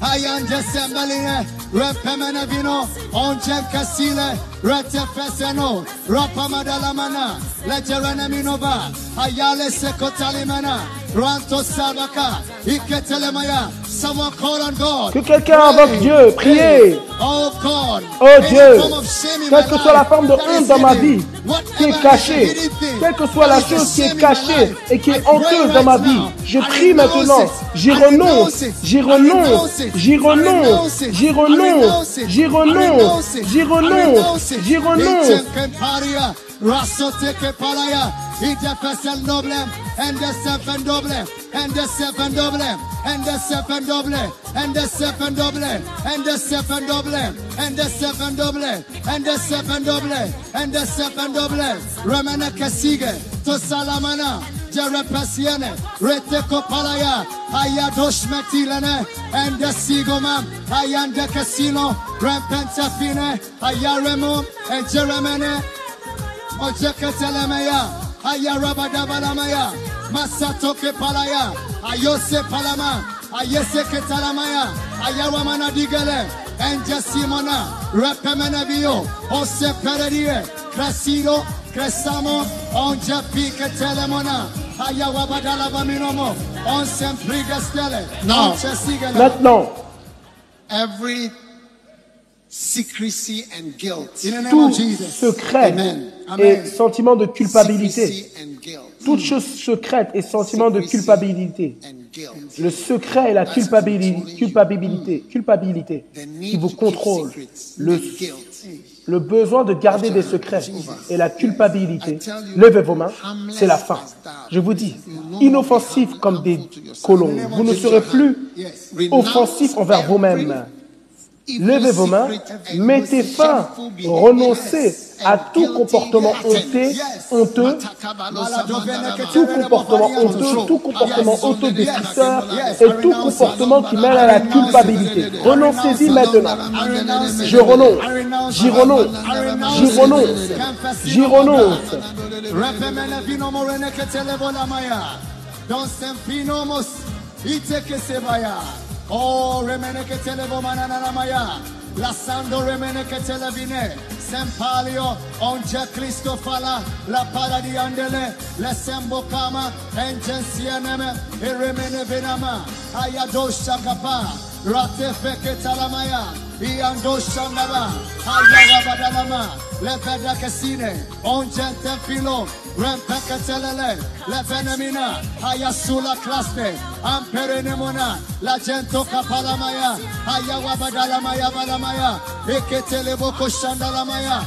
H: Hayanja Sembaline, Repemenavino, Onchev Casile, Retefeseno, Rapamadalamana, Leterenaminova, Hayale Sekotalimana, Ranto Sabaka, Iketelemaya,
B: Que quelqu'un invoque Dieu, priez.
H: Oh,
B: oh Dieu, quelle que soit la forme de honte dans ma vie qui est cachée, quelle que soit la chose qui est cachée et qui est honteuse dans ma vie, je prie maintenant, j'y renonce, j'y renonce, j'y renonce, j'y renonce, j'y renonce, j'y renonce, j'y renonce.
H: Ichem Kemparia, Rasote Kepalaya, Idefesen Noblem, and the seven double, and the seven double, and the seven double, and the seven double, and the seven double, and the seven double, and the seven double, and the seven double, Ramana Kasige, to Salamana, Jerepesiane, Rete Kopalaya, Ayadosh Metilene, and the Sigomam, Ayanda Casino, Rampentafine, Ayaremo, and Jeremene, Ojekatelemaya, Ayarabadabalamaya, Masatoke Palaya, Ayose Palama, Ayese Ketalamaya, Ayawamana Digale, Enja Simona, Repemenavio, Ose Pererie, Crescido, Cressamo, Onja Pique Telemona, Ayawabadalabaminomo, Onsen Prigastele,
D: Now,
H: let
B: no.
D: Every secrecy and guilt.
H: In the name
B: Tout
H: of Jesus.
B: secret
D: Amen.
B: et sentiment de culpabilité. Toute chose secrète et sentiment de culpabilité. Le secret et la culpabilité, culpabilité, culpabilité
D: The
B: qui
D: need
B: vous
D: to keep
B: contrôle.
D: secrets.
B: Le, le besoin de garder des secrets et la culpabilité. Levez vos mains, c'est la fin. Je vous dis, inoffensif comme des colons, vous ne serez plus
H: Yes.
B: offensif envers vous-même. Levez vos mains, mettez fin, renoncez à tout comportement honteux, honteux, tout comportement honteux, tout comportement autodestructeur et tout comportement qui mène à la culpabilité. Renoncez-y maintenant. Je renonce, j'y renonce, j'y renonce, j'y renonce.
H: Repemene Oh, remene che te manana maya. Lassando remene che te levine. Sempalio, onge Cristo fala, la pala di andele, le sembo kama, engensieneme, e remene venama, ayadosha kapa, rate feke talamaya. Iandosha naba, ayagabadalama, leveda kesine, onge tempilo, Rempekatelele, Levenemina, Ayasula Klaspe, Amperenemona, La Gento Capalamaya, Ayawabadalamaya Badamaya, Eketeleboko Shandalamaya,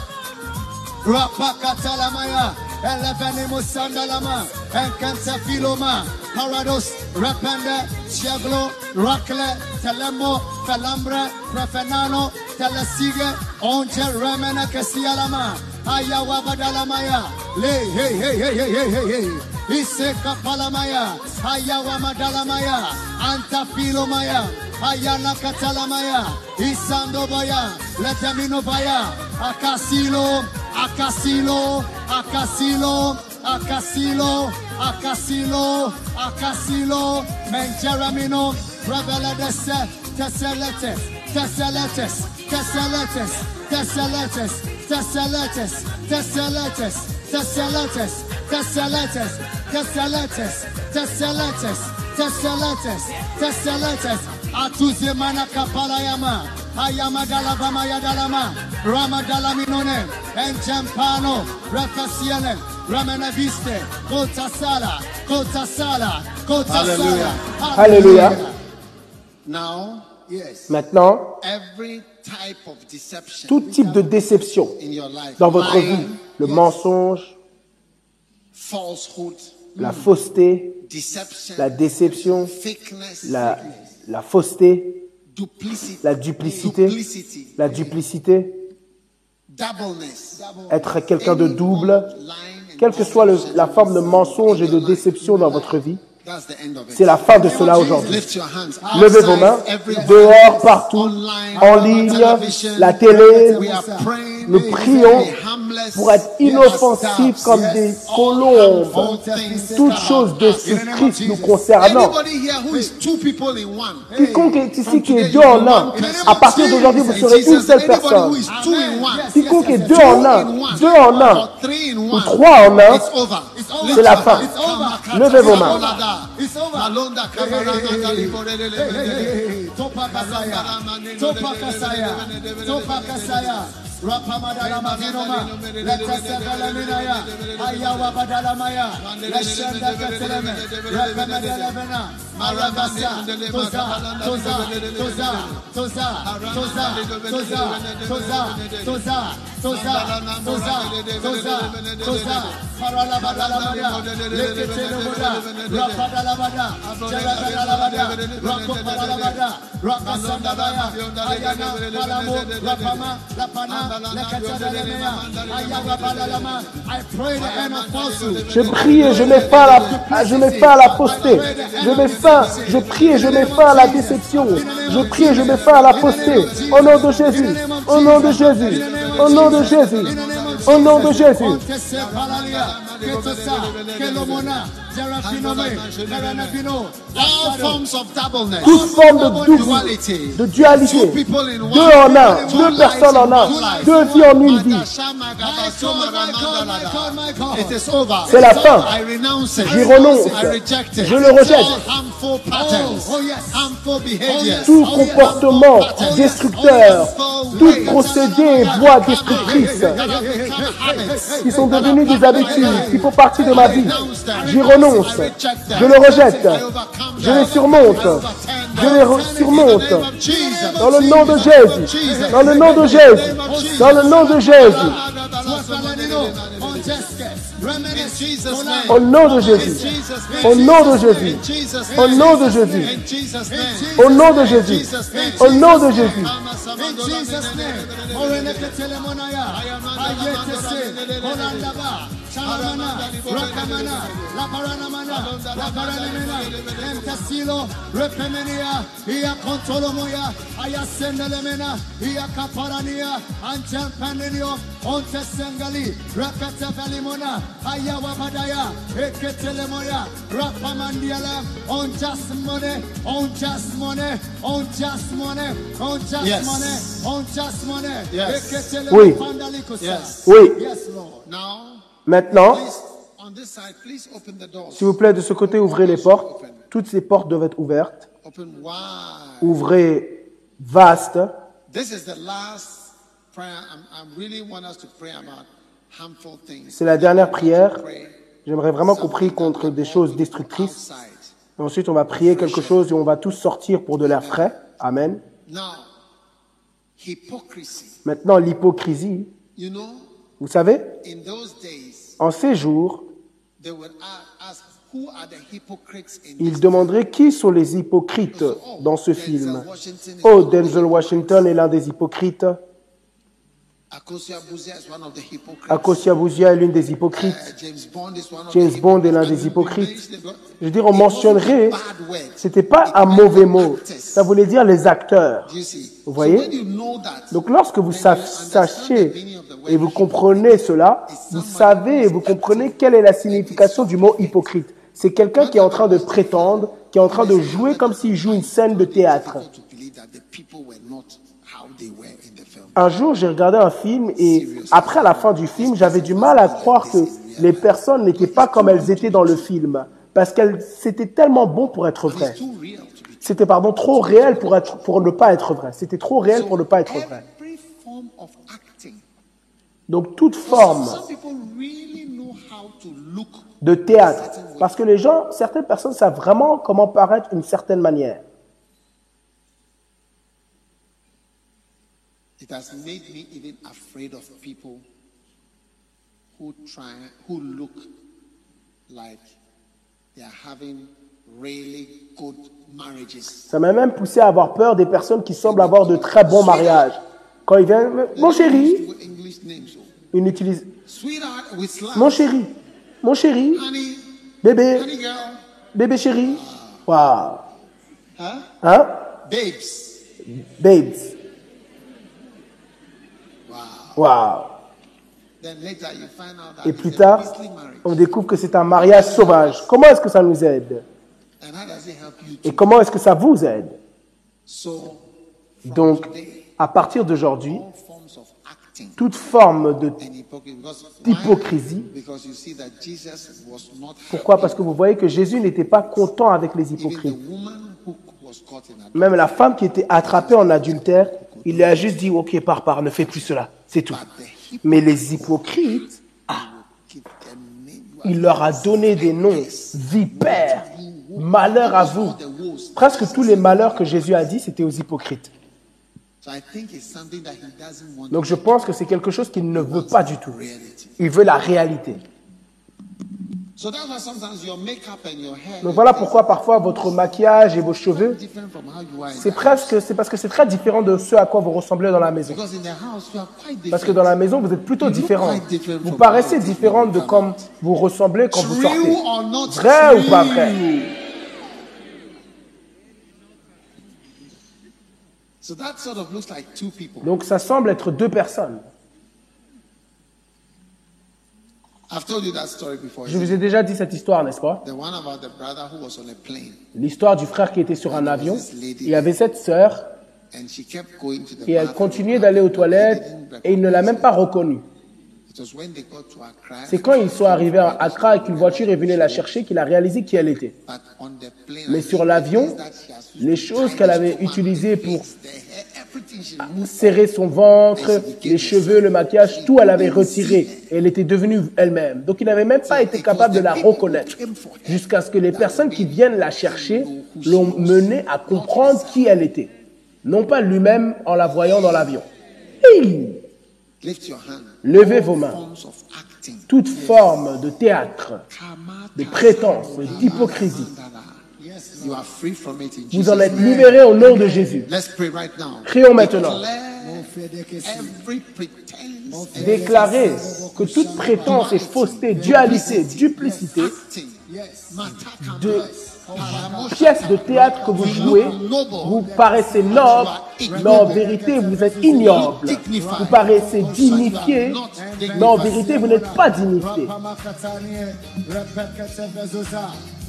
H: Rapakatalamaya, Elevenemo Sandalama, Enkente Filoma, Parados, Repende, Chevlo, Racle, Telemo, Felambre, Prefenano, Telesigue, Onge Remena Kesialama, Ayawa Badalamaya, Le, hey, hey, hey, hey, hey, hey, hey. Iseka Palamaya, Ayawa Madalamaya, Anta Filomaya, Ayana Katalamaya, Isandobaya, Letaminovaya, Akasilo, Akasilo, Akasilo, Akasilo, Akasilo, Akasilo, Menjeramino, Reveladese, Tesseletes, Tesseletes, Tesseletes, Tesseletes, Tesseletes, Tesseletes, Tesseletes, Tesseletes, Tesseletes, Tesseletes, Tesseletes, Atuzemana Kapalayama, Ayama Dalabama Yadalama, Rama Dalaminone, Enjampano, Refasiene, Ramana Viste, Kota Sala, Kota Sala, Kota Sala.
B: Alléluia.
D: Now,
H: Yes.
B: Maintenant,
D: every
B: tout type de déception dans votre vie, le mensonge, la fausseté, la déception, la, la fausseté, la duplicité, la duplicité, être quelqu'un de double, quelle que soit le- la forme de mensonge et de déception dans votre vie, c'est la fin de cela aujourd'hui. Levez vos mains, dehors, partout, en ligne, la télé le prions pour être inoffensifs comme des colombes. Toutes choses destructrives nous concernant. Quiconque est ici qui est deux en un, à partir d'aujourd'hui, vous serez une seule personne. Quiconque est deux en un, deux en un, ou trois en un, c'est la fin. Levez vos mains.
H: Hey, hey, hey, Rapamadala Mavinoma, Lakasagala Minaya, Ayawa Badalamaya, Lashanda Kateleme, Rapamadala Bena, Marabasa, Toza, Toza, Toza, Toza, Toza, Toza, Toza, Toza, Toza, Toza, Toza, Toza, Parala Badalamaya, Lekitelumuda, Rapadalabada, Jalabalabada, Rakopalalabada, Rakasandabaya, Ayana, Palamo, Lapama, Lapana,
B: Je prie et je mets fin à la, je mets fin à la fausseté. Je mets fin, je prie et je mets fin à la déception. Je prie et je mets fin à la fausseté. Au nom de Jésus. Au nom de Jésus. Au nom de Jésus. Au nom de Jésus.
D: All forms of doubleness.
B: toute forme de double, de dualité, deux en un,
D: Two
B: deux personnes en un, deux vies en une vie.
D: It is over.
B: C'est la fin.
D: I renounce it.
B: J'y renonce.
D: I reject it.
B: Je le rejette.
H: Oh, oh.
B: Tout
H: Oh,
B: comportement destructeur, tout procédé et voie destructrice qui sont devenus des habitudes, qui font partie de ma vie. J'y renonce. Je le rejette. Je les surmonte. Je les surmonte. Dans le nom de Jésus. Dans le nom de Jésus. Dans le nom de Jésus. Au nom de Jésus. Au nom de Jésus. Au nom de Jésus. Au nom de Jésus. Au nom de Jésus.
H: In Jesus' name. Oreneketele monaya. Ayetese. Olandaba. Chalamana. Rakamana. Laparanamana. Laparanamena. Emtasilo. Repemenia. Ia kontolomoya. Aya sendelemena. Ia kaparania. Antel panenio. Onte sengali. Rakata valimona. Aya wabadaya. Eketele. Rapamandiala. On just money. On just money. On just money. On just
D: Yes.
H: money. On just money.
D: Yes.
H: Eketele
D: Yes.
B: Oui.
H: Yes, Lord.
D: Now,
B: Maintenant, s'il vous plaît, de ce côté, ouvrez les portes. Toutes ces portes doivent être ouvertes. Ouvrez vaste. C'est la dernière prière. J'aimerais vraiment qu'on prie contre des choses destructrices. Et ensuite, on va prier quelque chose et on va tous sortir pour de l'air frais. Amen.
D: Now, hypocrisy.
B: Maintenant, l'hypocrisie.
D: You know,
B: Vous savez,
D: in those days,
B: en ces jours, ils demanderaient qui sont les hypocrites dans ce film? Oh, Denzel Washington est l'un des hypocrites.
D: Akosia Buzia is one of the hypocrites.
B: Akosia Bouzia est l'une des hypocrites.
D: Uh, James Bond is one of
B: James
D: the
B: Bond est l'un
D: hypocrites.
B: des hypocrites. Je veux dire, on mentionnerait, c'était pas un mauvais mot. Ça voulait dire les acteurs. Vous voyez? Donc lorsque vous sachez et vous comprenez cela, vous savez et vous comprenez quelle est la signification du mot hypocrite. C'est quelqu'un qui est en train de prétendre, qui est en train de jouer comme s'il joue une scène de théâtre. Un jour, j'ai regardé un film et après à la fin du film, j'avais du mal à croire que les personnes n'étaient pas comme elles étaient dans le film. Parce qu'elles, c'était tellement bon pour être vrai. C'était, pardon, trop réel pour être, pour ne pas être vrai. C'était trop réel pour ne pas être vrai. Donc, toute forme de théâtre. Parce que les gens, certaines personnes savent vraiment comment paraître d'une certaine manière.
D: It has made me even afraid of people who try, who look like they are having really good marriages.
B: Ça m'a même poussé à avoir peur des personnes qui semblent avoir de très bons mariages. Quand ils viennent, mon chéri,
D: so.
B: ils utilisent
D: Sweetheart with slang.
B: mon chéri, mon chéri, bébé, bébé chéri. Waouh.
D: Huh?
B: Hein?
D: Babes.
B: Babes. Waouh. Et plus tard, on découvre que c'est un mariage sauvage. Comment est-ce que ça nous aide? Et comment est-ce que ça vous aide? Donc, à partir d'aujourd'hui, toute forme D'hypocrisie. Pourquoi? Parce que vous voyez que Jésus n'était pas content avec les hypocrites. Même la femme qui était attrapée en adultère, il a juste dit, ok, pars, pars, ne fais plus cela. C'est tout. Mais les hypocrites.
D: You
B: il leur a donné des noms. Vipères, malheur à vous. Presque tous les malheurs que Jésus a dit, c'était aux hypocrites. Donc je pense que c'est quelque chose qu'il ne veut pas du tout. Il veut la réalité. Donc voilà pourquoi parfois votre maquillage et vos cheveux, c'est presque, c'est parce que c'est très différent de ce à quoi vous ressemblez dans la maison. Parce que dans la maison, vous êtes plutôt différent. Vous
D: from
B: paraissez différente de comme vous ressemblez quand vous sortez. Vrai ou pas vrai?
D: So that sort of looks like two people.
B: Donc ça semble être deux personnes.
D: I've told you that story before.
B: Je vous ai déjà dit cette histoire, n'est-ce pas?
D: The one about the brother who was on a plane
B: L'histoire du frère qui était sur un avion. Il y avait cette sœur et elle continuait d'aller aux toilettes et il ne l'a même pas reconnue. C'est quand ils sont arrivés à Accra et qu'une voiture est venue la chercher qu'il a réalisé qui elle était. Mais sur l'avion, les choses qu'elle avait utilisées pour serrer son ventre, les cheveux, le maquillage, tout elle avait retiré et elle était devenue elle-même. Donc il n'avait même pas été capable de la reconnaître jusqu'à ce que les personnes qui viennent la chercher l'ont menée à comprendre qui elle était. Non pas lui-même en la voyant dans l'avion. Hey. Levez vos mains. Toute forme de théâtre, de prétence, d'hypocrisie,
D: You are free from it in
B: vous en êtes libérés au nom de Jésus.
D: Let's pray right now.
B: Prions maintenant.
D: Declare every pretense,
B: Déclarez que toute prétence et fausseté, dualité, duplicité, de pièces de théâtre que vous jouez, vous paraissez noble, mais en vérité vous êtes ignoble. Vous paraissez dignifié, mais en vérité vous n'êtes pas dignifié.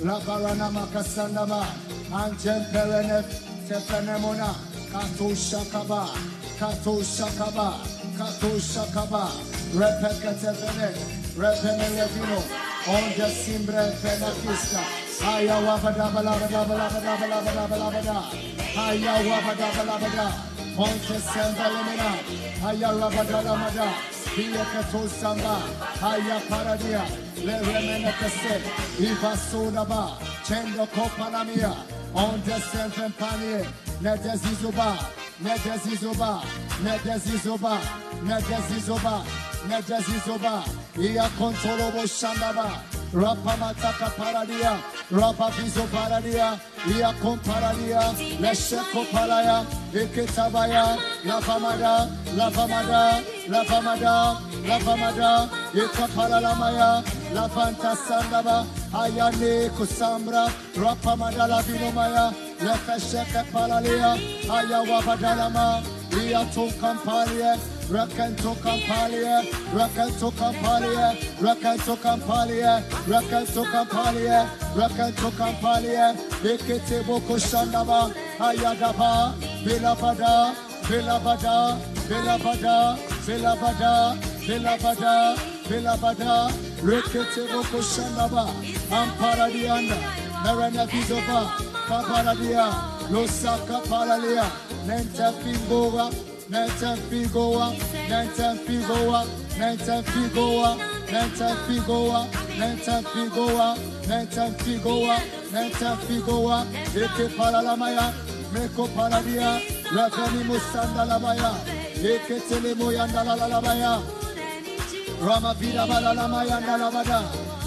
H: Labarana Makasanaba, Anjem Perenef, Tepenemona, Kato Shakaba, Kato Shakaba, Kato Shakaba, Repeka Tepene, Repenelevino, on the Simbre Penakista, Ayawaba Dabalaba Dabalaba Dabalaba Dabalaba Dabalaba, Ayawaba Dabalaba Dabalaba, Ponte Sembalamina, Ayarabadalamada, Via sol samba, haia paradia, le remene kese, i basura ba, cendo copa la mia, onde sempre in ne desizoba, ne desizoba, ne desizoba, ne desizoba, ne desizoba, ia kontolobo shandaba, rapa mataka paradia, rapa vizo paradia, ia komparadia, le sheko paraya, ikitabaya, la famada, la famada, la famada, la famada, ikapala la maya, la fanta sandaba, ayane kusambra, rapa madala binomaya, Lefesheke Palalea, Ayawabagalama, Iato Campalia, Rakento Campalia, Rakento Campalia, Rakento Campalia, Rakento Campalia, Rakento Campalia, Lekete Boko Shandaba, Ayadaba, Bilabada, Bilabada, Bilabada, Bilabada, Bilabada, Bilabada, Rekete Boko Shandaba, Amparadianda, Marana Vidova, Losaka Paradia, Losaka Paralia, Nenta Figoa, Nenta Figoa, Nenta Figoa, Nenta Figoa, Nenta Figoa, Nenta Figoa, Nenta Figoa, Nenta Figoa, Eke Paralamaya, Meko Paradia, Rakani Maya, Eke tele moyanda la la maya, rama vida Telemoyandalabaya, Ramavida Balalamaya Nalabada.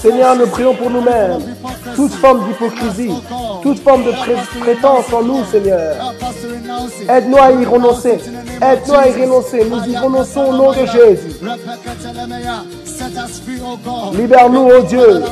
B: Seigneur, nous prions pour nous-mêmes. Toute forme d'hypocrisie, toute forme de pré- prétence en nous, Seigneur. Aide-nous à y renoncer. Aide-nous à y renoncer. Nous y renonçons au nom de Jésus. Libère-nous, oh Dieu.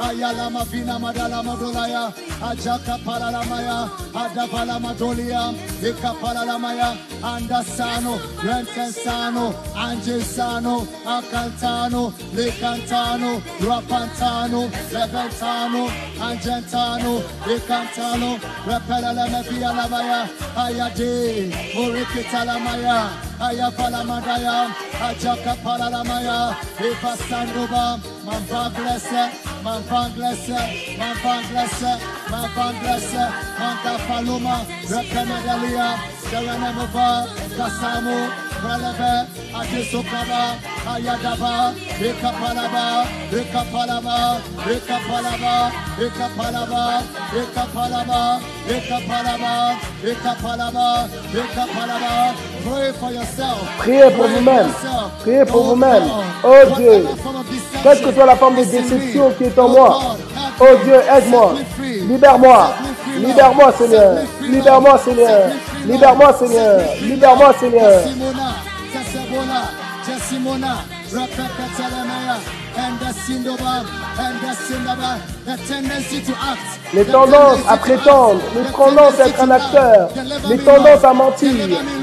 H: Ayala Mavina Madala Madolaya, Ajaka Paralamaya, Adapala Madolia, Ika Paralamaya, Andasano, Rentensano, Angesano, Akantano Lekantano Rapantano, Leventano, Angentano, Icantano, Repelala Mavia Lamaya, Ayade, Urikitalamaya, Ayapala Madaya, Ajaka Paralamaya, Eva Sandoba, Mamba Blessed, Ekapalaba, Ekapalaba, Ekapalaba, Ekapalaba. Pray for yourself.
B: Priez pour vous-même. Priez pour
H: Oh
B: vous-même. Oh Dieu, quelle que soit la forme de déception qui est en moi. Oh Dieu, aide-moi. Libère-moi. Libère-moi, Seigneur. Libère-moi, Seigneur. Libère-moi, Seigneur. Libère-moi, Seigneur. Les tendances à prétendre, les tendances à être un acteur, les tendances à mentir.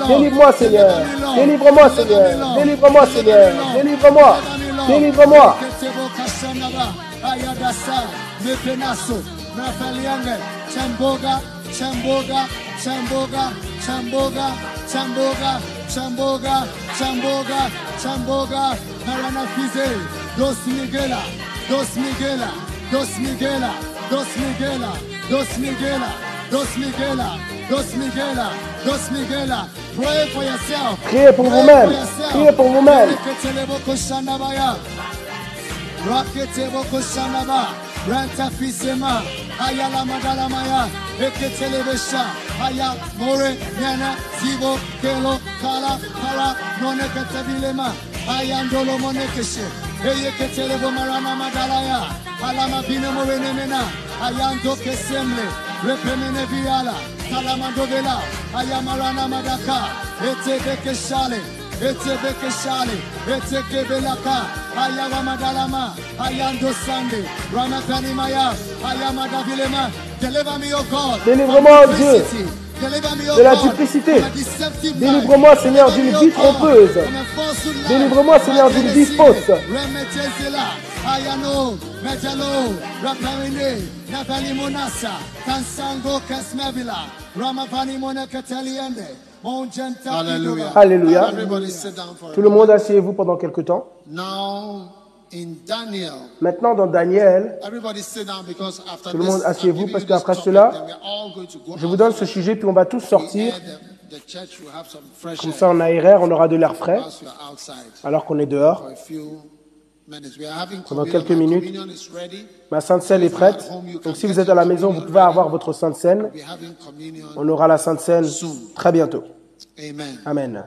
H: Délivre-moi, Seigneur.
B: Délivre-moi, Seigneur.
H: Délivre-moi, Seigneur.
B: Délivre-moi.
H: Délivre moi
B: seigneur délivre
H: moi
B: seigneur
H: délivre moi
B: délivre
H: moi me, Lord.
B: Délivre-moi.
H: Ketebo Kashanaba, Ayadasa, Mepenaso, Rafaliange, Chamboga, Chamboga, Chamboga, Chamboga, Chamboga, Chamboga, Chamboga, Chamboga, Maranafize, Dos Miguela, Dos Miguela, Dos Miguela, Dos Miguela, Dos Miguela, Dos Miguela, Dos Miguela, Dos Miguela. Pray for yourself. Pray for yourself.
B: Priez pour vous-même.
H: Rakete boko shanama, ranta fisema, ayala madala maya, eketele besha, ayal more nana zivo kelo kala kala none katabilema, ayandolo monekeshe, eyeketele bomarana madalaya, alama bine morenemena, ayando kesemle, repemene viala, kalamando vela, ayamarana madaka, etebe keshali.
B: Délivre-moi, Dieu, de la duplicité. Délivre-moi, Seigneur, d'une vie trompeuse. Délivre-moi, Seigneur, d'une vie fausse.
H: Ayano, Metalo,
B: Alléluia. Tout le monde asseyez-vous pendant quelque temps. Maintenant, dans Daniel, tout le monde asseyez-vous parce qu'après cela, je vous donne ce sujet, puis on va tous sortir. Comme ça, en ARR, on aura de l'air frais, alors qu'on est dehors. Pendant quelques minutes. Ma Sainte Seine est prête. Donc, si vous êtes à la maison, vous pouvez avoir votre Sainte Seine. On aura la Sainte Seine très bientôt.
D: Amen.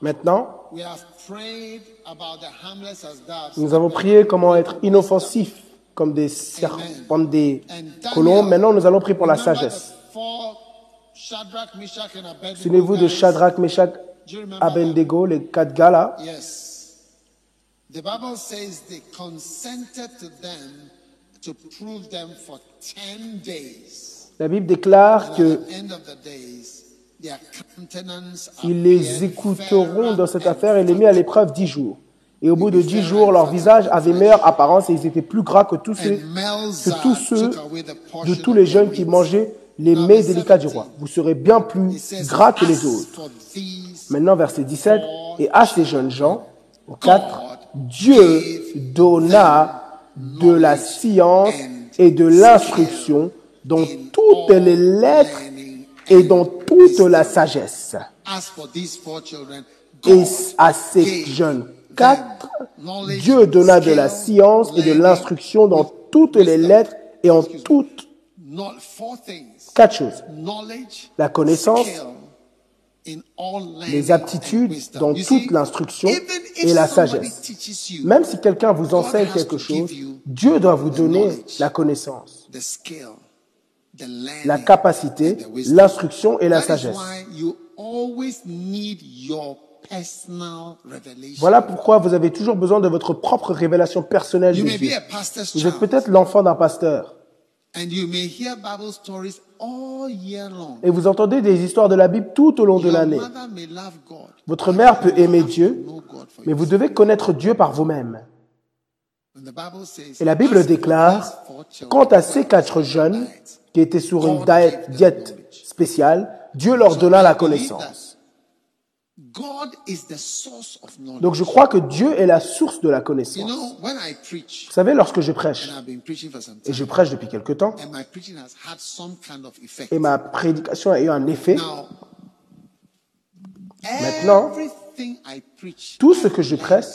B: Maintenant, nous avons prié comment être inoffensifs comme des serpents, comme des colombes. Maintenant, nous allons prier pour la sagesse. Souvenez-vous de? Shadrach, Meshach, Abel les quatre gars là. La Bible déclare que ils les écouteront dans cette affaire et les met à l'épreuve dix jours. Et au bout de dix jours, leur visage avait meilleure apparence et ils étaient plus gras que tous ceux, que tous ceux de tous les jeunes qui mangeaient les mets délicats du roi. Vous serez bien plus gras que les autres. Maintenant, verset 17. Et à ces jeunes gens, au 4, Dieu donna de la science et de l'instruction dans toutes les lettres et dans toute la sagesse. Et à ces jeunes quatre, Dieu donna de la science et de l'instruction dans toutes les lettres et en toutes quatre choses. La connaissance, les aptitudes dans toute l'instruction et la sagesse. Même si quelqu'un vous enseigne quelque chose, Dieu doit vous donner la connaissance, la capacité, l'instruction et la sagesse. Voilà pourquoi vous avez toujours besoin de votre propre révélation personnelle de Vous êtes peut-être l'enfant d'un pasteur et vous entendez des histoires de la Bible tout au long de l'année. Votre mère peut aimer Dieu, mais vous devez connaître Dieu par vous-même. Et la Bible
D: "As for
B: déclare, quant à ces quatre jeunes qui étaient sur une diète, diète spéciale, Dieu leur donna la connaissance.
D: God is the source of knowledge.
B: Donc je crois que Dieu est la source de la connaissance. Vous savez, lorsque je prêche, et je prêche depuis quelque temps, et ma prédication a eu un effet, Maintenant, tout ce que je prêche,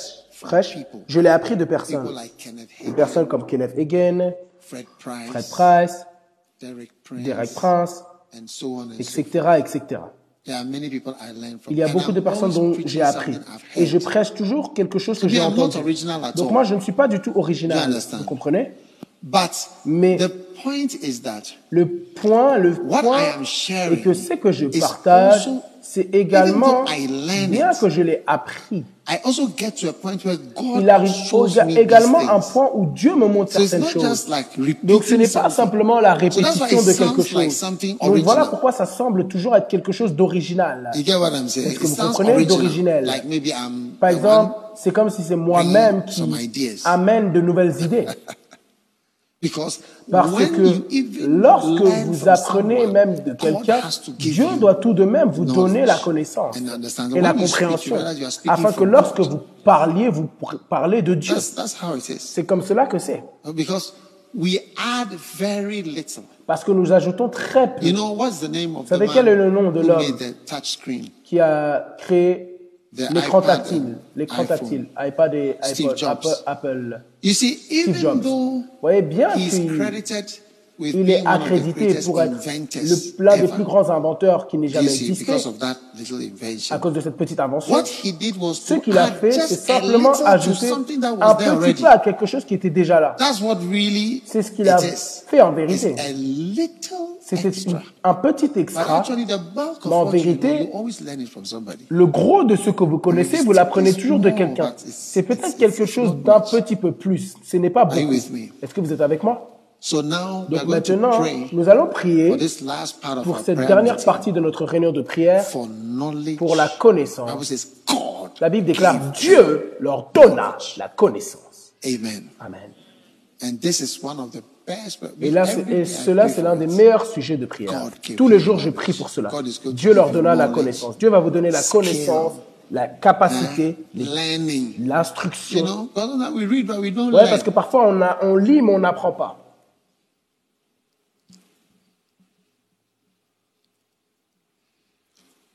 B: je l'ai appris de personnes.
D: Hagin,
B: personnes comme Kenneth Hagin,
D: Fred Price, Derek Prince,
B: etc., etc.
D: There are many people I learned from.
B: Il y a beaucoup de personnes dont j'ai appris. Et je prêche toujours quelque chose que j'ai entendu. Donc moi, je ne suis pas du tout original. Vous comprenez?
D: But
B: Mais-
D: the point is that
B: Le point, le point est que ce que je partage, c'est également, bien que je l'ai appris, il arrive également un point où Dieu me montre certaines choses. Donc ce n'est pas simplement la répétition
D: it
B: de quelque chose. Donc voilà pourquoi ça semble toujours être quelque chose d'original. Est-ce que vous comprenez? d'originel. Par exemple, c'est comme si c'est moi-même qui amène de nouvelles idées.
D: because
B: Parce que lorsque vous apprenez même de quelqu'un, Dieu doit tout de même vous donner la connaissance et la compréhension, afin que lorsque vous parliez, vous parlez de Dieu. C'est comme cela que c'est.
D: Because we add very little.
B: Parce que nous ajoutons très peu. Vous savez
D: the
B: quel est le nom de l'homme qui a créé l'écran tactile, l'écran
D: iPhone.
B: tactile, iPad et Apple.
D: You see,
B: Steve
D: even
B: Jobs.
D: though
B: voyez bien qu'il est accrédité pour être le- l'un des plus grands inventeurs qui n'ait jamais existé à cause de cette petite invention.
D: What he did was
B: Ce qu'il a fait, c'est simplement ajouter un petit peu à quelque chose qui était déjà là. C'est ce qu'il a fait en vérité. C'était un petit extra. Mais en vérité. Le gros de ce que vous connaissez, vous l'apprenez toujours de quelqu'un. C'est peut-être quelque chose d'un petit peu plus. Ce n'est pas beaucoup. Est-ce que vous êtes avec moi? Donc maintenant,
D: pray
B: nous allons prier pour
D: our
B: cette dernière partie de notre réunion de prière pour la connaissance. La Bible déclare Dieu leur donna la connaissance.
D: Amen.
B: Amen. Et là, et cela, c'est l'un des meilleurs sujets de prière. Tous les jours, je prie pour cela. Dieu leur donna la connaissance. Dieu va vous donner la connaissance, la capacité, l'instruction. Ouais, parce que parfois on, a, on lit mais on n'apprend pas.
D: Before this pandemic,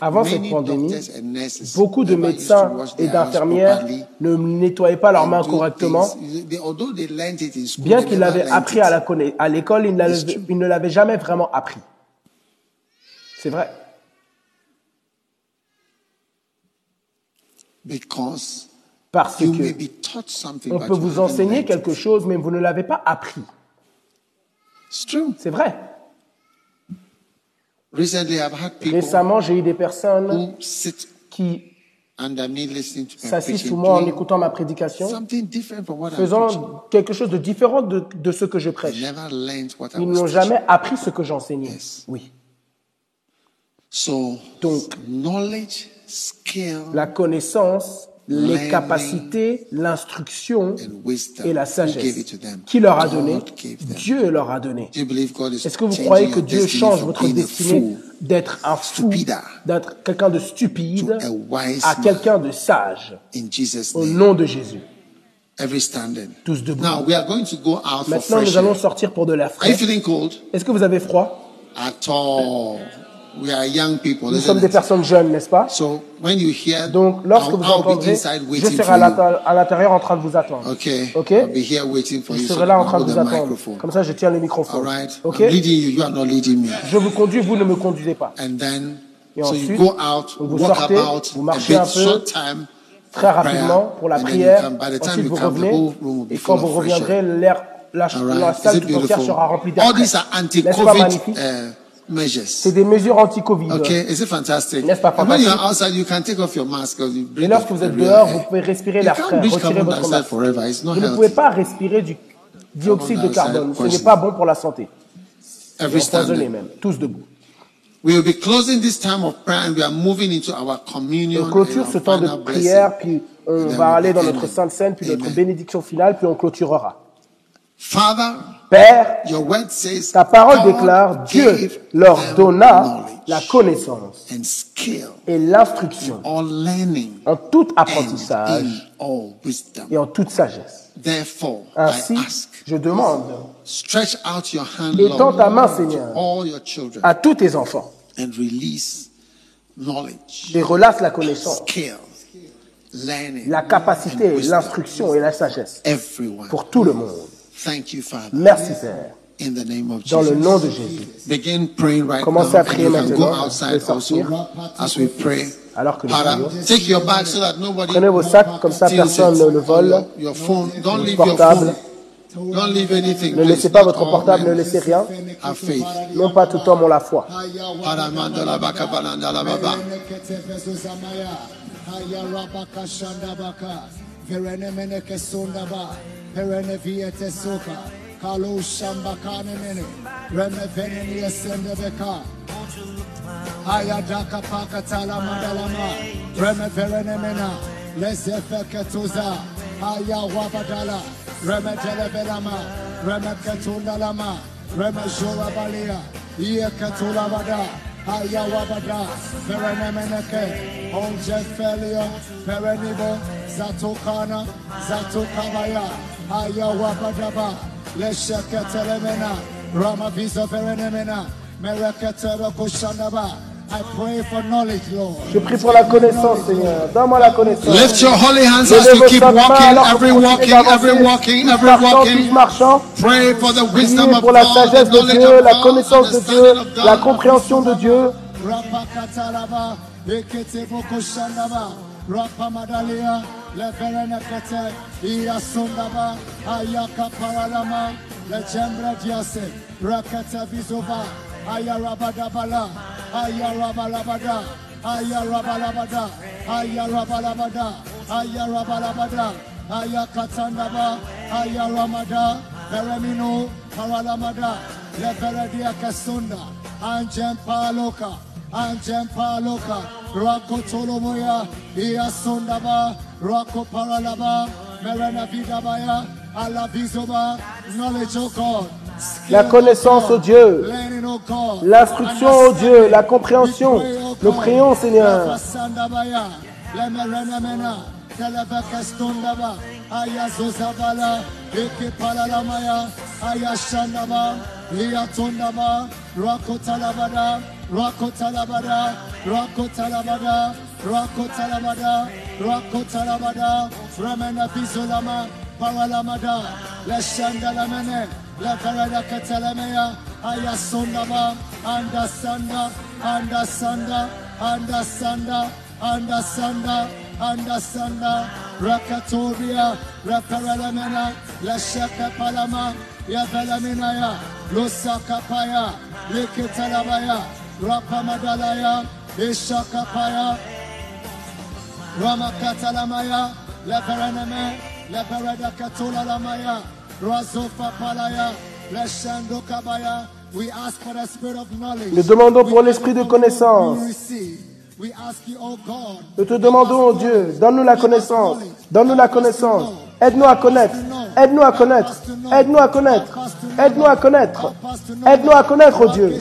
B: Avant cette pandémie, beaucoup de médecins et d'infirmières ne nettoyaient pas leurs mains correctement. Bien qu'ils l'avaient appris à l'école, ils, ne l'avaient- jamais vraiment appris. C'est vrai. Parce que on peut vous enseigner quelque chose, mais vous ne l'avez pas appris.
D: It's true.
B: C'est vrai.
D: Recently, I've had people
B: Récemment, j'ai eu des personnes
D: who sit
B: qui
D: preaching,
B: sous moi en écoutant ma prédication, faisant quelque chose de différent de, de ce que je prêche. Ils n'ont jamais appris ce que j'enseignais. Oui. Donc, La connaissance, les capacités, l'instruction et la sagesse.
D: it to them?
B: Qui leur a donné. Dieu leur a donné. Est-ce que vous croyez que Dieu change votre destinée d'être un fou, d'être quelqu'un de stupide, à quelqu'un de sage, au nom de Jésus
D: Every standing.
B: Tous debout.
D: Now we are going to go out for
B: Maintenant, nous allons sortir pour de
D: feeling cold?
B: Est-ce que vous avez froid?
D: At all. We are young people.
B: Nous sommes des personnes jeunes, n'est-ce pas?
D: So when you hear,
B: Donc, lorsque
D: I'll,
B: vous entendrez, je serai à
D: you.
B: l'intérieur- en train de vous attendre.
D: Okay.
B: Ok?
D: I'll be here waiting for
B: Je serai là en train de vous attendre.
D: microphone.
B: Comme ça, je tiens le
D: All
B: microphone.
D: right.
B: Ok?
D: I'm leading you. You are not leading me.
B: Je vous conduis, vous ne me conduisez pas.
D: And then,
B: Et
D: so
B: ensuite,
D: you go out,
B: vous
D: walk
B: sortez,
D: about
B: vous
D: a
B: marchez un peu,
D: short time,
B: Très rapidement pour la prière. Ensuite, vous revenez. Et quand vous reviendrez,
D: air.
B: l'air, la, salle tout entière sera remplie d'air N'est-ce pas magnifique?
D: uh.
B: C'est des mesures anti-Covid.
D: Okay, is it fantastic?
B: N'est-ce pas
D: And when you're
B: fantastique?
D: outside, you can take off your mask because you
B: Et
D: breathe
B: lorsque vous êtes dehors, vous pouvez respirer l'air frais.
D: carbon
B: votre masque.
D: forever. It's not
B: Vous ne pouvez pas respirer du dioxyde de
D: Carbon
B: carbone. Ce n'est pas bon pour la santé.
D: Every standing.
B: même. Tous debout.
D: We will be closing this time of prayer and we are moving into our communion.
B: On clôture ce temps de prière, puis on va aller dans notre. Sainte Seine, puis notre bénédiction finale, puis on clôturera.
D: Father,
B: Père, ta parole déclare, Dieu leur donna la connaissance et l'instruction en tout apprentissage et en toute sagesse.
D: Therefore,
B: Ainsi, je demande
D: stretch out your hand,
B: Étends ta main, Seigneur,
D: all your children
B: à tous tes enfants
D: and release knowledge,
B: et relâche la connaissance, la capacité, l'instruction et la sagesse pour tout le monde.
D: Thank you, Father.
B: Merci Père.
D: In the name of
B: Dans le
D: Jesus.
B: nom de Jésus.
D: Begin praying right
B: Commencez
D: now.
B: à prier
D: and you can go
B: maintenant.
D: outside
B: sortir.
D: also as we pray?
B: Alors que nous prions.
D: take your bag so that nobody
B: Prenez vos sacs, comme ça personne ne le vole.
D: Your, your phone. Don't leave your
B: portable.
D: phone. Don't leave anything.
B: Ne laissez pas votre portable, ne laissez rien.
D: Faith.
B: Non pas tout homme ont la foi.
H: pereneviete soka kalo shambakanenene remepeneni esendebeka ayadaka pakatala mandalama remeperenemena lezefeketuza ayawabadala remetelebelama remeketundalama remezorabalia iyeketulabada Ayawabada, Perenemeneke, Onjefelia, Perenibo, Zatokana, Zatokabaya, verenemena. I pray for knowledge, Lord.
B: Je prie pour la connaissance, Seigneur. Donne-moi la connaissance.
D: Lift your holy hands as you keep walking, every walking, every walking, every walking.
B: marchant.
D: Pray for the wisdom of
B: pour la
D: God,
B: sagesse de Dieu,
D: of
B: la connaissance de Dieu, compréhension de Dieu.
H: Rapakatalaba, rapamadalia, leverenekete, iyasundaba, ayakaparalama, lejembre diase, rakete bizova, ayarabadabala, ayarabalabada, ayarabalabada, ayarabalabada, ayarabalabada, ayakatandaba, ayaramada, Eremino, Paralamada, Leveredia Kasunda, Anjem Paloka, Anjem Paloka, Rako Tolomoya, Ia Sundaba, Rako Paralaba, Merena Vidabaya, Allah Vizoba, knowledge of God.
B: La connaissance, au Dieu. L'instruction, au Dieu. La compréhension. Nous prions, Seigneur.
H: Rako Talabada, Rako Talabada, Rako Talabada, Rako Talabada, Ramena Pisolama, Paralamada, Leshanda Lamene, La Parada Catalamea, Ayasundaba, Andasanda, Andasanda, Andasanda, Andasanda, Andasanda, Rakatoria, Raparalamena, Leshaka Palama, Yabelaminaya, Losakapaya, Leketalabaya, Rapamadalaya, Ramakatalamaya, Leperaneme, Leperada Katolamaya, Razofa Palaya, Leshando Kabaya. We ask for the spirit of knowledge.
B: Nous demandons pour l'esprit de connaissance.
H: oh
B: Nous te demandons, oh Dieu, donne-nous la connaissance. Donne-nous la connaissance. Aide-nous à connaître. Aide-nous à connaître. Aide-nous à connaître. Aide-nous à connaître. Aide-nous à connaître, oh Dieu.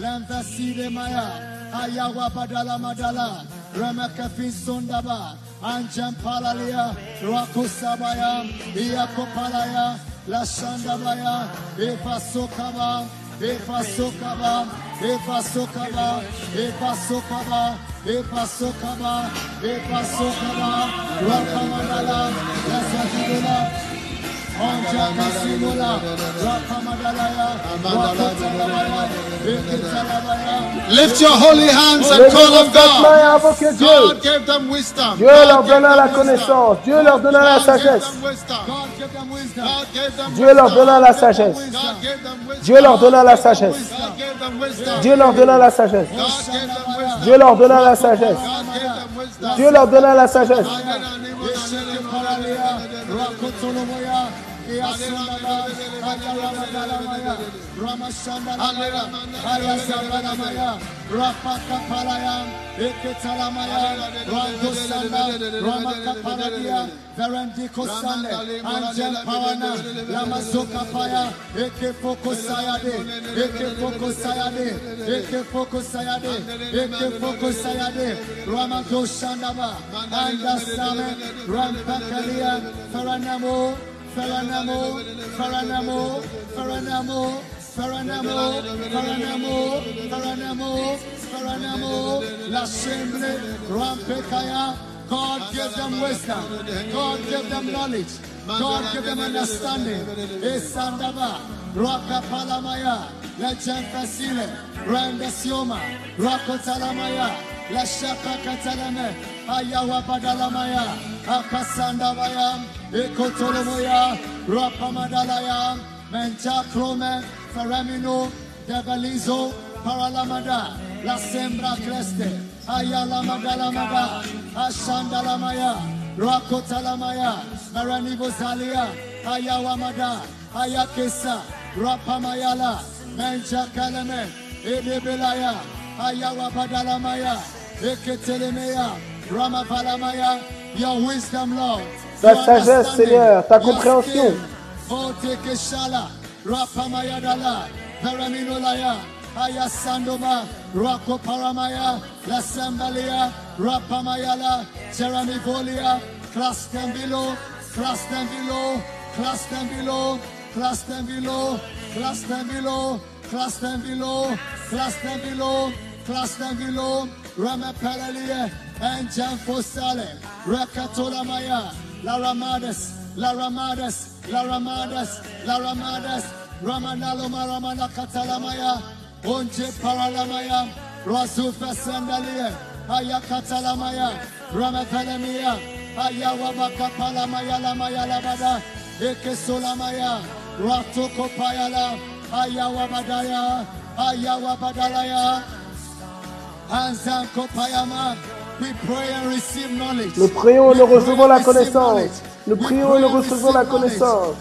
H: Shakapala, Lemvaside Maya, Ayawa Badala Madala, Remakafin Sundaba, Anjam Palalia, Rakusabaya, Iakopalaya, Lashandabaya, Eva Sokaba, Eva Sokaba, Eva Sokaba, Eva Sokaba, Eva Sokaba, Eva Sokaba, Rakamadala, Lasajidula,
D: Lift your holy hands and
B: Levez
D: call
B: vos
D: on
B: saintes mains et
D: God. God gave them wisdom.
B: Dieu leur donna la connaissance. Dieu leur donna la sagesse. Dieu leur donna la sagesse. Dieu leur donna la sagesse. Dieu leur donna la sagesse. Dieu leur donna la sagesse. Dieu leur donna la sagesse.
H: Ramadosanaba, Andasame, Rampakalia, Faranamo, Faranamo, Faranamo, Faranamo, Faranamo, Faranamo, Faranamo, Faranamo, L'Assemblée, Rampekaya. God give them wisdom. God give them knowledge. God give them understanding. Esandaba, Raka Palamaya, Legend Fasile, Randa Sioma, Rako Talamaya, La Shaka Katalame, Ayawa Badalamaya, Akasandabaya, Ekotolomoya, Rapamadalaya, Menja Krome, Faramino, Debalizo, Paralamada, La Sembra Creste, Ayala Madalamada, Ashandalamaya, Rakotalamaya, Maranibo Zalia, Ayawamada, Ayakesa, Rapamayala, Menja Kalame, Edebelaya, Ayawabadalamaya, Eketelemeya, Ramapalamaya, your wisdom, Lord
B: ta sagesse, Seigneur, ta compréhension.
H: Rako Paramaya, La Sambalia, Rapamayala, Jeremy Volia, and Jan Fosale, la ramades, La Ramadas, La Ramadas, La Ramadas, Ramanaloma Ramana Katalamaya, Onje Paralamaya, Rasufa Sandalia, Ayakatalamaya, Ramapalamia, Ayawabaka Palamaya Lamaya Labada, Ekesolamaya, Ratoko Payala, Ayawabadaya, Ayawabadalaya, Anzanko Payama.
B: Nous prions et nous recevons la connaissance. Nous prions et nous recevons la connaissance.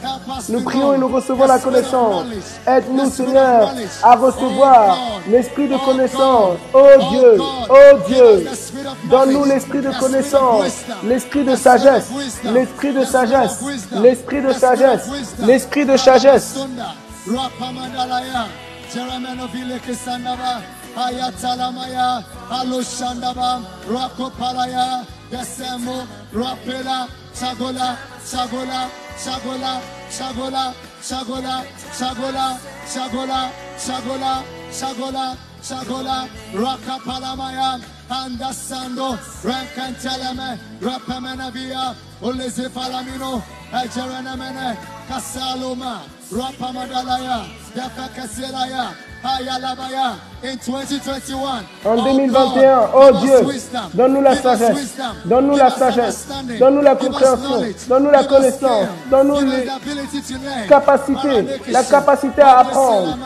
B: Nous prions et nous recevons la connaissance. Aide-nous, Seigneur, à recevoir l'esprit de connaissance. Oh Dieu, oh Dieu, donne-nous l'esprit de connaissance, l'esprit de sagesse, l'esprit de sagesse, l'esprit de sagesse, l'esprit de sagesse.
H: Hayatalamaya, Haloshandabam, Rakopalaya, Desemo, Rapela, Sagola, Sagola, Sagola, Sagola, Sagola, Sagola, Sagola, Sagola, Sagola, Sagola, Rakapalamaya, andasando rankanteleme rapemene via ulizi falamino ecerenemene kasaluma rapamadalaya defekesilaya hayalabaya in 2021
B: en 2021 oh,
H: oh
B: Dieu donne-nous la sagesse donne-nous la sagesse donne-nous la compréhension donne-nous la connaissance donne-nous les capacités la capacité à apprendre.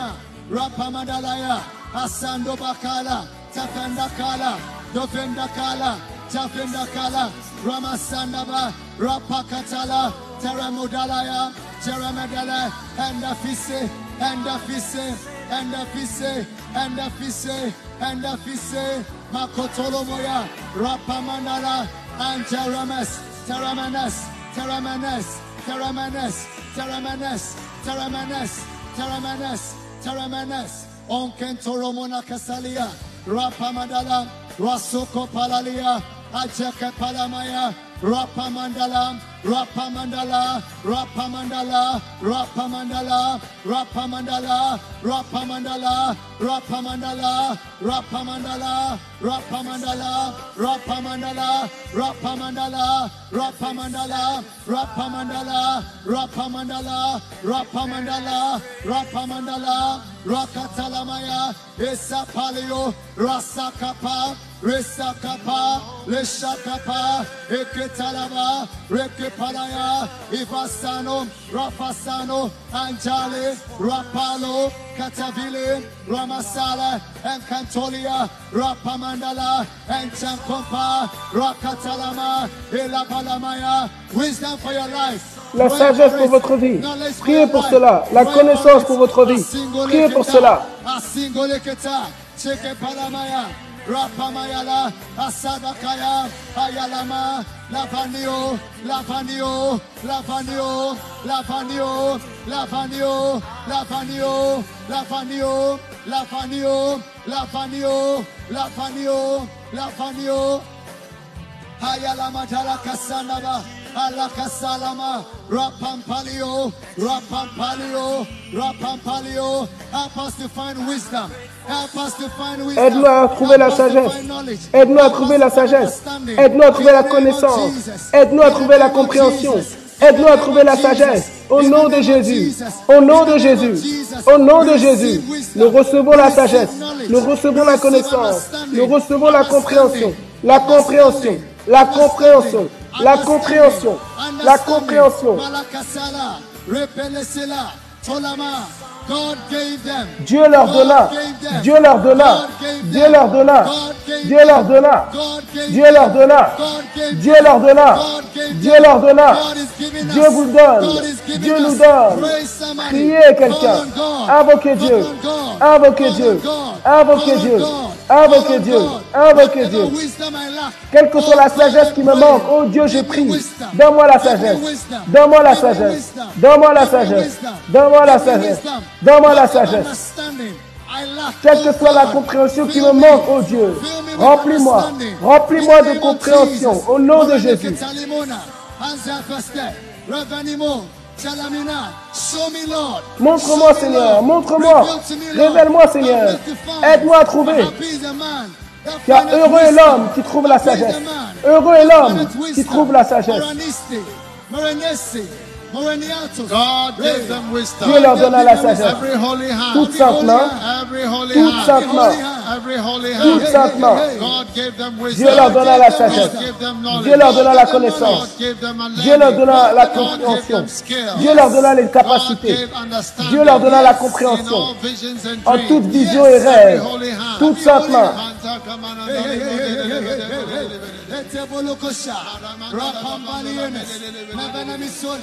H: Rapamadalaya, Asando Bakala, Tafenda Kala, Dofenda Kala, Tafenda Kala, Ramasandaba, Rapakatala, Teramudalaya, Jeramedele, Endafise, Endafise, Endafise, Endafise, Endafise, Makotolomoya, Rapamanala, and Jerames, Teramenes, Teramenes, Teramenes, Teramenes, Teramenes, Teramenes, Teramenes, Onken Toromona Casalia. Rapamadala, Rasoko Palalia, Ajaka Palamaya, Rapamandala, Rapamandala, Rapamandala, Rapamandala, Rapamandala, Rapamandala, Rapamandala, Rapamandala, Rapamandala, Rapamandala, Rapamandala, Rapamandala, Rapamandala, Rapamandala, Rapamandala, Rapamandala, Rakatalamaya, Esapalio, Rasakapa, Resakapa, Leshakapa, Eketalaba, Rekepalaya, Ivasano, Rafasano, Anjali, Rapalo, Katavile, Ramasala, and Cantolia, Rapamandala, and Chankompa, Rakatalama, Elabalamaya. Wisdom for your life.
B: La sagesse pour votre vie. Priez pour cela. La connaissance pour votre vie. Priez pour cela.
H: Rapamayala, Asadakaya, Ayalama, Lapanio, Lapanio, Lapanio, Lapanio, Lapanio, Lapanio, Lapanio, Lapanio, Lapanio, Lapanio, Lapanio, Ayalama Talakasanaba, Alakasalama, Rapampalio, Rapampalio, Rapampalio, help us to find wisdom.
B: Aide-nous à trouver la sagesse. Aide-nous à trouver la sagesse. Aide-nous à trouver la connaissance. Aide-nous à trouver la compréhension. Aide-nous à trouver la sagesse. Au nom de Jésus. Au nom de Jésus. Au nom de Jésus. Nous recevons la sagesse. Nous recevons la connaissance. Nous recevons la compréhension. La compréhension. La compréhension. La compréhension. La compréhension.
H: La compréhension.
B: Dieu leur donna. Dieu leur donna. Dieu leur donna. Dieu leur donna. Dieu leur donna. Dieu leur donna. Dieu leur donna. Dieu vous donne. Dieu nous donne. Priez quelqu'un. Invoquez Dieu. Invoquez Dieu. Invoquez Dieu. Invoquez Dieu. Invoquez Dieu. Quelle que soit la sagesse qui me manque, oh Dieu, je prie. Donne-moi la sagesse. Donne-moi la sagesse. Donne-moi la sagesse. Donne-moi la sagesse. Donne-moi la sagesse. Quelle que soit la compréhension qui me manque, oh Dieu, remplis-moi, remplis-moi de compréhension au nom de Jésus. Montre-moi, Seigneur, montre-moi, révèle-moi, Seigneur, aide-moi à trouver. Car heureux est l'homme qui trouve la sagesse. Heureux est l'homme qui trouve la sagesse. Dieu leur donna la sagesse. Toute
D: simplement.
B: Toute
D: simplement. Simplement.
B: Dieu leur donna la sagesse. Dieu leur donna la connaissance. Dieu leur donna la compréhension. Dieu leur donna les capacités. Dieu leur donna la compréhension. En toute vision et rêve. Toute
H: simplement. Mabana Misoli,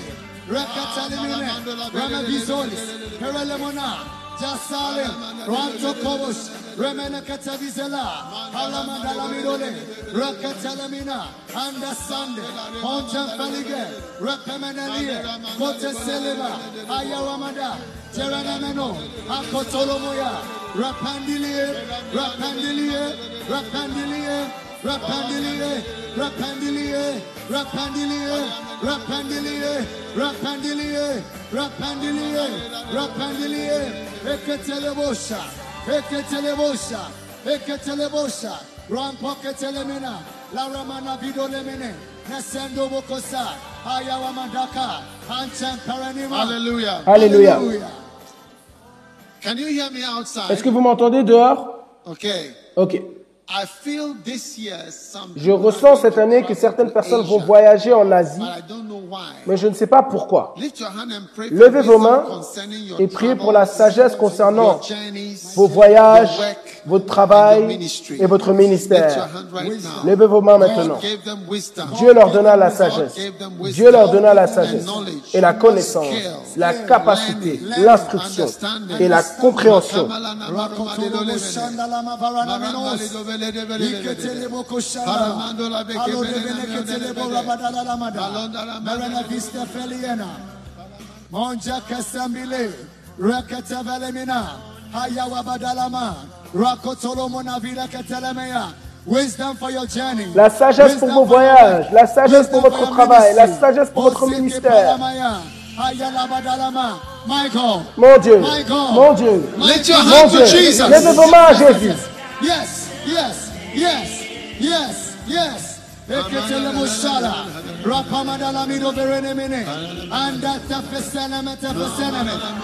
H: Rakatalimine, Ramabizolis, Perelemona, Jasalim, Ranto Kobush, Remena Katavizela, Alamandalamidole, Rakatalamina, Andasande, Onjan Falige, Rapamenalie, Kote Seleva, Ayaramada, Jeranameno, Akotolomoya, Rapandilie, Rapandilie, Rapandilie, Rapandilier, Rapandilier, Rapandilier, Rapandilier, Rapandilier, Rapandilier, Rapandilier, Eketelebosha, Eketelebosha, Eketelebosha, Rampo Ketelemena, La Ramana Vido Lemene, Nasendo Bokosa, Ayawamadaka, Hanchan Paranima.
D: Alléluia.
B: Alléluia.
D: Can you hear me outside?
B: Est-ce que vous m'entendez dehors? Ok.
D: Ok.
B: Je ressens cette année que certaines personnes vont voyager en Asie, mais je ne sais pas pourquoi. Levez vos mains et priez pour la sagesse concernant vos voyages, votre travail et votre ministère. Levez vos mains maintenant. Dieu leur donna la sagesse. Dieu leur donna la sagesse et la connaissance, la capacité, l'instruction et la compréhension. La sagesse pour vos voyages, la sagesse pour votre travail, la sagesse pour votre ministère. Mon Dieu, mon Dieu, mon Dieu, Jésus.
H: yes, yes, yes, yes. Eketelemushara, Rapamadalamido Berenemine, and that Fesenemet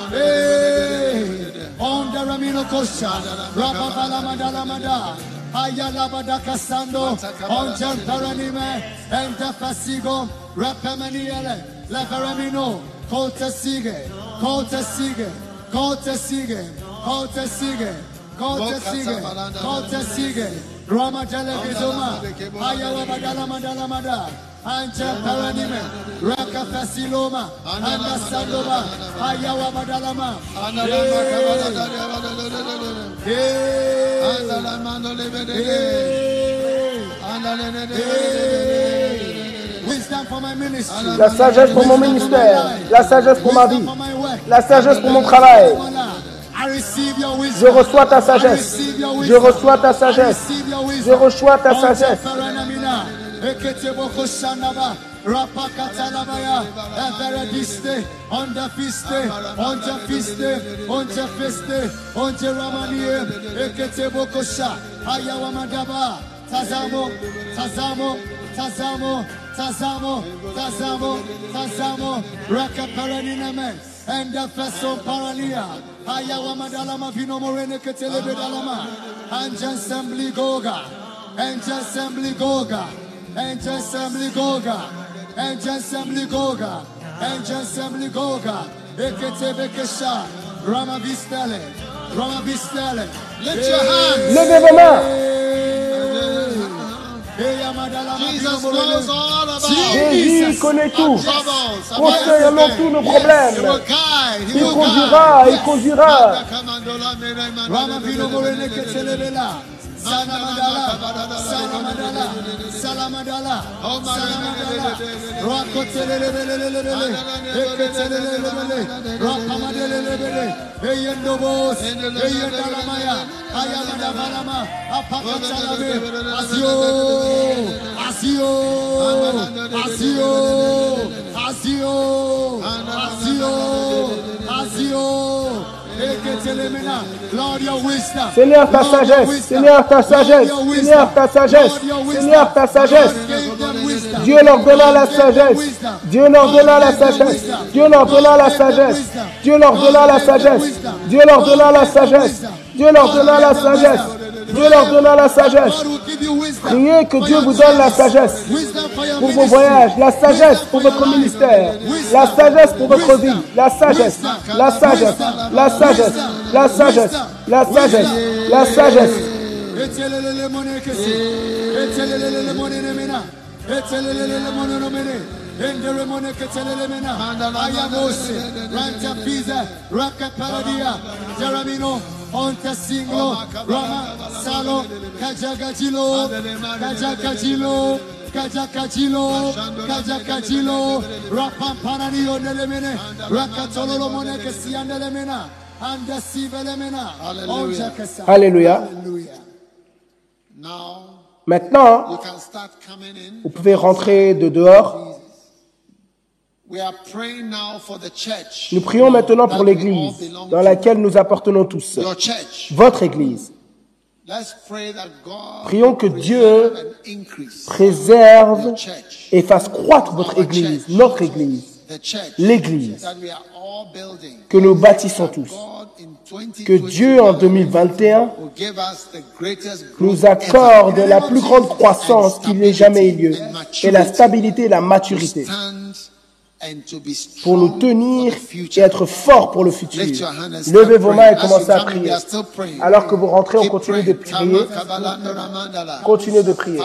H: Hey, on the Ramino Kosha, Rapapalamadalamada, Ayalabada Casando, on Jamparanime, and the Fasigo, Rapamaniele, Laveramino, Colta Sige, Colta Sige, Colta Sige, Colta Sige. Kote sige, kote sige, Rama Ayawa Badala Madala Mada, Anja Paranime, Raka Fasiloma, Anda Sandova, Ayawa Madalama. Wisdom for my ministry.
B: La sagesse pour mon ministère. La sagesse pour ma vie. La sagesse pour mon travail. Je reçois ta sagesse. Je reçois ta sagesse. Je reçois ta sagesse.
H: Rapakatalabaya, Everediste, Onda Fiste, Onja Fiste, Onja Fiste, Onja Ramanie, Ekete Bokosha, Ayawa Madaba, Tazamo, Tazamo, Tazamo, Tazamo, Tazamo, Tazamo, Raka Paraniname, and the Feso Parania, Ayawa Madalama Vino Morene Ketelebe Dalama, Anja Assembly Goga, Anja Assembly Goga, Anja Assembly Goga, Anja Assembly Goga, Anja Assembly Goga, Eketebe Kesha, Rama Vistele, Rama Vistele.
D: Lift your hands.
B: Levez vos mains. Jésus connaît tout. Concernant tous nos problèmes. Il conduira, il conduira.
H: Sanamandala, Sanamandala, Salamandala, Salamandala, Rakotelelebelelebele, Eketelelebele, Rakamandelebele, Eyendobos, Eyendalamaya, Ayamada Balama, Apakatalabe, Asio, Asio, Asio, Asio, Asio, Asio,
B: Seigneur, ta sagesse. Seigneur, ta sagesse. Seigneur, ta sagesse. Seigneur, ta sagesse. Dieu leur donna la sagesse. Dieu leur donna la sagesse. Dieu leur donna la sagesse. Dieu leur donna la sagesse. Dieu leur donna la sagesse. Dieu leur donna la sagesse. Dieu leur donna la sagesse. Priez que Dieu vous donne la sagesse pour vos voyages, la sagesse pour votre ministère, la sagesse pour votre vie, la sagesse, la sagesse, la sagesse, la sagesse, la sagesse, la sagesse.
H: Endere mone ketelele mena. Ayamose. Ranta Pisa. Raka Paradia. Onta Singlo. Rama Salo. Kesi andelemena, Andasi velemena, Onja kesa.
B: Alléluia.
H: Hallelujah.
D: Now
B: Maintenant,
D: you can start coming in.
B: vous pouvez rentrer de dehors.
D: We are praying now for the church.
B: Nous prions maintenant pour l'Église dans laquelle nous appartenons tous. Votre Église.
D: Let's pray that God
B: Prions que Dieu Préserve et fasse croître votre Église, notre Église,
D: The church
B: l'Église que nous bâtissons tous. Que Dieu en 2021
D: will give us the greatest growth
B: nous accorde la plus grande croissance qu'il n'ait jamais eu lieu, et la stabilité et la maturité,
D: stand and to be
B: pour nous
D: strong
B: tenir
D: for the
B: et
D: future.
B: être forts pour le futur. Levez vos mains et commencez à prier. Alors que vous rentrez, on continue de prier. Continuez de prier.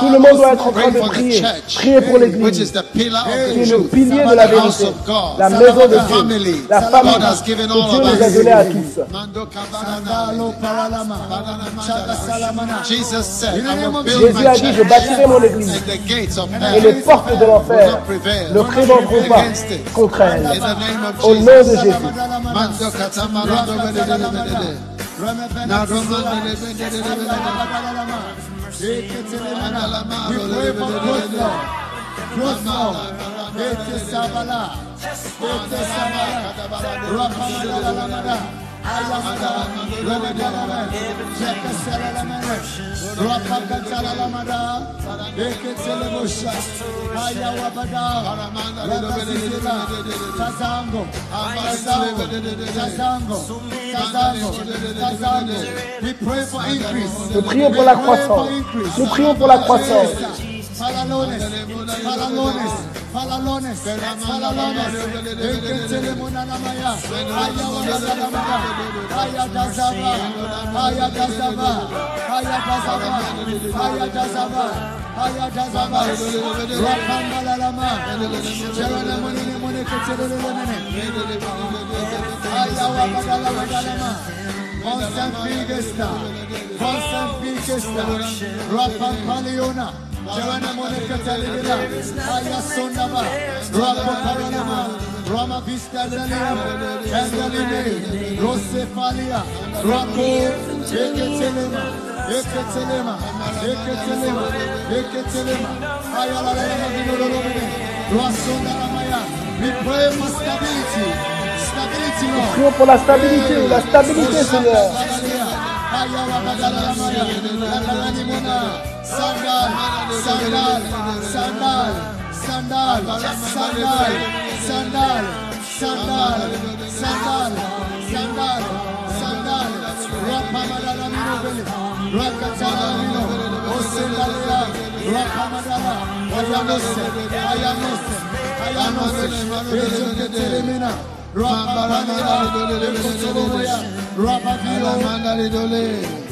B: Tout le monde doit être en train de prier.
D: church,
B: Priez pour
D: which
B: l'Église,
D: is the pillar of the
B: qui est le pilier de la vérité,
D: of God.
B: la maison de
D: The family.
B: Dieu, la famille que Dieu nous a
D: us.
B: donné à tous. Jésus
D: my
B: a dit, je
D: church
B: bâtirai mon Église,
D: and the gates of
B: et les
D: hell
B: portes de
D: will
B: l'enfer
D: not prevail.
B: ne prévaudront pas contre
D: In
B: elle.
D: the name of
B: Au nom de
D: Jesus.
B: Jésus.
D: Mando katamarando bededededede. Na romande
H: We pray for growth, Lord. Growth, Lord.
B: Nous prions pour la croissance. Pour la croissance.
H: Falalones, falalones, falalones, falalones. Enkentele munanamaya, haya onazanamaya, haya gazaba, haya gazaba, haya gazaba, haya gazaba, haya gazaba. Rakambalalama, şerone munini munike çerululumene. Haya vakadalamadalama. Constant Bigesta, Constant Bigesta, Rapampaliona, Joanna Monica Taligida, Aya Sonaba, Rapo Paranama, Rama Vista Dalima, Candalime, Rosefalia, Rapo, Eketelema, Eketelema, Eketelema, Eketelema, Aya Lalema Vinolomine, Rasona Ramaya, we pray for stability,
B: pour la stabilité, la stabilité, Seigneur.
H: Sandal, sandal, sandal, sandal, sandal, sandal, sandal, sandal, sandal, sandal, Rapamadalamino Bele, Rakatalamino, Osendalia, Rapamadala, Ayanose, Ayanose, Ayanose, Ezeketelemina, Rapamadala, Ekotoloya, Rapavio, Rapavio,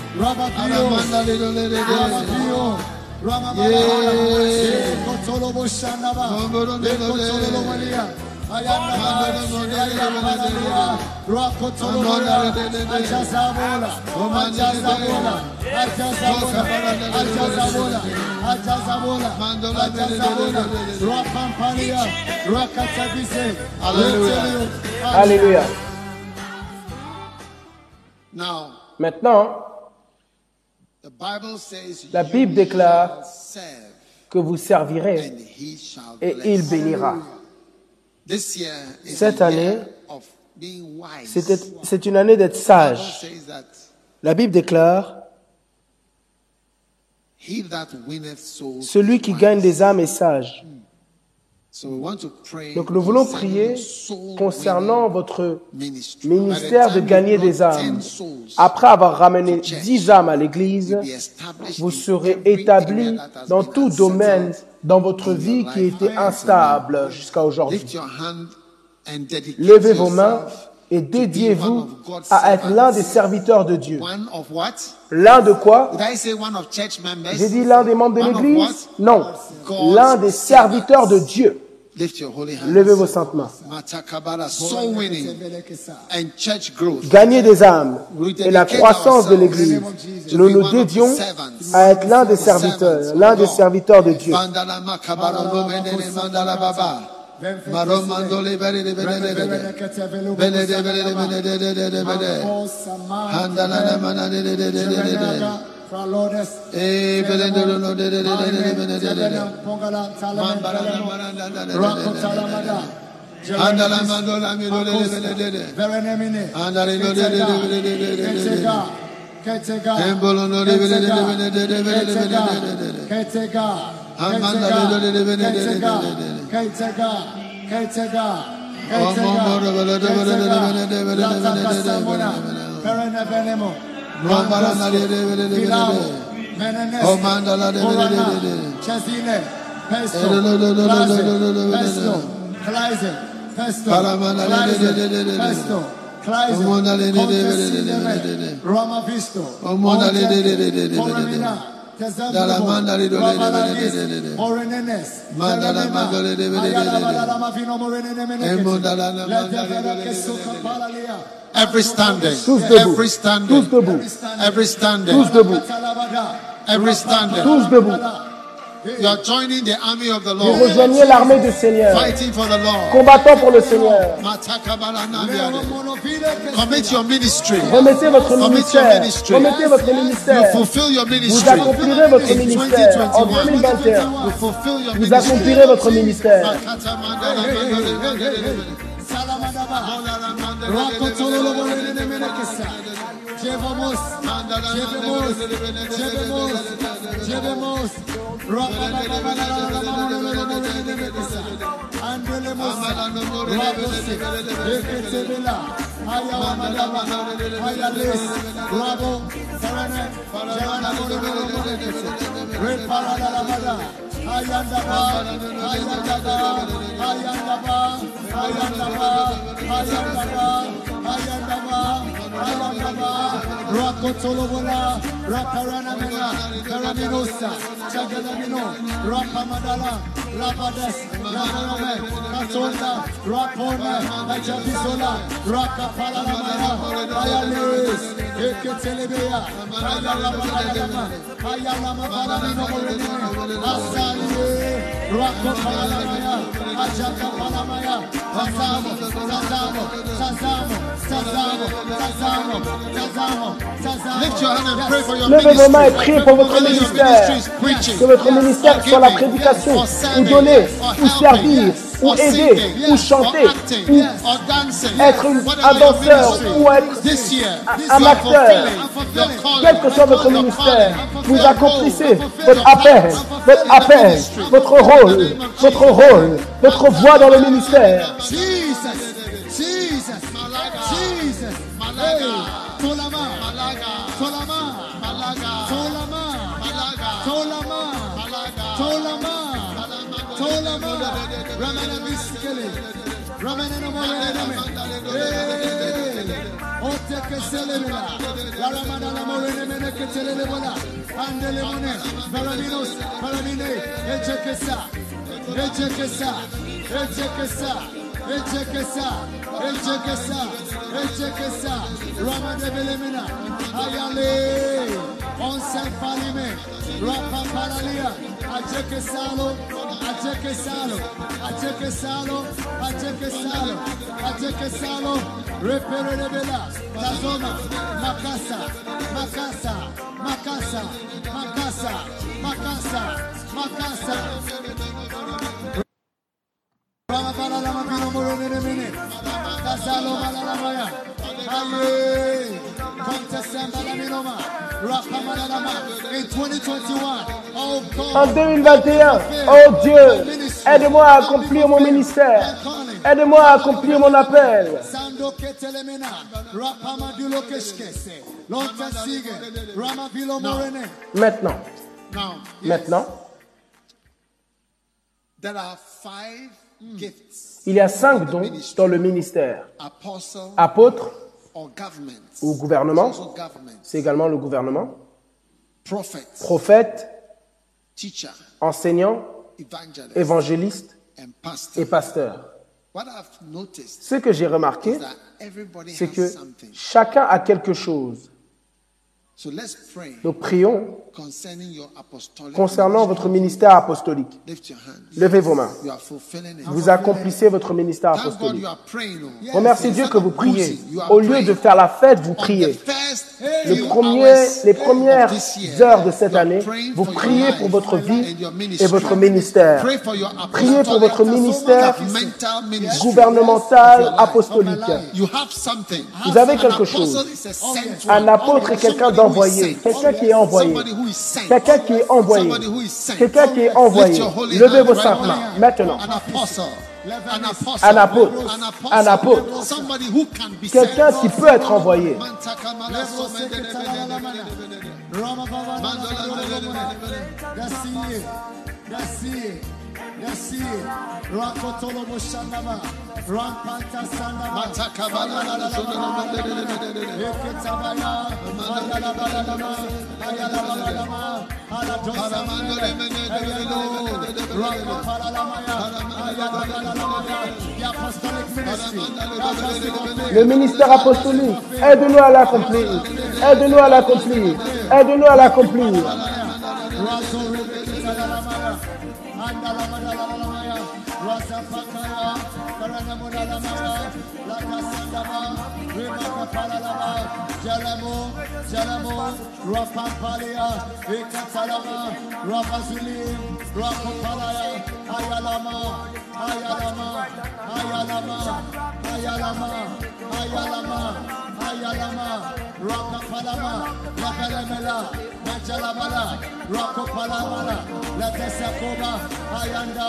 B: Alléluia. Maintenant, la Bible déclare que vous servirez et il bénira. Cette année, c'est une année d'être sage. La Bible déclare celui qui gagne des âmes est sage. Donc nous voulons prier concernant votre ministère de gagner des âmes. Après avoir ramené dix âmes à l'Église, vous serez
D: établis
B: dans tout domaine dans votre vie qui était instable jusqu'à aujourd'hui. Levez vos mains et dédiez-vous à être l'un des serviteurs de Dieu. L'un de quoi? J'ai dit l'un des membres de l'Église? Non, l'un des serviteurs de Dieu.
D: Lift your holy hands.
B: Levez vos saintes mains. Gagner des âmes et la croissance de l'église. Nous nous dédions à être l'un des serviteurs, l'un des serviteurs de Dieu.
D: Bandala makabara no menene mandala baba. Maro mandole bere de bere de bere. Bele de bere de bere de de de de bere. Handala na mana de de de de de de de. Eh, bele de no de de de de de de bere de de de. Mambara na mana na na de de de de. Handala mandola mi do de de de de de. Handala no de de de de de de de de de. Embolo no de bere de de bere de de bere de bere de de de de.
H: Roma Visto,
D: Dalla manda di dole de de de de Numaranları filav, menenes, kolana, çezine, pesto, klaze, pesto, klaze, pesto, klaze, pesto, Kleise, Konfessi demek, Roma Visto, Orte, Koramina, Mandala Every standing,
B: Tous debout.
D: every standing,
B: Tous debout.
D: every standing,
B: Tous debout.
D: every standing.
B: Tous debout.
D: You are joining the army of the
B: Vous
D: Lord,
B: rejoignez l'armée du Seigneur,
D: fighting for the Lord.
B: combattant pour le Seigneur.
D: Commit your ministry.
B: Remettez votre ministère.
D: ministry.
B: Remettez votre
D: You
B: ministère.
D: fulfill your
B: Vous accomplirez votre
D: In
B: ministère en
D: 2021.
B: 2021.
D: You fulfill your
B: Vous accomplirez votre ministère.
D: Rock todo lo bueno
H: en el MNQSA. Llevamos, llevemos, llevemos, Hayandaba, hayandaba, hayandaba, hayandaba, hayandaba, hayandaba, hayandaba, rakotolobola, rakaranamela, karaminosa, chagalamino, rakamadala, rabades, rabarame, katonda, rapone, ajabizola, rakapalanamela, hayaleris, eketelebeya, hayalama, hayalama, hayalama, hayalama, morenene, asalie, rakopalamaya, ajakapalamaya, sazamo, sazamo, sazamo, sazamo, sazamo, sazamo, sazamo.
D: Lift your hand and pray for your
B: Levez vos mains et
D: ministry.
B: priez pour votre ministère. Que votre ministère soit la prédication, ou donner, ou servir, ou aider, ou chanter, ou être un danseur, ou être un acteur. Quel que soit votre ministère, vous accomplissez votre appel, votre appel, votre rôle, votre rôle, votre voix dans le ministère.
H: Jesus, Ramana la bicyclette, ramène ote que ramana la andele mone, balaminos, balamine, eche que ça, eche que ça, ayale, palime, rapa paralia, eche que I check salo, I check salo, I check salo, I check salo, repere rebela, la zona, Macasa, Macasa, Macasa, Macasa, Macasa, Macasa. Rama para la mapino moro nene mene,
D: Casalo para la
H: maya,
D: Aye, Contasamba la
H: minoma, Rapa Malalama in 2021.
B: En
H: God,
B: 2021, oh Dieu, aide-moi à accomplir mon ministère. Aide-moi à accomplir mon appel. Maintenant, maintenant, il y a cinq dons dans le ministère. Apôtre ou gouvernement, c'est également le gouvernement. Prophète, enseignant, évangéliste
D: and pastor.
B: et pasteur.
D: What I've noticed
B: Ce que j'ai remarqué, c'est que chacun a quelque chose.
D: So let's pray
B: Donc prions concernant votre ministère apostolique. Levez vos mains. Vous accomplissez votre ministère apostolique.
D: oh.
B: Remerciez Dieu que vous priez. Au lieu de faire la fête, vous priez. Le premier, les premières heures de cette année, vous priez pour votre vie et votre ministère. Priez pour votre ministère gouvernemental, apostolique. Vous avez quelque chose. Un apôtre est quelqu'un d'envoyé, quelqu'un qui est envoyé,
D: Somebody who is sent.
B: quelqu'un qui est envoyé,
D: Somebody who is sent.
B: quelqu'un qui est envoyé.
D: your holy
B: Levez vos
D: now.
B: mains maintenant.
D: An apostle. An apostle.
B: Un apôtre. Un apôtre.
D: Somebody who can be
B: Quelqu'un
D: sent.
B: qui peut être envoyé.
H: Dasiye, Rakotolo Moshandaba, Rampanta Sandaba, Aladosamaya, Ayalo, Rakopalamaya, Ayalabalama,
B: Le ministère apostolique, aide-nous à l'accomplir. Aide-nous à l'accomplir. Aide-nous à l'accomplir.
H: Mandala Mandala Maya, Rasa Pataya, Karana Mudala Maya, Lata Sandama, Rimaka Palalama, Jalamo, Jalamo, Rapampalia, Ekatalama, Rapazuli, Rapapalaya, Ayalama, Ayalama, Ayalama, Ayalama, Ayalama, Ayalama, Rakapalama, Lakalamela, Najalamala, Rakopalamala, Latasakoba, Ayanda,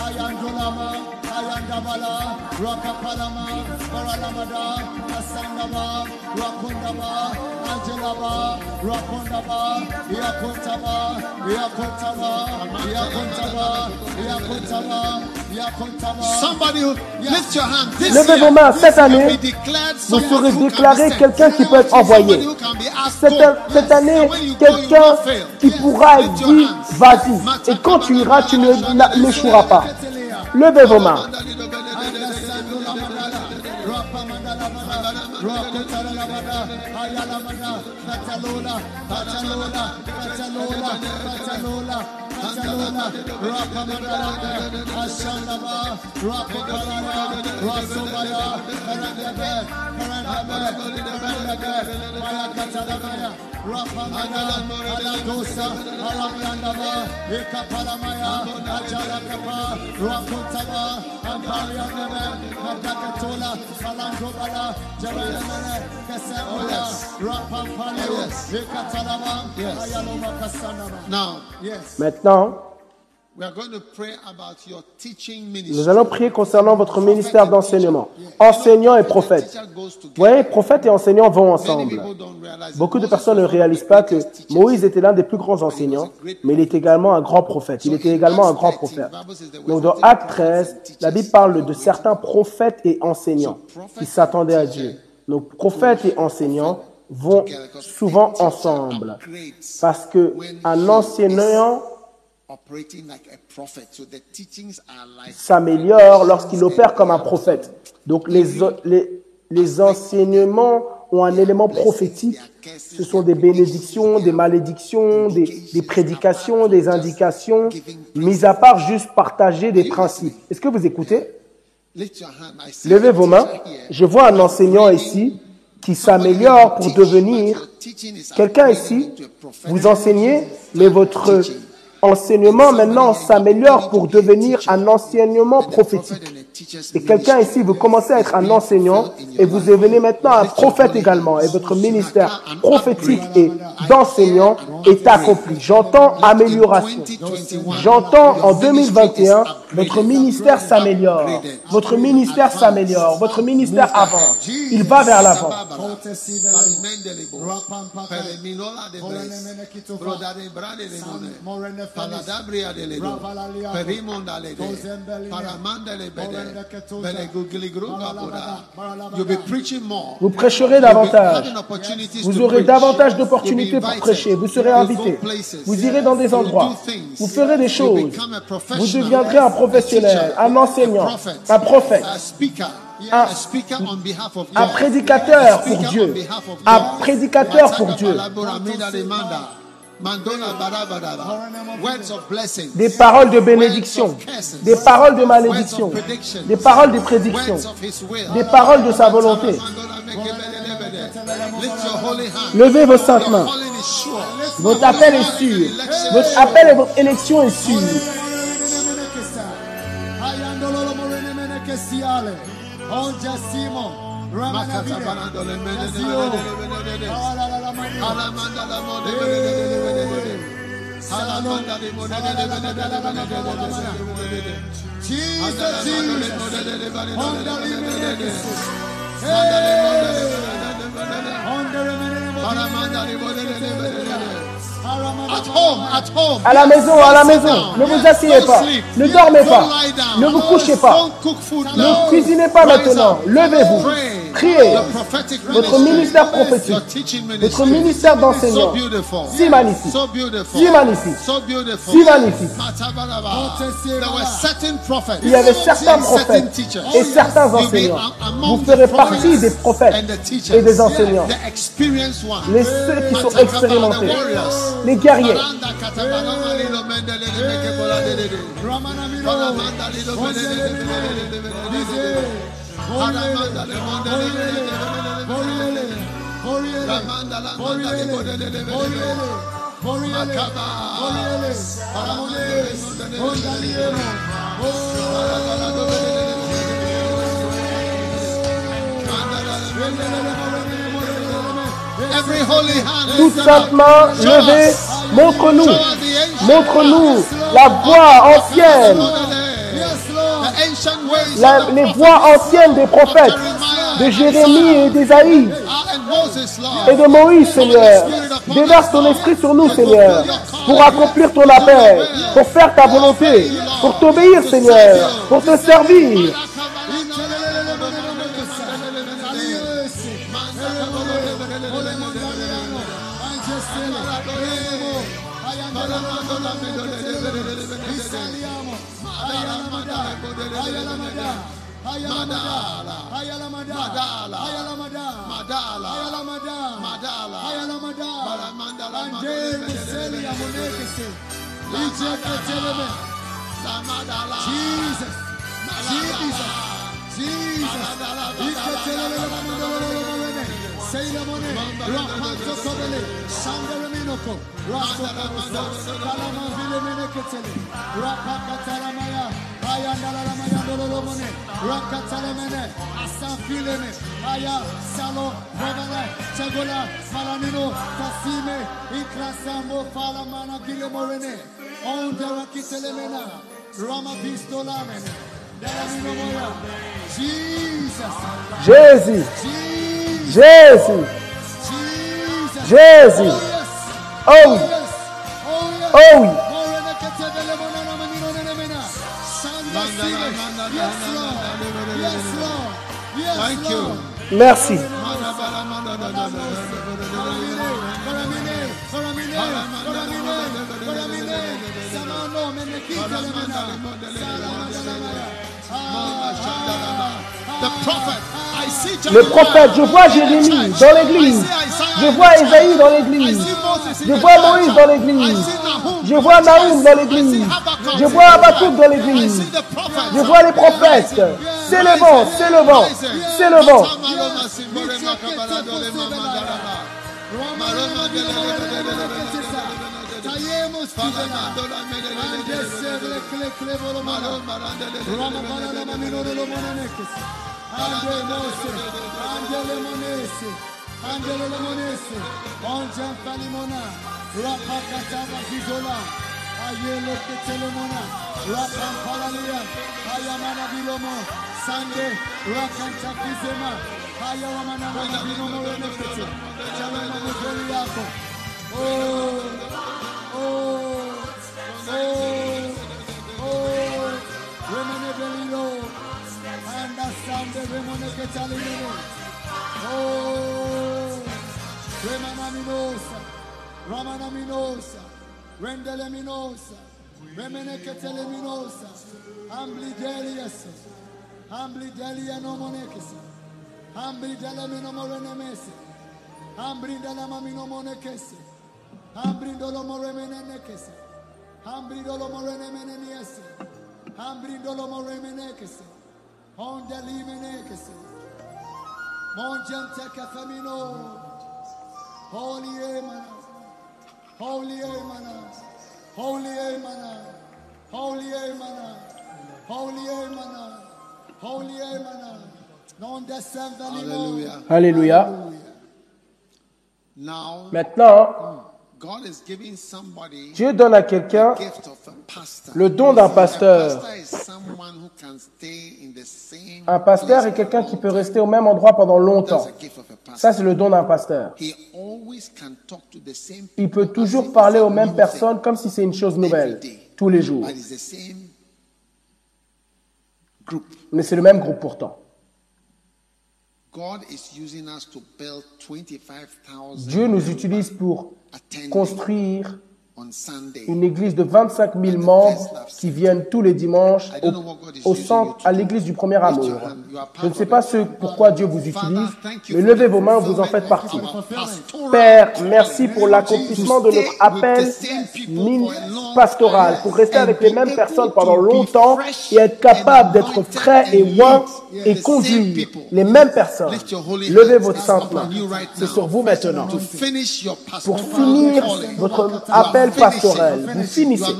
H: Ayandulama,
J: Ayandabala, Rakapalama, Paralamada, Asandaba, Rakundaba, Angelaba, Rakundaba, Yakuntaba, Yakuntaba, Yakuntaba, Yakuntaba, Yakuntaba.
H: Somebody who lift your hand. This
D: Levez
H: year,
D: vos mains. Cette
H: you
D: année, vous serez déclaré quelqu'un qui peut être envoyé.
H: Somebody who can be asked,
D: Cette, année, quelqu'un qui pourra être dit, vas-y. Et quand tu iras, tu ne- n'échoueras pas. Levez vos mains.
H: Tanzalona,
D: Rapamarana,
H: Aşşanlama, Rapamarana, Rasumaya, Karangebe, Karangebe, Karangebe, Mayakatalabaya, Rapamana,
D: Aladosa,
H: Alamyandama, Ekapalamaya, Acarakapa, Raputama, Ambaryaneme, Abdakatola, Salangobala, Cevayemene, Keseoya, Rapampaleo, Ekatalama, Ayaloma Kasanama.
D: Now,
H: yes.
D: Nous allons prier concernant votre ministère d'enseignement. Enseignant et prophète. Vous voyez, prophète et enseignant vont ensemble. Beaucoup de personnes ne réalisent pas que. Moïse était l'un des plus grands enseignants, mais il était également un grand prophète. Il était également un grand prophète. Donc dans Acte 13, la Bible parle de certains prophètes et enseignants qui s'attendaient à Dieu. Donc prophètes et enseignants vont souvent ensemble parce que un enseignant s'améliore lorsqu'il opère comme un prophète. Donc les, les, les enseignements ont un élément prophétique. Ce sont des bénédictions, des malédictions, des, des prédications, des indications, mis à part juste partager des principes. Est-ce que vous écoutez? Levez vos mains. Je vois un enseignant ici qui s'améliore pour devenir quelqu'un ici. Vous enseignez, mais votre enseignement maintenant s'améliore pour devenir un enseignement prophétique. Et quelqu'un ici, vous commencez à être un enseignant et vous devenez maintenant un prophète également. Et votre ministère prophétique et d'enseignant est accompli. J'entends amélioration. J'entends en 2021, votre ministère s'améliore. Votre ministère s'améliore. Votre ministère avance. Il va vers l'avant.
H: You'll be preaching more.
D: Vous prêcherez davantage. Vous aurez davantage d'opportunités pour prêcher. Vous serez invité. Vous irez dans des endroits. Vous ferez des choses. Vous deviendrez un professionnel, un enseignant, un prophète, un, un prédicateur pour Dieu. Un prédicateur pour Dieu. Des paroles de bénédiction, des paroles de malédiction, des paroles de prédiction, des paroles de sa volonté. Levez vos saintes mains. Votre appel est sûr. Votre appel et votre élection est sûre. Onja Simon. Jesus, Jesus.
H: At home, at home.
D: À la maison, à la maison. Ne vous asseyez pas. Ne dormez pas. Ne vous couchez pas. Ne cuisinez pas maintenant. Levez-vous. Priez. Votre ministère prophétique. Votre ministère d'enseignant. Si magnifique. Si magnifique. Si magnifique. Il y avait certains prophètes et certains enseignants. Vous ferez partie des prophètes et des enseignants. Les ceux qui sont expérimentés. Les guerriers. Toute sainte main levée,
H: us.
D: montre-nous, montre-nous la voie ancienne,
B: la- les voix anciennes des prophètes, de Jérémie et d'Ésaïe et de Moïse, Seigneur. Déverse ton esprit sur nous, Seigneur, pour accomplir ton appel, pour faire ta volonté, pour t'obéir, Seigneur, pour te servir.
H: Madala, Madala, Madala, Madala, Madala, Madala, Madala, Madala, Jesus, Jesus,
B: Jesus,
H: Jesus,
B: Jésus,
H: Jesus.
B: Jésus,
H: Oh.
B: Oh.
D: Thank you.
B: Merci.
H: Ah, ah,
B: Le prophète, je vois Jérémie dans l'église. Je vois. Ésaïe dans l'église. Je vois. Moïse dans l'église. Je vois Naoum dans l'église. Je vois
D: the
B: Habakkuk dans l'église. Je vois les prophètes
D: Rising.
B: s'élevant,
D: Rising.
B: s'élevant,
D: Rising.
B: s'élevant.
D: Matamaloma simborema kabaladole
H: Andele Mose, Andele Monese, Andele Monese, Onjan Falimona, Rapakatama Zizola, Ayele Ketelemona, Rapan Palalia, Ayamana Bilomo, Sande, Rakan Chakizema, Ayawamana Bilomo Renekete, Chalama Oh, oh, oh. দেবে মনেকে চালিয়ে দেবে ও Remana minosa, Ramana minosa, Rendele minosa, Remeneketele minosa, Ambli delias, Ambli delia no monekes, Ambli dela mino morenemes, Ambri dela mamino monekes, Ambri dolo moremenekes, Ambri dolo morene morenemenekes, Ambri dolo moremenekes, Holy Emana. Holy Emana. Holy Emana. Holy Emana. Holy Emana. Holy Emana. Non.
B: Alléluia.
D: Now,
B: Maintenant,
D: God is giving somebody
B: Dieu donne à quelqu'un
D: gift of a pastor.
B: le don d'un
D: A
B: pasteur.
D: pastor is someone who can stay in the same
B: Un pasteur est quelqu'un qui peut rester au même endroit pendant longtemps. Ça, c'est le don d'un pasteur.
D: He always can talk to the same
B: Il peut toujours parler aux mêmes personnes comme si c'est une chose nouvelle, tous les jours. Mais c'est le même groupe pourtant.
D: God is using us to build 25,000
B: Dieu nous utilise pour construire. Une église de 25 000 membres qui viennent tous les dimanches au, au centre, à l'église du premier amour. Je ne sais pas ce pourquoi Dieu vous utilise, mais levez vos mains, vous en faites partie. Père, merci pour l'accomplissement de notre appel pastoral, pour rester avec les mêmes personnes pendant longtemps et être capable d'être frais et loin et conduire les mêmes personnes. Levez votre sainte main. C'est sur vous maintenant. Pour finir votre appel pastoral, vous finissez.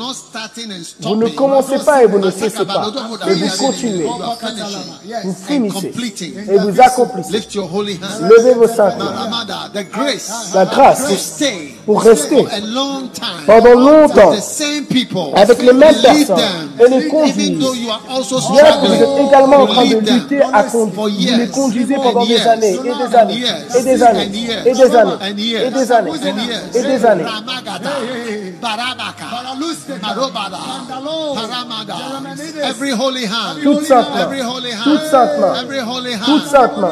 B: Vous ne commencez pas et vous ne cessez pas, mais vous continuez. Vous finissez. et vous accomplissez. Levez vos
D: grace
B: La grâce pour rester. Pendant longtemps. avec les mêmes personnes. et les conduisent. Bien que vous êtes également en train de lutter à conduire, vous les conduisez pendant des années et des années et des années et des années et des années et des années.
D: Every holy hand,
B: Toute sainte main,
D: every holy hand,
B: toute sainte main,
D: every holy hand,
B: toute sainte main.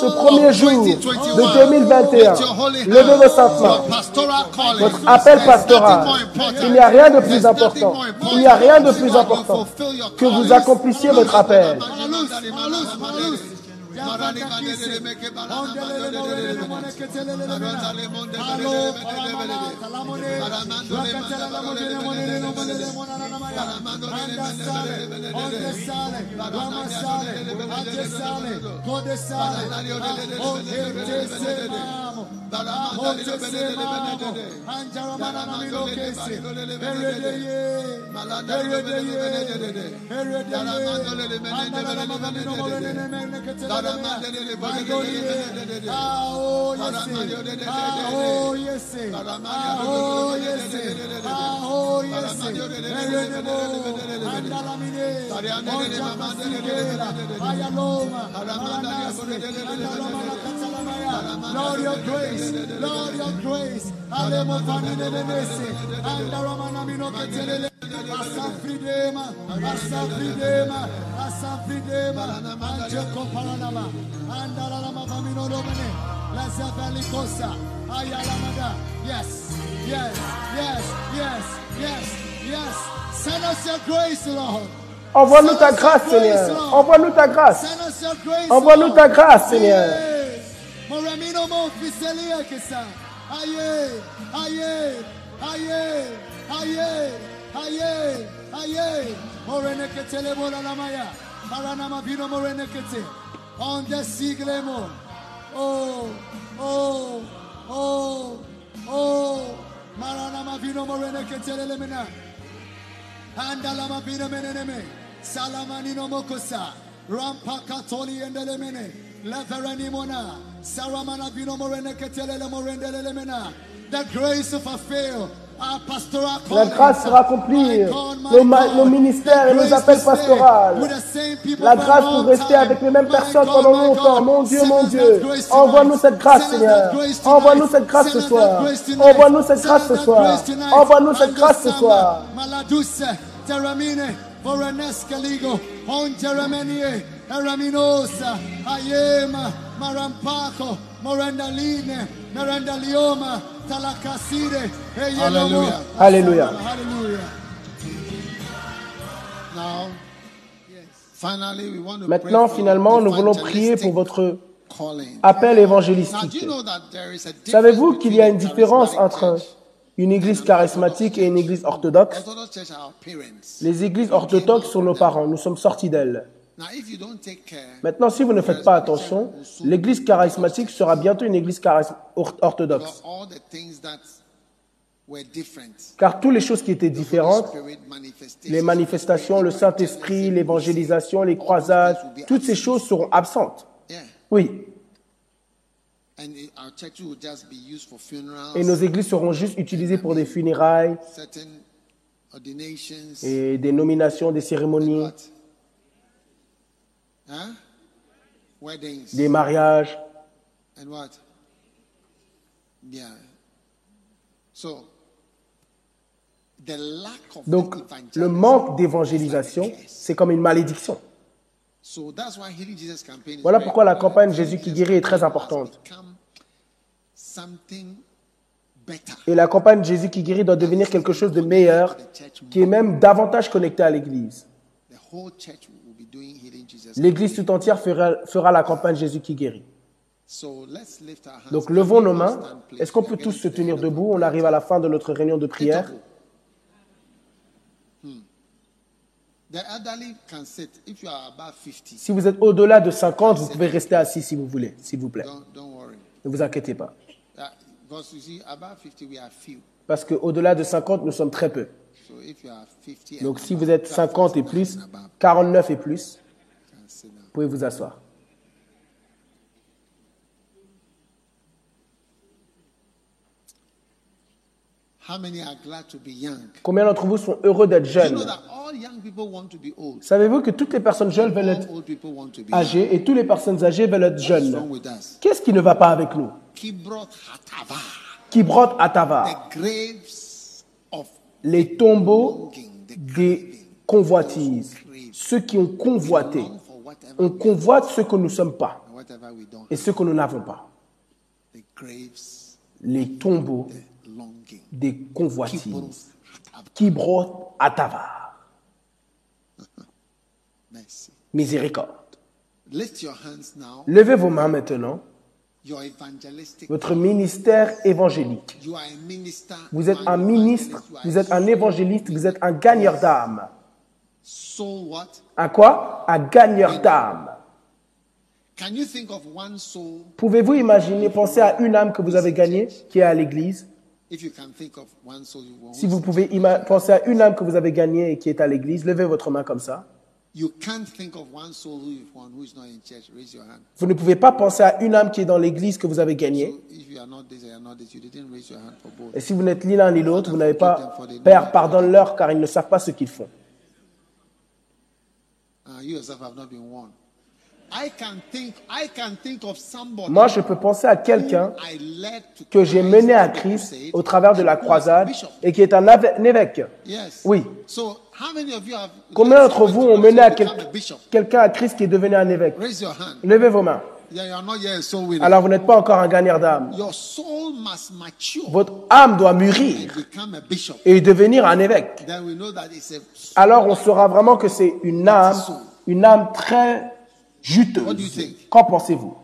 B: Ce premier jour
D: 2021,
B: de 2021,
D: with your holy
B: levez
D: hand,
B: vos mains.
D: your pastoral
B: Votre appel
D: there's
B: pastoral.
D: nothing more important.
B: Il n'y a rien de plus
D: There's nothing
B: important.
D: more
B: Il n'y a rien de plus
D: That you
B: important
D: fulfill your
B: que vous
D: calling.
B: accomplissiez votre appel.
H: Lord, your grace, Lord, your grace. Alemo fanine nemese, andaramana minoketelele. Asafridema, asafridema, asafridema. Anjeko paranama, andarama famino domene. Lazavali kosa, ayalamada. Yes, yes, yes, yes, yes, yes. Send us your grace, Lord.
B: Envoie-nous ta grâce, Seigneur. Envoie-nous ta grâce.
H: Send us your grace,
B: Envoie-nous ta grâce, Seigneur.
H: Moramino mo fiselia kesa. Aye, aye, aye, aye, Aye, aye, morenekete le bola la maya, paranama vino morenekete, onde sigle mo, Oh, oh, oh, oh, maranama vino morenekete le lemena. menene, vino meneneme, salamanino mokosa, rampa katoli endelemene, leverenimona, saramana vino morenekete le morendelemena. The grace of a fail.
B: La grâce pour accomplir
H: My God, my
B: nos, ministères et nos appels pastoraux. La grâce pour rester avec les mêmes personnes pendant longtemps. Mon Dieu, mon Dieu. Envoie-nous cette grâce, Seigneur. Envoie-nous cette grâce ce soir. Envoie-nous cette grâce ce soir. Envoie-nous cette grâce ce soir.
D: Hallelujah.
H: Hallelujah.
D: Now, want to
B: Maintenant, finalement, nous voulons prier pour votre appel
D: Now, do
B: évangélistique.
D: you know that there is a difference
B: Savez-vous qu'il y a une différence entre une église charismatique et une église orthodoxe? Les églises orthodoxes sont nos parents, nous sommes sortis d'elles. Maintenant, si vous ne faites pas attention, l'église charismatique sera bientôt une église orthodoxe. Car toutes les choses qui étaient différentes, les manifestations, le Saint-Esprit, l'évangélisation, les croisades, toutes ces choses seront absentes. Oui. Et nos églises seront juste utilisées pour des funérailles et des nominations, des cérémonies,
D: Weddings
B: des mariages.
D: and what? Yeah. So, the lack of
B: Donc, le manque
D: is
B: d'évangélisation, c'est comme une malédiction.
D: So that's why Healing Jesus campaign is
B: Voilà pourquoi la campagne Jésus qui guérit est très importante. Et la campagne Jésus qui guérit doit devenir quelque chose de meilleur, qui est même davantage connecté à l'Église.
D: The whole church will be doing Healing Jesus.
B: L'Église tout entière fera, fera la campagne Jésus qui guérit. Donc levons nos mains. Est-ce qu'on peut tous se tenir debout? On arrive à la fin de notre réunion de prière.
D: The elderly can sit. If you are above 50,
B: Si vous êtes au-delà de 50, vous pouvez rester assis si vous voulez, s'il vous plaît. Ne vous inquiétez pas.
D: Because you see, above 50, we are few.
B: Parce qu'au-delà de 50, nous sommes très peu.
D: So if you are 50 and
B: Donc si vous êtes 50 et
D: 59
B: plus,
D: and above,
B: 49 et plus,
D: you can sit down.
B: Vous pouvez vous asseoir.
D: How many are glad to be young?
B: Combien d'entre vous sont heureux d'être jeunes? Savez-vous que toutes les personnes jeunes veulent être âgées et toutes les personnes âgées veulent être jeunes? Qu'est-ce qui ne va pas avec nous?
D: Kibrot of
B: les tombeaux des convoitises, ceux qui ont convoité. On convoite ce que nous ne sommes pas et ce que nous n'avons pas. Les tombeaux des convoitises
D: Hatava.
B: qui brottent à Tavar.
D: Mercy.
B: Miséricorde. Levez vos mains maintenant. Votre ministère évangélique. Vous êtes un ministre, vous êtes un évangéliste, vous êtes un gagneur d'âme. Un quoi? Un gagneur d'âme.
D: Can you think of one soul?
B: Pouvez-vous imaginer, penser à une âme que vous avez gagnée, qui est à l'église? Si vous pouvez penser à une âme que vous avez gagnée et qui est à l'église, levez votre main comme ça. Vous ne pouvez pas penser à une âme qui est dans l'église que vous avez gagnée. Et si vous n'êtes ni l'un ni l'autre, vous n'avez pas. Père, pardonne-leur car ils ne savent pas ce qu'ils font.
D: You yourself have not been won. I can think. I can think of somebody.
B: Moi, je peux penser à quelqu'un que j'ai mené à Christ au travers de la croisade et qui est un évêque. Oui. Combien d'entre vous ont mené à quel- quelqu'un à Christ qui est devenu un évêque? Levez vos mains. Alors vous n'êtes pas encore un gagneur d'âme. Votre âme doit mûrir et devenir un évêque. Alors on saura vraiment que c'est une âme, une âme très juteuse. Qu'en pensez-vous?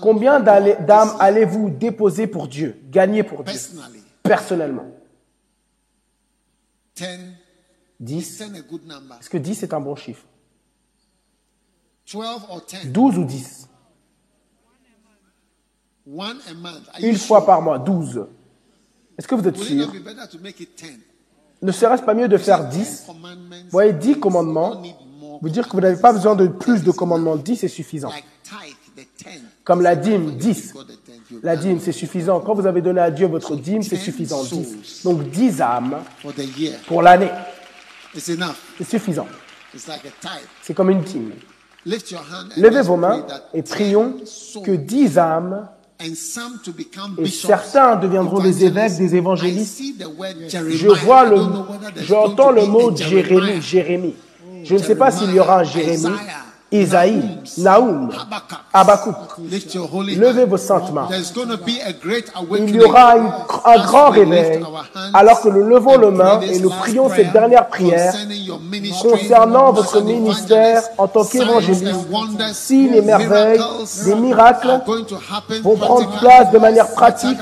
B: Combien d'âmes allez-vous déposer pour Dieu, gagner pour Dieu, personnellement
D: Ten.
B: 10
D: Ten a good number.
B: Est-ce que 10 est un bon chiffre?
D: Twelve or ten?
B: 12 ou 10
D: One a month. Are you
B: Une fois par mois, 12. Est-ce que vous êtes sûr? Ne serait-ce pas mieux de faire 10
D: Ten commandments.
B: Vous voyez, 10
D: You
B: commandements, vous dire que vous n'avez pas besoin de plus de commandements. 10 est suffisant. Comme la dîme,
D: When
B: 10.
D: you got the tenth, you've
B: La dîme, c'est suffisant. Quand vous avez donné à Dieu votre dîme, c'est suffisant. 10. Donc 10 âmes pour l'année, c'est suffisant. C'est comme une dîme. Levez vos mains et prions
D: 10 souls
B: que 10 âmes
D: and some to become
B: et
D: bishops,
B: certains deviendront des évêques, des évangélistes. Je vois le, j'entends le mot Jérémie, Jérémie. Je ne sais pas s'il y aura un Jérémie, Isaïe, Naoum,
D: holy
B: Levez vos saintes mains.
D: There's going to be a great
B: Il
D: awakening.
B: y aura une- un grand réveil alors que nous levons
D: and
B: le
D: pray
B: main
D: this
B: et nous prions cette dernière prière concernant votre ministère en tant qu'évangéliste. Signes et merveilles,
D: miracles
B: des miracles
D: are going to happen
B: vont prendre place de manière pratique.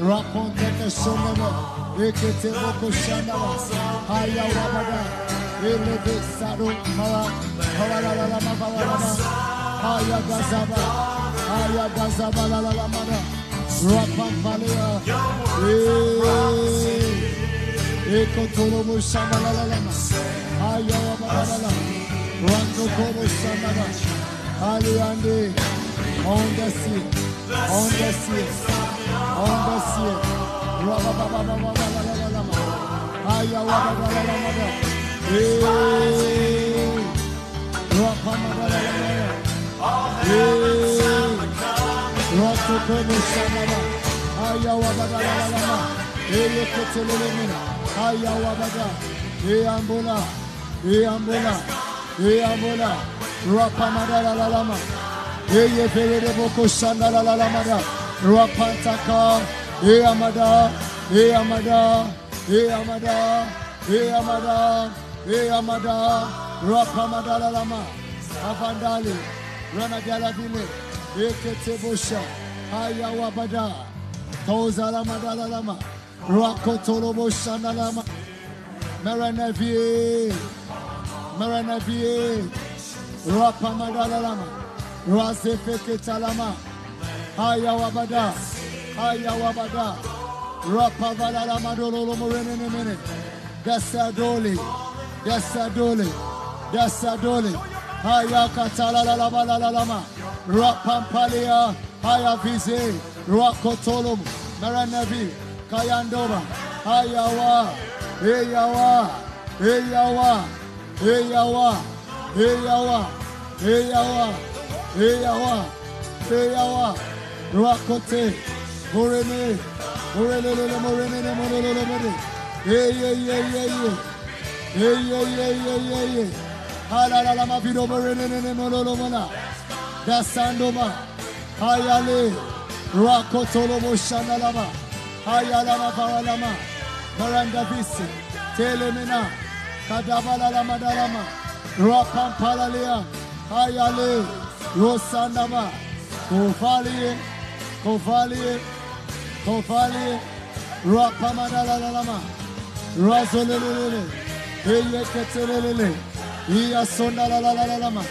H: Rakonteke sonene, ekete boko shandaba, haya wabada, elebe sado mawa, mawa la la la ma ba wa la ma, haya gazaba, haya gazaba la la la ma da, rapampalea, ekotoro mo shamba la la la ma, haya wabada la la, rando komo shandaba, ali ande, on the sea, on the sea. On the sea. Raba ba ba ba ba ba la la la la ma. Aya wa ba ba la la ma da. Eh. Rapa ma ba la la la la. Eh. Rato kono shama ba. Aya wa ba ba la la la ma. Ele kote le le mina. Aya wa ba da. E ambola. E ambola. Yamona, Rapamada la lama, Ye Pere Boko Sanda la lamada, Rapantaka, Yamada, Yamada, Yamada, Yamada, Yamada, Rapamada la lama, Avandali, Ranagala Vile, Ekete Bosha, Ayawabada, Tozalama la lama, Rakotolo Bosha la lama, Maranavie. Marana Vie, Rapa Madalama, Rasefeke Talama, Hayawabada, Hayawabada, Rapa Valala Madolo Morene Mene, Desadoli, Desadoli, Desadoli, Hayakatala Lama, Rapampalia, Hayavize, Rakotolum, Maranavi, Kayandova, Hayawa, Eyawa, Eyawa. Hey Yahweh, hey Yahweh, hey Yahweh, hey Yahweh, hey Yahweh, Rakote, Morene, Morene, Morene, Morene, Morene, Hey, hey, hey, hey, hey, hey, hey, hey, hey, hey, hey, Halala Mapido Morene, Morolomona, Dasandoma, Hayale, Rakotolomo Shanalama, Hayalama Paralama, Maranda Visi, Telemina, Kadabala Lamadalama, Rapam Palalia, Hayale, Rosandama, Kovalie, Kovalie, Kovalie, Rapamadalalama, Razolele, Eleketelele, Iasonda Lalalama,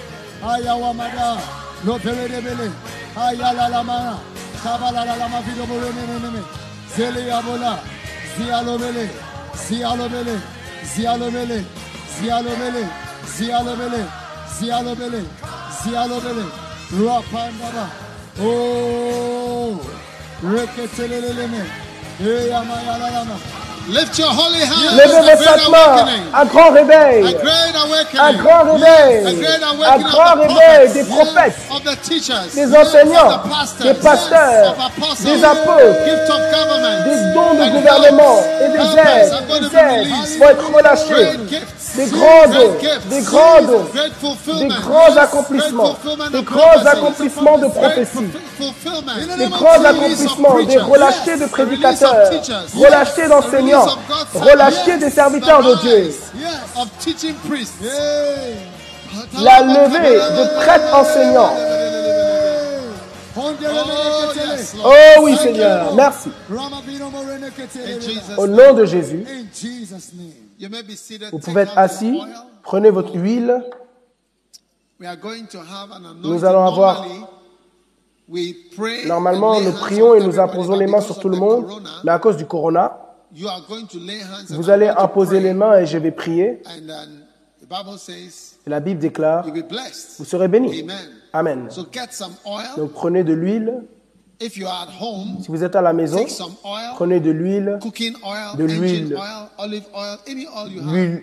H: Ayawamada, Loperebele, Ayalalama, Kabala Lama Vidoborene, Zele Abola, Zialobele, Zialobele, Ziya Lomeli, Ziya Lomeli, Ziya Lomeli,
D: Ziya Lomeli, Ziya Lomeli,
B: Rapandaba,
D: Ooo,
B: Reketeleleleme,
D: Eyamayalama,
B: Levez mains.
D: awakening.
B: Un grand réveil.
D: A great awakening.
B: Un grand
D: A
B: réveil.
D: great
B: Un grand réveil des prophètes,
D: of the teachers,
B: des enseignants,
D: the pastors,
B: des pasteurs, des apôtres, des dons de gouvernement. Et des aides, des aides vont être relâchés. Des grands dons, des grands dons, des grands accomplissements, des grands accomplissements de
D: fulfillment,
B: des grands accomplissements, des relâchés de prédicateurs, relâchés d'enseignants,
D: yes,
B: des serviteurs de Dieu. La levée de prêtres enseignants.
D: Oh.
B: Oh oui Seigneur, merci.
D: In Jesus'
B: Au
D: name.
B: nom de Jésus,
H: In Jesus' name.
D: You may be seated.
B: vous pouvez être assis,
D: oil.
B: prenez votre huile.
D: We are going to have an anointing.
B: Nous allons avoir-
D: Normally, we pray
B: Normalement, nous
D: hands
B: prions
D: on
B: et nous imposons les mains
D: because
B: sur
D: of
B: tout le
D: the
B: monde, mais à cause du corona,
D: you are going to lay hands and
B: vous allez imposer les mains et je vais prier.
D: And then the Bible says
B: Et la Bible déclare,
D: you'll be blessed.
B: vous serez bénis.
D: Amen.
B: Amen.
D: So get some oil.
B: Donc prenez de l'huile.
D: If you are at home,
B: Si vous êtes à la maison, prenez de l'huile, de l'huile.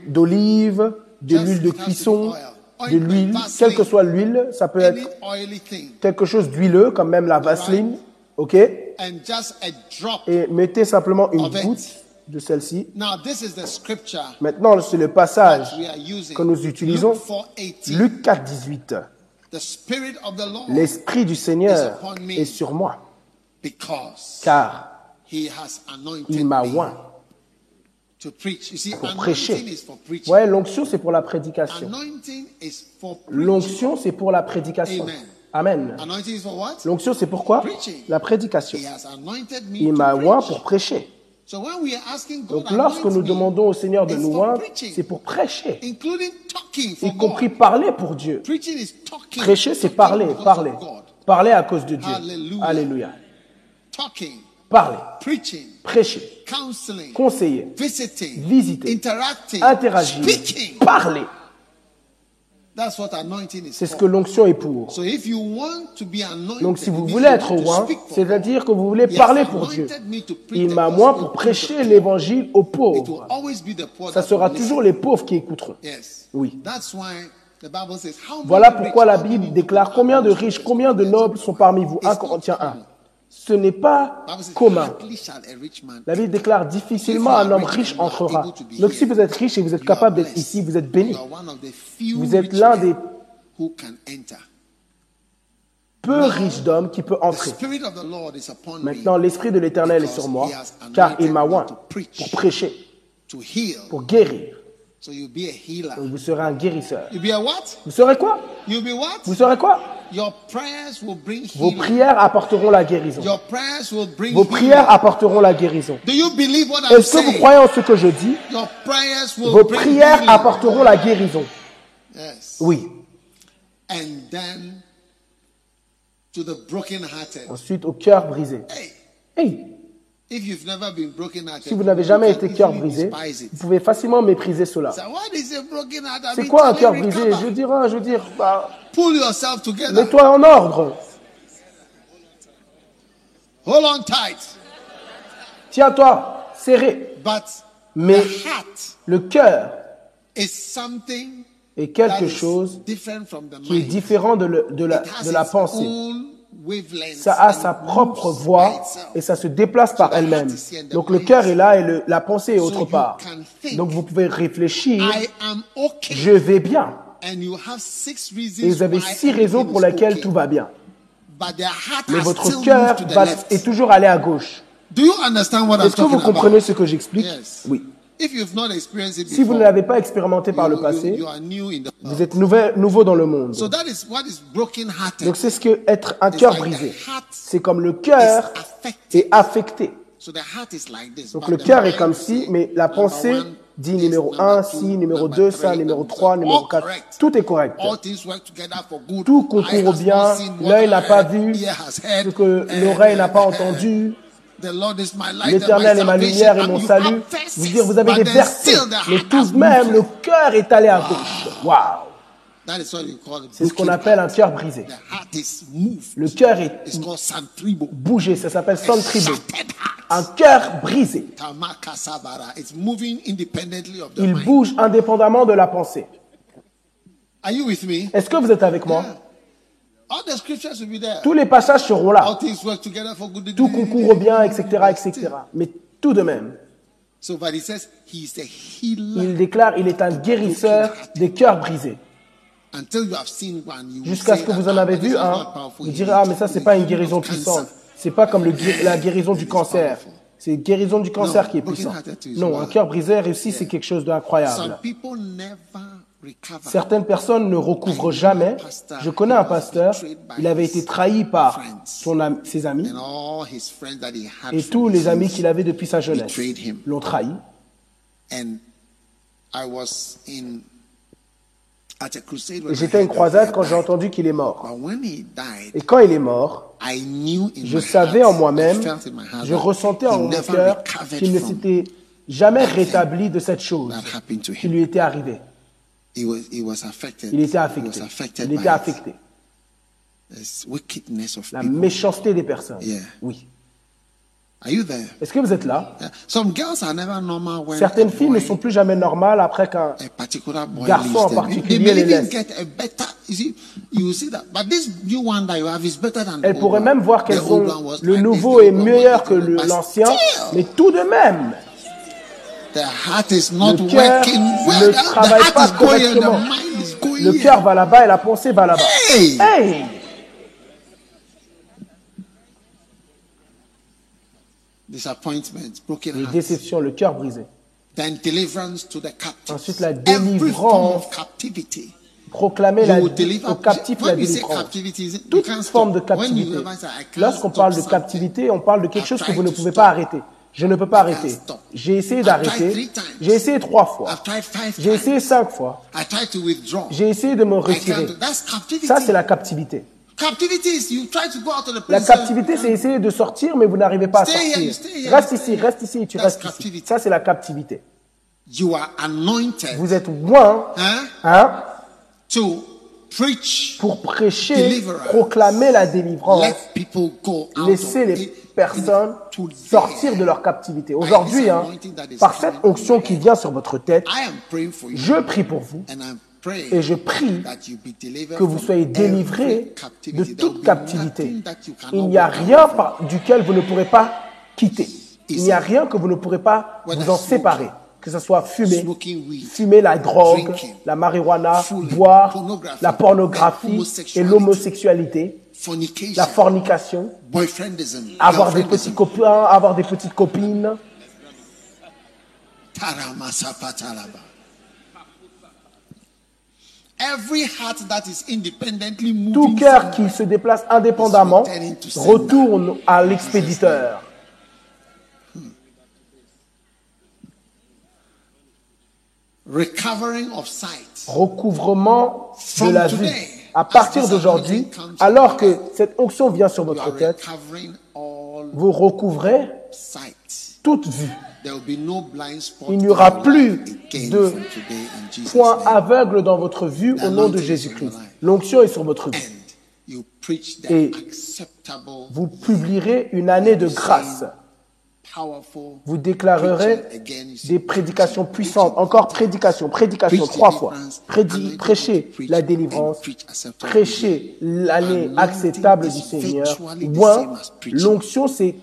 B: d'olive, de l'huile de cuisson, de l'huile, quelle que soit l'huile, ça peut être quelque chose d'huileux, comme même la vaseline, ok?
D: And just a drop.
B: Et mettez simplement une goutte de celle-ci.
D: Now, this is the scripture
B: Maintenant, c'est le passage que nous utilisons.
D: Luke 4:18.
B: Luc 4, 18.
D: The Spirit of the Lord,
B: L'Esprit du Seigneur est sur moi, car il m'a oint pour prêcher. Ouais, l'onction, c'est pour la prédication. L'onction, c'est pour la prédication.
D: Amen.
B: L'onction, c'est pourquoi. La prédication. Il m'a oint pour prêcher. Donc lorsque nous demandons au Seigneur de nous oindre, c'est pour prêcher, y compris parler pour Dieu. Prêcher, c'est parler, parler. Parler à cause de Dieu. Alléluia. Parler, prêcher, conseiller, visiter, interagir, parler.
D: That's what anointing is
B: C'est ce que l'onction est pour. Donc si vous voulez être
D: for
B: c'est-à-dire que vous voulez parler pour Dieu. Il m'a moi pour prêcher l'évangile aux pauvres. Ça sera toujours les pauvres qui écouteront. Oui. Voilà pourquoi la Bible déclare combien de riches,
D: rich?
B: combien de nobles sont parmi vous? 1
D: It's not
B: Corinthiens 1. Ce n'est pas commun. La Bible déclare difficilement un homme riche entrera. Donc si vous êtes riche et vous êtes capable d'être ici, vous êtes béni. Vous êtes l'un des peu riches d'hommes qui peut entrer. Maintenant, l'Esprit de l'Éternel est sur moi, car il m'a oint pour prêcher, pour guérir.
D: So you'll be a healer.
B: Vous serez un guérisseur.
D: You'll be a what?
B: Vous serez quoi?
D: You'll be what?
B: Vous serez quoi?
D: Your prayers will bring
B: Vos
D: healing.
B: prières apporteront la guérison.
D: Your prayers will bring
B: Vos
D: healing.
B: prières apporteront la guérison.
D: Do you believe what I'm
B: Est-ce que vous croyez en ce que je dis?
D: Your prayers will
B: Vos
D: bring
B: prières
D: healing.
B: apporteront la guérison.
D: Yes.
B: Oui.
D: And then to the brokenhearted.
B: Ensuite, au cœur brisé.
D: Hey,
B: Hey, Si vous n'avez jamais été cœur brisé, vous pouvez facilement mépriser cela. C'est quoi un cœur brisé? Je veux dire, hein, je veux dire, bah,
D: Pull yourself together.
B: mets-toi en ordre. Tiens-toi, serré. Mais le cœur est quelque chose qui est différent de, le- de la, de pensée. Ça a
D: and
B: sa propre voix et ça se déplace par elle-même.
D: is here and the
B: Donc le cœur
D: is
B: est là et le- la pensée est autre
D: you
B: part. Donc vous pouvez réfléchir,
D: I am okay.
B: je vais bien.
D: And you have six reasons
B: Et vous avez six raisons pour lesquelles tout va bien. Mais votre cœur est toujours allé à gauche.
D: Do you understand what I'm
B: Est-ce que vous comprenez ce que j'explique? Oui. Si vous ne l'avez pas expérimenté par le passé,
D: you are new in the
B: vous êtes nouvel- nouveau dans le monde.
D: So that is what is broken hearted.
B: Donc c'est ce que être un cœur brisé. C'est comme le cœur est affecté. Donc le cœur est comme si, mais la pensée dit numéro
D: number
B: 1,
D: two,
B: ci, numéro
D: number
B: 2,
D: three,
B: ça, numéro
D: number
B: 3,
D: four.
B: numéro
D: All
B: 4.
D: correct.
B: Tout est correct. Tout concourt au bien, l'œil n'a pas vu, ce que l'oreille n'a pas entendu.
D: The Lord is my light and
B: L'éternel
D: my
B: est ma lumière et mon salut. Vous dire, vous avez des versets, mais tout de même, le cœur est allé à gauche. Waouh
D: That is what you call
B: C'est ce qu'on appelle un
D: heart.
B: cœur brisé. Le cœur est
D: santribo.
B: bougé, ça s'appelle
D: heart.
B: Un cœur brisé. Il bouge indépendamment de la pensée.
D: Are you with me?
B: Est-ce que vous êtes avec moi? Tous les passages seront
D: All
B: là.
D: things work together for good.
B: Tout concourt au bien, etc., etc. Mais tout de même,
D: So, but he says he is a healer.
B: il déclare, il est un guérisseur des cœurs brisés.
D: Until you have seen one, you will
B: Jusqu'à ce que vous en
D: "Ah,
B: avez vu un,
D: powerful
B: vous direz, ah, mais ça, c'est pas une
D: The
B: guérison puissante.
D: cancer.
B: C'est pas comme le la guérison du cancer. C'est guérison du cancer qui est
D: broken
B: puissant.
D: hearted is
B: Non, un cœur brisé réussi, c'est quelque chose d'incroyable. Certaines personnes ne recouvrent jamais. Je connais un pasteur, il avait été trahi par son ses amis et tous les amis qu'il avait depuis sa jeunesse l'ont trahi.
D: And I was in at a crusade
B: Et
D: when I
B: j'étais à une croisade quand j'ai entendu qu'il est mort.
D: But when he died,
B: Et quand il est mort,
D: I knew in
B: je savais en moi-même,
D: I felt in my heart
B: je
D: that
B: ressentais
D: he
B: en mon
D: never
B: cœur qu'il ne s'était jamais rétabli de cette chose qui lui était arrivée.
D: He was, he was affected.
B: Il était
D: He
B: affecté.
D: was affected
B: Il
D: by
B: était
D: it.
B: affecté.
D: There's wickedness of
B: La
D: people.
B: méchanceté des personnes.
D: Yeah.
B: Oui. Est-ce que vous êtes là?
D: Yeah. Some girls are never normal when
B: Certaines filles ne sont plus jamais normales après qu'un garçon en particulier les laisse. Elles pourraient même voir qu'elles ont le nouveau est meilleur que l'ancien, mais tout de même,
D: The heart is not
B: Le cœur
D: working
B: ne
D: well. The
B: travaille
D: heart
B: pas
D: is going and the
B: correctement.
D: mind is going.
B: le cœur va là-bas et la pensée va là-bas.
D: Hey!
B: Hey
D: Disappointment, broken
B: Les déceptions, le cœur brisé.
D: Then deliverance to the captive.
B: Ensuite, la délivrance. Proclamer la, aux captifs la délivrance. Toute forme de captivité. Lorsqu'on parle de captivité, on parle de quelque chose que vous ne pouvez pas arrêter. Je ne peux pas arrêter. J'ai essayé d'arrêter. J'ai essayé trois fois. J'ai essayé cinq fois. J'ai essayé de me retirer. Ça, c'est la captivité. La captivité, c'est essayer de sortir, mais vous n'arrivez pas à sortir. Reste ici, reste ici et tu restes ici. Ça, c'est la captivité. Vous êtes loin,
D: hein,
B: hein, pour prêcher, proclamer la délivrance,
D: of
B: les personnes sortir de leur captivité. Aujourd'hui, hein, par cette onction qui vient sur votre tête, je prie pour vous et je prie que vous soyez délivrés de toute captivité. Il n'y a rien duquel vous ne pourrez pas quitter. Il n'y a rien que vous ne pourrez pas vous en séparer. Que ce soit fumer, fumer la drogue, la marijuana, boire, la pornographie et l'homosexualité,
D: fornication,
B: la fornication,
D: boyfriendism,
B: avoir des petits copains, avoir des petites copines.
D: Every heart that is independently moving
B: Tout cœur qui se déplace indépendamment retourne à l'expéditeur.
D: recovering of sight.
B: Recouvrement de
D: From
B: la vue. À partir d'aujourd'hui, alors que cette onction vient sur votre tête, vous recouvrez toute vue. Il n'y aura plus de
D: from today in Jesus'
B: Point
D: name.
B: aveugle dans votre vue au nom de Jésus-Christ. L'onction est sur votre vie. Et
D: acceptable,
B: Vous publierez une année de grâce. Vous déclarerez des prédications puissantes. Encore prédication, prédication trois fois. Prédi- prêchez la délivrance. Prêchez l'année acceptable du Seigneur. L'onction, c'est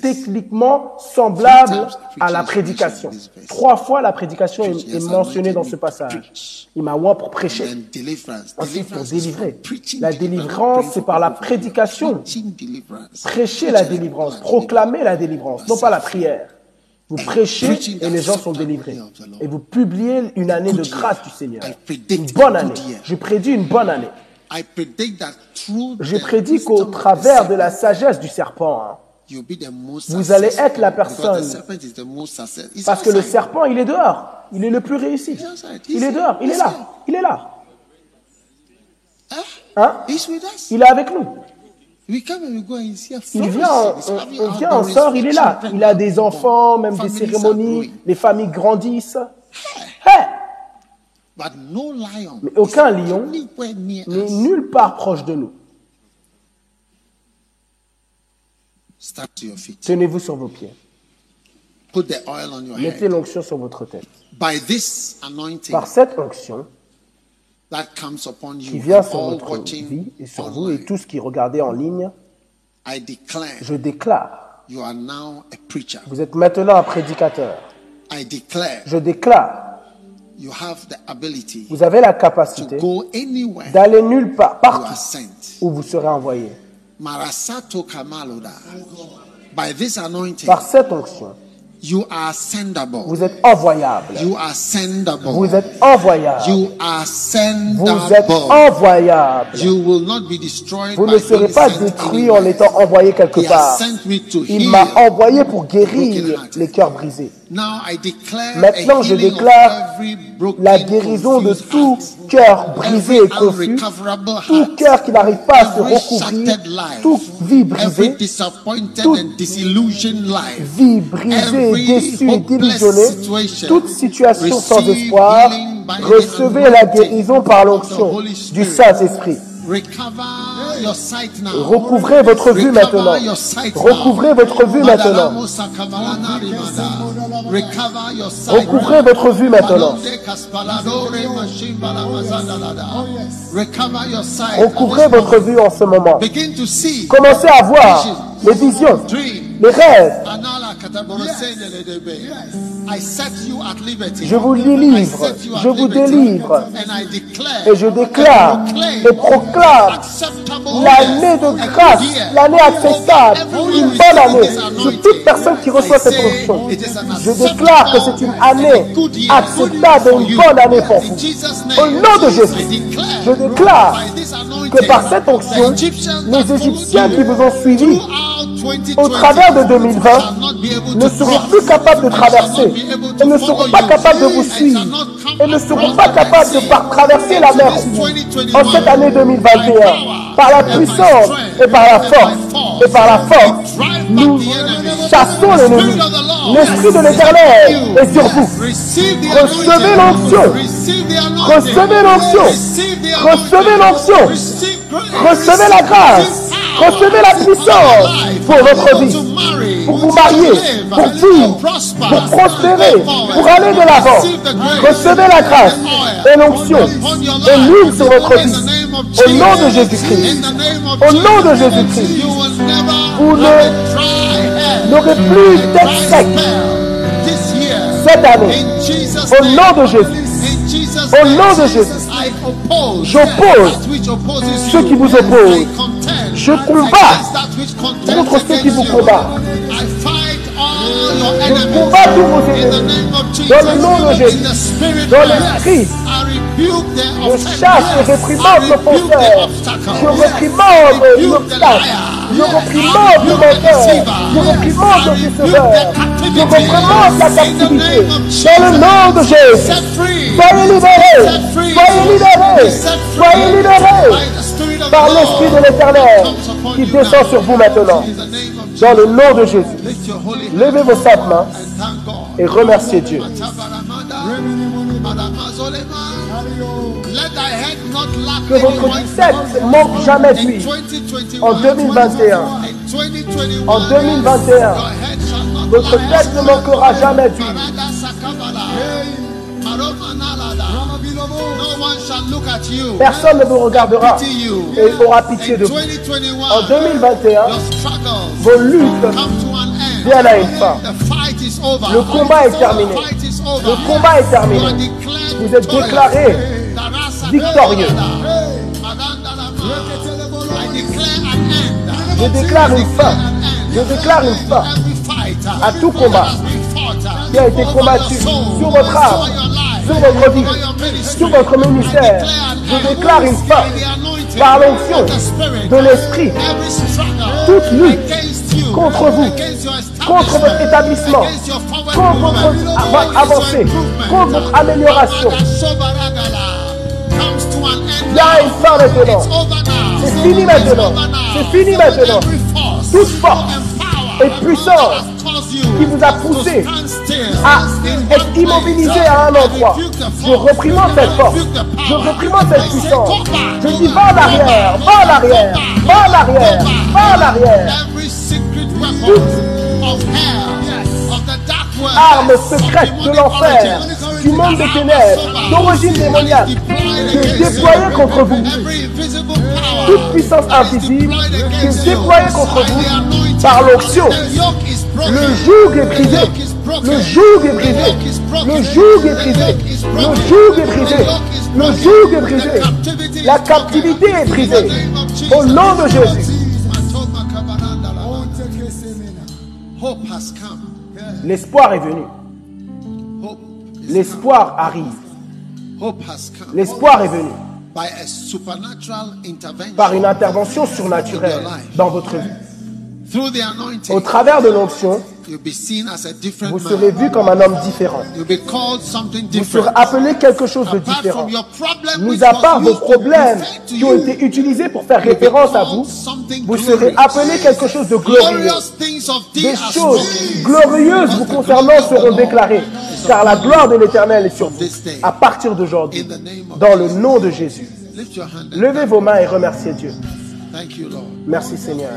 B: techniquement semblable à la prédication. Trois fois la prédication est, est mentionnée dans ce passage. Il m'a pour prêcher. Ensuite, pour délivrer. La délivrance, c'est par la prédication. Prêchez la délivrance, proclamez la délivrance, non pas la prière. Vous prêchez et les gens sont délivrés. Et vous publiez une année de grâce du Seigneur. Une bonne année. Je prédis une bonne année. Prédit
D: wisdom
B: qu'au
D: of the
B: travers de la sagesse du serpent, vous allez être la personne. parce que le serpent, il est dehors. Il est le plus réussi. Il est dehors. Il est là. Il est là. Hein? Il est avec nous. Il
D: flourish.
B: vient, on, vient, on sort, il est là. Il a des enfants, même des cérémonies, les familles grandissent. Hey! Mais aucun lion n'est nulle part proche de nous.
D: Stand to your feet.
B: Tenez-vous sur vos pieds.
D: Put the oil on your
B: Mettez l'onction sur votre tête.
D: By this anointing
B: Par cette onction
D: that comes upon
B: qui vient sur votre vie et sur vous et
D: online,
B: tous qui regardez en ligne,
D: I declare
B: je déclare,
D: you are now a preacher.
B: vous êtes maintenant un prédicateur.
D: I declare
B: Je déclare,
D: you have the ability
B: vous avez la capacité
D: go anywhere
B: d'aller nulle part, partout où vous serez envoyé.
D: Marasato Kamaloda. By this anointing,
B: Par cette onction,
D: you are sendable.
B: vous êtes envoyable.
D: You are sendable.
B: Vous êtes envoyable.
D: You are
B: Vous êtes
D: sendable.
B: envoyable.
D: You will not be destroyed
B: Vous ne serez pas détruit en étant envoyé quelque part. Il m'a envoyé pour guérir les cœurs brisés.
D: Now I declare
B: Maintenant, je déclare la guérison de tout cœur brisé et confus, tout cœur qui n'arrive pas à se recouvrir, toute vie brisée, toute vie brisée, déçue et délusionnée, toute situation sans espoir, recevez la guérison par l'onction du. Saint-Esprit.
D: Recover your sight now.
B: Recouvrez votre vue
D: Recover
B: maintenant.
D: your sight now.
B: Recouvrez votre vue maintenant. Recouvrez
D: now.
B: votre vue maintenant. Recouvrez votre vue en ce moment.
D: Begin to see.
B: Commencez à voir les visions, les rêves.
D: Anala kataborosendedebe. I set you at liberty.
B: Je vous
D: I
B: délivre, je vous délivre.
D: And I declare
B: Et je déclare et proclame l'année de grâce, l'année acceptable, une bonne année. Sur toute personne qui reçoit cette
D: an
B: Je déclare que c'est une année acceptable et une bonne année pour vous. Au nom de Jésus, je déclare que par cette onction, les Égyptiens qui vous ont suivis
D: throughout 2020
B: au travers de 2020
D: shall not be able
B: ne seront plus capables de traverser et ne seront pas capables de vous suivre et ne seront pas capables de traverser la mer.
D: Into
B: rouge.
D: this 2021,
B: en cette année 2021 par la puissance et par la force et par la force nous chassons l'ennemi. L'esprit de l'éternel est sur vous. Recevez l'onction. Recevez l'onction. Recevez l'onction. Recevez la grâce recevez la puissance pour votre vie pour vous marier pour vivre pour prospérer pour aller de l'avant. Recevez la grâce et l'onction et l'huile sur votre vie. au nom de Jésus-Christ. Au nom de Jésus-Christ. Vous ne n'aurez plus d'être sec cette année. Au nom de Jésus. Au nom de Jésus. J'oppose ceux qui vous opposent je combats contre ceux qui vous combattent. Je combats tous vos ennemis. Dans le nom de Jésus. Dans l'esprit je chasse et réprimande l'offenseur je réprimande l'obstacle je réprimande le menteur je réprimande le déceveur je réprimande la captivité. Dans le nom de Jésus. Soyez libérés. Soyez libérés. Soyez libérés par l'Esprit de l'Éternel qui descend sur vous maintenant. Dans le nom de Jésus, levez vos saintes mains et remerciez Dieu. Que votre tête manque jamais.
D: 2021,
B: En 2021,
D: in 2021,
B: En 2021,
D: your head shall not
B: votre tête ne manquera jamais d'huile. Personne ne vous regardera
D: Pity you.
B: et aura pitié de vous.
D: 2021,
B: En 2021,
D: your struggles
B: vos luttes
D: come to an end.
B: viennent à une fin.
D: The fight is over.
B: Le combat est terminé. Le combat est terminé. Vous êtes déclaré victorieux.
D: Madandalama. I declare an end.
B: Je déclare une fin. Je déclare une fin à tout combat qui a été combattu sur votre âme, sur votre sur votre ministère. Je déclare une fin par l'onction de l'Esprit. Toute lutte contre vous, contre votre établissement, contre votre avancée, contre votre amélioration. Il y a une fin maintenant. C'est fini maintenant. C'est fini maintenant. Toute force et
D: you
B: qui vous a poussé à être immobilisé à un endroit. Je reprimande cette force. Je reprimande cette puissance. Je dis va en arrière, va en arrière, va en arrière, va en arrière. Arme secrète de l'enfer, du monde des ténèbres, d'origine démoniaque, est déployée contre vous. Toute puissance invisible est déployée contre vous par l'onction. Le joug est brisé. Le joug est brisé. Le joug est brisé. Le joug est brisé. Le joug est brisé. La captivité est brisée. Au nom de Jésus. L'espoir est venu. L'espoir arrive. L'espoir est venu par une intervention surnaturelle dans votre vie. Au travers de l'onction, vous serez vu comme un homme différent.
D: You'll be called something
B: Vous serez appelé quelque chose de différent. Mis à part vos problèmes qui ont été utilisés pour faire référence à vous, vous serez appelé quelque chose de glorieux. Des choses glorieuses vous concernant seront déclarées, car la gloire de l'Éternel est sur vous, à partir d'aujourd'hui, dans le nom de Jésus. Levez vos mains et remerciez Dieu.
D: thank you, Lord.
B: Merci Seigneur.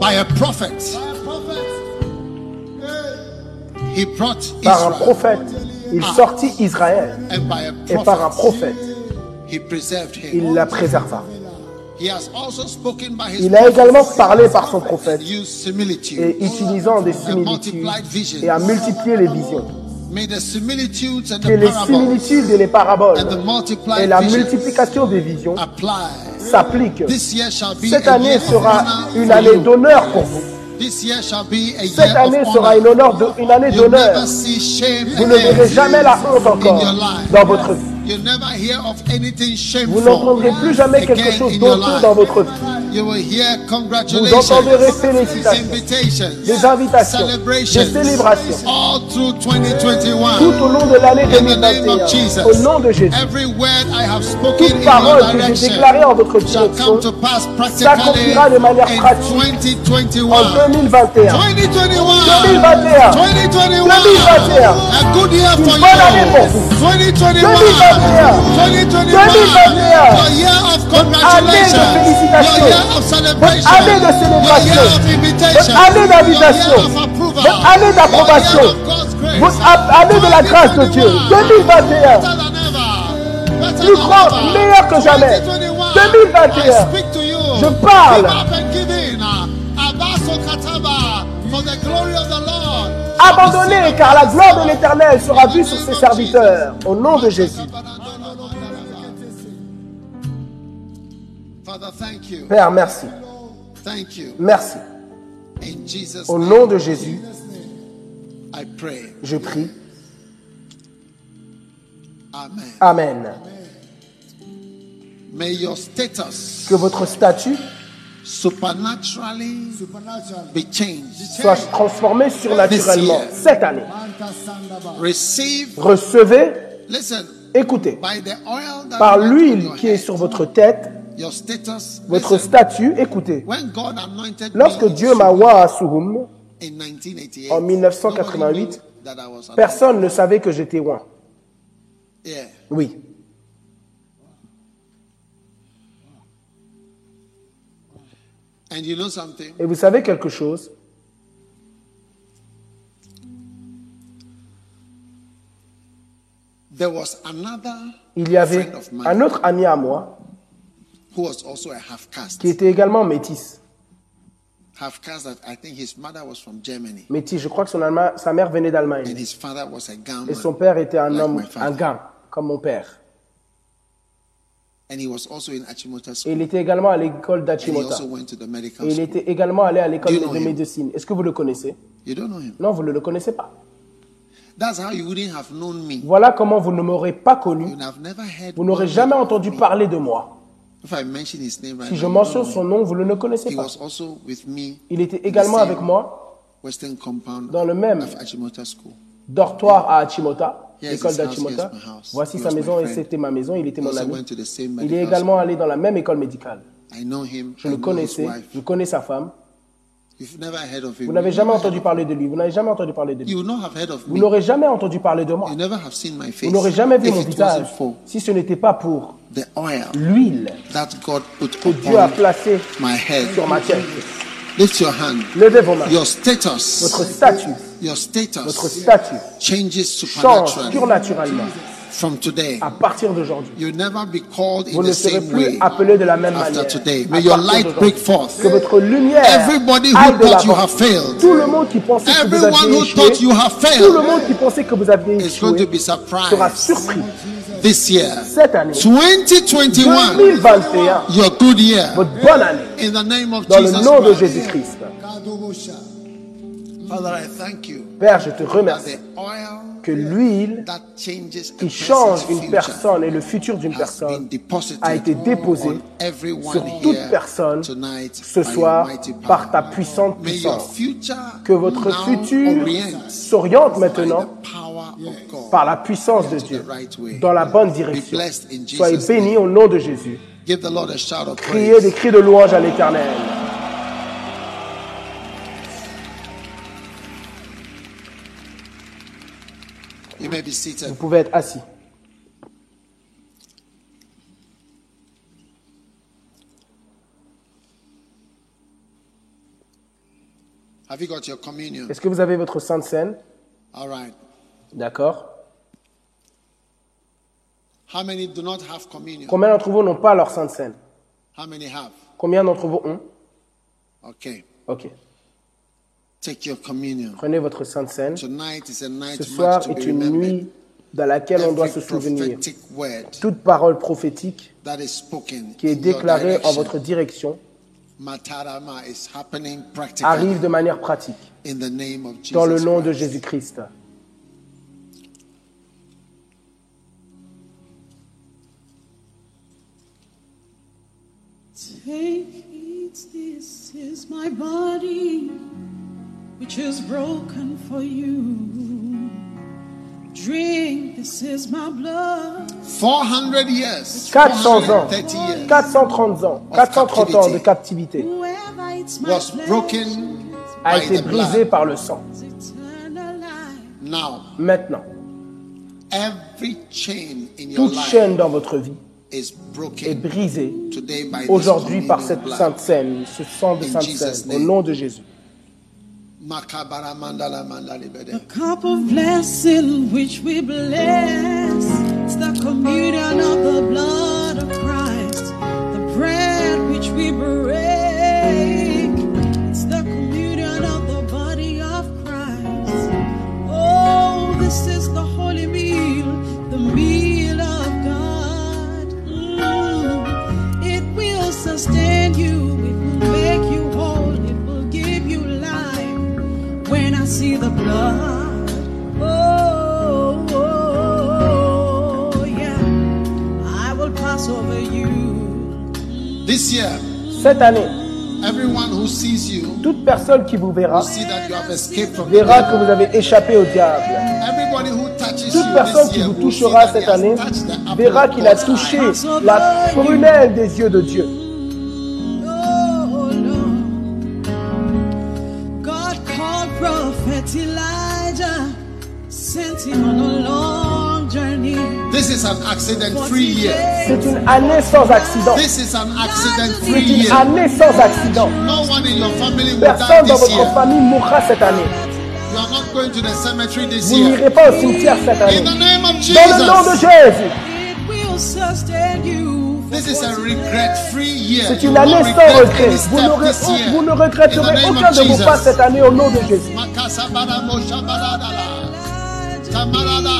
D: By a prophet, he brought
B: Par un prophète, il sortit Israël,
D: and by a
B: et par un prophète,
D: he preserved him.
B: il la préserva. Il a également parlé par son prophète, et utilisant des similitudes, et a multiplié les visions. Que
D: the
B: les similitudes et les paraboles et la multiplication des visions s'appliquent. Cette année sera une année d'honneur pour vous. Cette année sera une,
D: honor.
B: honneur de- une année d'honneur. Vous ne verrez jamais la honte encore dans votre vie.
D: You'll never hear of anything shameful
B: Vous n'entendrez plus jamais quelque chose
D: life.
B: dans votre vie. Vous
D: congratulations,
B: entendrez félicitations, des invitations, des célébrations,
D: all through 2021.
B: tout au long de l'année
D: In the name of
B: 2021.
D: Jesus.
B: Au nom de Jésus. Toute parole que j'ai déclarée en votre direction s'accomplira de manière pratique
D: 2021.
B: en 2021.
D: 2021.
B: 2021.
D: 2021.
B: 2021.
D: A good year
B: Une
D: for
B: bonne année pour vous.
D: 2021.
B: 2021.
D: 2021.
B: 2021.
D: Your year of
B: année de félicitations. Votre année de célébration. Votre année d'invitation. Votre année d'approbation. Votre année de la grâce de Dieu. 2021.
D: Better than ever. Better
B: Plus grand, meilleur que jamais.
D: 2021.
B: 2021.
D: I speak to you.
B: Je parle. Abandonnez, car la gloire de l'Éternel sera vue sur ses serviteurs. Au nom de Jésus. Père, merci.
D: Thank you.
B: Merci.
D: In Jesus'
B: Au nom de Jésus,
D: I pray.
B: je prie.
D: Amen.
B: Amen.
D: May your status
B: Que votre statut
D: supernaturally
H: Supernaturally.
D: be changed.
B: soit transformé surnaturellement cette année. Recevez,
D: listen,
B: écoutez,
D: by the oil that
B: par l'huile
D: your
B: qui est
D: head,
B: sur votre tête. Votre statut, écoutez.
D: when God anointed
B: Lorsque Dieu m'a oint à
D: 1988,
B: en 1988,
D: nobody knew that I was anointed.
B: personne ne savait que j'étais oint. Oui.
D: And you know something?
B: Et vous savez quelque chose?
D: There was another
B: Il y avait un autre ami à moi
D: who was also a half caste.
B: qui était également métis.
D: Half caste that I think his mother was from Germany
B: Métis, je crois que son Allema- sa mère venait
D: and
B: d'Allemagne.
D: his father was a.
B: Et son père était un
D: like
B: homme, un gars, comme mon père.
D: And he was also in Achimota
B: Et
D: school.
B: il était également à l'école
D: And
B: d'Achimota. Et il
D: school.
B: était également allé à l'école
D: you
B: de médecine. Est-ce que vous le connaissez?
D: You don't know him?
B: Non, vous ne le connaissez pas.
D: That's how you wouldn't have known me.
B: Voilà comment vous ne m'aurez pas connu.
D: You'd have never heard.
B: Vous n'aurez jamais entendu parler de moi.
D: If I mention his name right
B: Si je mentionne son nom, vous ne le connaissez
D: He
B: pas.
D: was also with me
B: Il était également avec moi
D: Western compound
B: dans le même
D: of Achimota school.
B: dortoir à Achimota,
D: Here's
B: l'école
D: his house,
B: d'Achimota.
D: here's my house.
B: Voici
D: He
B: sa
D: was my
B: maison et
D: friend.
B: c'était ma maison, il était
D: He
B: mon
D: also
B: ami.
D: went to the same
B: Il est
D: medical
B: également allé dans la même école médicale.
D: school. I know him.
B: Je
D: I
B: le
D: know his
B: connaissais,
D: wife.
B: je connais sa femme. Vous n'avez jamais entendu parler de lui, vous n'avez jamais entendu parler de lui.
D: You would not have heard of
B: Vous n'aurez jamais entendu parler de moi.
D: You never have seen my face.
B: Vous n'aurez jamais vu mon visage si ce n'était pas pour l'huile
D: that God put
B: que Dieu a placée
D: my head.
B: sur ma tête.
D: Lift your hand.
B: Levez vos mains.
D: Your status,
B: Votre statut,
D: your status
B: votre statut
D: changes
B: change
D: supernaturally
B: surnaturellement
D: from today.
B: à partir d'aujourd'hui.
D: You'll never be called in
B: Vous ne
D: the
B: serez
D: same
B: plus
D: way
B: appelé de la même
D: after
B: manière.
D: today. May your light break forth.
B: Que votre lumière
D: Everybody who
B: aille de
D: thought you have failed,
B: Tout le monde qui pensait que vous
D: everyone
B: aviez
D: who thought you
B: échoué,
D: have
B: tout le
D: failed
B: monde qui pensait que vous aviez
D: is going to
B: échoué
D: be
B: sera
D: surprised
B: surpris
D: this year.
B: cette année,
D: 2021,
B: 2021,
D: your good year.
B: votre bonne année,
D: In the name of
B: dans le
D: Jesus
B: nom de
D: Christ.
B: Jésus-Christ. Père, je te
D: that
B: remercie
D: the oil
B: que l'huile
D: that changes a
B: qui change
D: person's
B: une
D: future
B: personne et le futur d'une
D: has been
B: personne
D: deposited
B: a été déposé
D: on everyone
B: sur toute personne
D: tonight
B: ce soir par ta puissante
D: May your
B: puissance.
D: future
B: Que votre
D: now
B: futur
D: orient
B: s'oriente maintenant par la puissance de Dieu
D: the right way.
B: dans la bonne
D: Be
B: direction.
D: blessed in
B: Soyez
D: Jesus'
B: bénis
D: name.
B: au nom de Jésus.
D: Give the Lord a shout of
B: Criez des cris de louange à l'Éternel.
D: May be seated.
B: Vous pouvez être assis.
D: Have you got your communion?
B: Est-ce que vous avez votre Sainte Seine
D: All right.
B: D'accord.
D: How many do not have communion?
B: Combien d'entre vous n'ont pas leur Sainte Seine
D: How many have?
B: Combien d'entre vous ont?
D: Okay.
B: Ok.
D: Take your communion.
B: Prenez votre Sainte Seine.
D: Tonight is a night
B: Ce soir est une
D: remembered.
B: nuit dans laquelle on doit se souvenir. Toute parole prophétique
D: that is spoken
B: qui est
D: in your
B: déclarée en
D: direction,
B: votre direction
D: Matarama is happening practically
B: arrive de manière pratique
D: in the name of Jesus.
B: dans le nom de
D: Christ.
B: Jésus-Christ.
F: Take it, this is my body, which is broken for you. Drink, this is my blood.
D: 400 years,
B: 400 ans,
D: 430 years
B: 430 ans, 430 ans de captivité
D: was broken
B: a
D: by
B: été
D: the
B: brisé
D: blood.
B: par le sang.
F: is eternal life.
D: Now,
B: Maintenant,
D: every chain in your
B: toute
D: life
B: chaîne dans votre vie
D: is
B: est
D: broken
B: brisée
D: today by this
B: aujourd'hui par cette sainte scène, ce sang de
D: In
B: sainte scène, au nom de Jésus.
F: The cup of blessing which we bless. It's the communion of the blood of Christ. The bread which we break.
B: Cette année,
D: Everyone who sees you
B: Toute personne qui vous verra verra que vous avez échappé au diable. Toute personne qui vous touchera cette année verra qu'il a touché la prunelle des yeux de Dieu.
F: Elijah, sent him on a long journey.
D: This is an accident-free year.
B: C'est une année sans accident.
D: This is an accident-free
B: C'est une année sans accident.
D: No one in your family will die
B: Personne dans votre
D: year.
B: famille mourra cette année.
D: You are not going to the cemetery this
B: Vous
D: year.
B: n'irez pas au cimetière cette
D: In
B: année.
D: the name of
B: Dans le nom de
D: Jesus.
B: Jésus.
F: It will sustain you. For
D: This is a
F: 40
D: regret-free year.
B: C'est
D: You
B: une
D: will not
B: année sans
D: regret
B: Vous,
D: this year.
B: vous ne regretterez aucun de vos pas cette année au nom de Jésus.
D: Makasabadamoshabaladala. Tamarada.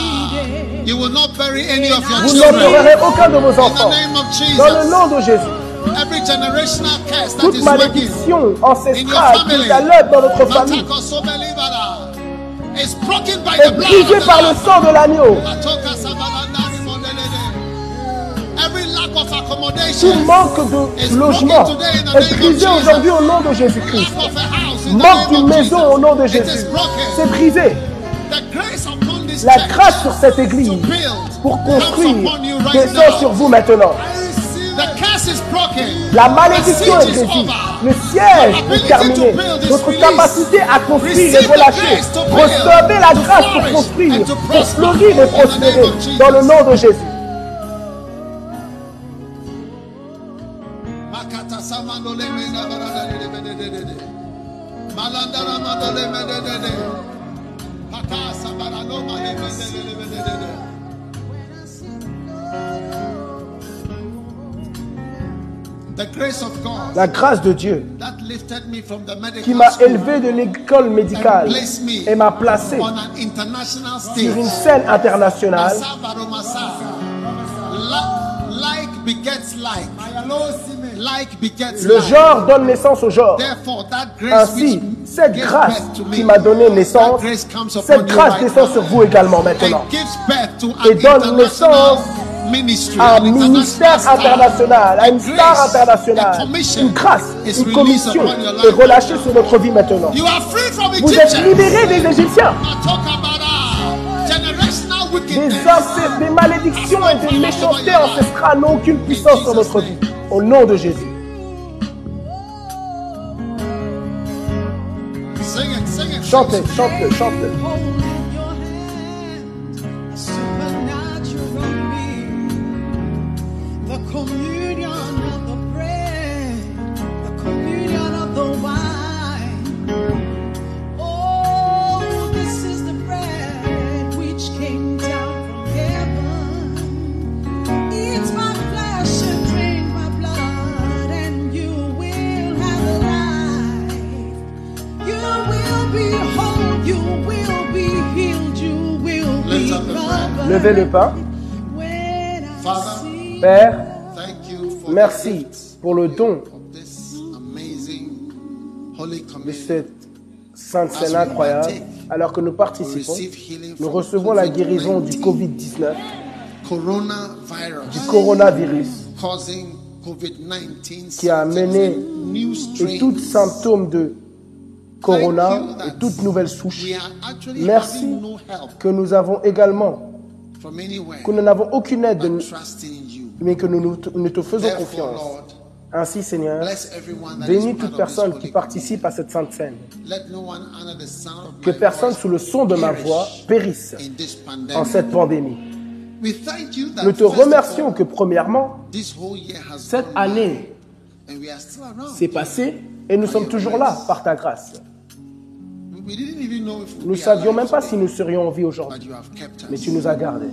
D: You will not bury any of your
B: Vous
D: children.
B: n'enterrerez aucun de vos
D: In the
B: enfants.
D: name of
B: Dans le
D: Jesus.
B: nom de Jésus.
D: Every generational curse that
B: Toute malédiction ancestrale qui est dans notre famille est brisée par le sang de l'agneau.
D: Accommodation.
B: manque de logement est brisé aujourd'hui au nom de Jésus-Christ. Manque d'une maison au nom de Jésus. C'est brisé. La grâce sur cette église pour construire descend sur vous maintenant. La malédiction est
D: is
B: brisée. Le siège est terminé. Votre capacité à construire est relâchée. Recevez la grâce pour construire, pour fleurir et prospérer. Dans le nom de Jésus.
D: Grace of God
B: La grâce de Dieu
D: that lifted me from the medical
B: qui m'a
D: school
B: élevé de l'école médicale
D: and placed me
B: et m'a placé
D: on an international
B: sur une
D: stage.
B: scène internationale.
D: Like begets like.
B: Le genre donne naissance au genre.
D: Therefore, that grace
B: Ainsi, cette grâce qui m'a donné naissance, cette grâce descend sur vous également maintenant. Et donne naissance à un ministère international, à une star internationale. Une grâce, une commission est relâchée sur notre vie maintenant. Vous êtes libérés des Égyptiens, des, des malédictions et des méchancetés ancestrales n'ont aucune puissance sur notre vie. Au nom de Jésus.
D: Sing it, sing
B: Levez le pain. Père, merci pour le don de cette sainte scène incroyable. Alors que nous participons, nous recevons la guérison du Covid-19,
D: coronavirus
B: du coronavirus,
D: causing COVID-19
B: qui a amené et
D: strains.
B: tous symptômes de corona et.
D: We are actually
B: Merci que nous avons également, que nous n'avons aucune aide, de-
D: you.
B: mais que nous, nous, nous te faisons confiance. Ainsi, Seigneur, bénis toute personne qui participe à cette sainte scène. Que personne sous le son de ma voix périsse en cette pandémie. Nous te remercions que premièrement, cette année s'est passée et nous sommes toujours là par ta grâce. Nous ne savions même pas si nous serions en vie aujourd'hui, mais tu nous as gardés.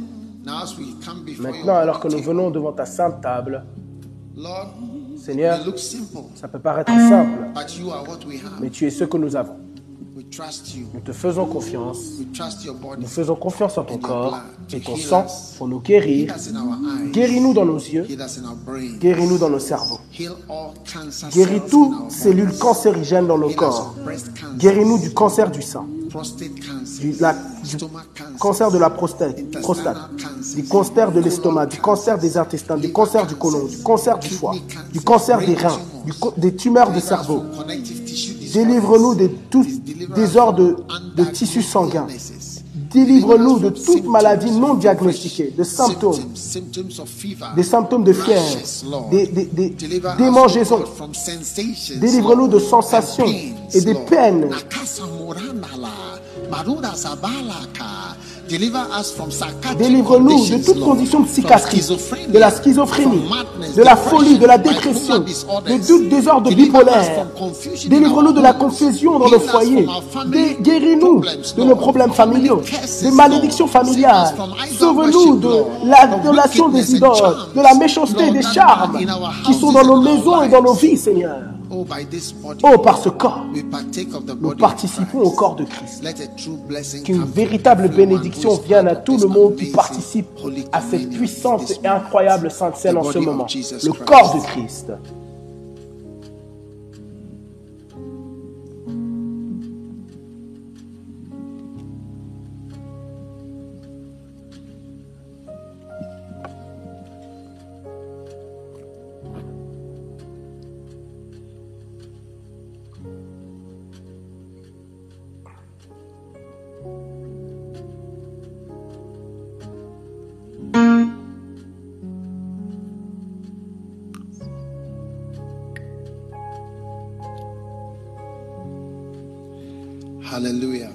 B: Maintenant, alors que nous venons devant ta sainte table,
D: Lord,
B: Seigneur, ça peut paraître simple, mais tu es ce que nous avons. Nous te faisons confiance. Nous faisons confiance en ton corps et
D: to
B: ton sang pour nous guérir. Guéris-nous dans nos yeux, guéris-nous dans nos cerveaux. Guéris toutes cellules cancérigènes dans nos corps. Guéris-nous du cancer du sein, du, la- du cancer. de la prostate, prostate, du cancer de l'estomac, du cancer des intestins, du cancer du côlon, du cancer du foie, du cancer. des reins, du des tumeurs du cerveau. Délivre-nous de tout désordre de, de tissus sanguins. Délivre-nous de toute maladie non diagnostiquée, de symptômes, des symptômes de fièvre, des, des, des démangeaisons. Délivre-nous de sensations et des peines. Délivre-nous de toute condition psychiatrique, de la schizophrénie, de la folie, de la dépression, de tout désordre bipolaire. Délivre-nous de la confusion dans nos foyers. Dé- Guéris-nous de nos problèmes familiaux, des malédictions familiales. Sauve-nous de la violation des idoles, de la méchanceté et des charmes qui sont dans nos maisons et dans nos vies, Seigneur. Oh, par ce corps, nous participons au corps de Christ. Qu'une véritable bénédiction vienne à tout le monde qui participe à cette puissante et incroyable sainte scène en ce moment. Le corps de Christ.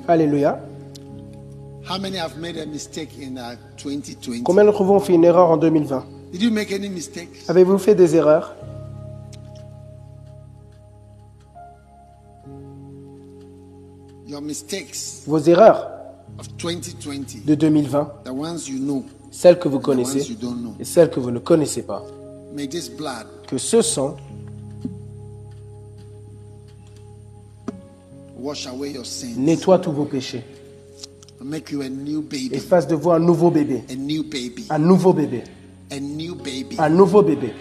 B: Alléluia.
D: How many have made a mistake in uh, 2020?
B: Combien d'entre vous ont fait une erreur en 2020
D: Did you make any mistakes?
B: Avez-vous fait des erreurs?
D: Your mistakes
B: Vos erreurs
D: of 2020,
B: de 2020,
D: the ones you know,
B: celles que vous
D: the ones
B: connaissez
D: you don't know.
B: et celles que vous ne connaissez pas.
D: May this blood
B: Que ce sang nettoie tous vos péchés et fasse de vous un nouveau bébé. Un nouveau bébé. Un nouveau bébé.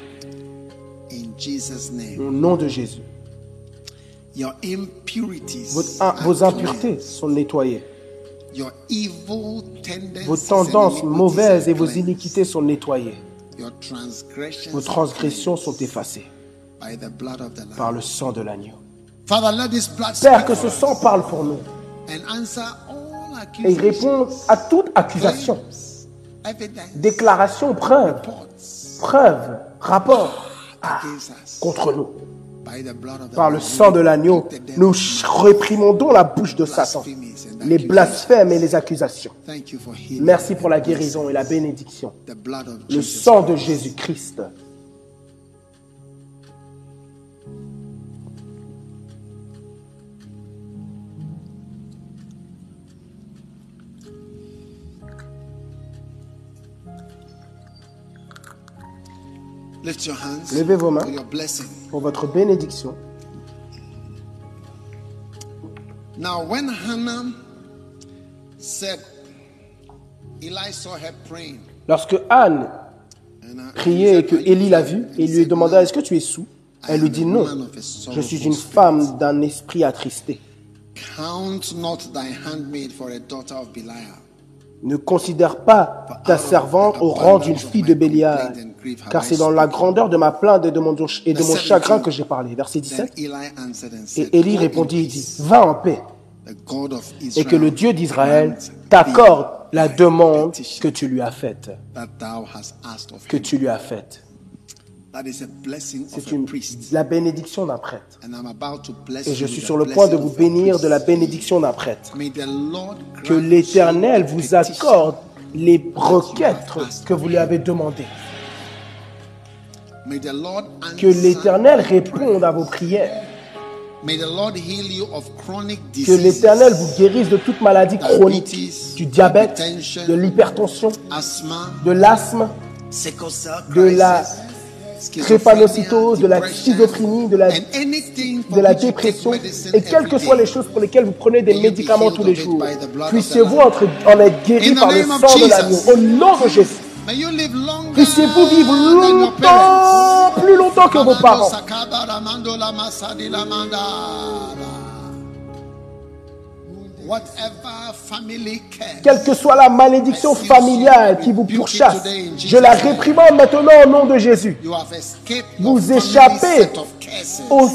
D: In Jesus' name.
B: Au nom de Jésus. Votre- vos impuretés sont nettoyées.
D: Your evil tendencies
B: Vos tendances mauvaises et vos iniquités sont nettoyées.
D: Your transgressions
B: Vos transgressions sont effacées
D: by the blood of the Lamb.
B: par le sang de l'agneau.
D: Father, let this blood
B: Père,
D: speak
B: que ce sang parle pour nous
D: and answer all
B: et répond à toute accusation, déclaration, preuve, preuve, rapport
D: against us
B: contre nous.
D: by the blood of the
B: Par le sang de l'agneau, nous réprimandons la bouche de Satan,
D: blasphemies and
B: les
D: accusations.
B: blasphèmes et les accusations.
D: Thank you for healing.
B: Merci pour la guérison et la bénédiction.
D: The blood of
B: Le
D: Jesus.
B: sang de Jésus-Christ. Levez vos mains.
D: for your blessing.
B: pour votre bénédiction.
D: Now, when Hannah said, Eli saw her praying,
B: Lorsque Anne priait et que Élie l'a vue et lui demanda
D: "No,
B: Est-ce que tu es sous? Elle lui dit Non, je suis une femme d'un esprit attristé.
D: Count not thy handmaid for a daughter of Belial.
B: Ne considère pas ta servante au rang d'une fille de Bélial, car c'est dans la grandeur de ma plainte et de mon, et de mon chagrin que j'ai parlé. Verset
D: Then
B: 17.
D: Eli answered and said,
B: Et Élie répondit et
D: peace.
B: dit Va en paix, et que le Dieu d'Israël t'accorde la demande que tu lui as faite. Que tu lui as faite.
D: That is a blessing
B: C'est une, la bénédiction d'un prêtre. Et je suis sur le point de vous bénir de la bénédiction d'un prêtre. Que l'Éternel vous accorde les requêtes que vous lui avez demandées. Que l'Éternel réponde à vos prières. Que l'Éternel vous guérisse de toute maladie chronique, du diabète, de l'hypertension, de l'asthme, de la
D: crisis,
B: drépanocytose, de la schizophrénie, de la, de la dépression, et quelles que soient les choses pour lesquelles vous prenez des médicaments tous les jours, puissiez-vous en être guéri par le sang de l'agneau. Au nom de Jésus. Puissiez-vous vivre longtemps, plus longtemps que vos parents. Quelle que soit la malédiction familiale qui vous pourchasse, je la réprimande maintenant au nom de Jésus. Vous échappez aux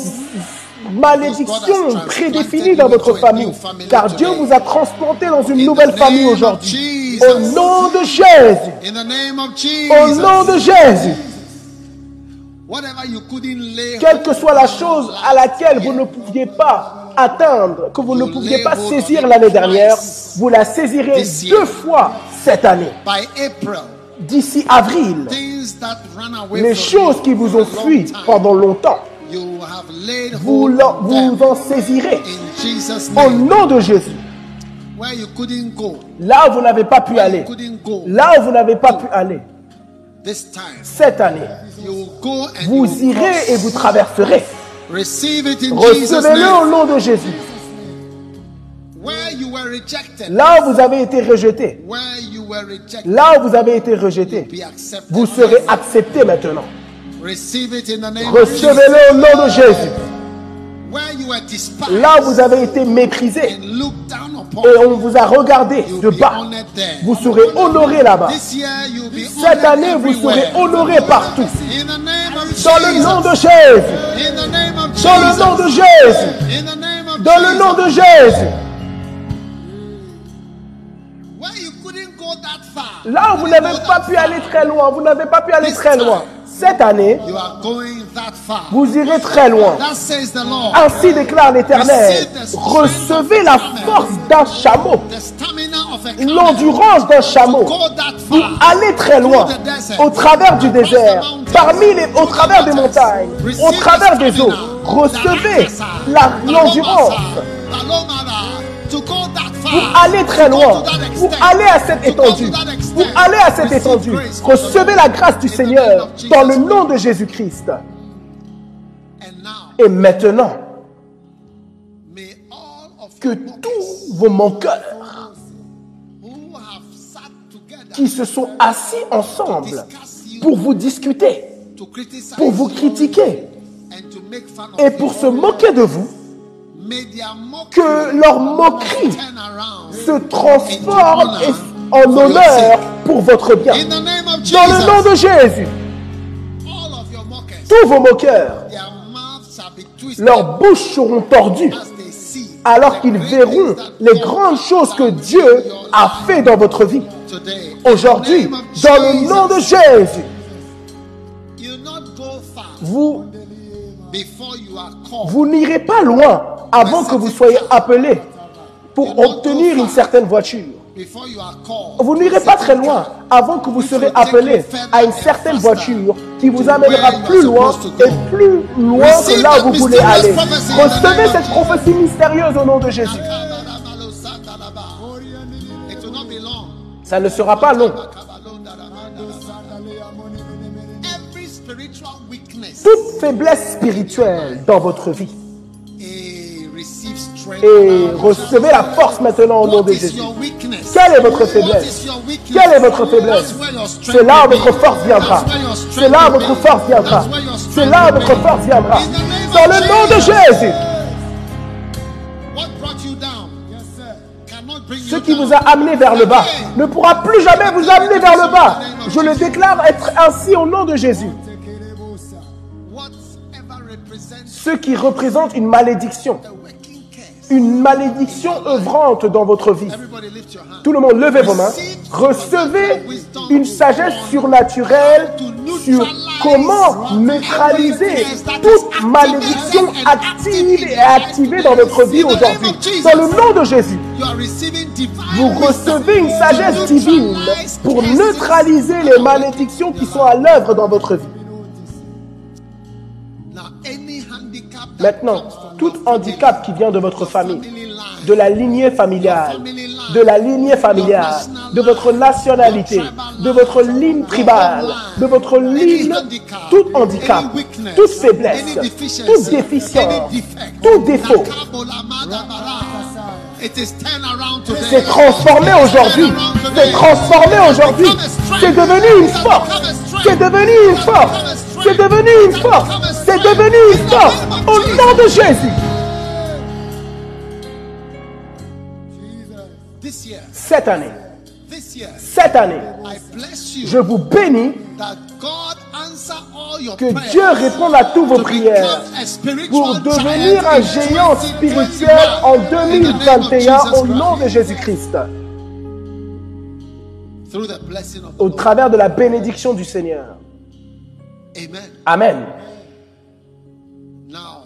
B: malédictions prédéfinies dans votre famille. Car Dieu vous a transplanté dans une nouvelle famille aujourd'hui. Au nom de Jésus.
D: In the name of
B: Au
D: Jesus.
B: nom de Jésus. Quelle que soit la chose à laquelle vous ne pouviez pas atteindre, que vous ne pouviez pas saisir l'année dernière, vous la saisirez deux fois cette année.
D: by April,
B: D'ici avril,
D: things that ran away
B: les choses
D: you
B: qui vous ont
D: long
B: fui
D: time,
B: pendant longtemps, vous, vous en saisirez.
D: in Jesus'
B: au
D: name.
B: nom de Jésus. Là où vous n'avez pas pu aller, là où vous n'avez pas pu aller,
D: this time,
B: cette année, vous irez et vous traverserez.
D: Receive it in Jesus'
B: Recevez-le au nom de Jésus.
D: Where you were rejected,
B: Là où vous avez été rejeté, là où vous avez été rejeté, vous serez accepté maintenant.
D: Receive it in the name of Jesus.
B: Recevez-le au nom de Jésus. Là où vous avez été méprisé et on vous a regardé de bas, vous serez honoré là-bas. Cette année, vous serez honoré partout.
D: In the name of
B: Dans le nom de Jésus.
D: In the name of Jesus.
B: Dans le nom de Jésus. Dans le nom de Jésus.
D: Where you couldn't go that far.
B: Là où vous n'avez pas pu aller très loin, vous n'avez pas pu aller très loin. Cette année, vous irez très loin. Ainsi déclare l'Éternel. Recevez la force d'un chameau, l'endurance d'un chameau. Pour aller très loin, au travers du désert, parmi les, au travers des montagnes, au travers des eaux. Recevez la- l'endurance pour aller très loin, pour aller à cette étendue, pour aller à cette étendue. Recevez la grâce du Seigneur dans le nom de Jésus-Christ.
D: And now,
B: Et maintenant, que tous vos
D: together
B: qui se sont assis ensemble pour vous discuter,
D: to criticize
B: pour vous critiquer. et pour se moquer de vous, que leur moquerie se transforme en honneur pour votre bien. Dans le nom de Jésus, tous vos moqueurs, leurs bouches seront tordues alors qu'ils verront les grandes choses que Dieu a fait dans votre vie.
D: today.
B: Aujourd'hui, dans le nom de Jésus,
D: you not go far
B: vous,
D: before you are called.
B: vous n'irez pas loin avant que vous soyez appelé pour obtenir une certaine voiture.
D: Before you are called.
B: Vous n'irez pas très loin avant que vous serez appelé à une certaine voiture qui vous amènera plus loin et plus loin que là où vous voulez aller. Recevez cette prophétie mystérieuse au nom de Jésus.
D: It will not be long.
B: Ça ne sera pas long.
D: Every spiritual weakness
B: Toute faiblesse spirituelle dans votre vie. Et recevez la force maintenant au nom de Jésus. Quelle est votre faiblesse? Quelle est votre faiblesse? C'est là où votre force viendra. C'est là où votre force viendra. C'est là où votre force viendra. Dans le nom de. Jésus. Ce qui vous a amené vers le bas ne pourra plus jamais vous amener vers le bas. Je le déclare être ainsi au nom de Jésus. Ce qui représente une malédiction. Une malédiction œuvrante dans votre vie. Tout le monde, levez vos mains. Recevez une sagesse surnaturelle sur comment neutraliser toute malédiction active et activée dans votre vie aujourd'hui. Dans le nom de Jésus, vous recevez une sagesse divine pour neutraliser les malédictions qui sont à l'œuvre dans votre vie. Maintenant, tout handicap qui vient de votre famille, de la lignée familiale, de la lignée familiale, de votre nationalité, de votre ligne tribale, de votre ligne, tout handicap, toute faiblesse, toute déficience, tout défaut, c'est transformé aujourd'hui. C'est transformé aujourd'hui. C'est devenu une force. C'est devenu une force. C'est devenu une force. C'est devenu une force. Au nom de Jésus. cette année, cette année, je vous bénis que Dieu réponde à toutes vos prières pour devenir un géant
D: 2021
B: spirituel en
D: in the name of
B: 2021 au nom de
D: Christ.
B: Jésus-Christ, au travers de la bénédiction du Seigneur.
D: Amen.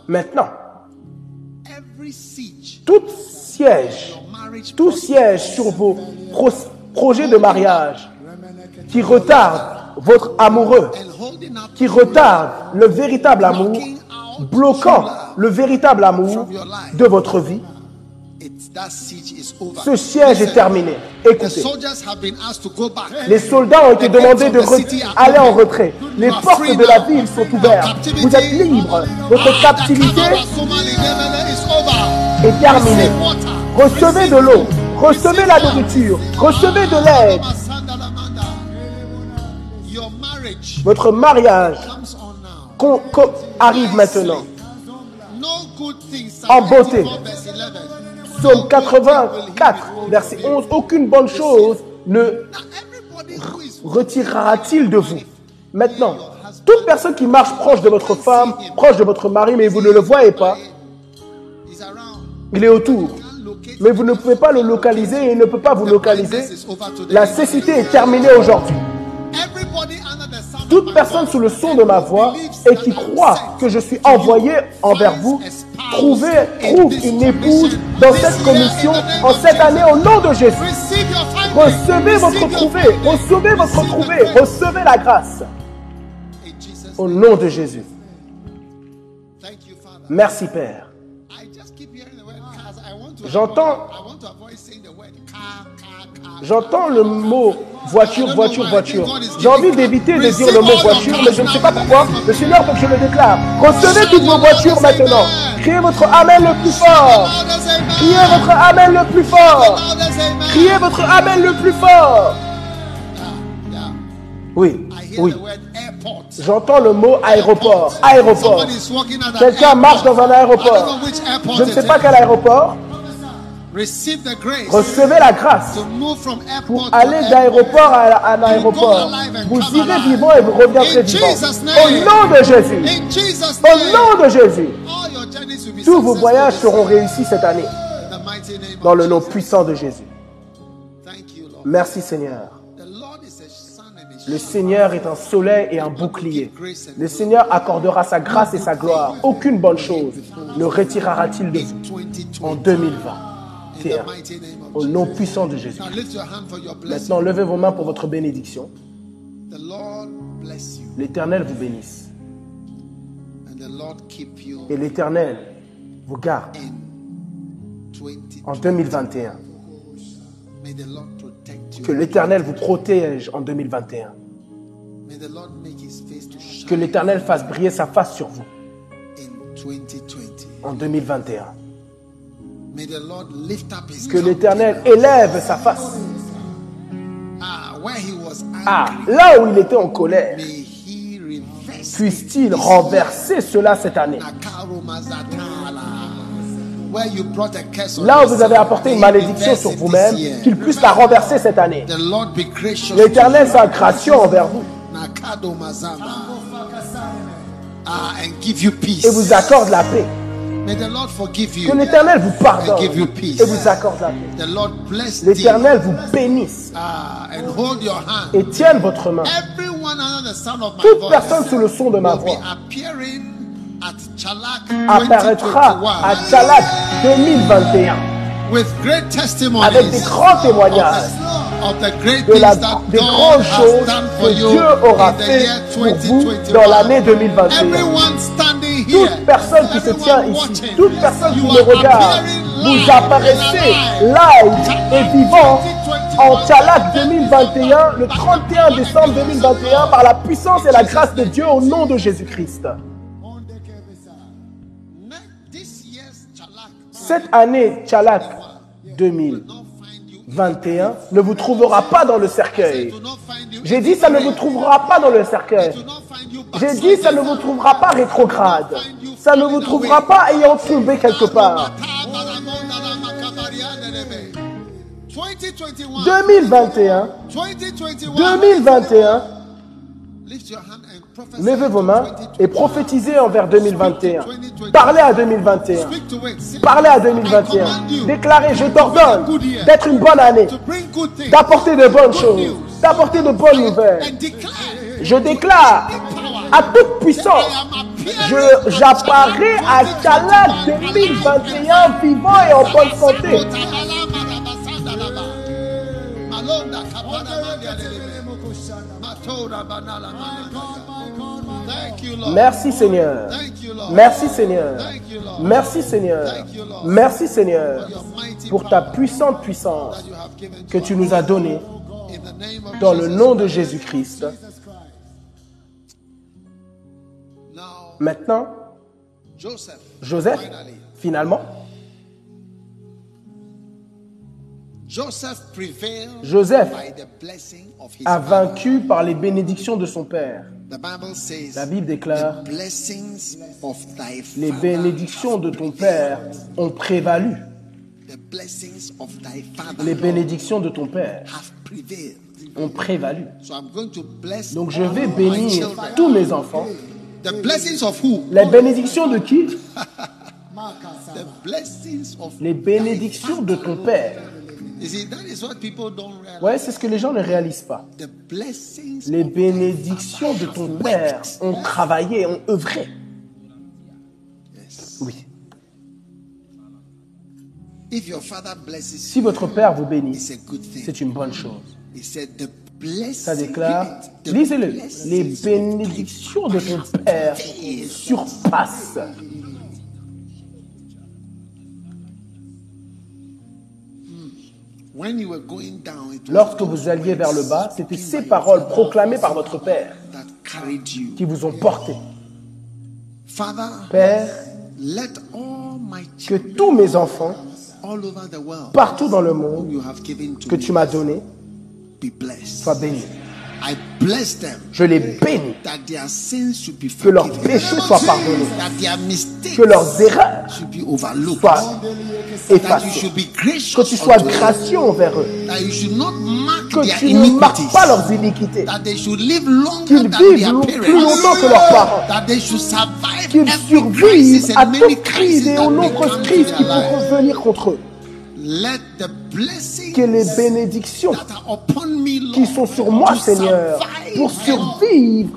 B: Maintenant, tout siège, tout siège sur vos pro- projets de mariage qui retarde votre amoureux, qui retarde le véritable amour, bloquant le véritable amour de votre vie, ce siège est terminé. Écoutez,
D: soldiers have been asked to go back.
B: les soldats ont été demandés de aller en retrait. Les portes de la ville sont ouvertes. Vous êtes libres. Votre captivité est terminée. Recevez de l'eau, recevez la nourriture, recevez de l'aide.
D: Your marriage
B: Votre mariage arrive maintenant. En beauté.
D: 74 verse 11.
B: Psaume 84, verset 11. Aucune bonne chose ne retirera-t-il de vous? Maintenant, toute personne qui marche proche de votre femme, proche de votre mari, mais vous ne le voyez pas, il est autour. Mais vous ne pouvez pas le localiser et il ne peut pas vous localiser. La cécité est terminée aujourd'hui. Toute personne sous le son de ma voix et qui croit que je suis envoyé envers vous, trouvez, trouve une épouse dans cette commission en cette année au nom de Jésus. Recevez votre trouvé, recevez votre trouvé, recevez la grâce au nom de Jésus. Merci Père. J'entends-. J'entends le mot voiture, voiture, voiture. J'ai envie d'éviter de dire le mot voiture, mais je ne sais pas pourquoi. Le Seigneur veut que je le déclare. Recevez toutes vos voitures maintenant. Criez votre Amen le plus fort. Criez votre Amen le plus fort. Criez votre Amen le plus fort.
D: Yeah.
B: Oui, oui. J'entends le mot aéroport. Aéroport. Quelqu'un marche dans un aéroport. Je ne sais pas quel aéroport. Recevez la grâce pour aller d'aéroport à un aéroport. Vous irez vivant et vous reviendrez vivant. Au nom de Jésus. Au nom de Jésus. Tous vos voyages seront réussis cette année. Dans le nom puissant de Jésus. Merci Seigneur. Le. Seigneur est un soleil et un bouclier. Le Seigneur accordera sa grâce et sa gloire. Aucune bonne chose ne retirera-t-il de vous en
D: 2020.
B: 2020.
D: In the mighty name of
B: Au nom puissant de Jésus. Maintenant, levez vos mains pour votre bénédiction. L'Éternel vous bénisse. Et l'Éternel vous garde
D: in 2020.
B: en 2021.
D: May the Lord protect you.
B: Que l'Éternel vous protège en 2021.
D: May the Lord make his face to shine
B: Que l'Éternel fasse briller sa face sur vous
D: in 2020.
B: en 2021. Que l'Éternel élève sa face.
D: Ah, where he was angry,
B: Ah, là où il était en colère, puisse-t-il renverser cela cette année?
D: Nakaro Mazatala. Where you brought a curse on
B: Là où vous avez apporté une malédiction sur vous-même, qu'il puisse la renverser cette année. L'Éternel soit gracieux envers vous.
D: Ah,
B: et vous accorde la paix.
D: May the Lord forgive you.
B: Que l'Éternel vous pardonne
D: And give you peace.
B: et vous accorde la paix.
D: The Lord bless thee.
B: L'Éternel vous bénisse
D: Ah, and hold your hand.
B: et tienne votre main.
D: Everyone under the sound of my
B: Toute
D: voice
B: personne sous le son de ma
D: will be
B: voix
D: appearing at Chalak
B: apparaîtra
D: 2021
B: à Tchalak 2021
D: with great testimonies
B: avec des grands témoignages
D: of the great
B: de la-
D: things that
B: des
D: God
B: grandes
D: has
B: choses
D: done for
B: que
D: you
B: Dieu aura
D: in the
B: fait
D: year
B: pour vous
D: 2021.
B: dans l'année 2021. Toute personne qui se tient ici, toute personne qui me regarde, vous apparaissez live et vivant en Tchalak 2021, le 31 décembre 2021, par la puissance et la grâce de Dieu au nom de Jésus-Christ.
D: This year's Chalak
B: Cette année Tchalak 2021 ne vous trouvera pas dans le cercueil. J'ai dit, ça ne vous trouvera pas dans le cercueil. J'ai dit, ça ne vous trouvera pas rétrograde. Ça ne vous trouvera pas ayant tombé quelque part.
D: 2021.
B: 2021,
D: 2021.
B: 2021,
D: Lift your hand and prophesy
B: levez vos mains
D: 2021.
B: et prophétisez envers 2021. Parlez à 2021.
D: Speak to it. Say,
B: Parlez à
D: I
B: 2021.
D: command you
B: Déclarez, je t'ordonne d'être une bonne année, d'apporter de bonnes choses, d'apporter de bonnes nouvelles. Je déclare à toute puissance, j'apparais à Tala 2021 vivant et en bonne santé. Merci Seigneur. Merci Seigneur. Merci Seigneur. Merci Seigneur pour ta puissante puissance que tu
D: us.
B: nous as donnée dans le nom de Jésus-Christ. Maintenant,
D: Joseph,
B: finalement,
D: Joseph
B: a vaincu par les bénédictions de son père. La Bible déclare, les bénédictions de ton père ont prévalu. Les bénédictions de ton père ont prévalu. Donc je vais bénir tous mes enfants. Les bénédictions de qui? Les bénédictions de ton père. Ouais, c'est ce que les gens ne réalisent pas. Les bénédictions de ton père ont travaillé, ont œuvré. Oui. Si votre père vous bénit, c'est une bonne chose. Ça déclare, lisez-le, les bénédictions de ton père surpassent. Lorsque vous alliez vers le bas, c'était ces paroles proclamées par votre père qui vous ont porté. Père, que tous mes enfants, partout dans le monde, que tu m'as donné, soient bénis.
D: I bless them
B: Je les bénis.
D: that their sins should be
B: Que leurs péchés soient pardonnés.
D: That their mistakes
B: Que leurs erreurs
D: should be overlooked.
B: soient effacées. Que tu sois gracieux envers eux. Que
D: their
B: tu ne marques
D: iniquities.
B: pas leurs iniquités.
D: That they should live longer
B: Qu'ils vivent plus longtemps que leurs parents.
D: That they should survive
B: Qu'ils survivent à toute crise et
D: that
B: aux nombreuses crises qui pourront venir contre eux. Que les bénédictions qui sont sur moi, Seigneur, pour survivre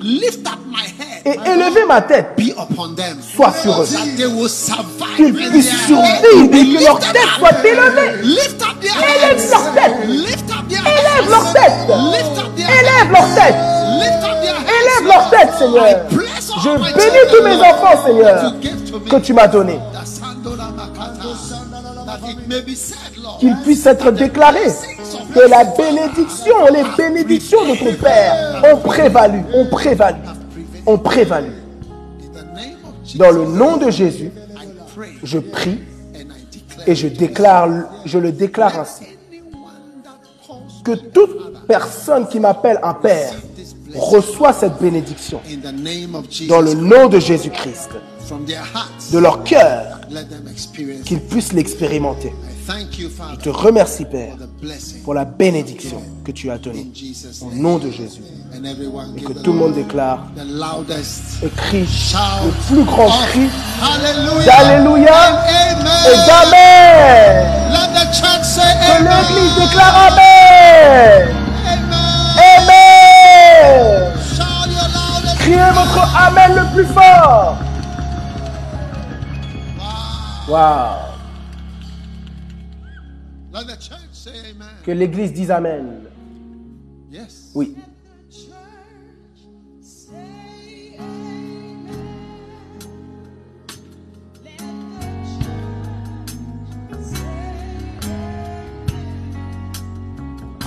B: et élever ma tête, soient sur eux. Qu'ils puissent survivre et que leur tête soit élevée. Élève leur tête. Élève leur tête. Élève leur tête. Élève leur tête, Seigneur. Je bénis tous mes enfants, Seigneur, que tu m'as donnés. Qu'ils puissent être déclarés. Que la bénédiction, les bénédictions de ton Père ont prévalu, ont prévalu, ont prévalu. Dans le nom de Jésus, je prie et je déclare, je le déclare ainsi. Que toute personne qui m'appelle un Père reçoit cette bénédiction. Dans le nom de Jésus-Christ. De leur cœur, qu'ils puissent l'expérimenter. Je te remercie, Père, pour la bénédiction que tu as donnée. Au nom de Jésus. Et que tout le monde déclare crie
D: shout
B: le plus grand cri d'Alléluia et
D: amen.
B: d'Amen. Que l'Église déclare. Amen. Criez votre Amen le plus fort. Wow. Que l'Église dise Amen.
D: Yes.
B: Oui.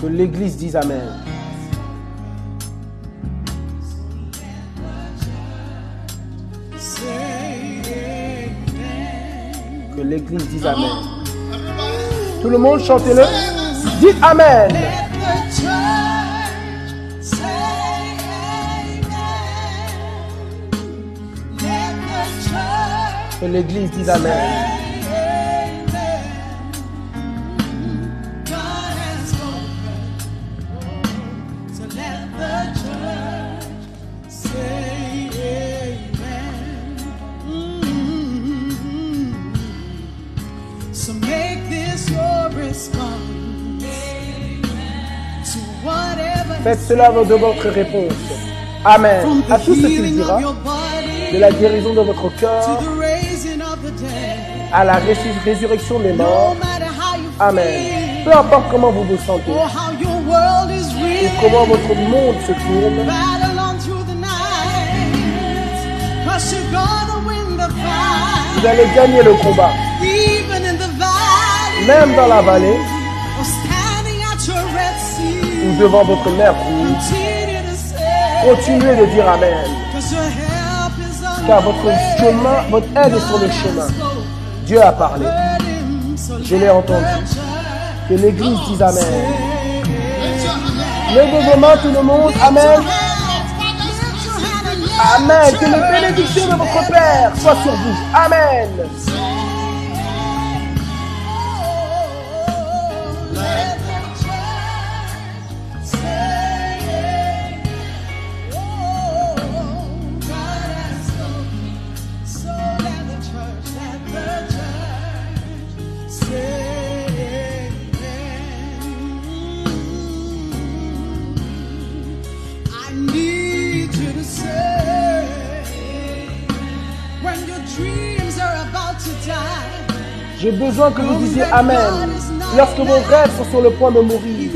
B: Que l'Église dise Amen. Que l'église dise Amen. Tout le monde chantez-le. Dites Amen. Que l'église dise Amen.
F: Faites cela de votre réponse. Amen. À tout ce qu'il dira, de la guérison de votre cœur à la résur- résurrection des morts. Amen. Peu importe comment vous vous sentez et comment votre monde se tourne, vous allez gagner le combat. Même dans la vallée devant votre mer rouge, continuez de dire Amen. Car votre chemin, votre aide est sur le chemin. Dieu a parlé. Je l'ai entendu. Que l'Église dise Amen. Levez vos mains tout le monde. Amen. Amen. Que les bénédictions de votre Père soient sur vous. Amen. Besoin que vous disiez Amen. Lorsque vos rêves sont sur le point de mourir.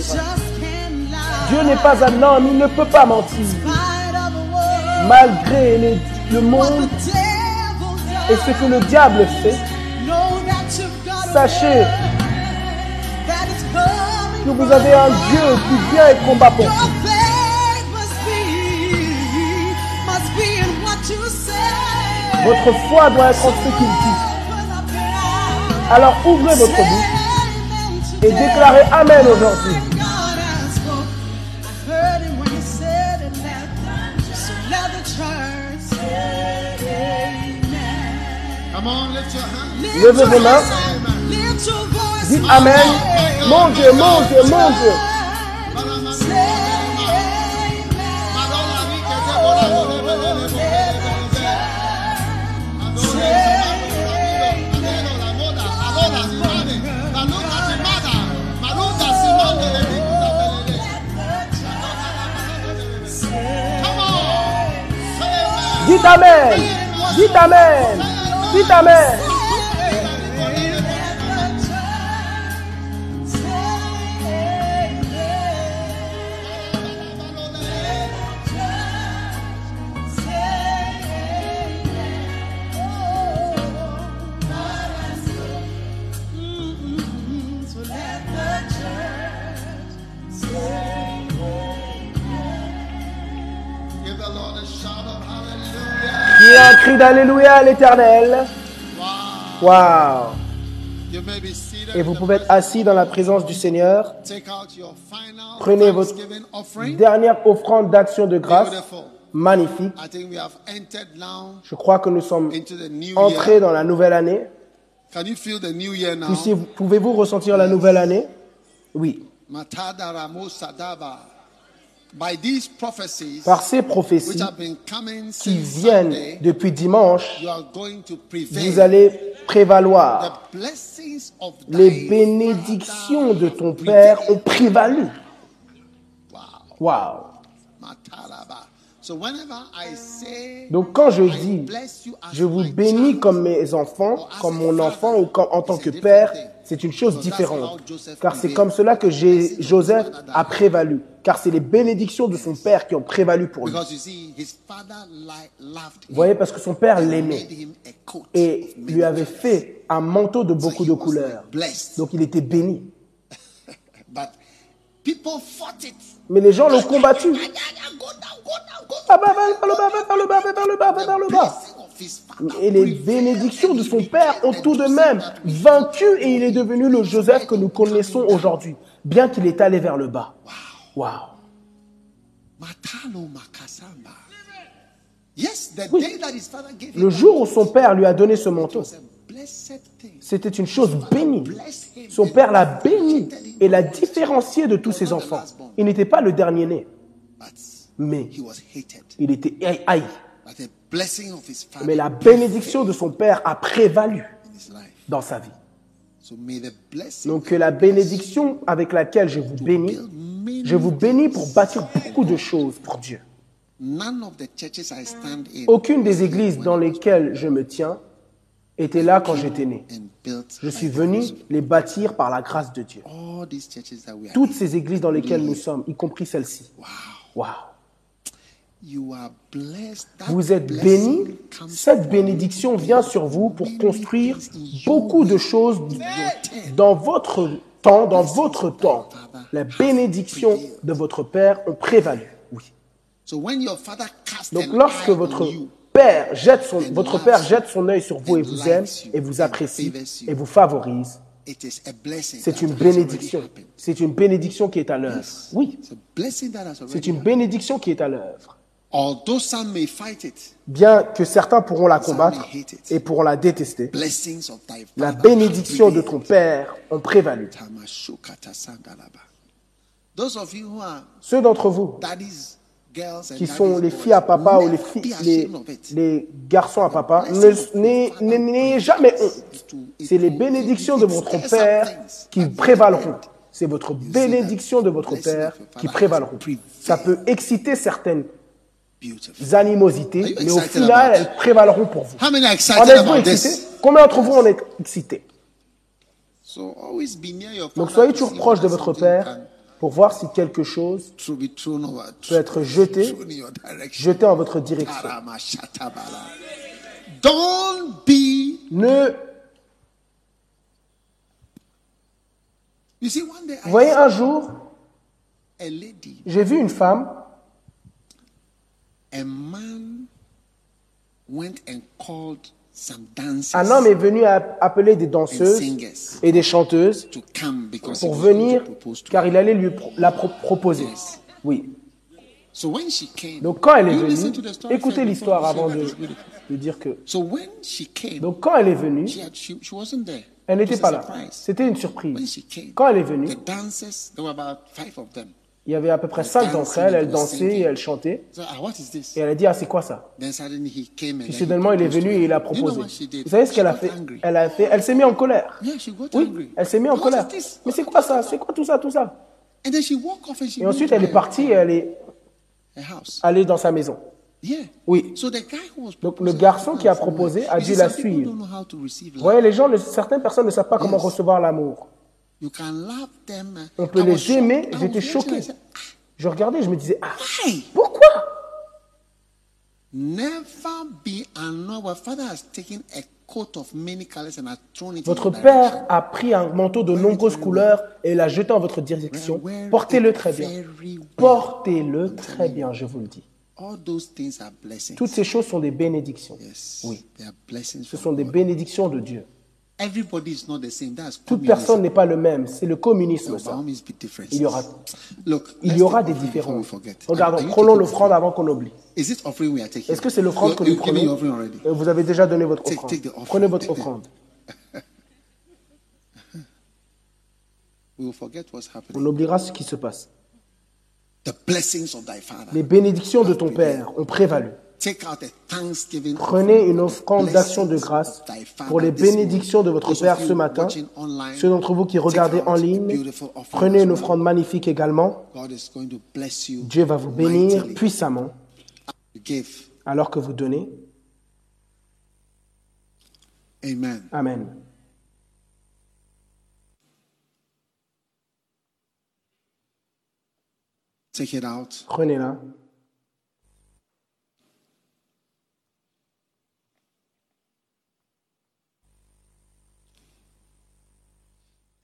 F: Dieu n'est pas un homme, il ne peut pas mentir. Malgré le monde et ce que le diable fait, sachez que vous avez un. Dieu qui vient et combat pour vous. Votre foi doit être en ce qu'il dit. Alors ouvrez votre bouche et déclarez Amen aujourd'hui. Levez vos mains.
B: hands, lift your voice,
F: Dites Amen. Mon Dieu, mon Dieu, mon Dieu. Dites Amen. Dites Amen. Dites Amen. D'Alléluia à l'éternel.
D: Wow.
F: Et vous pouvez être assis dans la présence du Seigneur.
D: Take out your final
F: Prenez votre dernière offrande d'action de grâce. Magnifique.
D: I think we have entered now
F: Je crois que nous sommes entrés dans la nouvelle année.
D: Can you feel the new year now?
F: Puissiez- Pouvez-vous ressentir la nouvelle année? Oui. Par ces
D: which
F: prophéties
D: have been coming
F: qui viennent depuis dimanche,
D: you are going to
F: vous
D: prevail.
F: allez prévaloir. Les bénédictions de ton Père ont prévalu.
D: Wow.
F: Waouh.
D: Mataraba. So whenever I say
F: Donc quand je dis,
D: bless you as
F: je vous
D: my
F: bénis
D: child,
F: comme mes enfants, comme mon enfant ou comme, en tant que père, c'est une chose différente. Car c'est comme cela que Joseph a prévalu. Car c'est les bénédictions de son père qui ont prévalu pour lui.
D: Because you see, his father li- loved him
F: Vous voyez, parce que son père l'aimait et lui avait fait un manteau de beaucoup de couleurs. Donc il était béni.
D: But people fought it.
F: Mais les gens l'ont combattu. Ah bah, va vers le bas, va vers le bas, va vers le bas, va vers le bas.
D: Father
F: Et les bénédictions de son père ont tout de même vaincu et il est devenu le Joseph que nous connaissons aujourd'hui, bien qu'il est allé vers le bas. Waouh.
D: Matano Makasamba. Yes, the
F: Oui.
D: day that his father gave him
F: Le jour où son père lui a donné ce manteau, c'était une chose bénie. Son père l'a béni et l'a différencié de tous ses enfants. Il n'était pas le dernier-né, mais il était haï. Mais la bénédiction de son père a prévalu dans sa vie.
D: So may the blessing
B: Donc que la bénédiction avec laquelle je vous bénis, je vous bénis pour bâtir beaucoup de choses pour Dieu. Aucune des églises dans lesquelles je me tiens était là quand j'étais né. Je suis venu les bâtir par la grâce de Dieu. Toutes ces églises dans lesquelles nous sommes, y compris celle-ci. Waouh.
D: You are blessed. That
B: Vous êtes
D: comes
B: Cette bénédiction vient sur vous pour construire beaucoup de choses dans votre temps, dans votre temps. La bénédiction de votre Père ont prévalu. Oui. Donc lorsque votre Père jette son, votre Père jette son œil sur vous et vous aime et vous apprécie et vous favorise, c'est une bénédiction. C'est une bénédiction qui est à l'œuvre. Oui, c'est une bénédiction qui est à l'œuvre.
D: Although some may fight it,
B: Bien que certains pourront la combattre et pourront la détester, la bénédiction de ton. Père ont prévalu.
D: Tamashukata sandalaba. Those of you who are
B: Ceux d'entre vous qui sont les filles à papa ou les, filles, garçons à papa, n'ayez- jamais honte. C'est les bénédictions de votre Père qui prévaleront. C'est votre bénédiction de votre Père qui prévaleront. Ça peut exciter certaines. Animosités, mais au final, elles prévaleront pour vous. En êtes-vous excités? Combien d'entre vous en êtes excités?
D: So always be near your
B: Donc soyez
D: to
B: toujours proche de votre Père pour voir si quelque chose peut être jeté, jeté en votre direction.
D: Taramashatabala. Don't be.
B: Ne
D: You see, one day I
B: Vous voyez, un jour,
D: a lady,
B: j'ai vu une femme,
D: a man went and called some dancers
B: un homme est venu appeler des
D: and
B: danseuses et des chanteuses
D: to come because he
B: pour venir, car il allait lui la pro- proposer.
D: Yes.
B: Oui.
D: So when she came,
B: Donc quand elle est venue, écoutez l'histoire avant de, de dire que. Donc quand elle est venue, elle
D: It
B: n'était pas là. C'était une surprise. Quand elle est venue, il y avait à peu près cinq d'entre elles, elles dansaient elles chantaient.
D: Ah?
B: Et elle a dit, ah c'est quoi ça? Puis soudainement il est venu et il a proposé. Vous savez ce qu'elle a fait? Elle a fait, elle s'est mise en colère. Oui, elle s'est mise en colère. Mais c'est quoi ça? C'est quoi tout ça, tout ça?
D: And then she walked off and she
B: Et ensuite elle est partie et elle est allée dans sa maison. Oui. Donc, le garçon qui a proposé a dû la suivre. Vous voyez, les gens, ne- certaines personnes ne savent pas comment recevoir l'amour.
D: You can love them. uh,
B: On peut les aimer, j'étais choqué.
D: "Ah,
B: Je regardais, je me disais, ah, pourquoi? Votre père a pris un manteau de nombreuses couleurs et l'a jeté en votre direction. Portez-le très bien. Portez-le très bien, je vous le dis.
D: All those things are blessings.
B: Toutes ces choses sont des bénédictions. Oui.
D: They are blessings
B: Ce sont des bénédictions de Dieu.
D: Everybody is not the same. That's
B: Toute personne n'est pas le même. C'est le communisme, ça. Il y aura,
D: Look,
B: il y aura des différences. Regardons, prenons l'offrande avant qu'on oublie. Est-ce que c'est l'offrande que nous prenons? Euh, Vous avez déjà donné votre offrande. Prenez votre offrande. On
D: happening.
B: oubliera ce qui se passe.
D: The blessings of thy father.
B: Les bénédictions de ton Père ont prévalu. Prenez une offrande d'action de grâce pour les bénédictions de votre Père ce matin. Ceux d'entre vous qui regardez en ligne, prenez une offrande magnifique également. Dieu va vous bénir puissamment alors que vous donnez.
D: Amen.
B: Amen.
D: Take it out.
B: Prenez-la.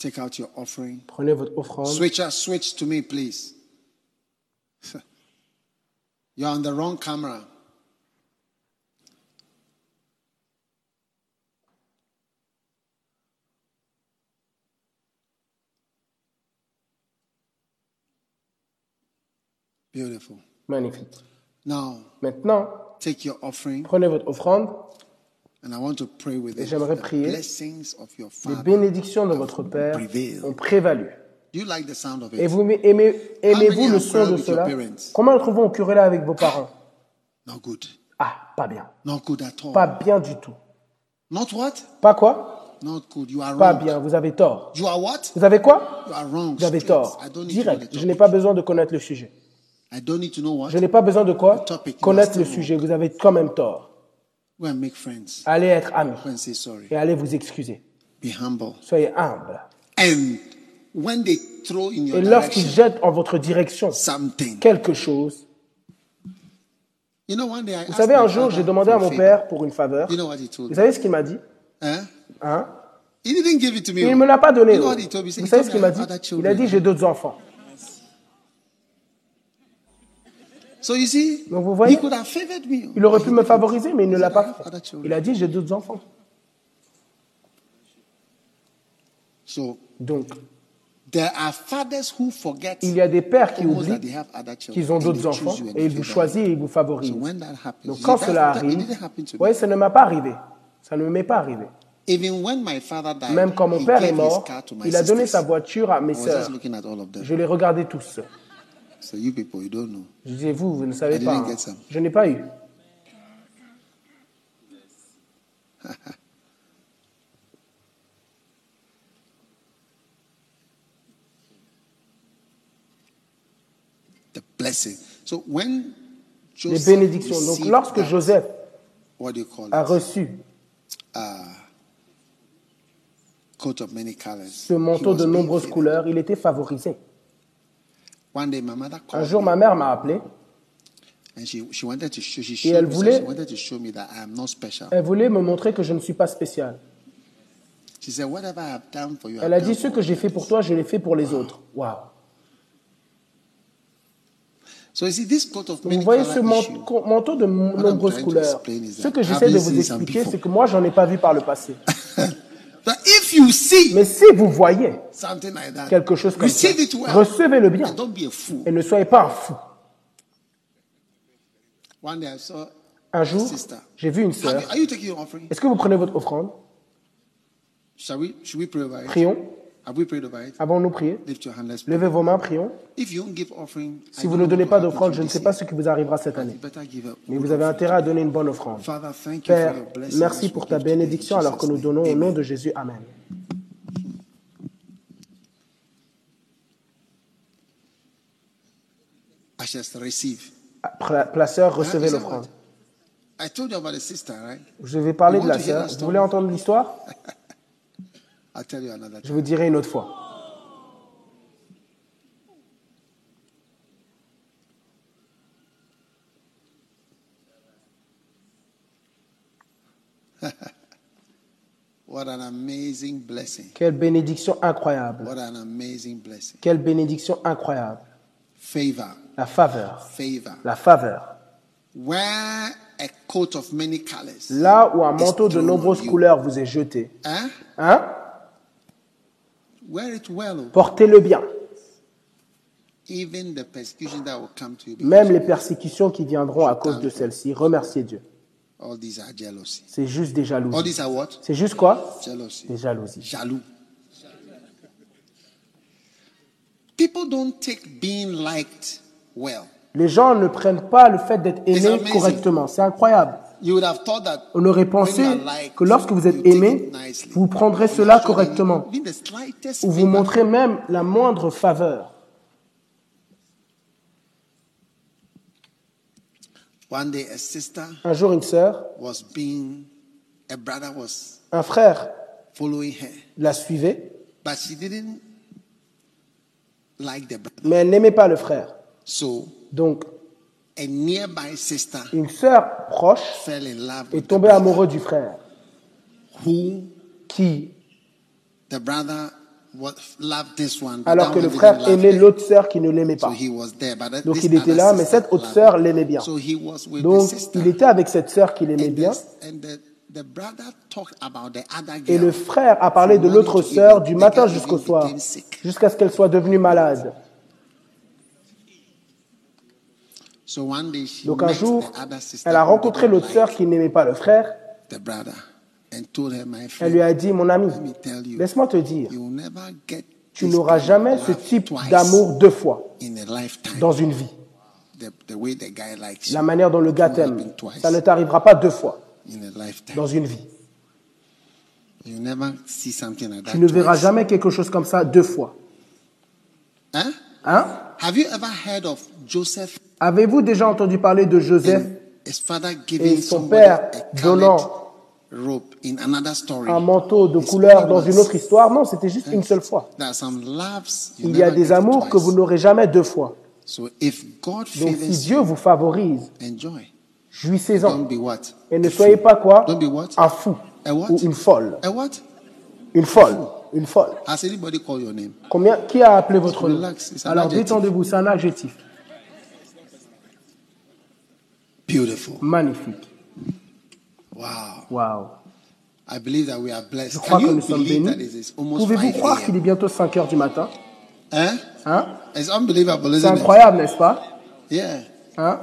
D: Take out your offering.
B: Prenez votre offrande.
D: Switcher, switch to me, please. You're on the wrong camera. Beautiful.
B: Magnifique.
D: Now,
B: Maintenant,
D: take your offering,
B: prenez votre offrande. Et j'aimerais prier.
D: blessings of your
B: Les
D: father.
B: bénédictions de votre Père ont prévalu.
D: Do you like the sound of it?
B: Et vous aimez, aimez-vous le son de cela?
D: parents?
B: Combien d'entre vous ont curé là avec vos parents? Ah, pas bien. Pas bien du tout. Pas quoi? Pas bien, vous avez tort. Vous avez quoi? Vous avez tort. Direct. Je n'ai pas besoin de connaître le sujet. Je n'ai pas besoin de quoi? Connaître le sujet. Vous avez quand même tort.
D: Go and make friends.
B: Allez être amis et allez vous excuser.
D: Be humble.
B: Soyez humble.
D: And when they throw in your
B: Et lorsqu'ils jettent en votre direction
D: something,
B: quelque chose, vous savez,
D: my
B: un jour, j'ai demandé
D: for
B: à
D: a
B: mon
D: favor.
B: père pour une faveur.
D: You know what he told
B: Vous savez ce qu'il m'a dit? Hein?
D: He didn't give it to me.
B: Il ne me l'a pas donné.
D: You know
B: oh.
D: what he told me? He said,
B: Vous savez ce qu'il m'a dit? Il a dit j'ai d'autres enfants.
D: So you see,
B: Donc vous voyez,
D: he could have favored me.
B: il aurait pu me favoriser, mais il ne l'a pas fait. Il a dit j'ai d'autres enfants.
D: So
B: Donc,
D: there are fathers who forget
B: il y a des pères qui oublient qu'ils ont d'autres enfants et ils vous choisissent et ils vous
D: So
B: favorisent.
D: when that happens,
B: Donc quand cela arrive, vous voyez, ça ne m'a pas arrivé. Ça ne m'est pas arrivé.
D: Even when my father died,
B: Même quand mon père est mort, il a donné
D: sisters.
B: sa voiture à mes sœurs. Je les regardais tous.
D: So you people, you don't know.
B: Je disais, vous, vous ne savez
D: I
B: pas.
D: didn't
B: hein.
D: get some.
B: Je n'ai pas eu.
D: The blessing. So when
B: Les
D: Joseph
B: bénédictions. Donc lorsque
D: that,
B: Joseph
D: what do you call
B: a
D: it?
B: reçu
D: Coat of many colors.
B: ce
D: he
B: manteau
D: was
B: de nombreuses
D: favored.
B: couleurs, il était favorisé.
D: One day, my mother
B: Un jour, ma mère m'a appelé. Et elle voulait-
D: me that I am not special.
B: Elle voulait me montrer que je ne suis pas spécial.
D: She said, "Whatever I have done for you,
B: Elle a dit, ce que j'ai
D: others."
B: fait pour toi, je l'ai fait pour les autres. Waouh. Vous voyez ce manteau de nombreuses couleurs. Ce que j'essaie de vous expliquer, c'est que moi, j'en ai pas vu par le passé.
D: You see
B: Mais si vous voyez
D: something like that,
B: quelque chose comme ça,
D: well.
B: recevez-le bien
D: And don't be a fool.
B: et ne soyez pas un fou.
D: One day I saw
B: Un jour,
D: sister.
B: j'ai vu une sœur.
D: you- are you taking your offering?
B: Est-ce que vous prenez votre offrande?
D: Shall we? Should we pray over it?
B: Prions. Avons-nous prié? Levez vos mains, prions.
D: If you don't give offering, I
B: Si vous ne donnez pas d'offrande,
D: to
B: je ne
D: you
B: sais pas ce qui vous arrivera cette
D: You
B: année. Mais vous avez intérêt à donner une bonne offrande.
D: Father, thank you
B: Père,
D: for your blessing.
B: merci pour ta bénédiction alors que nous donnons au nom de Jésus. Amen. Pla- Placeur, recevez l'offrande.
D: what? I told you about the sister, right?
B: Je vais parler
D: You
B: de la sœur. Vous voulez entendre l'histoire
D: I'll tell you another
B: Je vous dirai une autre fois.
D: What an amazing blessing.
B: Quelle bénédiction incroyable.
D: What an amazing blessing.
B: Quelle bénédiction incroyable.
D: Favor.
B: La faveur.
D: Favor.
B: La faveur.
D: Where a coat of many colors.
B: Là où un manteau de nombreuses couleurs vous est jeté.
D: Huh?
B: Hein?
D: You. because
B: Même les persécutions qui viendront à cause de celle-ci, remerciez Dieu. C'est juste des jalousies. C'est juste quoi? Des jalousies.
D: Jaloux. People don't take being liked well.
B: Les gens ne prennent pas le fait d'être
D: It's
B: aimé
D: amazing.
B: correctement. C'est incroyable.
D: You would have thought that
B: On aurait pensé que lorsque vous êtes aimé, vous prendrez cela correctement. Ou vous montrez même la moindre faveur. Un jour, une sœur, un frère
D: following her,
B: la suivait,
D: but she didn't like the brother.
B: mais elle n'aimait pas le frère.
D: So,
B: Donc, une sœur proche est tombée amoureuse du frère, qui, alors que le frère aimait l'autre sœur qui ne l'aimait pas. Donc il était là, mais cette autre sœur l'aimait bien. Donc, il était avec cette sœur qu'il aimait bien, et le frère a parlé de l'autre sœur du matin jusqu'au soir, jusqu'à ce qu'elle soit devenue malade.
D: So one day she
B: Donc un jour, elle a rencontré l'autre sœur qui n'aimait pas le frère.
D: the brother and told her, my
B: Elle
D: friend,
B: lui a dit, mon ami, laisse-moi te dire, tu n'auras jamais ce type d'amour deux fois
D: in a lifetime.
B: dans une vie.
D: the, the way the guy likes
B: La
D: you
B: manière dont le gars t'aime, ça ne t'arrivera pas deux fois dans une vie.
D: You never see something like that.
B: Tu ne verras jamais quelque chose comme ça deux fois.
D: Hein?
B: Hein? Avez-vous déjà entendu parler de Joseph? Et son père donnant
D: colored rope in another story?
B: un manteau de couleur dans une autre histoire Non, c'était juste une seule fois.
D: There are some loves you
B: Il y a des amours que vous n'aurez jamais deux fois.
D: So if God
B: Donc si Dieu vous favorise,
D: enjoy.
B: jouissez-en. Et ne
D: A
B: soyez pas quoi? Un fou ou une folle. Une folle. Une folle.
D: Has anybody called your name?
B: Combien? Qui a appelé votre nom? Alors détendez-vous, c'est un adjectif.
D: Beautiful.
B: Magnifique.
D: Wow.
B: Waouh.
D: I believe that we are blessed.
B: Je crois
D: Can
B: que nous sommes bénis? Pouvez-vous
D: 5
B: croire qu'il est bientôt 5 heures du matin?
D: Hein?
B: Hein?
D: It's unbelievable,
B: C'est incroyable, n'est-ce pas?
D: Yeah.
B: Hein?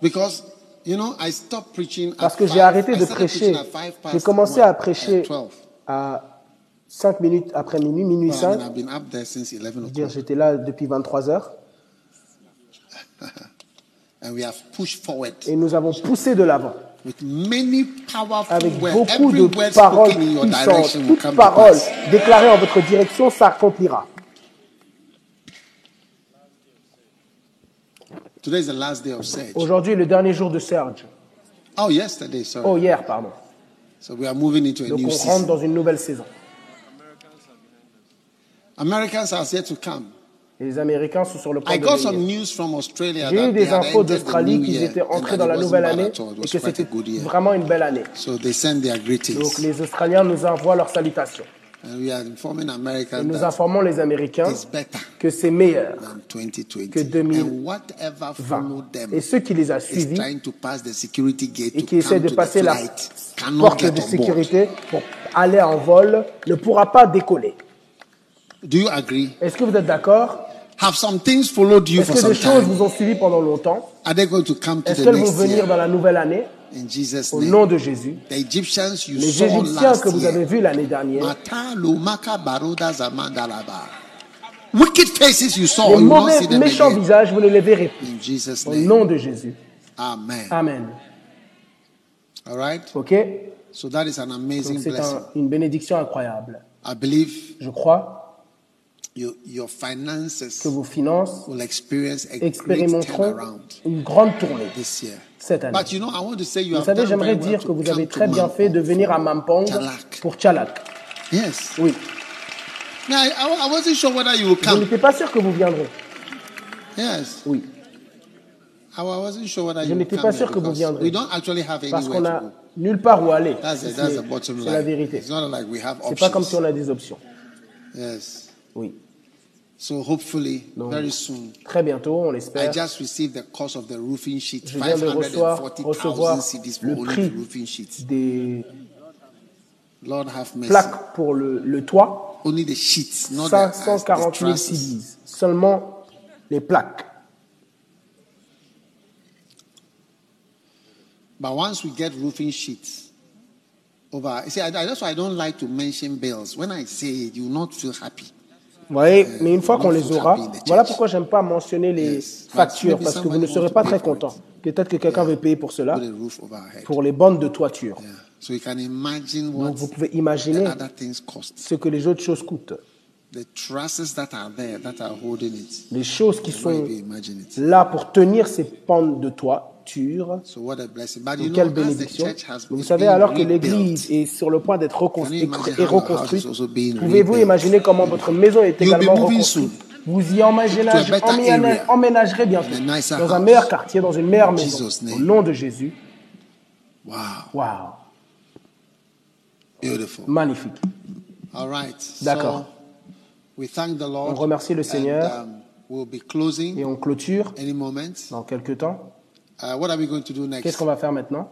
D: Because, you know, I stopped preaching
B: Parce que j'ai arrêté de prêcher. J'ai commencé à prêcher
D: at 12.
B: à 5 minutes après minuit, minuit
D: Well, I
B: 5.
D: mean, I've been up there since 11
B: Dire,
D: o'clock.
B: J'étais là depuis 23 heures
D: And we have pushed forward
B: et nous avons poussé de l'avant
D: with many powerful
B: avec
D: words.
B: beaucoup
D: Every
B: de
D: word
B: paroles
D: spoken in your
B: puissantes.
D: direction will
B: Toute parole déclarée en votre direction s'accomplira.
D: Today is the last day of Surge.
B: Aujourd'hui est le dernier jour de Serge.
D: Oh, yesterday, sorry.
B: Oh, hier, pardon.
D: So we are moving into a
B: Donc
D: new
B: on rentre
D: season.
B: dans une nouvelle saison.
D: Americans are yet to come.
B: Et les Américains sont sur le point
D: I
B: de
D: got some
B: venir.
D: news from Australia
B: J'ai eu des infos d'Australie qu'ils étaient entrés dans la nouvelle année et que c'était vraiment une belle année.
D: So they send their
B: Donc
D: greetings.
B: les Australiens nous envoient leurs salutations.
D: And we are informing
B: Et
D: Americans
B: nous informons les Américains que c'est meilleur
D: than 2020.
B: que 2020.
D: And whatever followed them
B: Et ceux qui les a
D: is
B: suivis
D: trying to pass the security gate
B: et qui essaient de passer la porte de sécurité pour aller en vol ne pourra pas décoller.
D: Do you agree?
B: Est-ce que vous êtes d'accord?
D: Have some things followed you
B: Est-ce
D: for
B: que des choses
D: time?
B: vous ont suivi pendant longtemps
D: Are they going to come to
B: Est-ce
D: the
B: qu'elles vont
D: next
B: venir
D: year?
B: dans la nouvelle année
D: In Jesus'
B: Au
D: name.
B: nom de Jésus.
D: The Egyptians you
B: Les
D: saw
B: Égyptiens
D: last
B: que vous avez
D: year.
B: vus l'année dernière,
D: Baroda Zamandalaba. Wicked faces you saw,
B: les
D: you will not
B: mauvais,
D: see them
B: méchants
D: again.
B: visages, vous ne les verrez plus.
D: In Jesus'
B: Au
D: name.
B: nom de Jésus.
D: Amen.
B: Amen.
D: All right?
B: Ok?
D: So that is an amazing
B: Donc c'est
D: blessing.
B: un- une bénédiction incroyable.
D: I believe
B: Je crois
D: your, your finances
B: que vos finances
D: will experience a
B: expérimenteront une grande tournée
D: this year.
B: cette année.
D: But you know, I want to say you
B: Vous savez, j'aimerais
D: well
B: dire que vous avez très bien fait de venir à Mampong
D: Chalak.
B: pour Tchalak.
D: Yes.
B: Oui.
D: Now, I, I wasn't sure whether you would
B: Je n'étais pas sûr que vous viendrez.
D: Yes.
B: Oui.
D: I wasn't sure whether
B: Je n'étais pas sûr que vous viendrez.
D: we don't actually have
B: Parce qu'on a nulle part où aller. C'est la vérité.
D: It's not like we have
B: C'est pas comme si on a des options.
D: Yes.
B: Oui.
D: So hopefully,
B: Donc,
D: very soon,
B: Très bientôt, on
D: I
B: l'espère.
D: just received the cost of the roofing sheet.
B: Je viens de recevoir,
D: 540,000
B: recevoir le
D: only
B: prix
D: the roofing sheets.
B: des
D: Lord have mercy.
B: plaques pour le, le toit.
D: Only the sheets, not the,
B: 540
D: the
B: 000
D: trusses.
B: CDs. Seulement les plaques.
D: But once we get roofing sheets over, see, I, I- that's why I don't like to mention bills. When I say it, you will not feel happy.
B: Vous voyez, mais une fois qu'on les aura, voilà pourquoi j'aime pas mentionner les factures, parce que vous ne serez pas très content. Peut-être que quelqu'un veut payer pour cela, pour les bandes de toiture.
D: Yeah. So you can imagine what
B: Donc vous pouvez imaginer ce que les autres choses coûtent.
D: The trusses that are there, that are holding it.
B: Les choses qui sont là pour tenir ces pentes de toiture.
D: So what a blessing. But
B: Donc,
D: you
B: quelle bénédiction. Vous savez, alors que l'Église est sur le point d'être reconstruite, pouvez-vous imaginer comment votre maison est également reconstruite? Vous y emménagerez bientôt dans un meilleur quartier, dans une meilleure maison. Au nom de Jésus.
D: Wow. Beautiful.
B: magnifique. D'accord. On remercie le Seigneur.
D: Um, we'll be closing
B: Et on clôture
D: any moment.
B: dans quelques temps.
D: Uh, what are we going to do
B: Qu'est-ce qu'on va faire maintenant?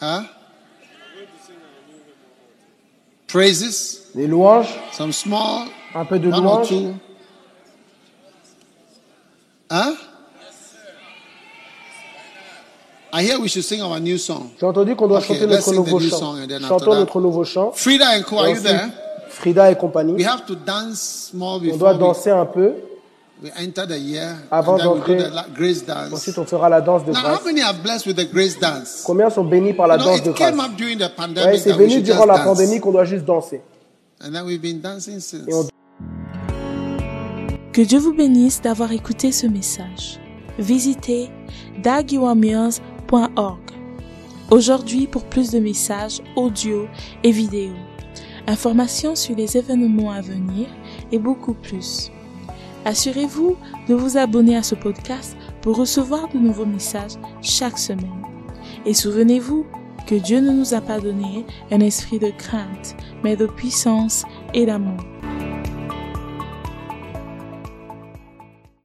D: Huh? Praises?
B: Des louanges,
D: Some small?
B: un peu de louanges?
D: Huh? I hear we should sing our new song.
B: J'ai entendu qu'on doit
D: Okay,
B: chanter notre nouveau chant. Chantons notre nouveau chant.
D: Frida and Co,
B: Et
D: are you there?
B: Frida et compagnie.
D: We have to dance
B: On
D: before
B: doit
D: we,
B: danser un peu
D: We enter the year
B: Avant d'entrer-
D: the la- grace dance.
B: Ensuite, on fera la danse de
D: Now,
B: grâce.
D: how many are blessed with the grace dance?
B: Combien sont bénis par la
D: You know,
B: danse de
D: it came
B: grâce?
D: up during the
B: Ouais,
D: pandemic
B: c'est venu
D: should
B: durant
D: just
B: la
D: dance.
B: pandémie qu'on doit juste danser.
D: And then we've been dancing since.
B: Et on
A: Que Dieu vous bénisse d'avoir écouté ce message. Visitez dagyouameals.org aujourd'hui pour plus de messages audio et vidéo, informations sur les événements à venir et beaucoup plus. Assurez-vous de vous abonner à ce podcast pour recevoir de nouveaux messages chaque semaine. Et souvenez-vous que Dieu ne nous a pas donné un esprit de crainte, mais de puissance et d'amour.